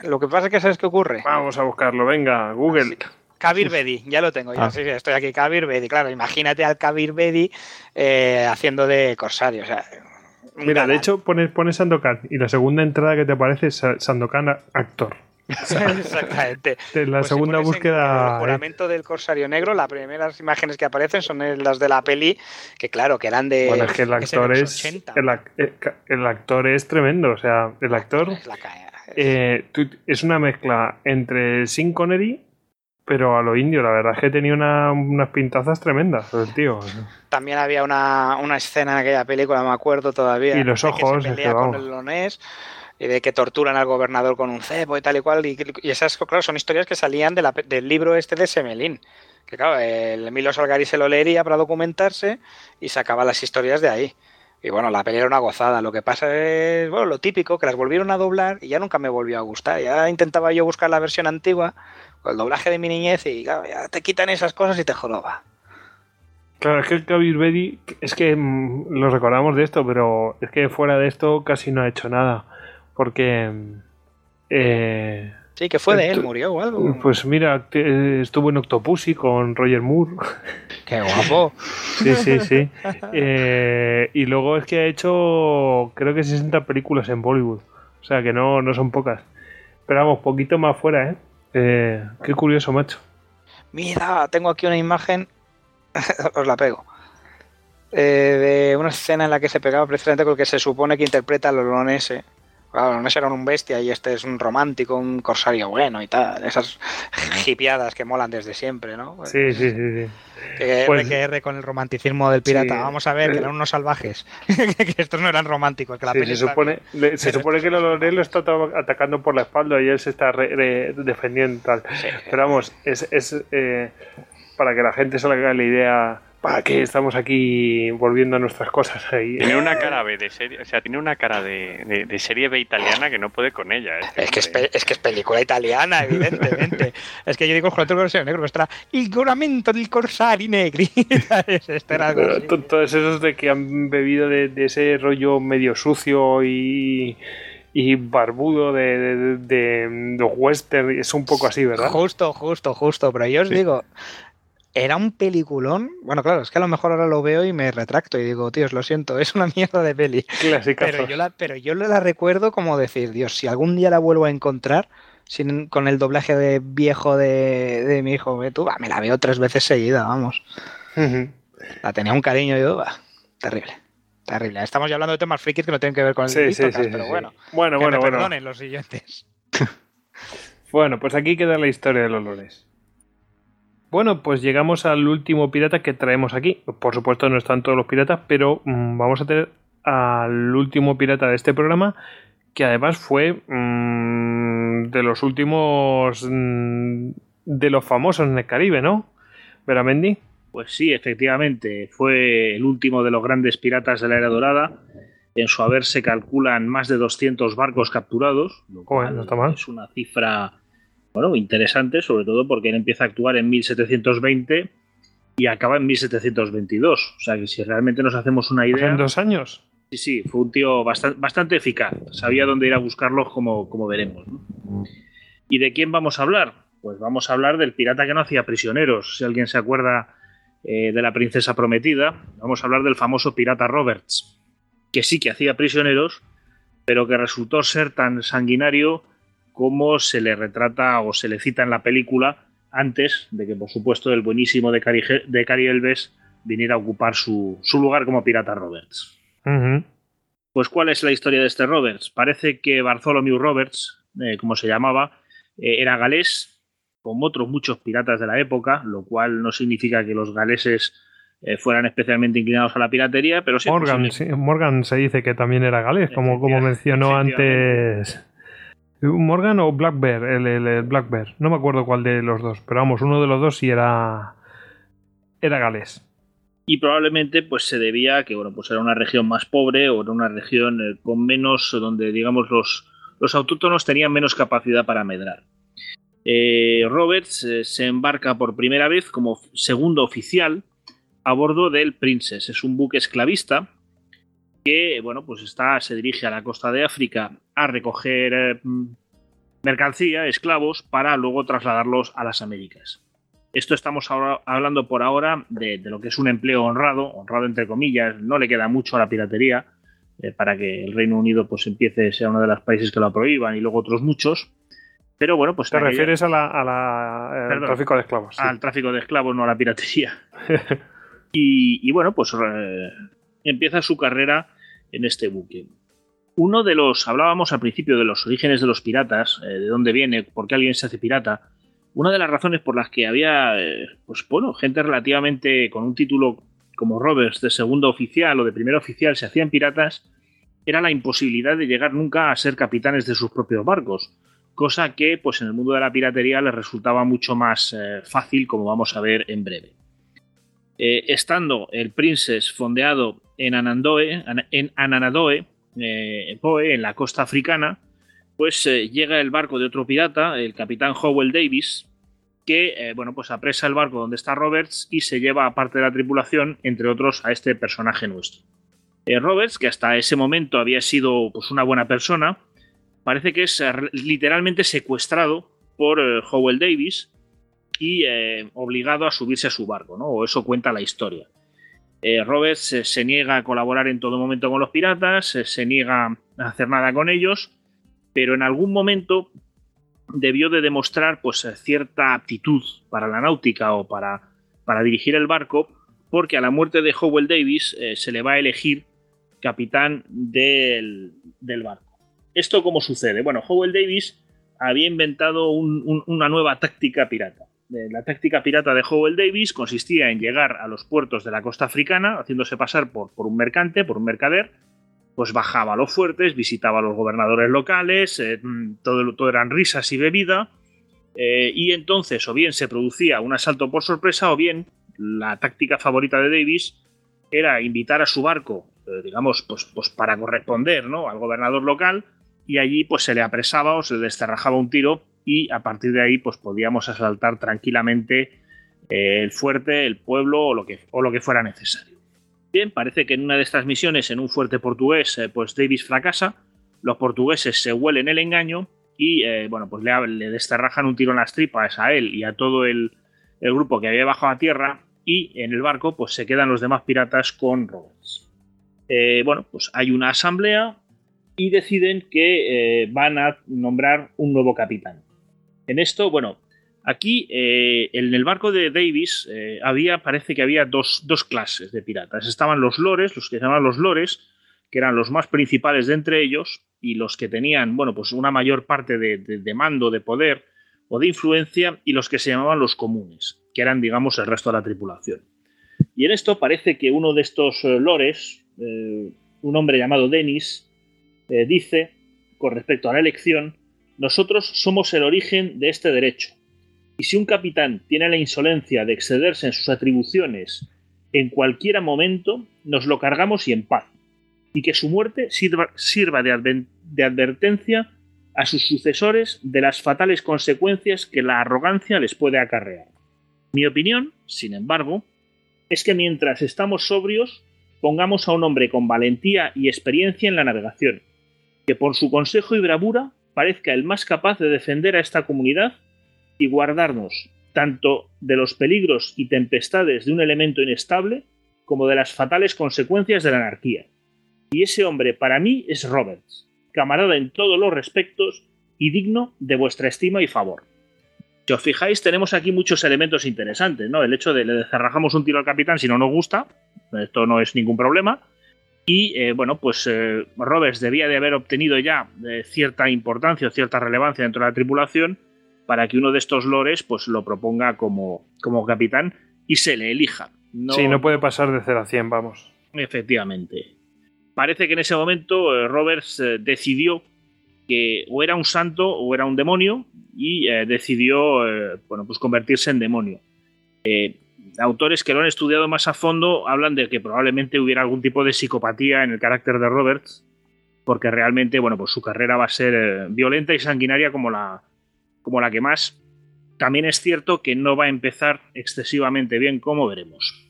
lo que pasa es que ¿sabes qué ocurre? Vamos a buscarlo, venga, Google. Kabir Bedi, ya lo tengo, ya ah. sí, estoy aquí, Kabir Bedi, claro, imagínate al Kabir Bedi eh, haciendo de corsario, o sea, Mira, de hecho, pones, pones Sandokan y la segunda entrada que te aparece es Sandokan actor. Exactamente. la pues segunda búsqueda. El juramento del Corsario Negro, las primeras imágenes que aparecen son las de la peli, que claro, que eran de. Bueno, es que el actor es. Eh, el, actor es tremendo, o sea, el actor. Eh, es una mezcla entre Sin Connery pero a lo indio, la verdad es que tenía unas pintazas tremendas el tío. También había una, escena en aquella película, me acuerdo todavía. Y los ojos. Que se con el y de que torturan al gobernador con un cebo y tal y cual. Y, esas, claro, son historias que salían de del libro este de Semelín. Que claro, el Emilio Salgari se lo leería para documentarse y sacaba las historias de ahí. Y bueno, la peli era una gozada. Lo que pasa es, bueno, lo típico, que las volvieron a doblar y ya nunca me volvió a gustar. Ya intentaba yo buscar la versión antigua, con el doblaje de mi niñez, y claro, ya te quitan esas cosas y te joroba. Claro, es que el Kabir Bedi, es que mm, lo recordamos de esto, pero es que fuera de esto casi no ha hecho nada porque... Eh, sí, que fue de él, murió o algo. Pues mira, estuvo en Octopussy con Roger Moore. ¡Qué guapo! sí, sí, sí. Eh, y luego es que ha hecho, creo que 60 películas en Bollywood. O sea que no, no son pocas. Pero vamos, poquito más fuera, ¿eh? eh qué curioso, macho. Mira, tengo aquí una imagen. Os la pego. Eh, de una escena en la que se pegaba precisamente con el que se supone que interpreta al olonese Claro, no será un bestia y este es un romántico, un corsario bueno y tal. Esas hipiadas que molan desde siempre, ¿no? Sí, sí, sí. sí. Que, pues, R, con el romanticismo del pirata. Vamos a ver, que eran unos salvajes. que estos no eran románticos. Que la se supone, se supone que el lo está atacando por la espalda y él se está defendiendo. Tal. Pero vamos, es, es eh, para que la gente se le haga la idea para qué estamos aquí volviendo a nuestras cosas ahí. Tiene una cara B de serie, o sea, tiene una cara de, de, serie B italiana que no puede con ella. Este es, que es, es, que es película italiana, evidentemente. es que yo digo el Corsaro Negro, está el juramento del Corsari Negri. este Todos esos de que han bebido de, de ese rollo medio sucio y y barbudo de, de, de, de, western, es un poco así, ¿verdad? Justo, justo, justo, pero yo os digo, era un peliculón. Bueno, claro, es que a lo mejor ahora lo veo y me retracto y digo, tíos, lo siento, es una mierda de peli. Pero yo, la, pero yo la recuerdo como decir, Dios, si algún día la vuelvo a encontrar sin, con el doblaje de viejo de, de mi hijo, tú, me la veo tres veces seguida, vamos. La tenía un cariño yo, va, terrible. Terrible. Estamos ya hablando de temas frikis que no tienen que ver con el sí, sí, pero bueno. Bueno, bueno, bueno. Perdonen los siguientes. bueno, pues aquí queda la historia de los loles. Bueno, pues llegamos al último pirata que traemos aquí. Por supuesto, no están todos los piratas, pero mmm, vamos a tener al último pirata de este programa, que además fue mmm, de los últimos mmm, de los famosos en el Caribe, ¿no? Veramendi. Pues sí, efectivamente, fue el último de los grandes piratas de la era dorada. En su haber se calculan más de 200 barcos capturados, lo cual no está mal. es una cifra bueno, interesante, sobre todo porque él empieza a actuar en 1720 y acaba en 1722. O sea que si realmente nos hacemos una idea. ¿En dos años? Sí, sí, fue un tío bastante, bastante eficaz. Sabía dónde ir a buscarlos, como, como veremos. ¿no? ¿Y de quién vamos a hablar? Pues vamos a hablar del pirata que no hacía prisioneros. Si alguien se acuerda eh, de la princesa prometida, vamos a hablar del famoso pirata Roberts, que sí que hacía prisioneros, pero que resultó ser tan sanguinario como se le retrata o se le cita en la película antes de que, por supuesto, el buenísimo de Cari, de Elves viniera a ocupar su, su, lugar como pirata Roberts. Uh -huh. Pues, ¿cuál es la historia de este Roberts? Parece que Bartholomew Roberts, eh, como se llamaba, eh, era galés, como otros muchos piratas de la época, lo cual no significa que los galeses eh, fueran especialmente inclinados a la piratería, pero sí. Morgan, sí, Morgan se dice que también era galés, como, como mencionó antes Morgan o Black Bear, el, el. No me acuerdo cuál de los dos, pero vamos, uno de los dos sí era, era galés. Y probablemente pues se debía a que bueno, pues era una región más pobre o era una región eh, con menos, donde digamos los, los autóctonos tenían menos capacidad para medrar. Eh, Roberts eh, se embarca por primera vez como segundo oficial a bordo del Princess. Es un buque esclavista que bueno, pues está, se dirige a la costa de África a recoger eh, mercancía, esclavos, para luego trasladarlos a las Américas. Esto estamos ahora, hablando por ahora de, de, lo que es un empleo honrado, honrado entre comillas, no le queda mucho a la piratería eh, para que el Reino Unido pues empiece, sea uno de los países que lo prohíban y luego otros muchos. Pero bueno, pues... Te aquella... refieres a la, a la Perdón, tráfico de esclavos. Sí. Al tráfico de esclavos, no a la piratería. y, y, bueno, pues eh, empieza su carrera en este buque. Uno de los, hablábamos al principio de los orígenes de los piratas, eh, de dónde viene, por qué alguien se hace pirata. Una de las razones por las que había, eh, pues bueno, gente relativamente con un título como Roberts de segundo oficial o de primer oficial se hacían piratas, era la imposibilidad de llegar nunca a ser capitanes de sus propios barcos, cosa que pues en el mundo de la piratería les resultaba mucho más eh, fácil, como vamos a ver en breve. Eh, estando el Princess fondeado en Anandoe, en Ananadoe, eh, Poe, en la costa africana, pues eh, llega el barco de otro pirata, el capitán Howell Davis, que bueno, pues apresa el barco donde está Roberts y se lleva a parte de la tripulación, entre otros, a este personaje nuestro. Roberts, que hasta ese momento había sido pues, una buena persona, parece que es literalmente secuestrado por Howell Davis, y eh, obligado a subirse a su barco, ¿no? O eso cuenta la historia. Eh, Roberts eh, se niega a colaborar en todo momento con los piratas, eh, se niega a hacer nada con ellos, pero en algún momento debió de demostrar pues cierta aptitud para la náutica o para, para dirigir el barco, porque a la muerte de Howell Davis se le va a elegir capitán del, del, barco. ¿Esto cómo sucede? Bueno, Howell Davis había inventado un, un, una nueva táctica pirata la táctica pirata de Howell Davis consistía en llegar a los puertos de la costa africana, haciéndose pasar por, un mercante, por un mercader, pues bajaba a los fuertes, visitaba a los gobernadores locales, eh, todo, todo, eran risas y bebida, Eh, y entonces o bien se producía un asalto por sorpresa o bien la táctica favorita de Davis era invitar a su barco, eh, digamos, pues, pues para corresponder ¿no? al gobernador local y allí pues se le apresaba o se le desterrajaba un tiro y a partir de ahí pues podíamos asaltar tranquilamente eh, el fuerte, el pueblo o lo, que, o lo que fuera necesario. Bien, parece que en una de estas misiones en un fuerte portugués pues Davis fracasa, los portugueses se huelen el engaño y bueno pues le, desterrajan un tiro en las tripas a él y a todo el, grupo que había bajado a tierra y en el barco pues se quedan los demás piratas con Roberts. Eh, bueno, pues hay una asamblea y deciden que eh, van a nombrar un nuevo capitán. En esto, bueno, aquí eh, en el barco de Davis había, parece que había dos, clases de piratas. Estaban los lores, los que se llamaban los lores, que eran los más principales de entre ellos y los que tenían, bueno, pues una mayor parte de mando, de poder o de influencia, y los que se llamaban los comunes que eran, digamos, el resto de la tripulación. Y en esto parece que uno de estos eh, lores, eh, un hombre llamado Denis, eh, dice, con respecto a la elección, nosotros somos el origen de este derecho. Y si un capitán tiene la insolencia de excederse en sus atribuciones en cualquier momento, nos lo cargamos y en paz. Y que su muerte sirva, de, de advertencia a sus sucesores de las fatales consecuencias que la arrogancia les puede acarrear. Mi opinión, sin embargo, es que mientras estamos sobrios, pongamos a un hombre con valentía y experiencia en la navegación, que por su consejo y bravura parezca el más capaz de defender a esta comunidad y guardarnos tanto de los peligros y tempestades de un elemento inestable como de las fatales consecuencias de la anarquía. Y ese hombre para mí es Roberts, camarada en todos los respectos y digno de vuestra estima y favor. Si os fijáis, tenemos aquí muchos elementos interesantes, ¿no? El hecho de le cerrajamos un tiro al capitán si no nos gusta, esto no es ningún problema. Y eh, bueno, pues eh, Roberts debía de haber obtenido ya eh, cierta importancia o cierta relevancia dentro de la tripulación para que uno de estos lores pues lo proponga como, como capitán y se le elija. No, sí, no puede pasar de 0 a 100, vamos. Efectivamente. Parece que en ese momento Roberts decidió que o era un santo o era un demonio y decidió bueno, pues convertirse en demonio. Eh, autores que lo han estudiado más a fondo hablan de que probablemente hubiera algún tipo de psicopatía en el carácter de Roberts, porque realmente bueno, pues su carrera va a ser violenta y sanguinaria como la, como la que más. También es cierto que no va a empezar excesivamente bien, como veremos.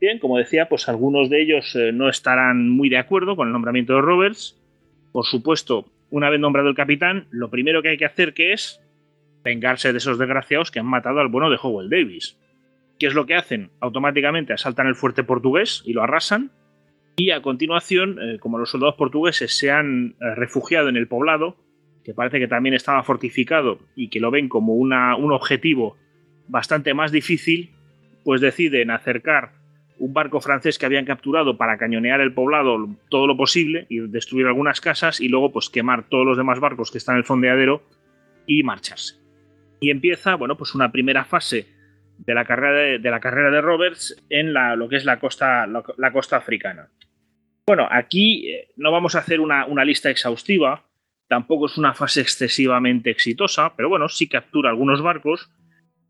Bien, como decía, pues algunos de ellos no estarán muy de acuerdo con el nombramiento de Roberts. Por supuesto, una vez nombrado el capitán, lo primero que hay que hacer que es vengarse de esos desgraciados que han matado al bueno de Howell Davis. ¿Qué es lo que hacen? Automáticamente asaltan el fuerte portugués y lo arrasan. Y a continuación, eh, como los soldados portugueses se han eh, refugiado en el poblado, que parece que también estaba fortificado y que lo ven como una, un objetivo bastante más difícil, pues deciden acercar un barco francés que habían capturado para cañonear el poblado todo lo posible y destruir algunas casas y luego pues quemar todos los demás barcos que están en el fondeadero y marcharse. Y empieza, bueno, pues una primera fase de la carrera de, la carrera de Roberts en la, lo que es la costa, la, costa africana. Bueno, aquí eh, no vamos a hacer una, una lista exhaustiva, tampoco es una fase excesivamente exitosa, pero bueno, sí captura algunos barcos.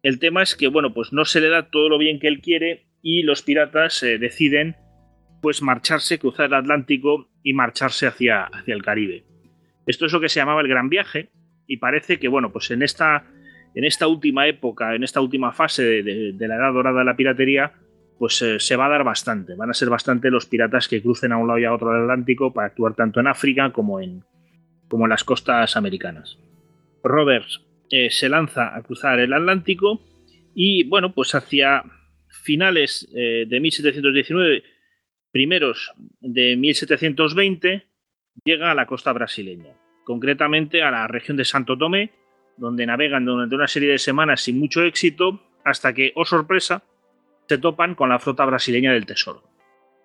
El tema es que, bueno, pues no se le da todo lo bien que él quiere y los piratas eh, deciden pues marcharse, cruzar el Atlántico y marcharse hacia, hacia el Caribe. Esto es lo que se llamaba el Gran Viaje y parece que, bueno, pues en esta, en esta última época, en esta última fase de, la edad dorada de la piratería, pues eh, se va a dar bastante. Van a ser bastante los piratas que crucen a un lado y a otro del Atlántico para actuar tanto en África como en, como las costas americanas. Roberts eh, se lanza a cruzar el Atlántico y, bueno, pues hacia finales eh, de 1719, primeros de 1720, llega a la costa brasileña, concretamente a la región de Santo Tomé, donde navegan durante una serie de semanas sin mucho éxito, hasta que, oh sorpresa, se topan con la flota brasileña del Tesoro.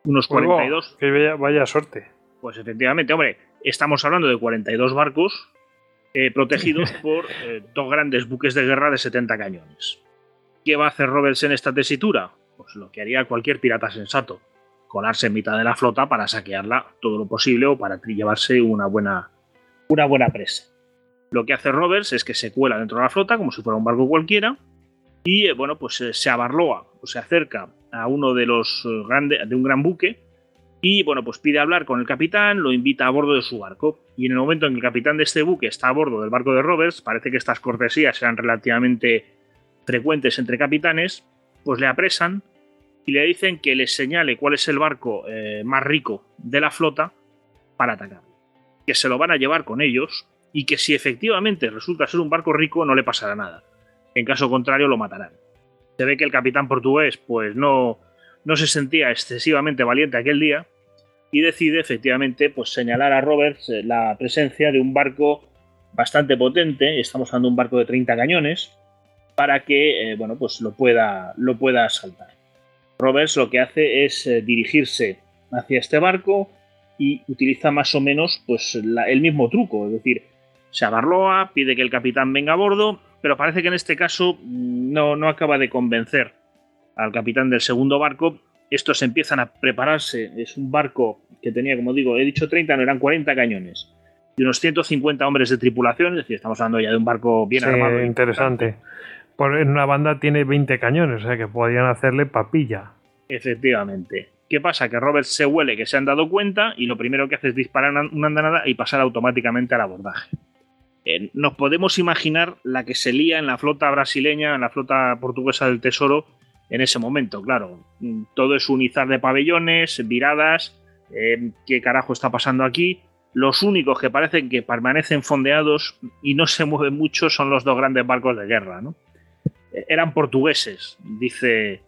Unos 42. Que vaya, suerte. Pues efectivamente, hombre, estamos hablando de 42 barcos eh, protegidos por eh, dos grandes buques de guerra de 70 cañones. ¿Qué va a hacer Roberts en esta tesitura? Pues lo que haría cualquier pirata sensato, colarse en mitad de la flota para saquearla todo lo posible o para llevarse una buena, una buena presa. Lo que hace Roberts es que se cuela dentro de la flota como si fuera un barco cualquiera y, eh, bueno, pues eh, se abarloa o se acerca a uno de los eh, grandes, de un gran buque y, bueno, pues pide hablar con el capitán, lo invita a bordo de su barco. Y en el momento en que el capitán de este buque está a bordo del barco de Roberts, parece que estas cortesías sean relativamente frecuentes entre capitanes, pues le apresan y le dicen que les señale cuál es el barco más rico de la flota para atacar. Que se lo van a llevar con ellos y que si efectivamente resulta ser un barco rico no le pasará nada. En caso contrario lo matarán. Se ve que el capitán portugués pues no, no se sentía excesivamente valiente aquel día y decide efectivamente pues señalar a Roberts eh, la presencia de un barco bastante potente, estamos hablando de un barco de 30 cañones, para que eh, bueno, pues lo pueda, lo pueda asaltar. Roberts lo que hace es eh, dirigirse hacia este barco y utiliza más o menos pues, el mismo truco, es decir, se abarloa, pide que el capitán venga a bordo, pero parece que en este caso mm, no, no acaba de convencer al capitán del segundo barco. Estos empiezan a prepararse, es un barco que tenía, como digo, he dicho 30, no eran 40 cañones y unos 150 hombres de tripulación, es decir, estamos hablando ya de un barco bien armado. Interesante. Por, en una banda tiene 20 cañones, o sea que podían hacerle papilla. Efectivamente. ¿Qué pasa? Que Robert se huele que se han dado cuenta y lo primero que hace es disparar una andanada y pasar automáticamente al abordaje. Eh, nos podemos imaginar la que se lía en la flota brasileña, en la flota portuguesa del Tesoro en ese momento, claro. Todo es unizar de pabellones, viradas, eh, qué carajo está pasando aquí. Los únicos que parecen que permanecen fondeados y no se mueven mucho son los dos grandes barcos de guerra, ¿no? Eh, eran portugueses, dice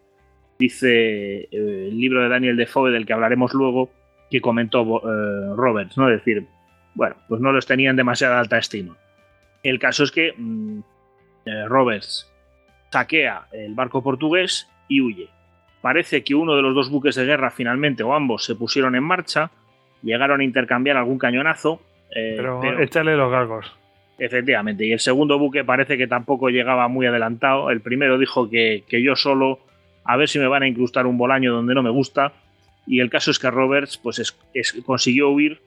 dice el libro de Daniel Defoe, del que hablaremos luego, que comentó Roberts, ¿no? Es decir, bueno, pues no los tenían demasiada alta estima. El caso es que mm, eh, Roberts saquea el barco portugués y huye. Parece que uno de los dos buques de guerra finalmente, o ambos, se pusieron en marcha, llegaron a intercambiar algún cañonazo. pero, échale los galgos. Efectivamente, y el segundo buque parece que tampoco llegaba muy adelantado. El primero dijo que, que yo solo a ver si me van a incrustar un bolaño donde no me gusta. Y el caso es que Roberts pues, consiguió huir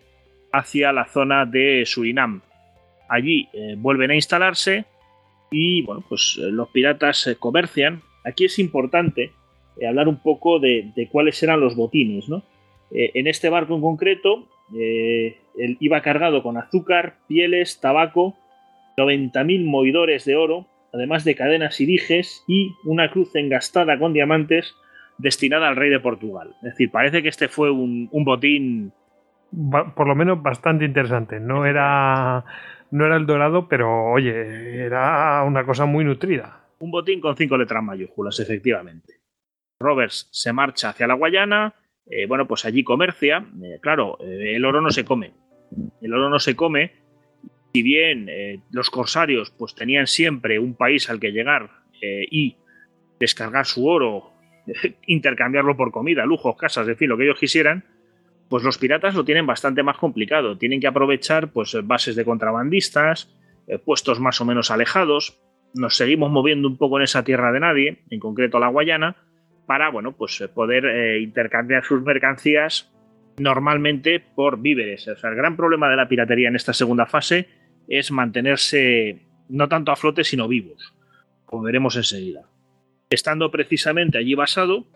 hacia la zona de Surinam. Allí eh, vuelven a instalarse y bueno, pues eh, los piratas comercian. Aquí es importante eh, hablar un poco de, cuáles eran los botines. en este barco en concreto iba cargado con azúcar, pieles, tabaco, 90.000 moidores de oro, además de cadenas y dijes y una cruz engastada con diamantes destinada al rey de Portugal. Es decir, parece que este fue un, botín... Por lo menos bastante interesante. No era, no era el dorado, pero oye, era una cosa muy nutrida. Un botín con cinco letras mayúsculas, efectivamente. Roberts se marcha hacia la Guayana, eh, bueno, pues allí comercia. Eh, claro, eh, el oro no se come. El oro no se come si bien los corsarios pues tenían siempre un país al que llegar y descargar su oro, intercambiarlo por comida, lujos, casas, en fin, lo que ellos quisieran, pues los piratas lo tienen bastante más complicado. Tienen que aprovechar pues bases de contrabandistas, eh, puestos más o menos alejados. Nos seguimos moviendo un poco en esa tierra de nadie, en concreto la Guayana, para bueno, pues poder intercambiar sus mercancías normalmente por víveres. O sea, el gran problema de la piratería en esta segunda fase es mantenerse no tanto a flote, sino vivos, como veremos enseguida. Estando precisamente allí basado,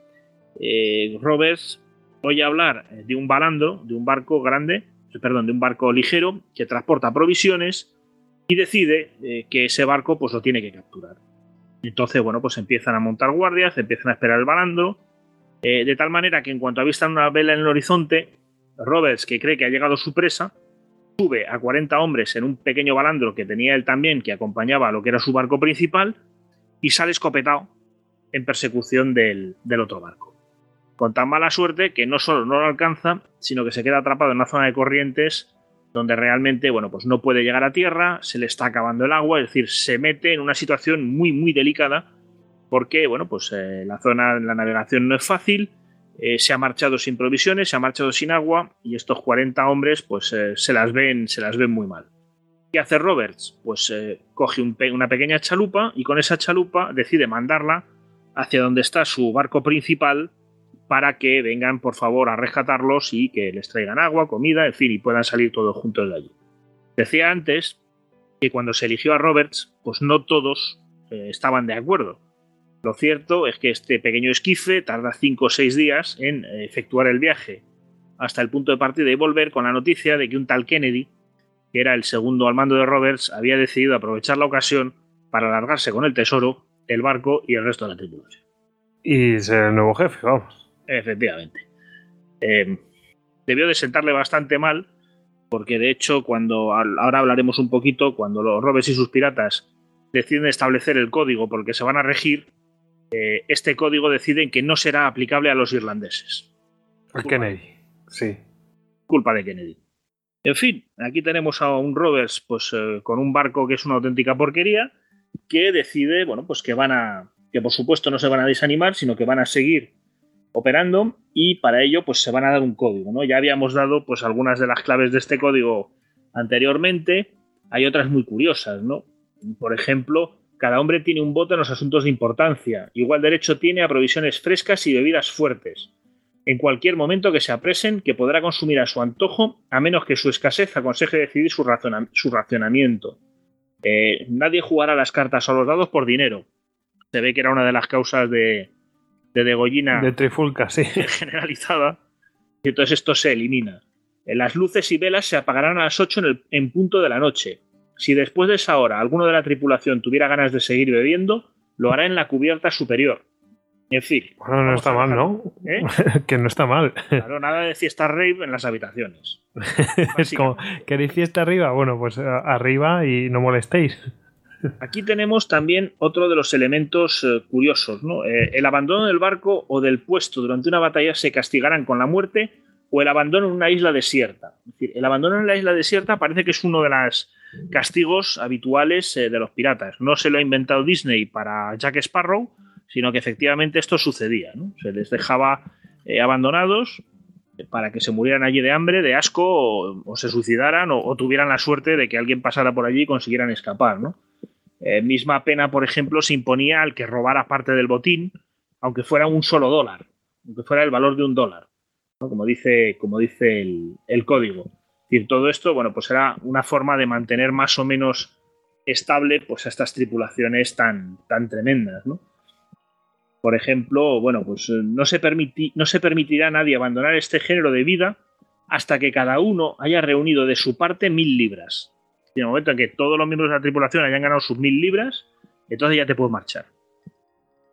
eh, Roberts oye hablar de un balando, de un barco grande, perdón, de un barco ligero que transporta provisiones y decide eh, que ese barco pues lo tiene que capturar. Entonces, bueno, pues empiezan a montar guardias, empiezan a esperar el balando, eh, de tal manera que en cuanto avistan una vela en el horizonte, Roberts, que cree que ha llegado su presa, sube a 40 hombres en un pequeño balandro que tenía él también, que acompañaba a lo que era su barco principal, y sale escopetado en persecución del, otro barco. Con tan mala suerte que no solo no lo alcanza, sino que se queda atrapado en una zona de corrientes donde realmente, bueno, pues no puede llegar a tierra, se le está acabando el agua, es decir, se mete en una situación muy, muy delicada, porque, bueno, pues eh, la zona, la navegación no es fácil, eh, se ha marchado sin provisiones, se ha marchado sin agua y estos 40 hombres pues eh, se, las ven, se las ven muy mal. ¿Qué hace Roberts? Pues coge una pequeña chalupa y con esa chalupa decide mandarla hacia donde está su barco principal para que vengan por favor a rescatarlos y que les traigan agua, comida, en fin, y puedan salir todos juntos de allí. Decía antes que cuando se eligió a Roberts, pues no todos eh, estaban de acuerdo. Lo cierto es que este pequeño esquife tarda 5 o 6 días en eh, efectuar el viaje hasta el punto de partida y volver con la noticia de que un tal Kennedy, que era el segundo al mando de Roberts, había decidido aprovechar la ocasión para alargarse con el tesoro, el barco y el resto de la tripulación. Y ser el nuevo jefe, vamos. Efectivamente. Eh, debió de sentarle bastante mal, porque de hecho, cuando ahora hablaremos un poquito, cuando los Roberts y sus piratas deciden establecer el código por el que se van a regir, eh, este código deciden que no será aplicable a los irlandeses. A Kennedy, sí. Culpa de Kennedy. En fin, aquí tenemos a un Roberts pues, eh, con un barco que es una auténtica porquería, que decide, bueno, pues que van a, que por supuesto no se van a desanimar, sino que van a seguir operando y para ello pues se van a dar un código, ¿no? Ya habíamos dado pues algunas de las claves de este código anteriormente, hay otras muy curiosas, ¿no? Por ejemplo, cada hombre tiene un voto en los asuntos de importancia. Igual derecho tiene a provisiones frescas y bebidas fuertes. En cualquier momento que se apresen, que podrá consumir a su antojo, a menos que su escasez aconseje decidir su, racionamiento. Eh, nadie jugará las cartas o los dados por dinero. Se ve que era una de las causas de, de degollina. De trifulca, sí. Generalizada. Y entonces esto se elimina. Las luces y velas se apagarán a las 8 en, el, en punto de la noche. Si después de esa hora alguno de la tripulación tuviera ganas de seguir bebiendo, lo hará en la cubierta superior. En fin. Bueno, no está mal, ¿no? ¿Eh? que no está mal. Claro, nada de fiesta rave en las habitaciones. es como, ¿queréis fiesta arriba? Bueno, pues arriba y no molestéis. Aquí tenemos también otro de los elementos eh, curiosos. ¿no? Eh, el abandono del barco o del puesto durante una batalla se castigarán con la muerte o el abandono en una isla desierta. Es decir, el abandono en la isla desierta parece que es uno de los castigos habituales eh, de los piratas. No se lo ha inventado Disney para Jack Sparrow, sino que efectivamente esto sucedía. Se les dejaba abandonados para que se murieran allí de hambre, de asco, o, se suicidaran, o, tuvieran la suerte de que alguien pasara por allí y consiguieran escapar. ¿no? Eh, misma pena, por ejemplo, se imponía al que robara parte del botín, aunque fuera un solo dólar, aunque fuera el valor de un dólar, como dice, como dice el, código. todo esto, bueno, pues era una forma de mantener más o menos estable pues, a estas tripulaciones tan, tan tremendas, Por ejemplo, bueno, pues eh, no se, permitirá a nadie abandonar este género de vida hasta que cada uno haya reunido de su parte mil libras, y en el momento en que todos los miembros de la tripulación hayan ganado sus mil libras, entonces ya te puedes marchar.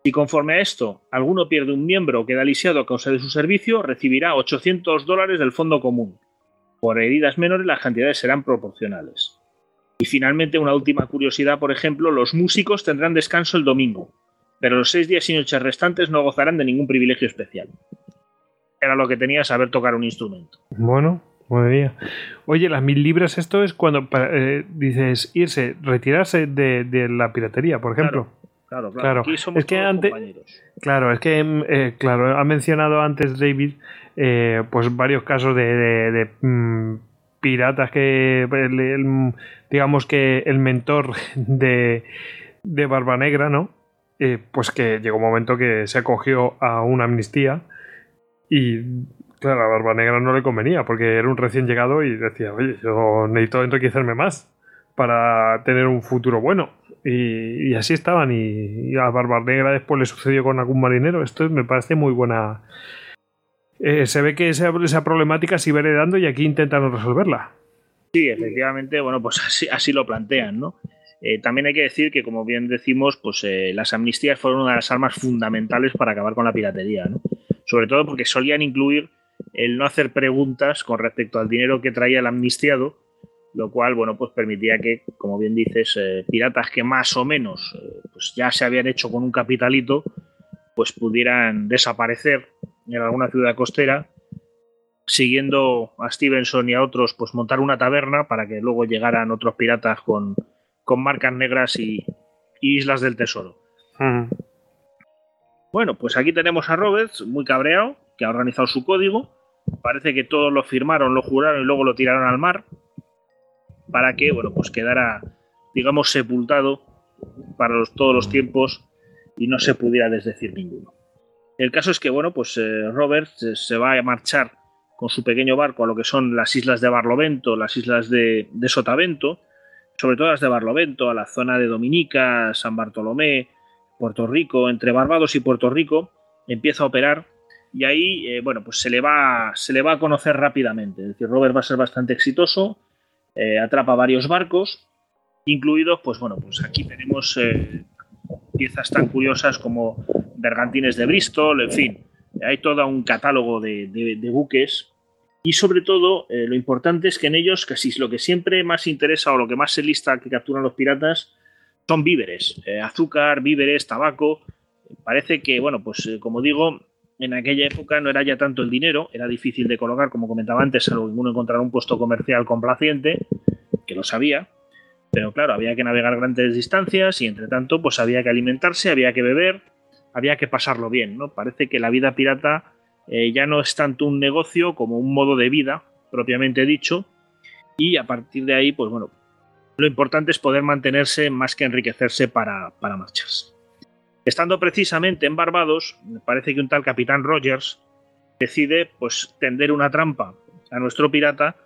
Si conforme a esto alguno pierde un miembro o queda lisiado a causa de su servicio, recibirá 800 dólares del fondo común. Por heridas menores las cantidades serán proporcionales. Y finalmente una última curiosidad, por ejemplo, los músicos tendrán descanso el domingo, pero los seis días y noches restantes no gozarán de ningún privilegio especial. Era lo que tenía saber tocar un instrumento. Bueno, Oye, las mil libras, esto es cuando eh, dices irse, retirarse de, la piratería, por ejemplo. Claro, claro. Aquí somos es que antes, claro, es que eh, claro, ha mencionado antes David, eh, pues varios casos de, mm, piratas que, digamos que el mentor de, de Barba Negra, ¿no? Pues que llegó un momento que se acogió a una amnistía y Claro, a Barba Negra no le convenía porque era un recién llegado y decía, oye, yo necesito enriquecerme más para tener un futuro bueno. Y, así estaban. Y, a Barba Negra después le sucedió con algún marinero. Esto me parece muy buena. Eh, se ve que esa, esa problemática sigue heredando y aquí intentan resolverla. Sí, efectivamente, bueno, pues así, así lo plantean, ¿no? Eh, también hay que decir que, como bien decimos, pues eh, las amnistías fueron una de las armas fundamentales para acabar con la piratería, ¿no? Sobre todo porque solían incluir el no hacer preguntas con respecto al dinero que traía el amnistiado, lo cual, bueno, pues permitía que, como bien dices, eh, piratas que más o menos pues ya se habían hecho con un capitalito, pues pudieran desaparecer en alguna ciudad costera, siguiendo a Stevenson y a otros, pues montar una taberna para que luego llegaran otros piratas con, marcas negras y, islas del tesoro. Bueno, pues aquí tenemos a Roberts, muy cabreado, que ha organizado su código. Parece que todos lo firmaron, lo juraron y luego lo tiraron al mar para que, bueno, pues quedara, digamos, sepultado para todos los tiempos y no se pudiera desdecir ninguno. El caso es que, bueno, pues eh, Robert se va a marchar con su pequeño barco a lo que son las islas de Barlovento, las islas de, Sotavento. Sobre todo las de Barlovento, a la zona de Dominica, San Bartolomé, Puerto Rico, entre Barbados y Puerto Rico, empieza a operar y ahí, eh, bueno, pues se le, va, se le va a conocer rápidamente. Es decir, Robert va a ser bastante exitoso, eh, atrapa varios barcos, incluidos, pues bueno, pues aquí tenemos eh, piezas tan curiosas como bergantines de Bristol, en fin, hay todo un catálogo de, buques y sobre todo lo importante es que en ellos casi lo que siempre más interesa o lo que más se lista que capturan los piratas son víveres, azúcar, víveres, tabaco. Parece que, bueno, pues como digo, en aquella época no era ya tanto el dinero, era difícil de colocar, como comentaba antes, salvo que uno encontrar un puesto comercial complaciente, que lo sabía, pero claro, había que navegar grandes distancias y entre tanto, pues había que alimentarse, había que beber, había que pasarlo bien, ¿no? Parece que la vida pirata eh, ya no es tanto un negocio como un modo de vida, propiamente dicho, y a partir de ahí, pues bueno, lo importante es poder mantenerse más que enriquecerse para, para marcharse. Estando precisamente en Barbados, me parece que un tal capitán Rogers decide pues tender una trampa a nuestro pirata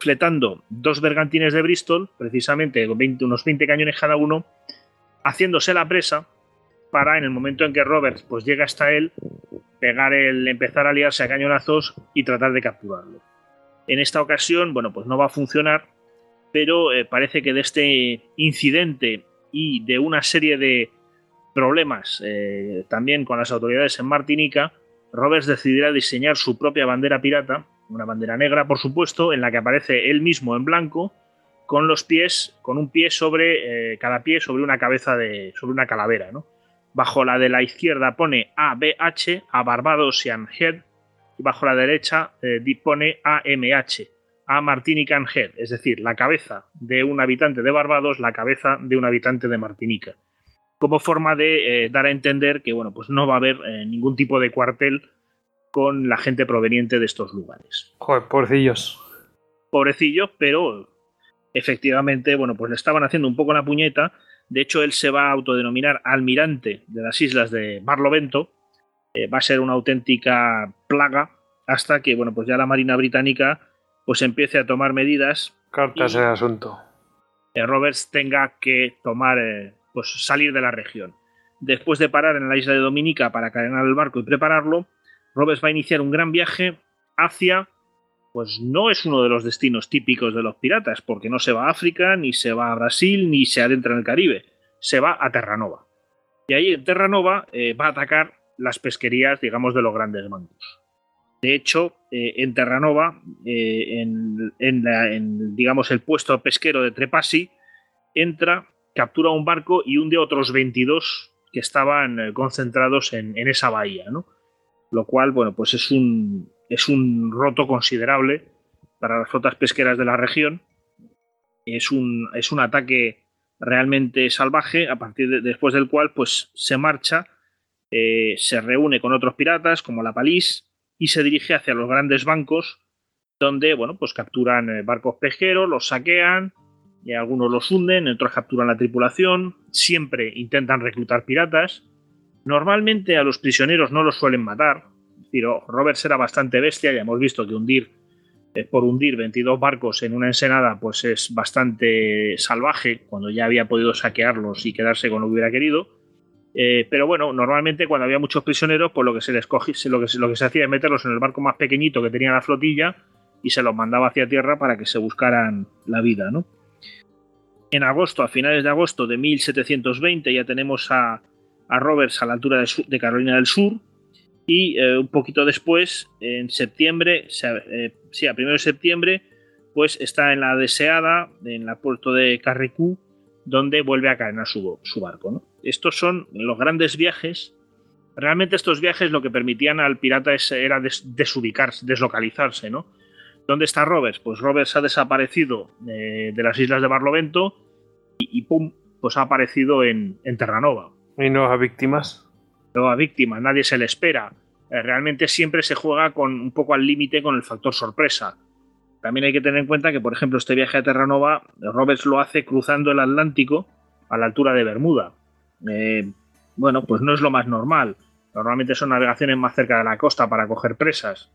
fletando dos bergantines de Bristol, precisamente unos 20 cañones cada uno, haciéndose la presa para en el momento en que Roberts pues llega hasta él pegar el empezar a liarse a cañonazos y tratar de capturarlo. En esta ocasión, bueno, pues no va a funcionar, pero eh, parece que de este incidente y de una serie de problemas eh, también con las autoridades en Martinica, Roberts decidirá diseñar su propia bandera pirata, una bandera negra, por supuesto, en la que aparece él mismo en blanco, con los pies, con un pie sobre eh, cada pie sobre una cabeza de, sobre una calavera, ¿no? Bajo la de la izquierda pone ABH, a Barbadosian Head, y bajo la derecha eh, pone AMH, a Martinican Head, es decir, la cabeza de un habitante de Barbados, la cabeza de un habitante de Martinica como forma de eh, dar a entender que bueno, pues no va a haber eh, ningún tipo de cuartel con la gente proveniente de estos lugares. Joder, pobrecillos. Pobrecillos, pero efectivamente, bueno, pues le estaban haciendo un poco la puñeta. De hecho, él se va a autodenominar almirante de las islas de Barlovento. Eh, va a ser una auténtica plaga hasta que, bueno, pues ya la Marina Británica pues empiece a tomar medidas. Cartas el asunto. Roberts tenga que tomar pues salir de la región. Después de parar en la isla de Dominica para cadenar el barco y prepararlo, Roberts va a iniciar un gran viaje hacia, pues no es uno de los destinos típicos de los piratas, porque no se va a África, ni se va a Brasil, ni se adentra en el Caribe, se va a Terranova. Y ahí en Terranova eh, va a atacar las pesquerías, digamos, de los grandes bancos. De hecho, eh, en Terranova, eh, en, en, digamos, el puesto pesquero de Trepassi, entra captura un barco y hunde otros 22 que estaban concentrados en, esa bahía, ¿no? Lo cual, bueno, pues es un, es un roto considerable para las flotas pesqueras de la región. Es un, es un ataque realmente salvaje, a partir de, después del cual, pues se marcha, eh, se reúne con otros piratas, como la Palís, y se dirige hacia los grandes bancos, donde, bueno, pues capturan eh, barcos pesqueros, los saquean, y algunos los hunden, otros capturan la tripulación, siempre intentan reclutar piratas. Normalmente a los prisioneros no los suelen matar. Pero Roberts era bastante bestia, ya hemos visto que hundir eh, por hundir 22 barcos en una ensenada pues es bastante salvaje cuando ya había podido saquearlos y quedarse con lo que hubiera querido. Eh, pero bueno, normalmente cuando había muchos prisioneros, pues lo que se les lo que, lo que se hacía es meterlos en el barco más pequeñito que tenía la flotilla y se los mandaba hacia tierra para que se buscaran la vida, ¿no? En agosto, a finales de agosto de 1720, ya tenemos a, Roberts a la altura de, Carolina del Sur. Y eh, un poquito después, en septiembre, eh, sí, a primero de septiembre, pues está en la deseada, en el puerto de Carricú, donde vuelve a caer su, su barco. Estos son los grandes viajes. Realmente estos viajes lo que permitían al pirata era desubicarse, deslocalizarse, ¿no? ¿Dónde está Roberts? Pues Roberts ha desaparecido eh, de las islas de Barlovento y, pum, pues ha aparecido en, Terranova. ¿Y nuevas víctimas? Nuevas víctimas, nadie se le espera. Eh, realmente siempre se juega con un poco al límite con el factor sorpresa. También hay que tener en cuenta que, por ejemplo, este viaje a Terranova, Roberts lo hace cruzando el Atlántico a la altura de Bermuda. Eh, bueno, pues no es lo más normal. Normalmente son navegaciones más cerca de la costa para coger presas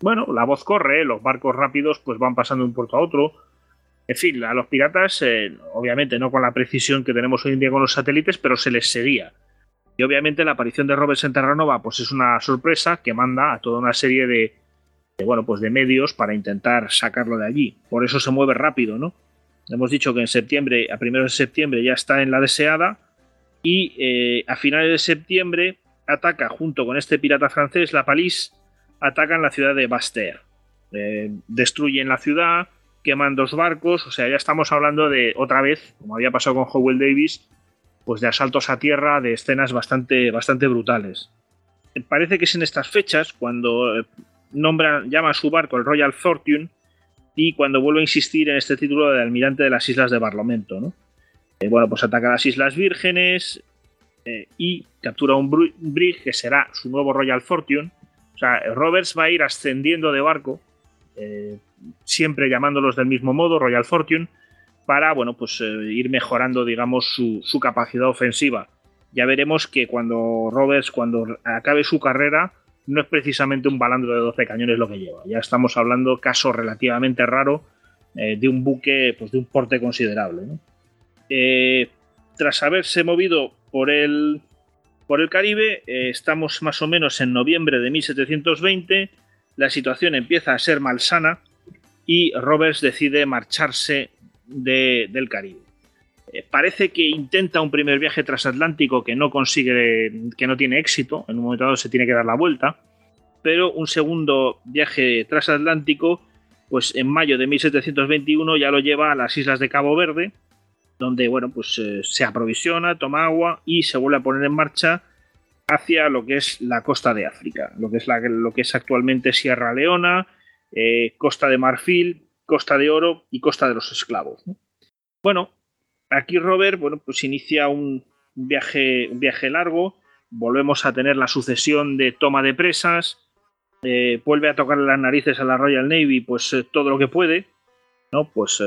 bueno, la voz corre, los barcos rápidos pues van pasando de un puerto a otro. En fin, a los piratas, eh, obviamente no con la precisión que tenemos hoy en día con los satélites, pero se les seguía. Y obviamente la aparición de Roberts en Terranova pues es una sorpresa que manda a toda una serie de, bueno, pues de medios para intentar sacarlo de allí. Por eso se mueve rápido, ¿no? Hemos dicho que en septiembre, a primeros de septiembre ya está en la deseada y eh, a finales de septiembre ataca junto con este pirata francés, la Palisse, atacan la ciudad de Baster. Eh, destruyen la ciudad, queman dos barcos, o sea, ya estamos hablando de otra vez, como había pasado con Howell Davis, pues de asaltos a tierra, de escenas bastante, bastante brutales. Parece que es en estas fechas cuando eh, nombran, llama a su barco el Royal Fortune y cuando vuelve a insistir en este título de almirante de las Islas de Barlovento, ¿no? Eh, bueno, pues ataca las Islas Vírgenes eh, y captura un brig que será su nuevo Royal Fortune. O sea, Roberts va a ir ascendiendo de barco siempre llamándolos del mismo modo, Royal Fortune, para bueno, pues, eh, ir mejorando, digamos, su, capacidad ofensiva. Ya veremos que cuando Roberts, cuando acabe su carrera, no es precisamente un balandro de 12 cañones lo que lleva. Ya estamos hablando, caso relativamente raro, eh, de un buque pues, de un porte considerable. Eh, tras haberse movido por el, por el Caribe, estamos más o menos en noviembre de 1720, la situación empieza a ser malsana y Roberts decide marcharse del Caribe. Eh, parece que intenta un primer viaje transatlántico que no consigue, que no tiene éxito, en un momento dado se tiene que dar la vuelta, pero un segundo viaje transatlántico, pues en mayo de 1721 ya lo lleva a las islas de Cabo Verde, donde bueno, pues eh, se aprovisiona, toma agua y se vuelve a poner en marcha hacia lo que es la costa de África, lo que es, lo que es actualmente Sierra Leona, eh, Costa de Marfil, Costa de Oro y Costa de los Esclavos. Bueno, aquí Robert bueno, pues inicia un viaje, un viaje largo, volvemos a tener la sucesión de toma de presas, eh, vuelve a tocarle las narices a la Royal Navy pues eh, todo lo que puede, ¿no? Pues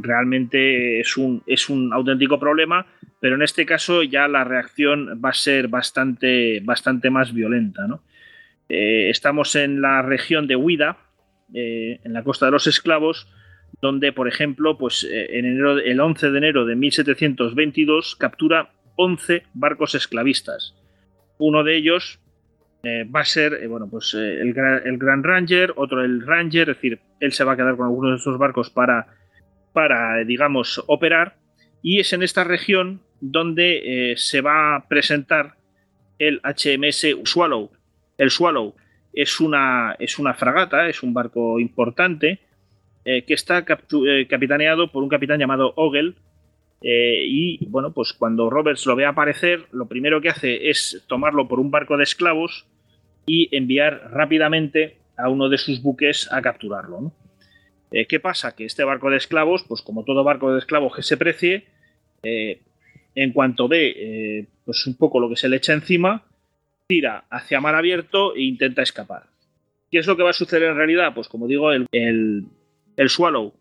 realmente es un, es un auténtico problema, pero en este caso ya la reacción va a ser bastante, bastante más violenta, estamos en la región de Huida, eh, en la costa de los esclavos, donde, por ejemplo, pues, eh, en enero, el 11 de enero de 1722 captura 11 barcos esclavistas. Uno de ellos eh, va a ser bueno, pues, el, el, Grand Ranger, otro el Ranger, es decir, él se va a quedar con algunos de esos barcos para, para digamos, operar. Y es en esta región donde se va a presentar el HMS Swallow. El Swallow es una, es una fragata, es un barco importante, eh, que está eh, capitaneado por un capitán llamado Ogel. Eh, y bueno, pues cuando Roberts lo ve aparecer, lo primero que hace es tomarlo por un barco de esclavos y enviar rápidamente a uno de sus buques a capturarlo. ¿Qué pasa? Que este barco de esclavos, pues como todo barco de esclavos que se precie, en cuanto ve pues un poco lo que se le echa encima, tira hacia mar abierto e intenta escapar. ¿Qué es lo que va a suceder en realidad? Pues como digo, el, el, Swallow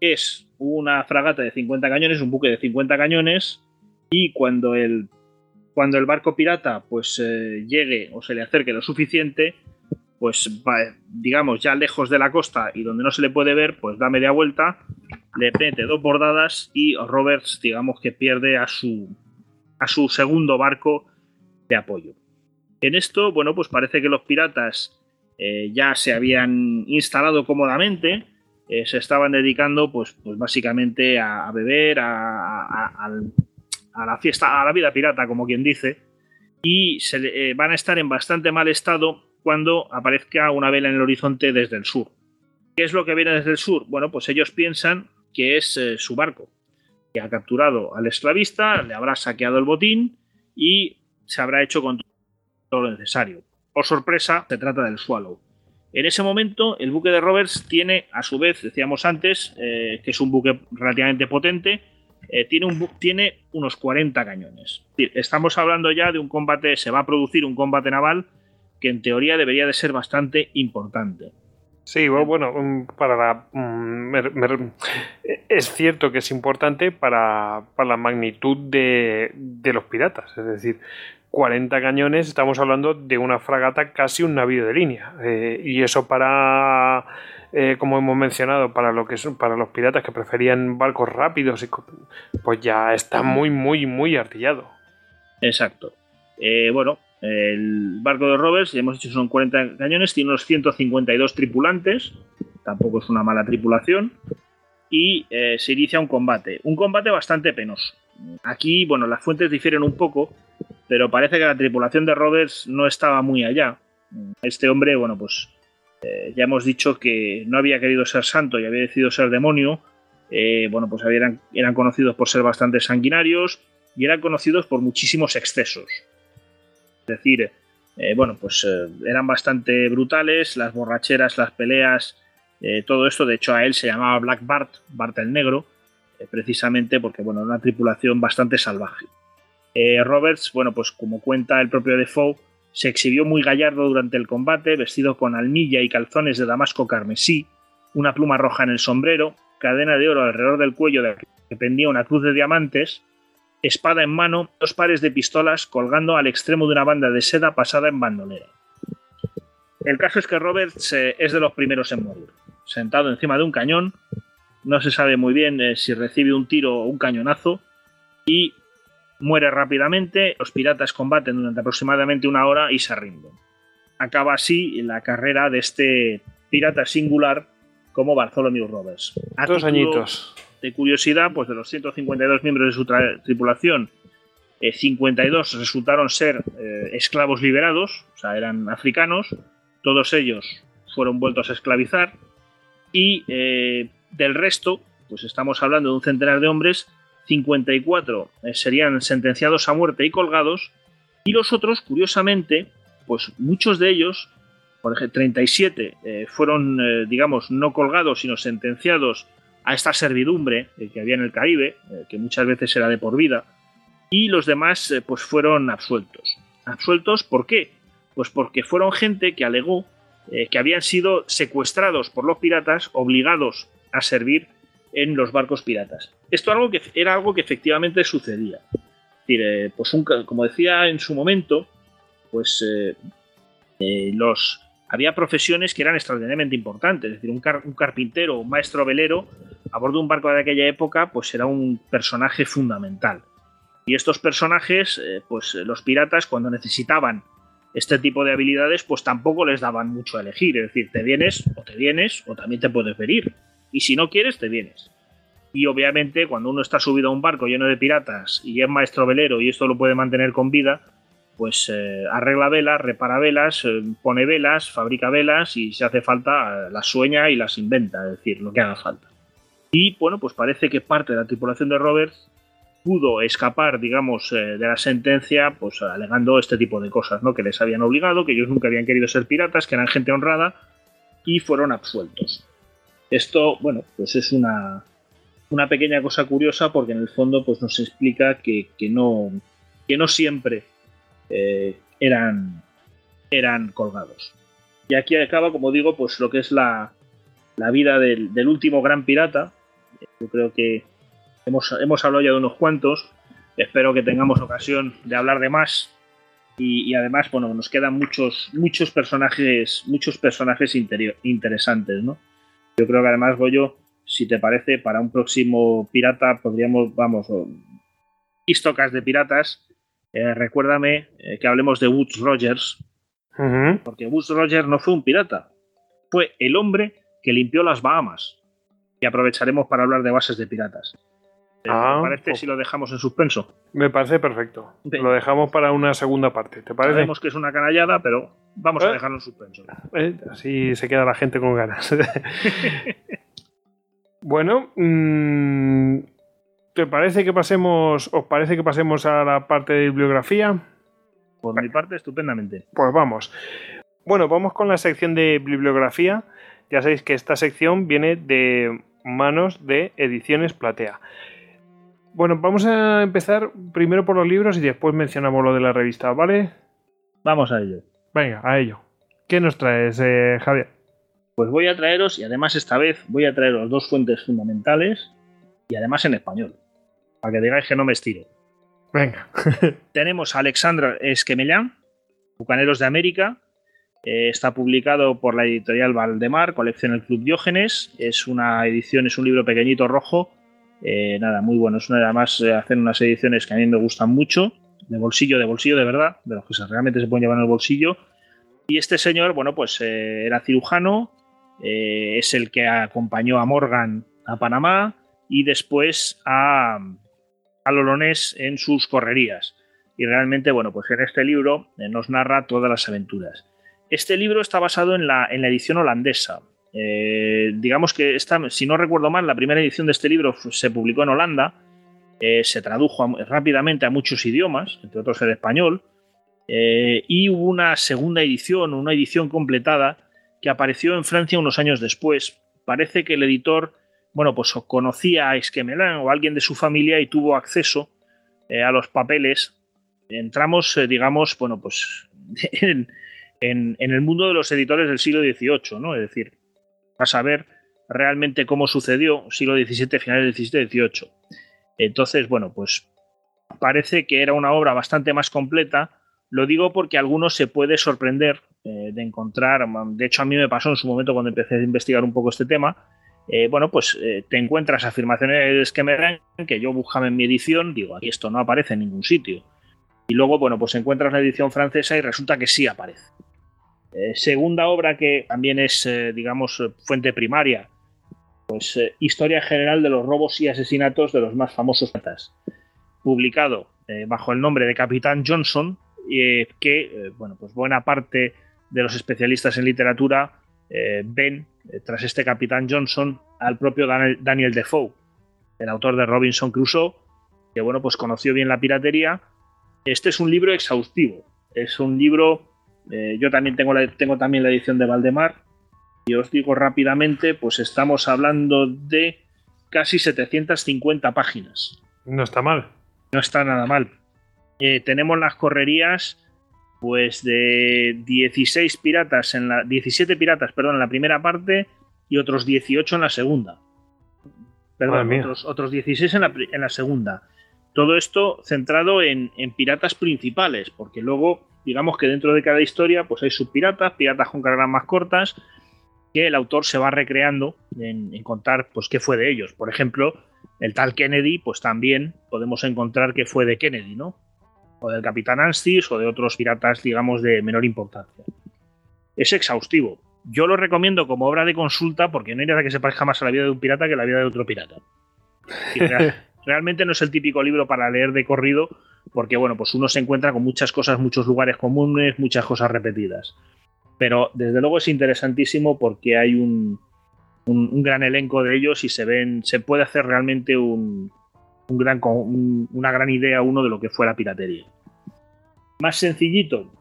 es una fragata de 50 cañones, un buque de 50 cañones, y cuando el, cuando el barco pirata pues eh, llegue o se le acerque lo suficiente, pues digamos ya lejos de la costa y donde no se le puede ver, pues da media vuelta, le mete dos bordadas y Roberts digamos que pierde a su, a su segundo barco de apoyo. En esto, bueno, pues parece que los piratas eh, ya se habían instalado cómodamente, eh, se estaban dedicando, pues, pues básicamente a, beber, a, la fiesta, a la vida pirata, como quien dice, y se, eh, van a estar en bastante mal estado cuando aparezca una vela en el horizonte desde el sur. ¿Qué es lo que viene desde el sur? Bueno, pues ellos piensan que es su barco, que ha capturado al esclavista, le habrá saqueado el botín y se habrá hecho con lo necesario. Por sorpresa, se trata del Swallow. En ese momento, el buque de Roberts tiene, a su vez, decíamos antes, eh, que es un buque relativamente potente, eh, tiene, un, tiene unos 40 cañones. estamos hablando ya de un combate, se va a producir un combate naval que en teoría debería de ser bastante importante. Sí, bueno, para la, mm, es cierto que es importante para, la magnitud de, de, los piratas. Es decir, 40 cañones, estamos hablando de una fragata casi un navío de línea. Eh, y eso para eh, como hemos mencionado, para lo que son, para los piratas que preferían barcos rápidos, y, pues ya está muy, muy, muy artillado. Exacto. Eh, bueno, el barco de Roberts, ya hemos dicho, son 40 cañones, tiene unos 152 tripulantes, tampoco es una mala tripulación, y se inicia un combate. Un combate bastante penoso. Aquí, bueno, las fuentes difieren un poco, pero parece que la tripulación de Roberts no estaba muy allá. Este hombre, bueno, pues eh, ya hemos dicho que no había querido ser santo y había decidido ser demonio. Eh, bueno, pues habían, eran conocidos por ser bastante sanguinarios y eran conocidos por muchísimos excesos. Es decir, eh, bueno, pues eran bastante brutales, las borracheras, las peleas, todo esto. De hecho, a él se llamaba Black Bart, Bart el Negro, precisamente porque, bueno, era una tripulación bastante salvaje. Roberts, bueno, pues como cuenta el propio Defoe, se exhibió muy gallardo durante el combate, vestido con almilla y calzones de damasco carmesí, una pluma roja en el sombrero, cadena de oro alrededor del cuello de que pendía una cruz de diamantes, espada en mano, dos pares de pistolas colgando al extremo de una banda de seda pasada en bandolera. El caso es que Roberts eh, es de los primeros en morir. Sentado encima de un cañón, no se sabe muy bien eh, si recibe un tiro o un cañonazo, y muere rápidamente, los piratas combaten durante aproximadamente una hora y se rinden. Acaba así la carrera de este pirata singular como Bartholomew Roberts. Dos añitos. De curiosidad, pues de los 152 miembros de su tripulación, 52 eh, resultaron ser eh, esclavos liberados, o sea, eran africanos, todos ellos fueron vueltos a esclavizar, y eh, del resto, pues estamos hablando de un centenar de hombres 54 eh, serían sentenciados a muerte y colgados, y los otros, curiosamente, pues muchos de ellos, por ejemplo, 37 eh, fueron, eh, digamos, no colgados, sino sentenciados a esta servidumbre que había en el Caribe, que muchas veces era de por vida, y los demás, pues fueron absueltos. ¿Absueltos por qué? Pues porque fueron gente que alegó que habían sido secuestrados por los piratas, obligados a servir en los barcos piratas. Esto algo que, era algo que efectivamente sucedía. Eh, pues como decía en su momento, pues eh, eh, los, había profesiones que eran extraordinariamente importantes. Es decir, un, un, carpintero, un maestro velero, a bordo de un barco de aquella época, pues era un personaje fundamental. Y estos personajes, pues los piratas, cuando necesitaban este tipo de habilidades, pues tampoco les daban mucho a elegir. Es decir, te vienes o te vienes o también te puedes venir. Y si no quieres, te vienes. Y obviamente, cuando uno está subido a un barco lleno de piratas y es maestro velero y esto lo puede mantener con vida, pues eh, arregla velas, repara velas, eh, pone velas, fabrica velas y si hace falta las sueña y las inventa, es decir, lo que haga falta. Y bueno, pues parece que parte de la tripulación de Roberts pudo escapar, digamos, eh, de la sentencia, pues alegando este tipo de cosas, ¿no? Que les habían obligado, que ellos nunca habían querido ser piratas, que eran gente honrada y fueron absueltos. Esto, bueno, pues es una, una pequeña cosa curiosa porque en el fondo pues nos explica que, no, que no siempre eh, eran, eran colgados. Y aquí acaba, como digo, pues lo que es la, la vida del, último gran pirata. Yo creo que hemos, hemos hablado ya de unos cuantos. Espero que tengamos ocasión de hablar de más. Y, además, bueno, nos quedan muchos, muchos personajes, muchos personajes interesantes, ¿no? Yo creo que además, Goyo, si te parece, para un próximo pirata podríamos, vamos, histocas de piratas, eh, recuérdame eh, que hablemos de Woods Rogers, porque Woods Rogers no fue un pirata, fue el hombre que limpió las Bahamas. Y aprovecharemos para hablar de bases de piratas. ¿Te ah, parece si lo dejamos en suspenso? Me parece perfecto. Lo dejamos para una segunda parte. ¿Te parece? Sabemos que es una canallada, pero vamos a ¿Eh? dejarlo en suspenso. así se queda la gente con ganas. Bueno, mm, ¿te parece que pasemos, os parece que pasemos a la parte de bibliografía? Por mi parte, estupendamente. Pues vamos. Bueno, vamos con la sección de bibliografía. Ya sabéis que esta sección viene de manos de Ediciones Platea. Bueno, vamos a empezar primero por los libros y después mencionamos lo de la revista, ¿vale? Vamos a ello. Venga, a ello. ¿Qué nos traes, eh, Javier? Pues voy a traeros, y además esta vez voy a traeros dos fuentes fundamentales, y además en español, para que digáis que no me estiro. Venga. Tenemos a Alexandra Esquemellán, Bucaneros de América, Eh, está publicado por la editorial Valdemar, colección El Club Diógenes. Es una edición, es un libro pequeñito rojo. Eh, nada, muy bueno. Es una de además hacen unas ediciones que a mí me gustan mucho. De bolsillo, de bolsillo de verdad, de los que realmente se pueden llevar en el bolsillo. Y este señor, bueno, pues era cirujano, es el que acompañó a Morgan a Panamá y después a, a en sus correrías. Y realmente, bueno, pues en este libro nos narra todas las aventuras. Este libro está basado en la, edición holandesa. Eh, digamos que esta, si no recuerdo mal, la primera edición de este libro se publicó en Holanda, eh, se tradujo rápidamente a muchos idiomas, entre otros el español, eh, y hubo una segunda edición, una edición completada, que apareció en Francia unos años después. Parece que el editor, bueno, pues conocía a Esquemelin o a alguien de su familia y tuvo acceso a los papeles. Entramos, digamos, bueno, pues en, en, el mundo de los editores del siglo XVIII, ¿no? Es decir, a saber realmente cómo sucedió siglo XVII, finales del XVII, XVIII. Entonces, bueno, pues parece que era una obra bastante más completa. Lo digo porque algunos se puede sorprender eh, de encontrar, de hecho a mí me pasó en su momento cuando empecé a investigar un poco este tema, eh, bueno, pues eh, te encuentras afirmaciones que me dan, que yo buscaba en mi edición, digo, aquí esto no aparece en ningún sitio. Y luego, bueno, pues encuentras la edición francesa y resulta que sí aparece. Eh, segunda obra que también es, eh, digamos, fuente primaria, pues eh, Historia General de los robos y asesinatos de los más famosos patas, publicado bajo el nombre de Capitán Johnson, que, bueno, pues buena parte de los especialistas en literatura ven, tras este Capitán Johnson, al propio Daniel Defoe, el autor de Robinson Crusoe, que, bueno, pues conoció bien la piratería. Este es un libro exhaustivo, es un libro eh, yo también tengo, tengo también la edición de Valdemar. Y os digo rápidamente, pues estamos hablando de casi 750 páginas. No está mal. No está nada mal. Eh, tenemos las correrías pues de 16 piratas en la 17 piratas, perdón, en la primera parte y otros 18 en la segunda. Perdón, otros, 16 en la, segunda. Todo esto centrado en, en piratas principales, porque luego digamos que dentro de cada historia pues hay subpiratas, piratas con cargas más cortas, que el autor se va recreando en, contar pues qué fue de ellos. Por ejemplo, el tal Kennedy, pues también podemos encontrar que fue de Kennedy, ¿no? O del Capitán Anstis o de otros piratas, digamos, de menor importancia. Es exhaustivo. Yo lo recomiendo como obra de consulta porque no hay nada que se parezca más a la vida de un pirata que la vida de otro pirata. realmente no es el típico libro para leer de corrido, porque bueno, pues uno se encuentra con muchas cosas, muchos lugares comunes, muchas cosas repetidas. Pero desde luego es interesantísimo porque hay un, gran elenco de ellos y se ven, se puede hacer realmente un, gran, una gran idea uno de lo que fue la piratería. Más sencillito,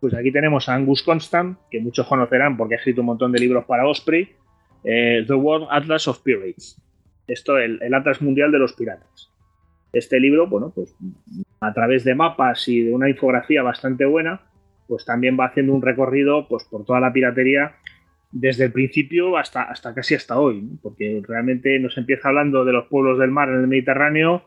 pues aquí tenemos a Angus Constant, que muchos conocerán porque ha escrito un montón de libros para Osprey, eh, The World Atlas of Pirates. Esto, el, el Atlas Mundial de los Piratas. Este libro, bueno, pues a través de mapas y de una infografía bastante buena, pues también va haciendo un recorrido pues, por toda la piratería desde el principio hasta, hasta casi hasta hoy, porque realmente nos empieza hablando de los pueblos del mar en el Mediterráneo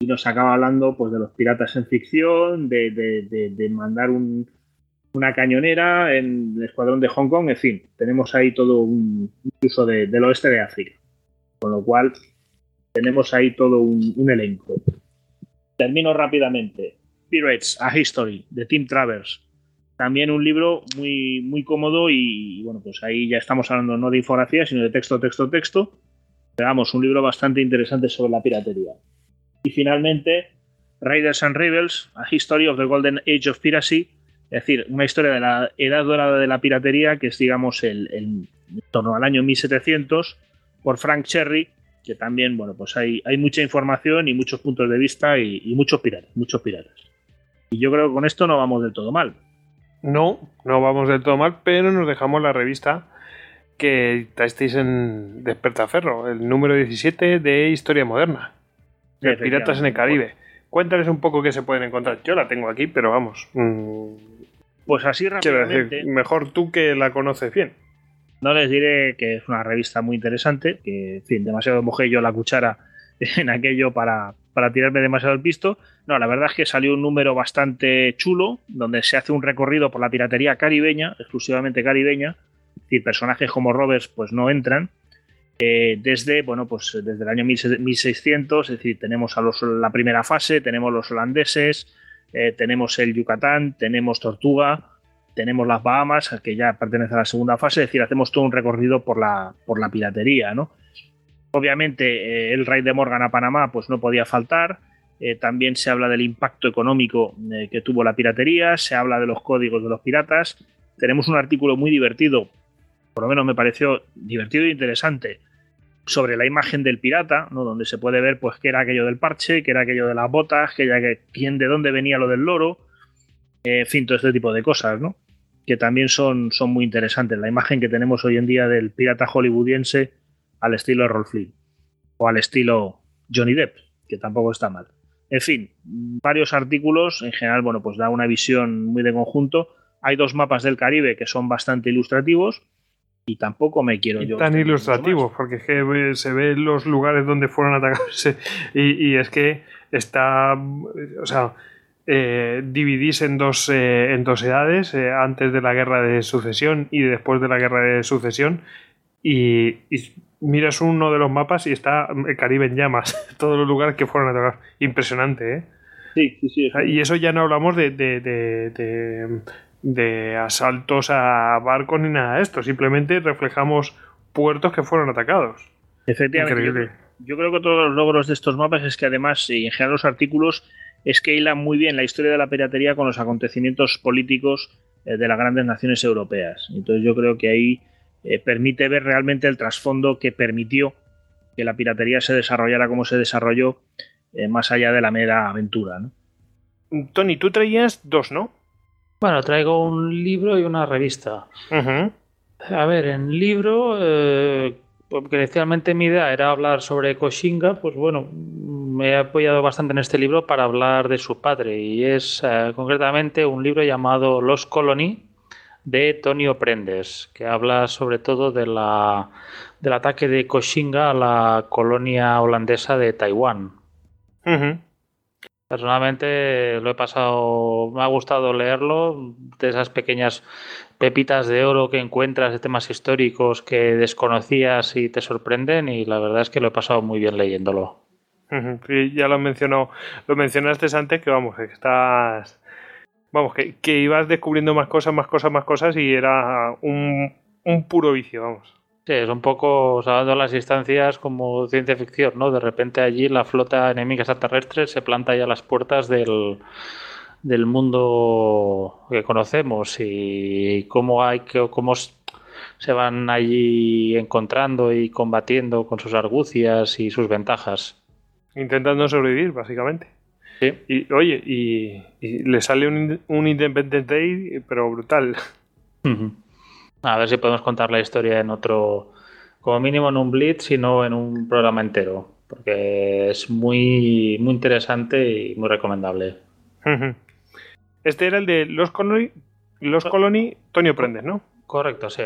y nos acaba hablando pues, de los piratas en ficción, de, mandar una cañonera en el escuadrón de Hong Kong, en fin, tenemos ahí todo un, uso del oeste de África. Con lo cual, tenemos ahí todo un, elenco. Termino rápidamente. Pirates, A History, de Tim Travers. También un libro muy, muy cómodo y, bueno, pues ahí ya estamos hablando no de infografía, sino de texto, texto, texto. Veamos, un libro bastante interesante sobre la piratería. Y finalmente, Raiders and Rebels, A History of the Golden Age of Piracy, es decir, una historia de la edad dorada de la piratería, que es, digamos, el, en torno al año 1700, por Frank Cherry, que también, bueno, pues hay, hay mucha información y muchos puntos de vista y, muchos piratas, muchos piratas. Y yo creo que con esto no vamos del todo mal. No, no vamos del todo mal, pero nos dejamos la revista que estáis en Despertaferro, el número 17 de Historia Moderna. De Piratas en el Caribe. Cuéntales un poco qué se pueden encontrar. Yo la tengo aquí, pero vamos. Mm, pues así rápidamente. mejor tú que la conoces bien. No les diré que es una revista muy interesante, que, en fin, demasiado mojé yo la cuchara en aquello para, para tirarme demasiado el pisto. No, la verdad es que salió un número bastante chulo, donde se hace un recorrido por la piratería caribeña, exclusivamente caribeña, es decir, personajes como Roberts pues no entran. Eh, desde, bueno, pues desde el año 1600, es decir, tenemos a los, la primera fase, tenemos los holandeses, eh, tenemos el Yucatán, tenemos Tortuga, tenemos las Bahamas, que ya pertenece a la segunda fase, es decir, hacemos todo un recorrido por la, por la piratería, ¿no? Obviamente, eh, el raid de Morgan a Panamá pues no podía faltar. Eh, también se habla del impacto económico eh, que tuvo la piratería, se habla de los códigos de los piratas. Tenemos un artículo muy divertido, por lo menos me pareció divertido e interesante, sobre la imagen del pirata, ¿no? donde se puede ver pues qué era aquello del parche, qué era aquello de las botas, que ya que, quién de dónde venía lo del loro, en fin, todo este tipo de cosas, ¿no? que también son, son muy interesantes. La imagen que tenemos hoy en día del pirata hollywoodiense al estilo Rolf Flynn o al estilo Johnny Depp, que tampoco está mal. En fin, varios artículos, en general, bueno, pues da una visión muy de conjunto. Hay dos mapas del Caribe que son bastante ilustrativos y tampoco me quiero yo. Tan ilustrativos, porque es que se ve los lugares donde fueron atacados y, y es que está, o sea, eh, dividís en dos, eh, en dos edades, eh, antes de la guerra de sucesión y después de la guerra de sucesión, y, miras uno de los mapas y está el Caribe en llamas, todos los lugares que fueron a tocar. Impresionante, ¿eh? Sí, sí, sí. Y eso ya no hablamos de, de, de, de, asaltos a barcos ni nada de esto, simplemente reflejamos puertos que fueron atacados. Efectivamente. Yo, yo, creo que todos los logros de estos mapas es que además, y en general los artículos, es que hila muy bien la historia de la piratería con los acontecimientos políticos eh, de las grandes naciones europeas. Entonces yo creo que ahí eh, permite ver realmente el trasfondo que permitió que la piratería se desarrollara como se desarrolló eh, más allá de la mera aventura. ¿no? Tony, tú traías dos, ¿no? Bueno, traigo un libro y una revista. A ver, en libro, eh, porque inicialmente mi idea era hablar sobre Koshinga, pues bueno, me he apoyado bastante en este libro para hablar de su padre y es eh, concretamente un libro llamado Los Colony de Tonio Prendes, que habla sobre todo de la, del ataque de Koshinga a la colonia holandesa de Taiwán. Personalmente lo he pasado, me ha gustado leerlo, de esas pequeñas pepitas de oro que encuentras de temas históricos que desconocías y te sorprenden y la verdad es que lo he pasado muy bien leyéndolo. Ya lo mencionó, lo mencionaste antes que vamos, que estás vamos, que, ibas descubriendo más cosas, más cosas, más cosas y era un, un puro vicio, vamos. Sí, es un poco, salvando las distancias como ciencia ficción, ¿no? De repente allí la flota enemiga extraterrestre se planta ya a las puertas del, del mundo que conocemos y cómo hay que, cómo se van allí encontrando y combatiendo con sus argucias y sus ventajas. Intentando sobrevivir, básicamente. Y oye, y, le sale un, un, Independent Day, pero brutal. A ver si podemos contar la historia en otro, como mínimo en un Blitz, y no en un programa entero, porque es muy, muy interesante y muy recomendable. Este era el de Los Colony, Los Colony, Tonio Prendes, ¿no? Correcto, sí.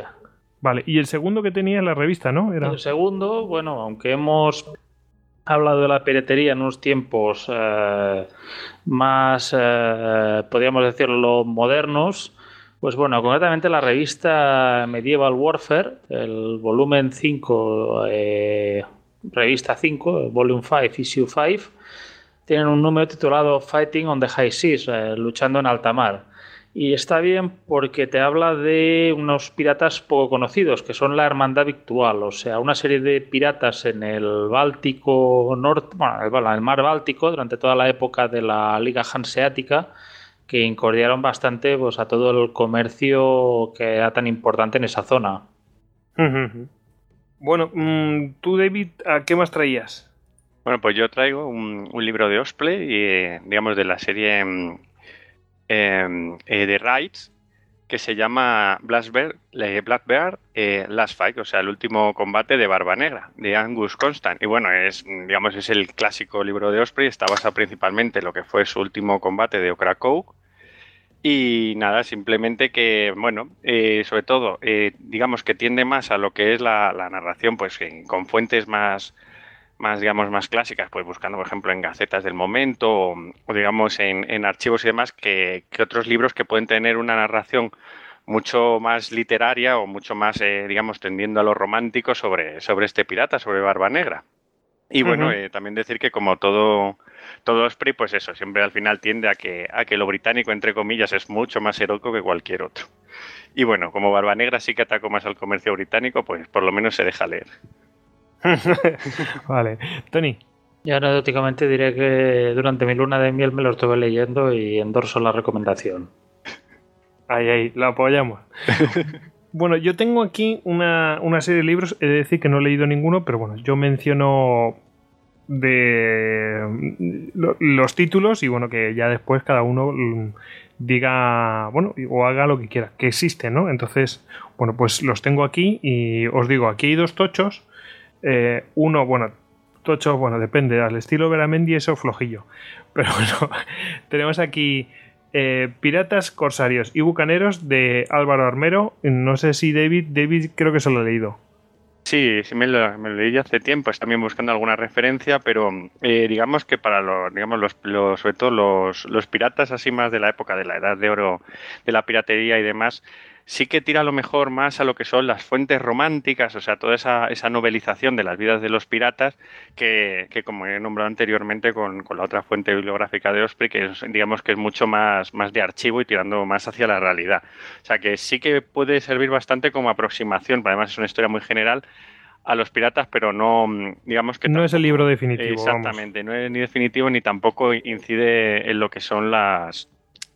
Vale, y el segundo que tenía en la revista, ¿no? Era... El segundo, bueno, aunque hemos hablado de la piratería en unos tiempos eh, más, eh, podríamos decirlo, modernos. Pues bueno, concretamente la revista Medieval Warfare, el volumen 5, eh, revista 5, volume 5, issue 5, tienen un número titulado Fighting on the High Seas, eh, luchando en alta mar. Y está bien porque te habla de unos piratas poco conocidos, que son la Hermandad Victual, o sea, una serie de piratas en el Báltico Norte, bueno, en el mar Báltico, durante toda la época de la Liga Hanseática, que incordiaron bastante pues, a todo el comercio que era tan importante en esa zona. Bueno, mm, tú, David, ¿a qué más traías? Bueno, pues yo traigo un, libro de Osplay, y, eh, digamos, de la serie Em, eh, de que se llama Black Bear, eh, Last Fight, o sea, el último combate de Barba Negra, de Angus Constant. Y bueno, es, digamos, es el clásico libro de Osprey, está basado principalmente en lo que fue su último combate de Okrakow. Y nada, simplemente que, bueno, eh, sobre todo, digamos que tiende más a lo que es la, narración, pues con fuentes más, más, digamos, más clásicas, pues buscando, por ejemplo, en gacetas del momento o, digamos, en, archivos y demás, que, otros libros que pueden tener una narración mucho más literaria o mucho más, eh, digamos, tendiendo a lo romántico sobre, sobre este pirata, sobre Barba Negra. Y bueno, eh, también decir que como todo, todo Osprey, pues eso, siempre al final tiende a que, a que lo británico, entre comillas, es mucho más heroico que cualquier otro. Y bueno, como Barba Negra sí que atacó más al comercio británico, pues por lo menos se deja leer. vale. Tony. Yo anecdóticamente diré que durante mi luna de miel me lo estuve leyendo y endorso la recomendación. Ahí, ahí, lo apoyamos. bueno, yo tengo aquí una, serie de libros, he de decir que no he leído ninguno, pero bueno, yo menciono de los títulos y bueno, que ya después cada uno diga, bueno, o haga lo que quiera, que existen, ¿no? Entonces, bueno, pues los tengo aquí y os digo, aquí hay dos tochos eh, uno, bueno, tocho, bueno, depende, al estilo Veramendi eso flojillo. Pero bueno, tenemos aquí eh, Piratas, Corsarios y Bucaneros de Álvaro Armero. No sé si David, David creo que se lo ha leído. Sí, sí me lo, leí ya hace tiempo, es también buscando alguna referencia, pero eh, digamos que para los, digamos los, sobre todo los, los, piratas así más de la época de la edad de oro, de la piratería y demás, sí que tira a lo mejor más a lo que son las fuentes románticas, o sea, toda esa, esa novelización de las vidas de los piratas, que, como he nombrado anteriormente con, la otra fuente bibliográfica de Osprey, que digamos que es mucho más, más de archivo y tirando más hacia la realidad. O sea, que sí que puede servir bastante como aproximación, además es una historia muy general, a los piratas, pero no, digamos que... No es el libro definitivo. Exactamente, no es ni definitivo ni tampoco incide en lo que son las,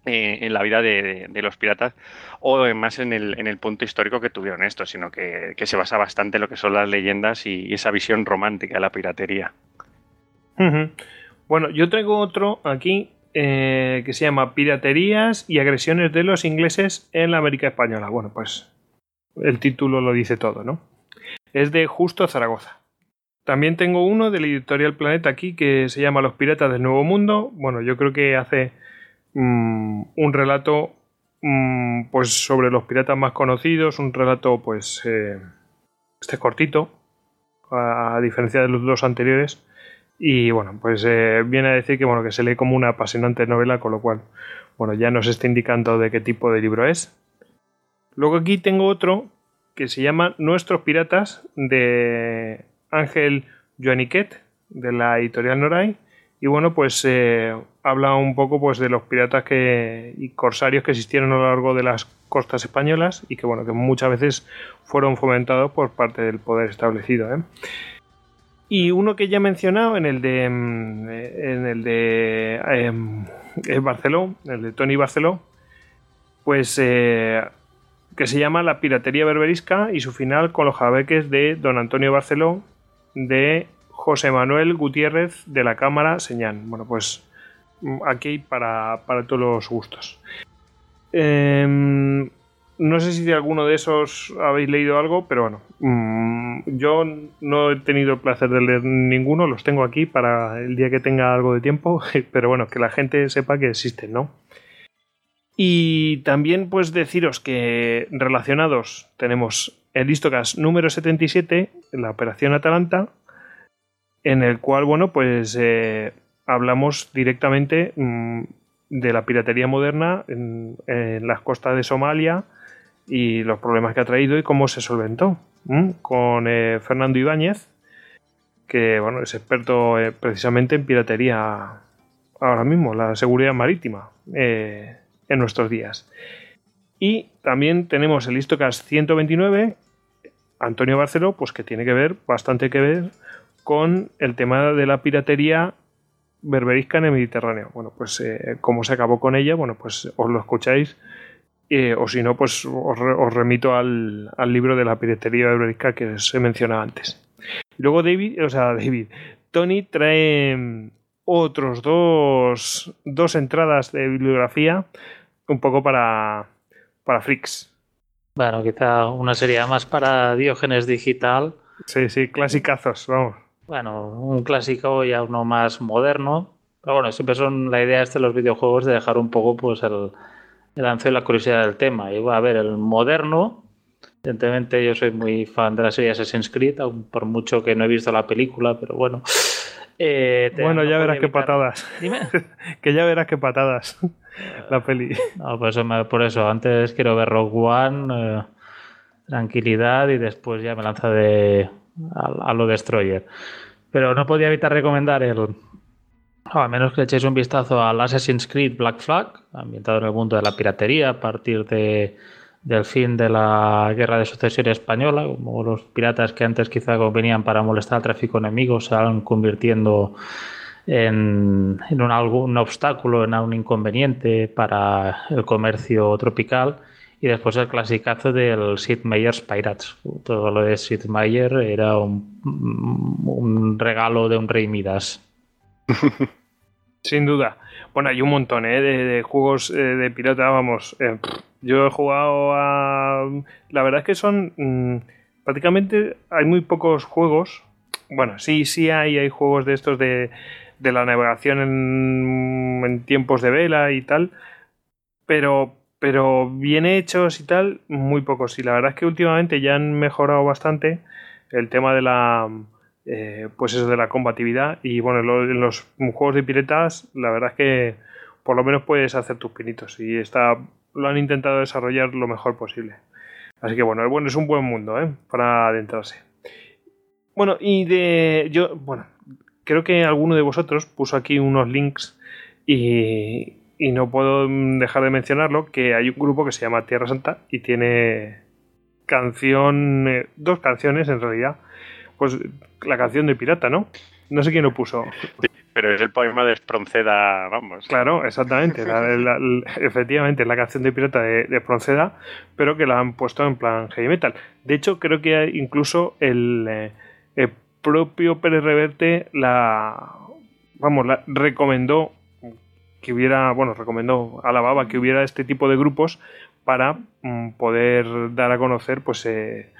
eh, en la vida de, los piratas o más en el, punto histórico que tuvieron esto, sino que, se basa bastante en lo que son las leyendas y, esa visión romántica de la piratería. Bueno, yo traigo otro aquí eh, que se llama Piraterías y agresiones de los ingleses en la América Española. Bueno, pues el título lo dice todo, ¿no? Es de Justo Zaragoza. También tengo uno del editorial Planeta aquí que se llama Los Piratas del Nuevo Mundo. Bueno, yo creo que hace Mm, un relato mm, pues sobre los piratas más conocidos, un relato pues eh, este cortito, a, diferencia de los dos anteriores. Y bueno, pues eh, viene a decir que bueno, que se lee como una apasionante novela, con lo cual, bueno, ya nos está indicando de qué tipo de libro es. Luego aquí tengo otro que se llama Nuestros Piratas de Ángel Joaniquet, de la editorial Noray y bueno, pues eh, habla un poco pues, de los piratas que, y corsarios que existieron a lo largo de las costas españolas y que, bueno, que muchas veces fueron fomentados por parte del poder establecido. ¿eh? Y uno que ya he mencionado en el de, mm, en el de em, Barceló, el de Tony Barceló, pues eh, que se llama La piratería berberisca y su final con los jabeques de Don Antonio Barceló de José Manuel Gutiérrez de la Cámara Señal. Bueno, pues mm, aquí para, para todos los gustos. Em, no sé si de alguno de esos habéis leído algo, pero bueno, mm, yo no he tenido el placer de leer ninguno, los tengo aquí para el día que tenga algo de tiempo, pero bueno, que la gente sepa que existen, ¿no? Y también pues deciros que relacionados tenemos el Listocast número 77, la Operación Atalanta, en el cual, bueno, pues eh, hablamos directamente mm, de la piratería moderna en, las costas de Somalia y los problemas que ha traído y cómo se solventó. Con eh, Fernando Ibáñez, que bueno, es experto eh, precisamente en piratería ahora mismo, la seguridad marítima en nuestros días. Y también tenemos el Istocast 129, Antonio Barceló, pues que tiene que ver, bastante que ver con el tema de la piratería berberisca en el Mediterráneo. Bueno, pues eh, como se acabó con ella, bueno, pues os lo escucháis. Eh, o si no, pues os, remito al, libro de la piratería berberisca que os he mencionado antes. Luego David, o sea, David, Tony trae otros dos, dos entradas de bibliografía un poco para, para freaks. Bueno, quizá una sería más para Diógenes Digital. Sí, sí, clasicazos, vamos bueno, un clásico y a uno más moderno. Pero bueno, siempre son la idea de los videojuegos de dejar un poco pues el, el y la curiosidad del tema. Y a ver, el moderno Evidentemente yo soy muy fan de la serie Assassin's Creed, aun por mucho que no he visto la película, pero bueno. Eh, bueno, ya verás qué patadas. Dime. que ya verás qué patadas la peli. No, por eso, por eso antes quiero ver Rogue One, eh, tranquilidad y después ya me lanza de a, lo Destroyer. Pero no podía evitar recomendar el, a menos que le echéis un vistazo al Assassin's Creed Black Flag, ambientado en el mundo de la piratería a partir de, del fin de la guerra de sucesión española, como los piratas que antes quizá venían para molestar al tráfico enemigo se van convirtiendo en, un, algún obstáculo, en un inconveniente para el comercio tropical. Y después el clasicazo del Sid Meier's Pirates. Todo lo de Sid Meier era un, regalo de un rey Midas. Sin duda. Bueno, hay un montón ¿eh? de, juegos eh, de pirata, vamos. Eh, yo he jugado a... La verdad es que son... Mm, prácticamente hay muy pocos juegos. Bueno, sí, sí hay, hay juegos de estos de, de la navegación en, tiempos de vela y tal. Pero, pero bien hechos y tal, muy pocos. Y la verdad es que últimamente ya han mejorado bastante el tema de la eh, pues eso de la combatividad. Y bueno, en los juegos de piratas, la verdad es que por lo menos puedes hacer tus pinitos. Y está, lo han intentado desarrollar lo mejor posible. Así que bueno, bueno es un buen mundo ¿eh? para adentrarse. Bueno, y de. Yo, bueno, creo que alguno de vosotros puso aquí unos links y, y no puedo dejar de mencionarlo, que hay un grupo que se llama Tierra Santa y tiene canción, eh, dos canciones en realidad, pues la canción de pirata, ¿no? No sé quién lo puso. pero es el poema de Espronceda, vamos. Claro, exactamente. efectivamente, es la canción de pirata de, de pero que la han puesto en plan heavy metal. De hecho, creo que incluso el, eh, el propio Pérez Reverte la. Vamos, la recomendó que hubiera, bueno, recomendó, alababa que hubiera este tipo de grupos para mm, poder dar a conocer, pues, eh,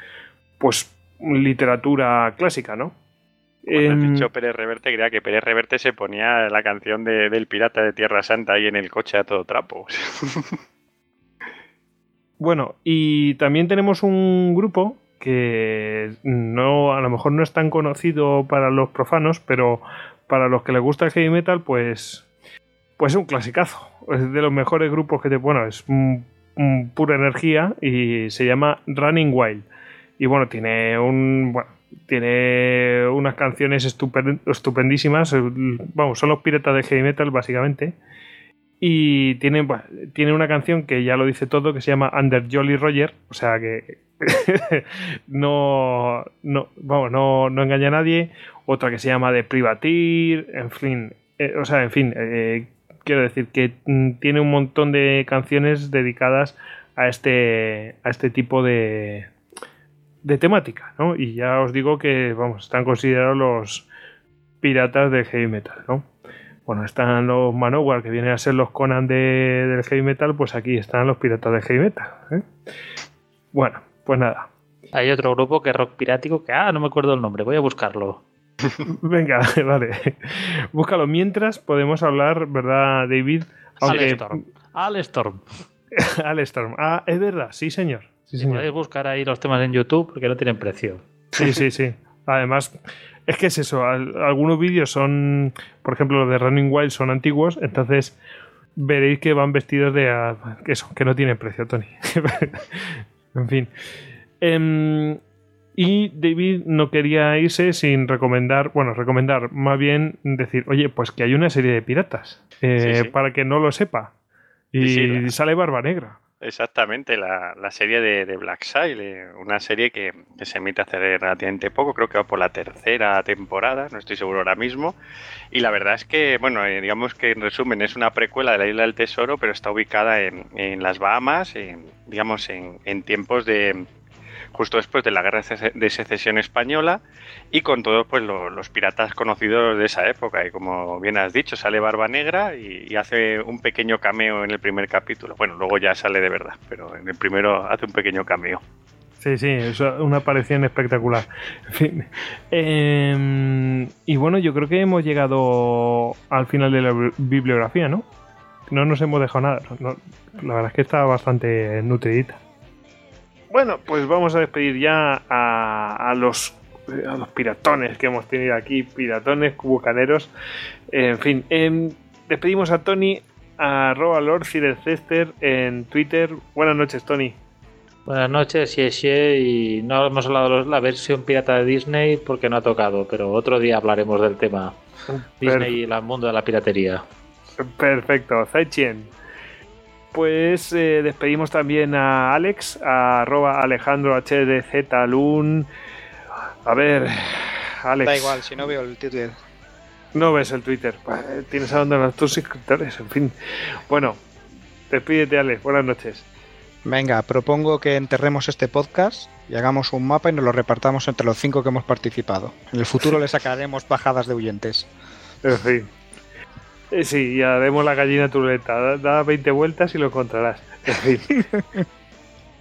pues literatura clásica, ¿no? Cuando has dicho Pérez Reverte, creía que Pérez Reverte se ponía la canción de, del pirata de Tierra Santa ahí en el coche a todo trapo. bueno, y también tenemos un grupo que no, a lo mejor no es tan conocido para los profanos, pero para los que les gusta el heavy metal, pues, pues es un clasicazo. Es de los mejores grupos que te, bueno, es pura energía y se llama Running Wild. Y bueno, tiene un. tiene unas canciones estupendísimas. Vamos, son los piratas de heavy metal, básicamente. Y tiene, tiene una canción que ya lo dice todo, que se llama Under Jolly Roger. O sea que no, no, vamos, no, no, engaña a nadie. Otra que se llama De Privatir. En fin, eh, o sea, en fin, eh, quiero decir que mm, tiene un montón de canciones dedicadas a este, a este tipo de, de temática, ¿no? Y ya os digo que, vamos, están considerados los piratas del heavy metal, ¿no? Bueno, están los Manowar, que vienen a ser los Conan de, del heavy metal, pues aquí están los piratas del heavy metal. ¿eh? Bueno, pues nada. Hay otro grupo que es rock pirático que, ah, no me acuerdo el nombre, voy a buscarlo. Venga, vale. Búscalo. Mientras podemos hablar, ¿verdad, David? Alestorm. Alestorm. Alestorm. Ah, es verdad, sí, señor. Sí, Podéis buscar ahí los temas en YouTube porque no tienen precio. Sí, sí, sí. Además, es que es eso. Algunos vídeos son, por ejemplo, los de Running Wild son antiguos, entonces veréis que van vestidos de ah, que eso, que no tienen precio, Tony. en fin. Em, y David no quería irse sin recomendar, bueno, recomendar, más bien decir, oye, pues que hay una serie de piratas, eh, para que no lo sepa. Y sale Barba Negra. Exactamente, la, la serie de, de, Black Sail, una serie que, se emite hace relativamente poco, creo que va por la tercera temporada, no estoy seguro ahora mismo. Y la verdad es que, bueno, eh, digamos que en resumen es una precuela de la Isla del Tesoro, pero está ubicada en, en las Bahamas, digamos en, en tiempos de, justo después de la guerra de secesión española y con todos pues, los piratas conocidos de esa época. Y como bien has dicho, sale Barba Negra y, hace un pequeño cameo en el primer capítulo. Bueno, luego ya sale de verdad, pero en el primero hace un pequeño cameo. Sí, sí, es una aparición espectacular. Em, y bueno, yo creo que hemos llegado al final de la bibliografía, ¿no? No nos hemos dejado nada. la verdad es que está bastante nutridita. Bueno, pues vamos a despedir ya a, a los a los piratones que hemos tenido aquí, piratones, bucaneros, en fin. em, despedimos a Tony, a arroba Lord Cester en Twitter. Buenas noches, Tony. Buenas noches, sí, sí, y no hemos hablado de la versión pirata de Disney porque no ha tocado, pero otro día hablaremos del tema Disney y el mundo de la piratería. Perfecto, Zaichien. Pues eh, despedimos también a Alex, a arroba Alejandro HDZ Lun. A ver, Alex. Da igual, si no veo el Twitter. No ves el Twitter. Tienes abandonados tus suscriptores, en fin. Bueno, despídete, Alex. Buenas noches. Venga, propongo que enterremos este podcast y hagamos un mapa y nos lo repartamos entre los cinco que hemos participado. En el futuro le sacaremos bajadas de huyentes. En fin. Eh, sí, ya haremos la gallina turuleta. Da, da 20 vueltas y lo encontrarás. En fin.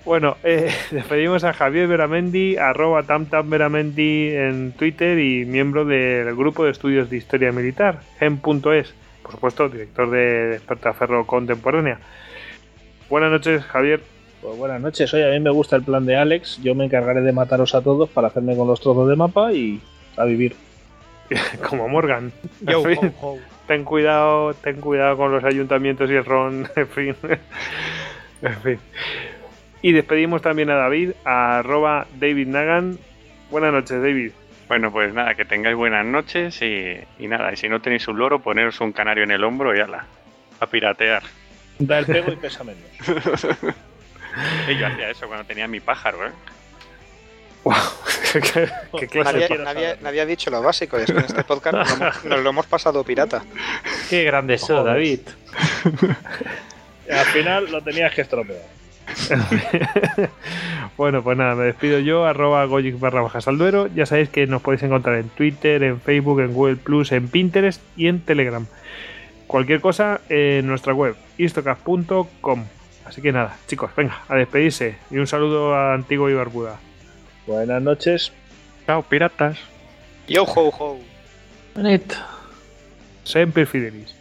bueno, eh, despedimos a Javier Veramendi, arroba tamtamveramendi en Twitter y miembro del grupo de estudios de historia militar, gen.es. Por supuesto, director de Despertaferro Contemporánea. Buenas noches, Javier. Pues buenas noches, oye, a mí me gusta el plan de Alex, yo me encargaré de mataros a todos para hacerme con los trozos de mapa y a vivir. Como Morgan. Yo, ho. Ten cuidado, ten cuidado con los ayuntamientos y el ron, en fin. en fin. Y despedimos también a David, a arroba David Nagan. Buenas noches, David. Bueno, pues nada, que tengáis buenas noches y, y nada, y si no tenéis un loro, poneros un canario en el hombro y ala, a piratear. Da el pego y pesa menos. Y yo hacía eso cuando tenía mi pájaro, ¿eh? Wow. ¿Qué, qué clase Nadie, ha dicho lo básico, y es que en este podcast nos lo hemos, nos lo hemos pasado pirata. Qué grande eso. David. Al final lo tenías que estropear. bueno, pues nada, me despido yo, arroba goyix barra bajas al duero. Ya sabéis que nos podéis encontrar en Twitter, en Facebook, en Google Plus, en Pinterest y en Telegram. Cualquier cosa en nuestra web, istocast.com. Así que nada, chicos, venga, a despedirse. Y un saludo a Antiguo y Barbuda. Buenas noches. Chao, piratas. Yo, ho, ho. Bonito. Sempre fidelis.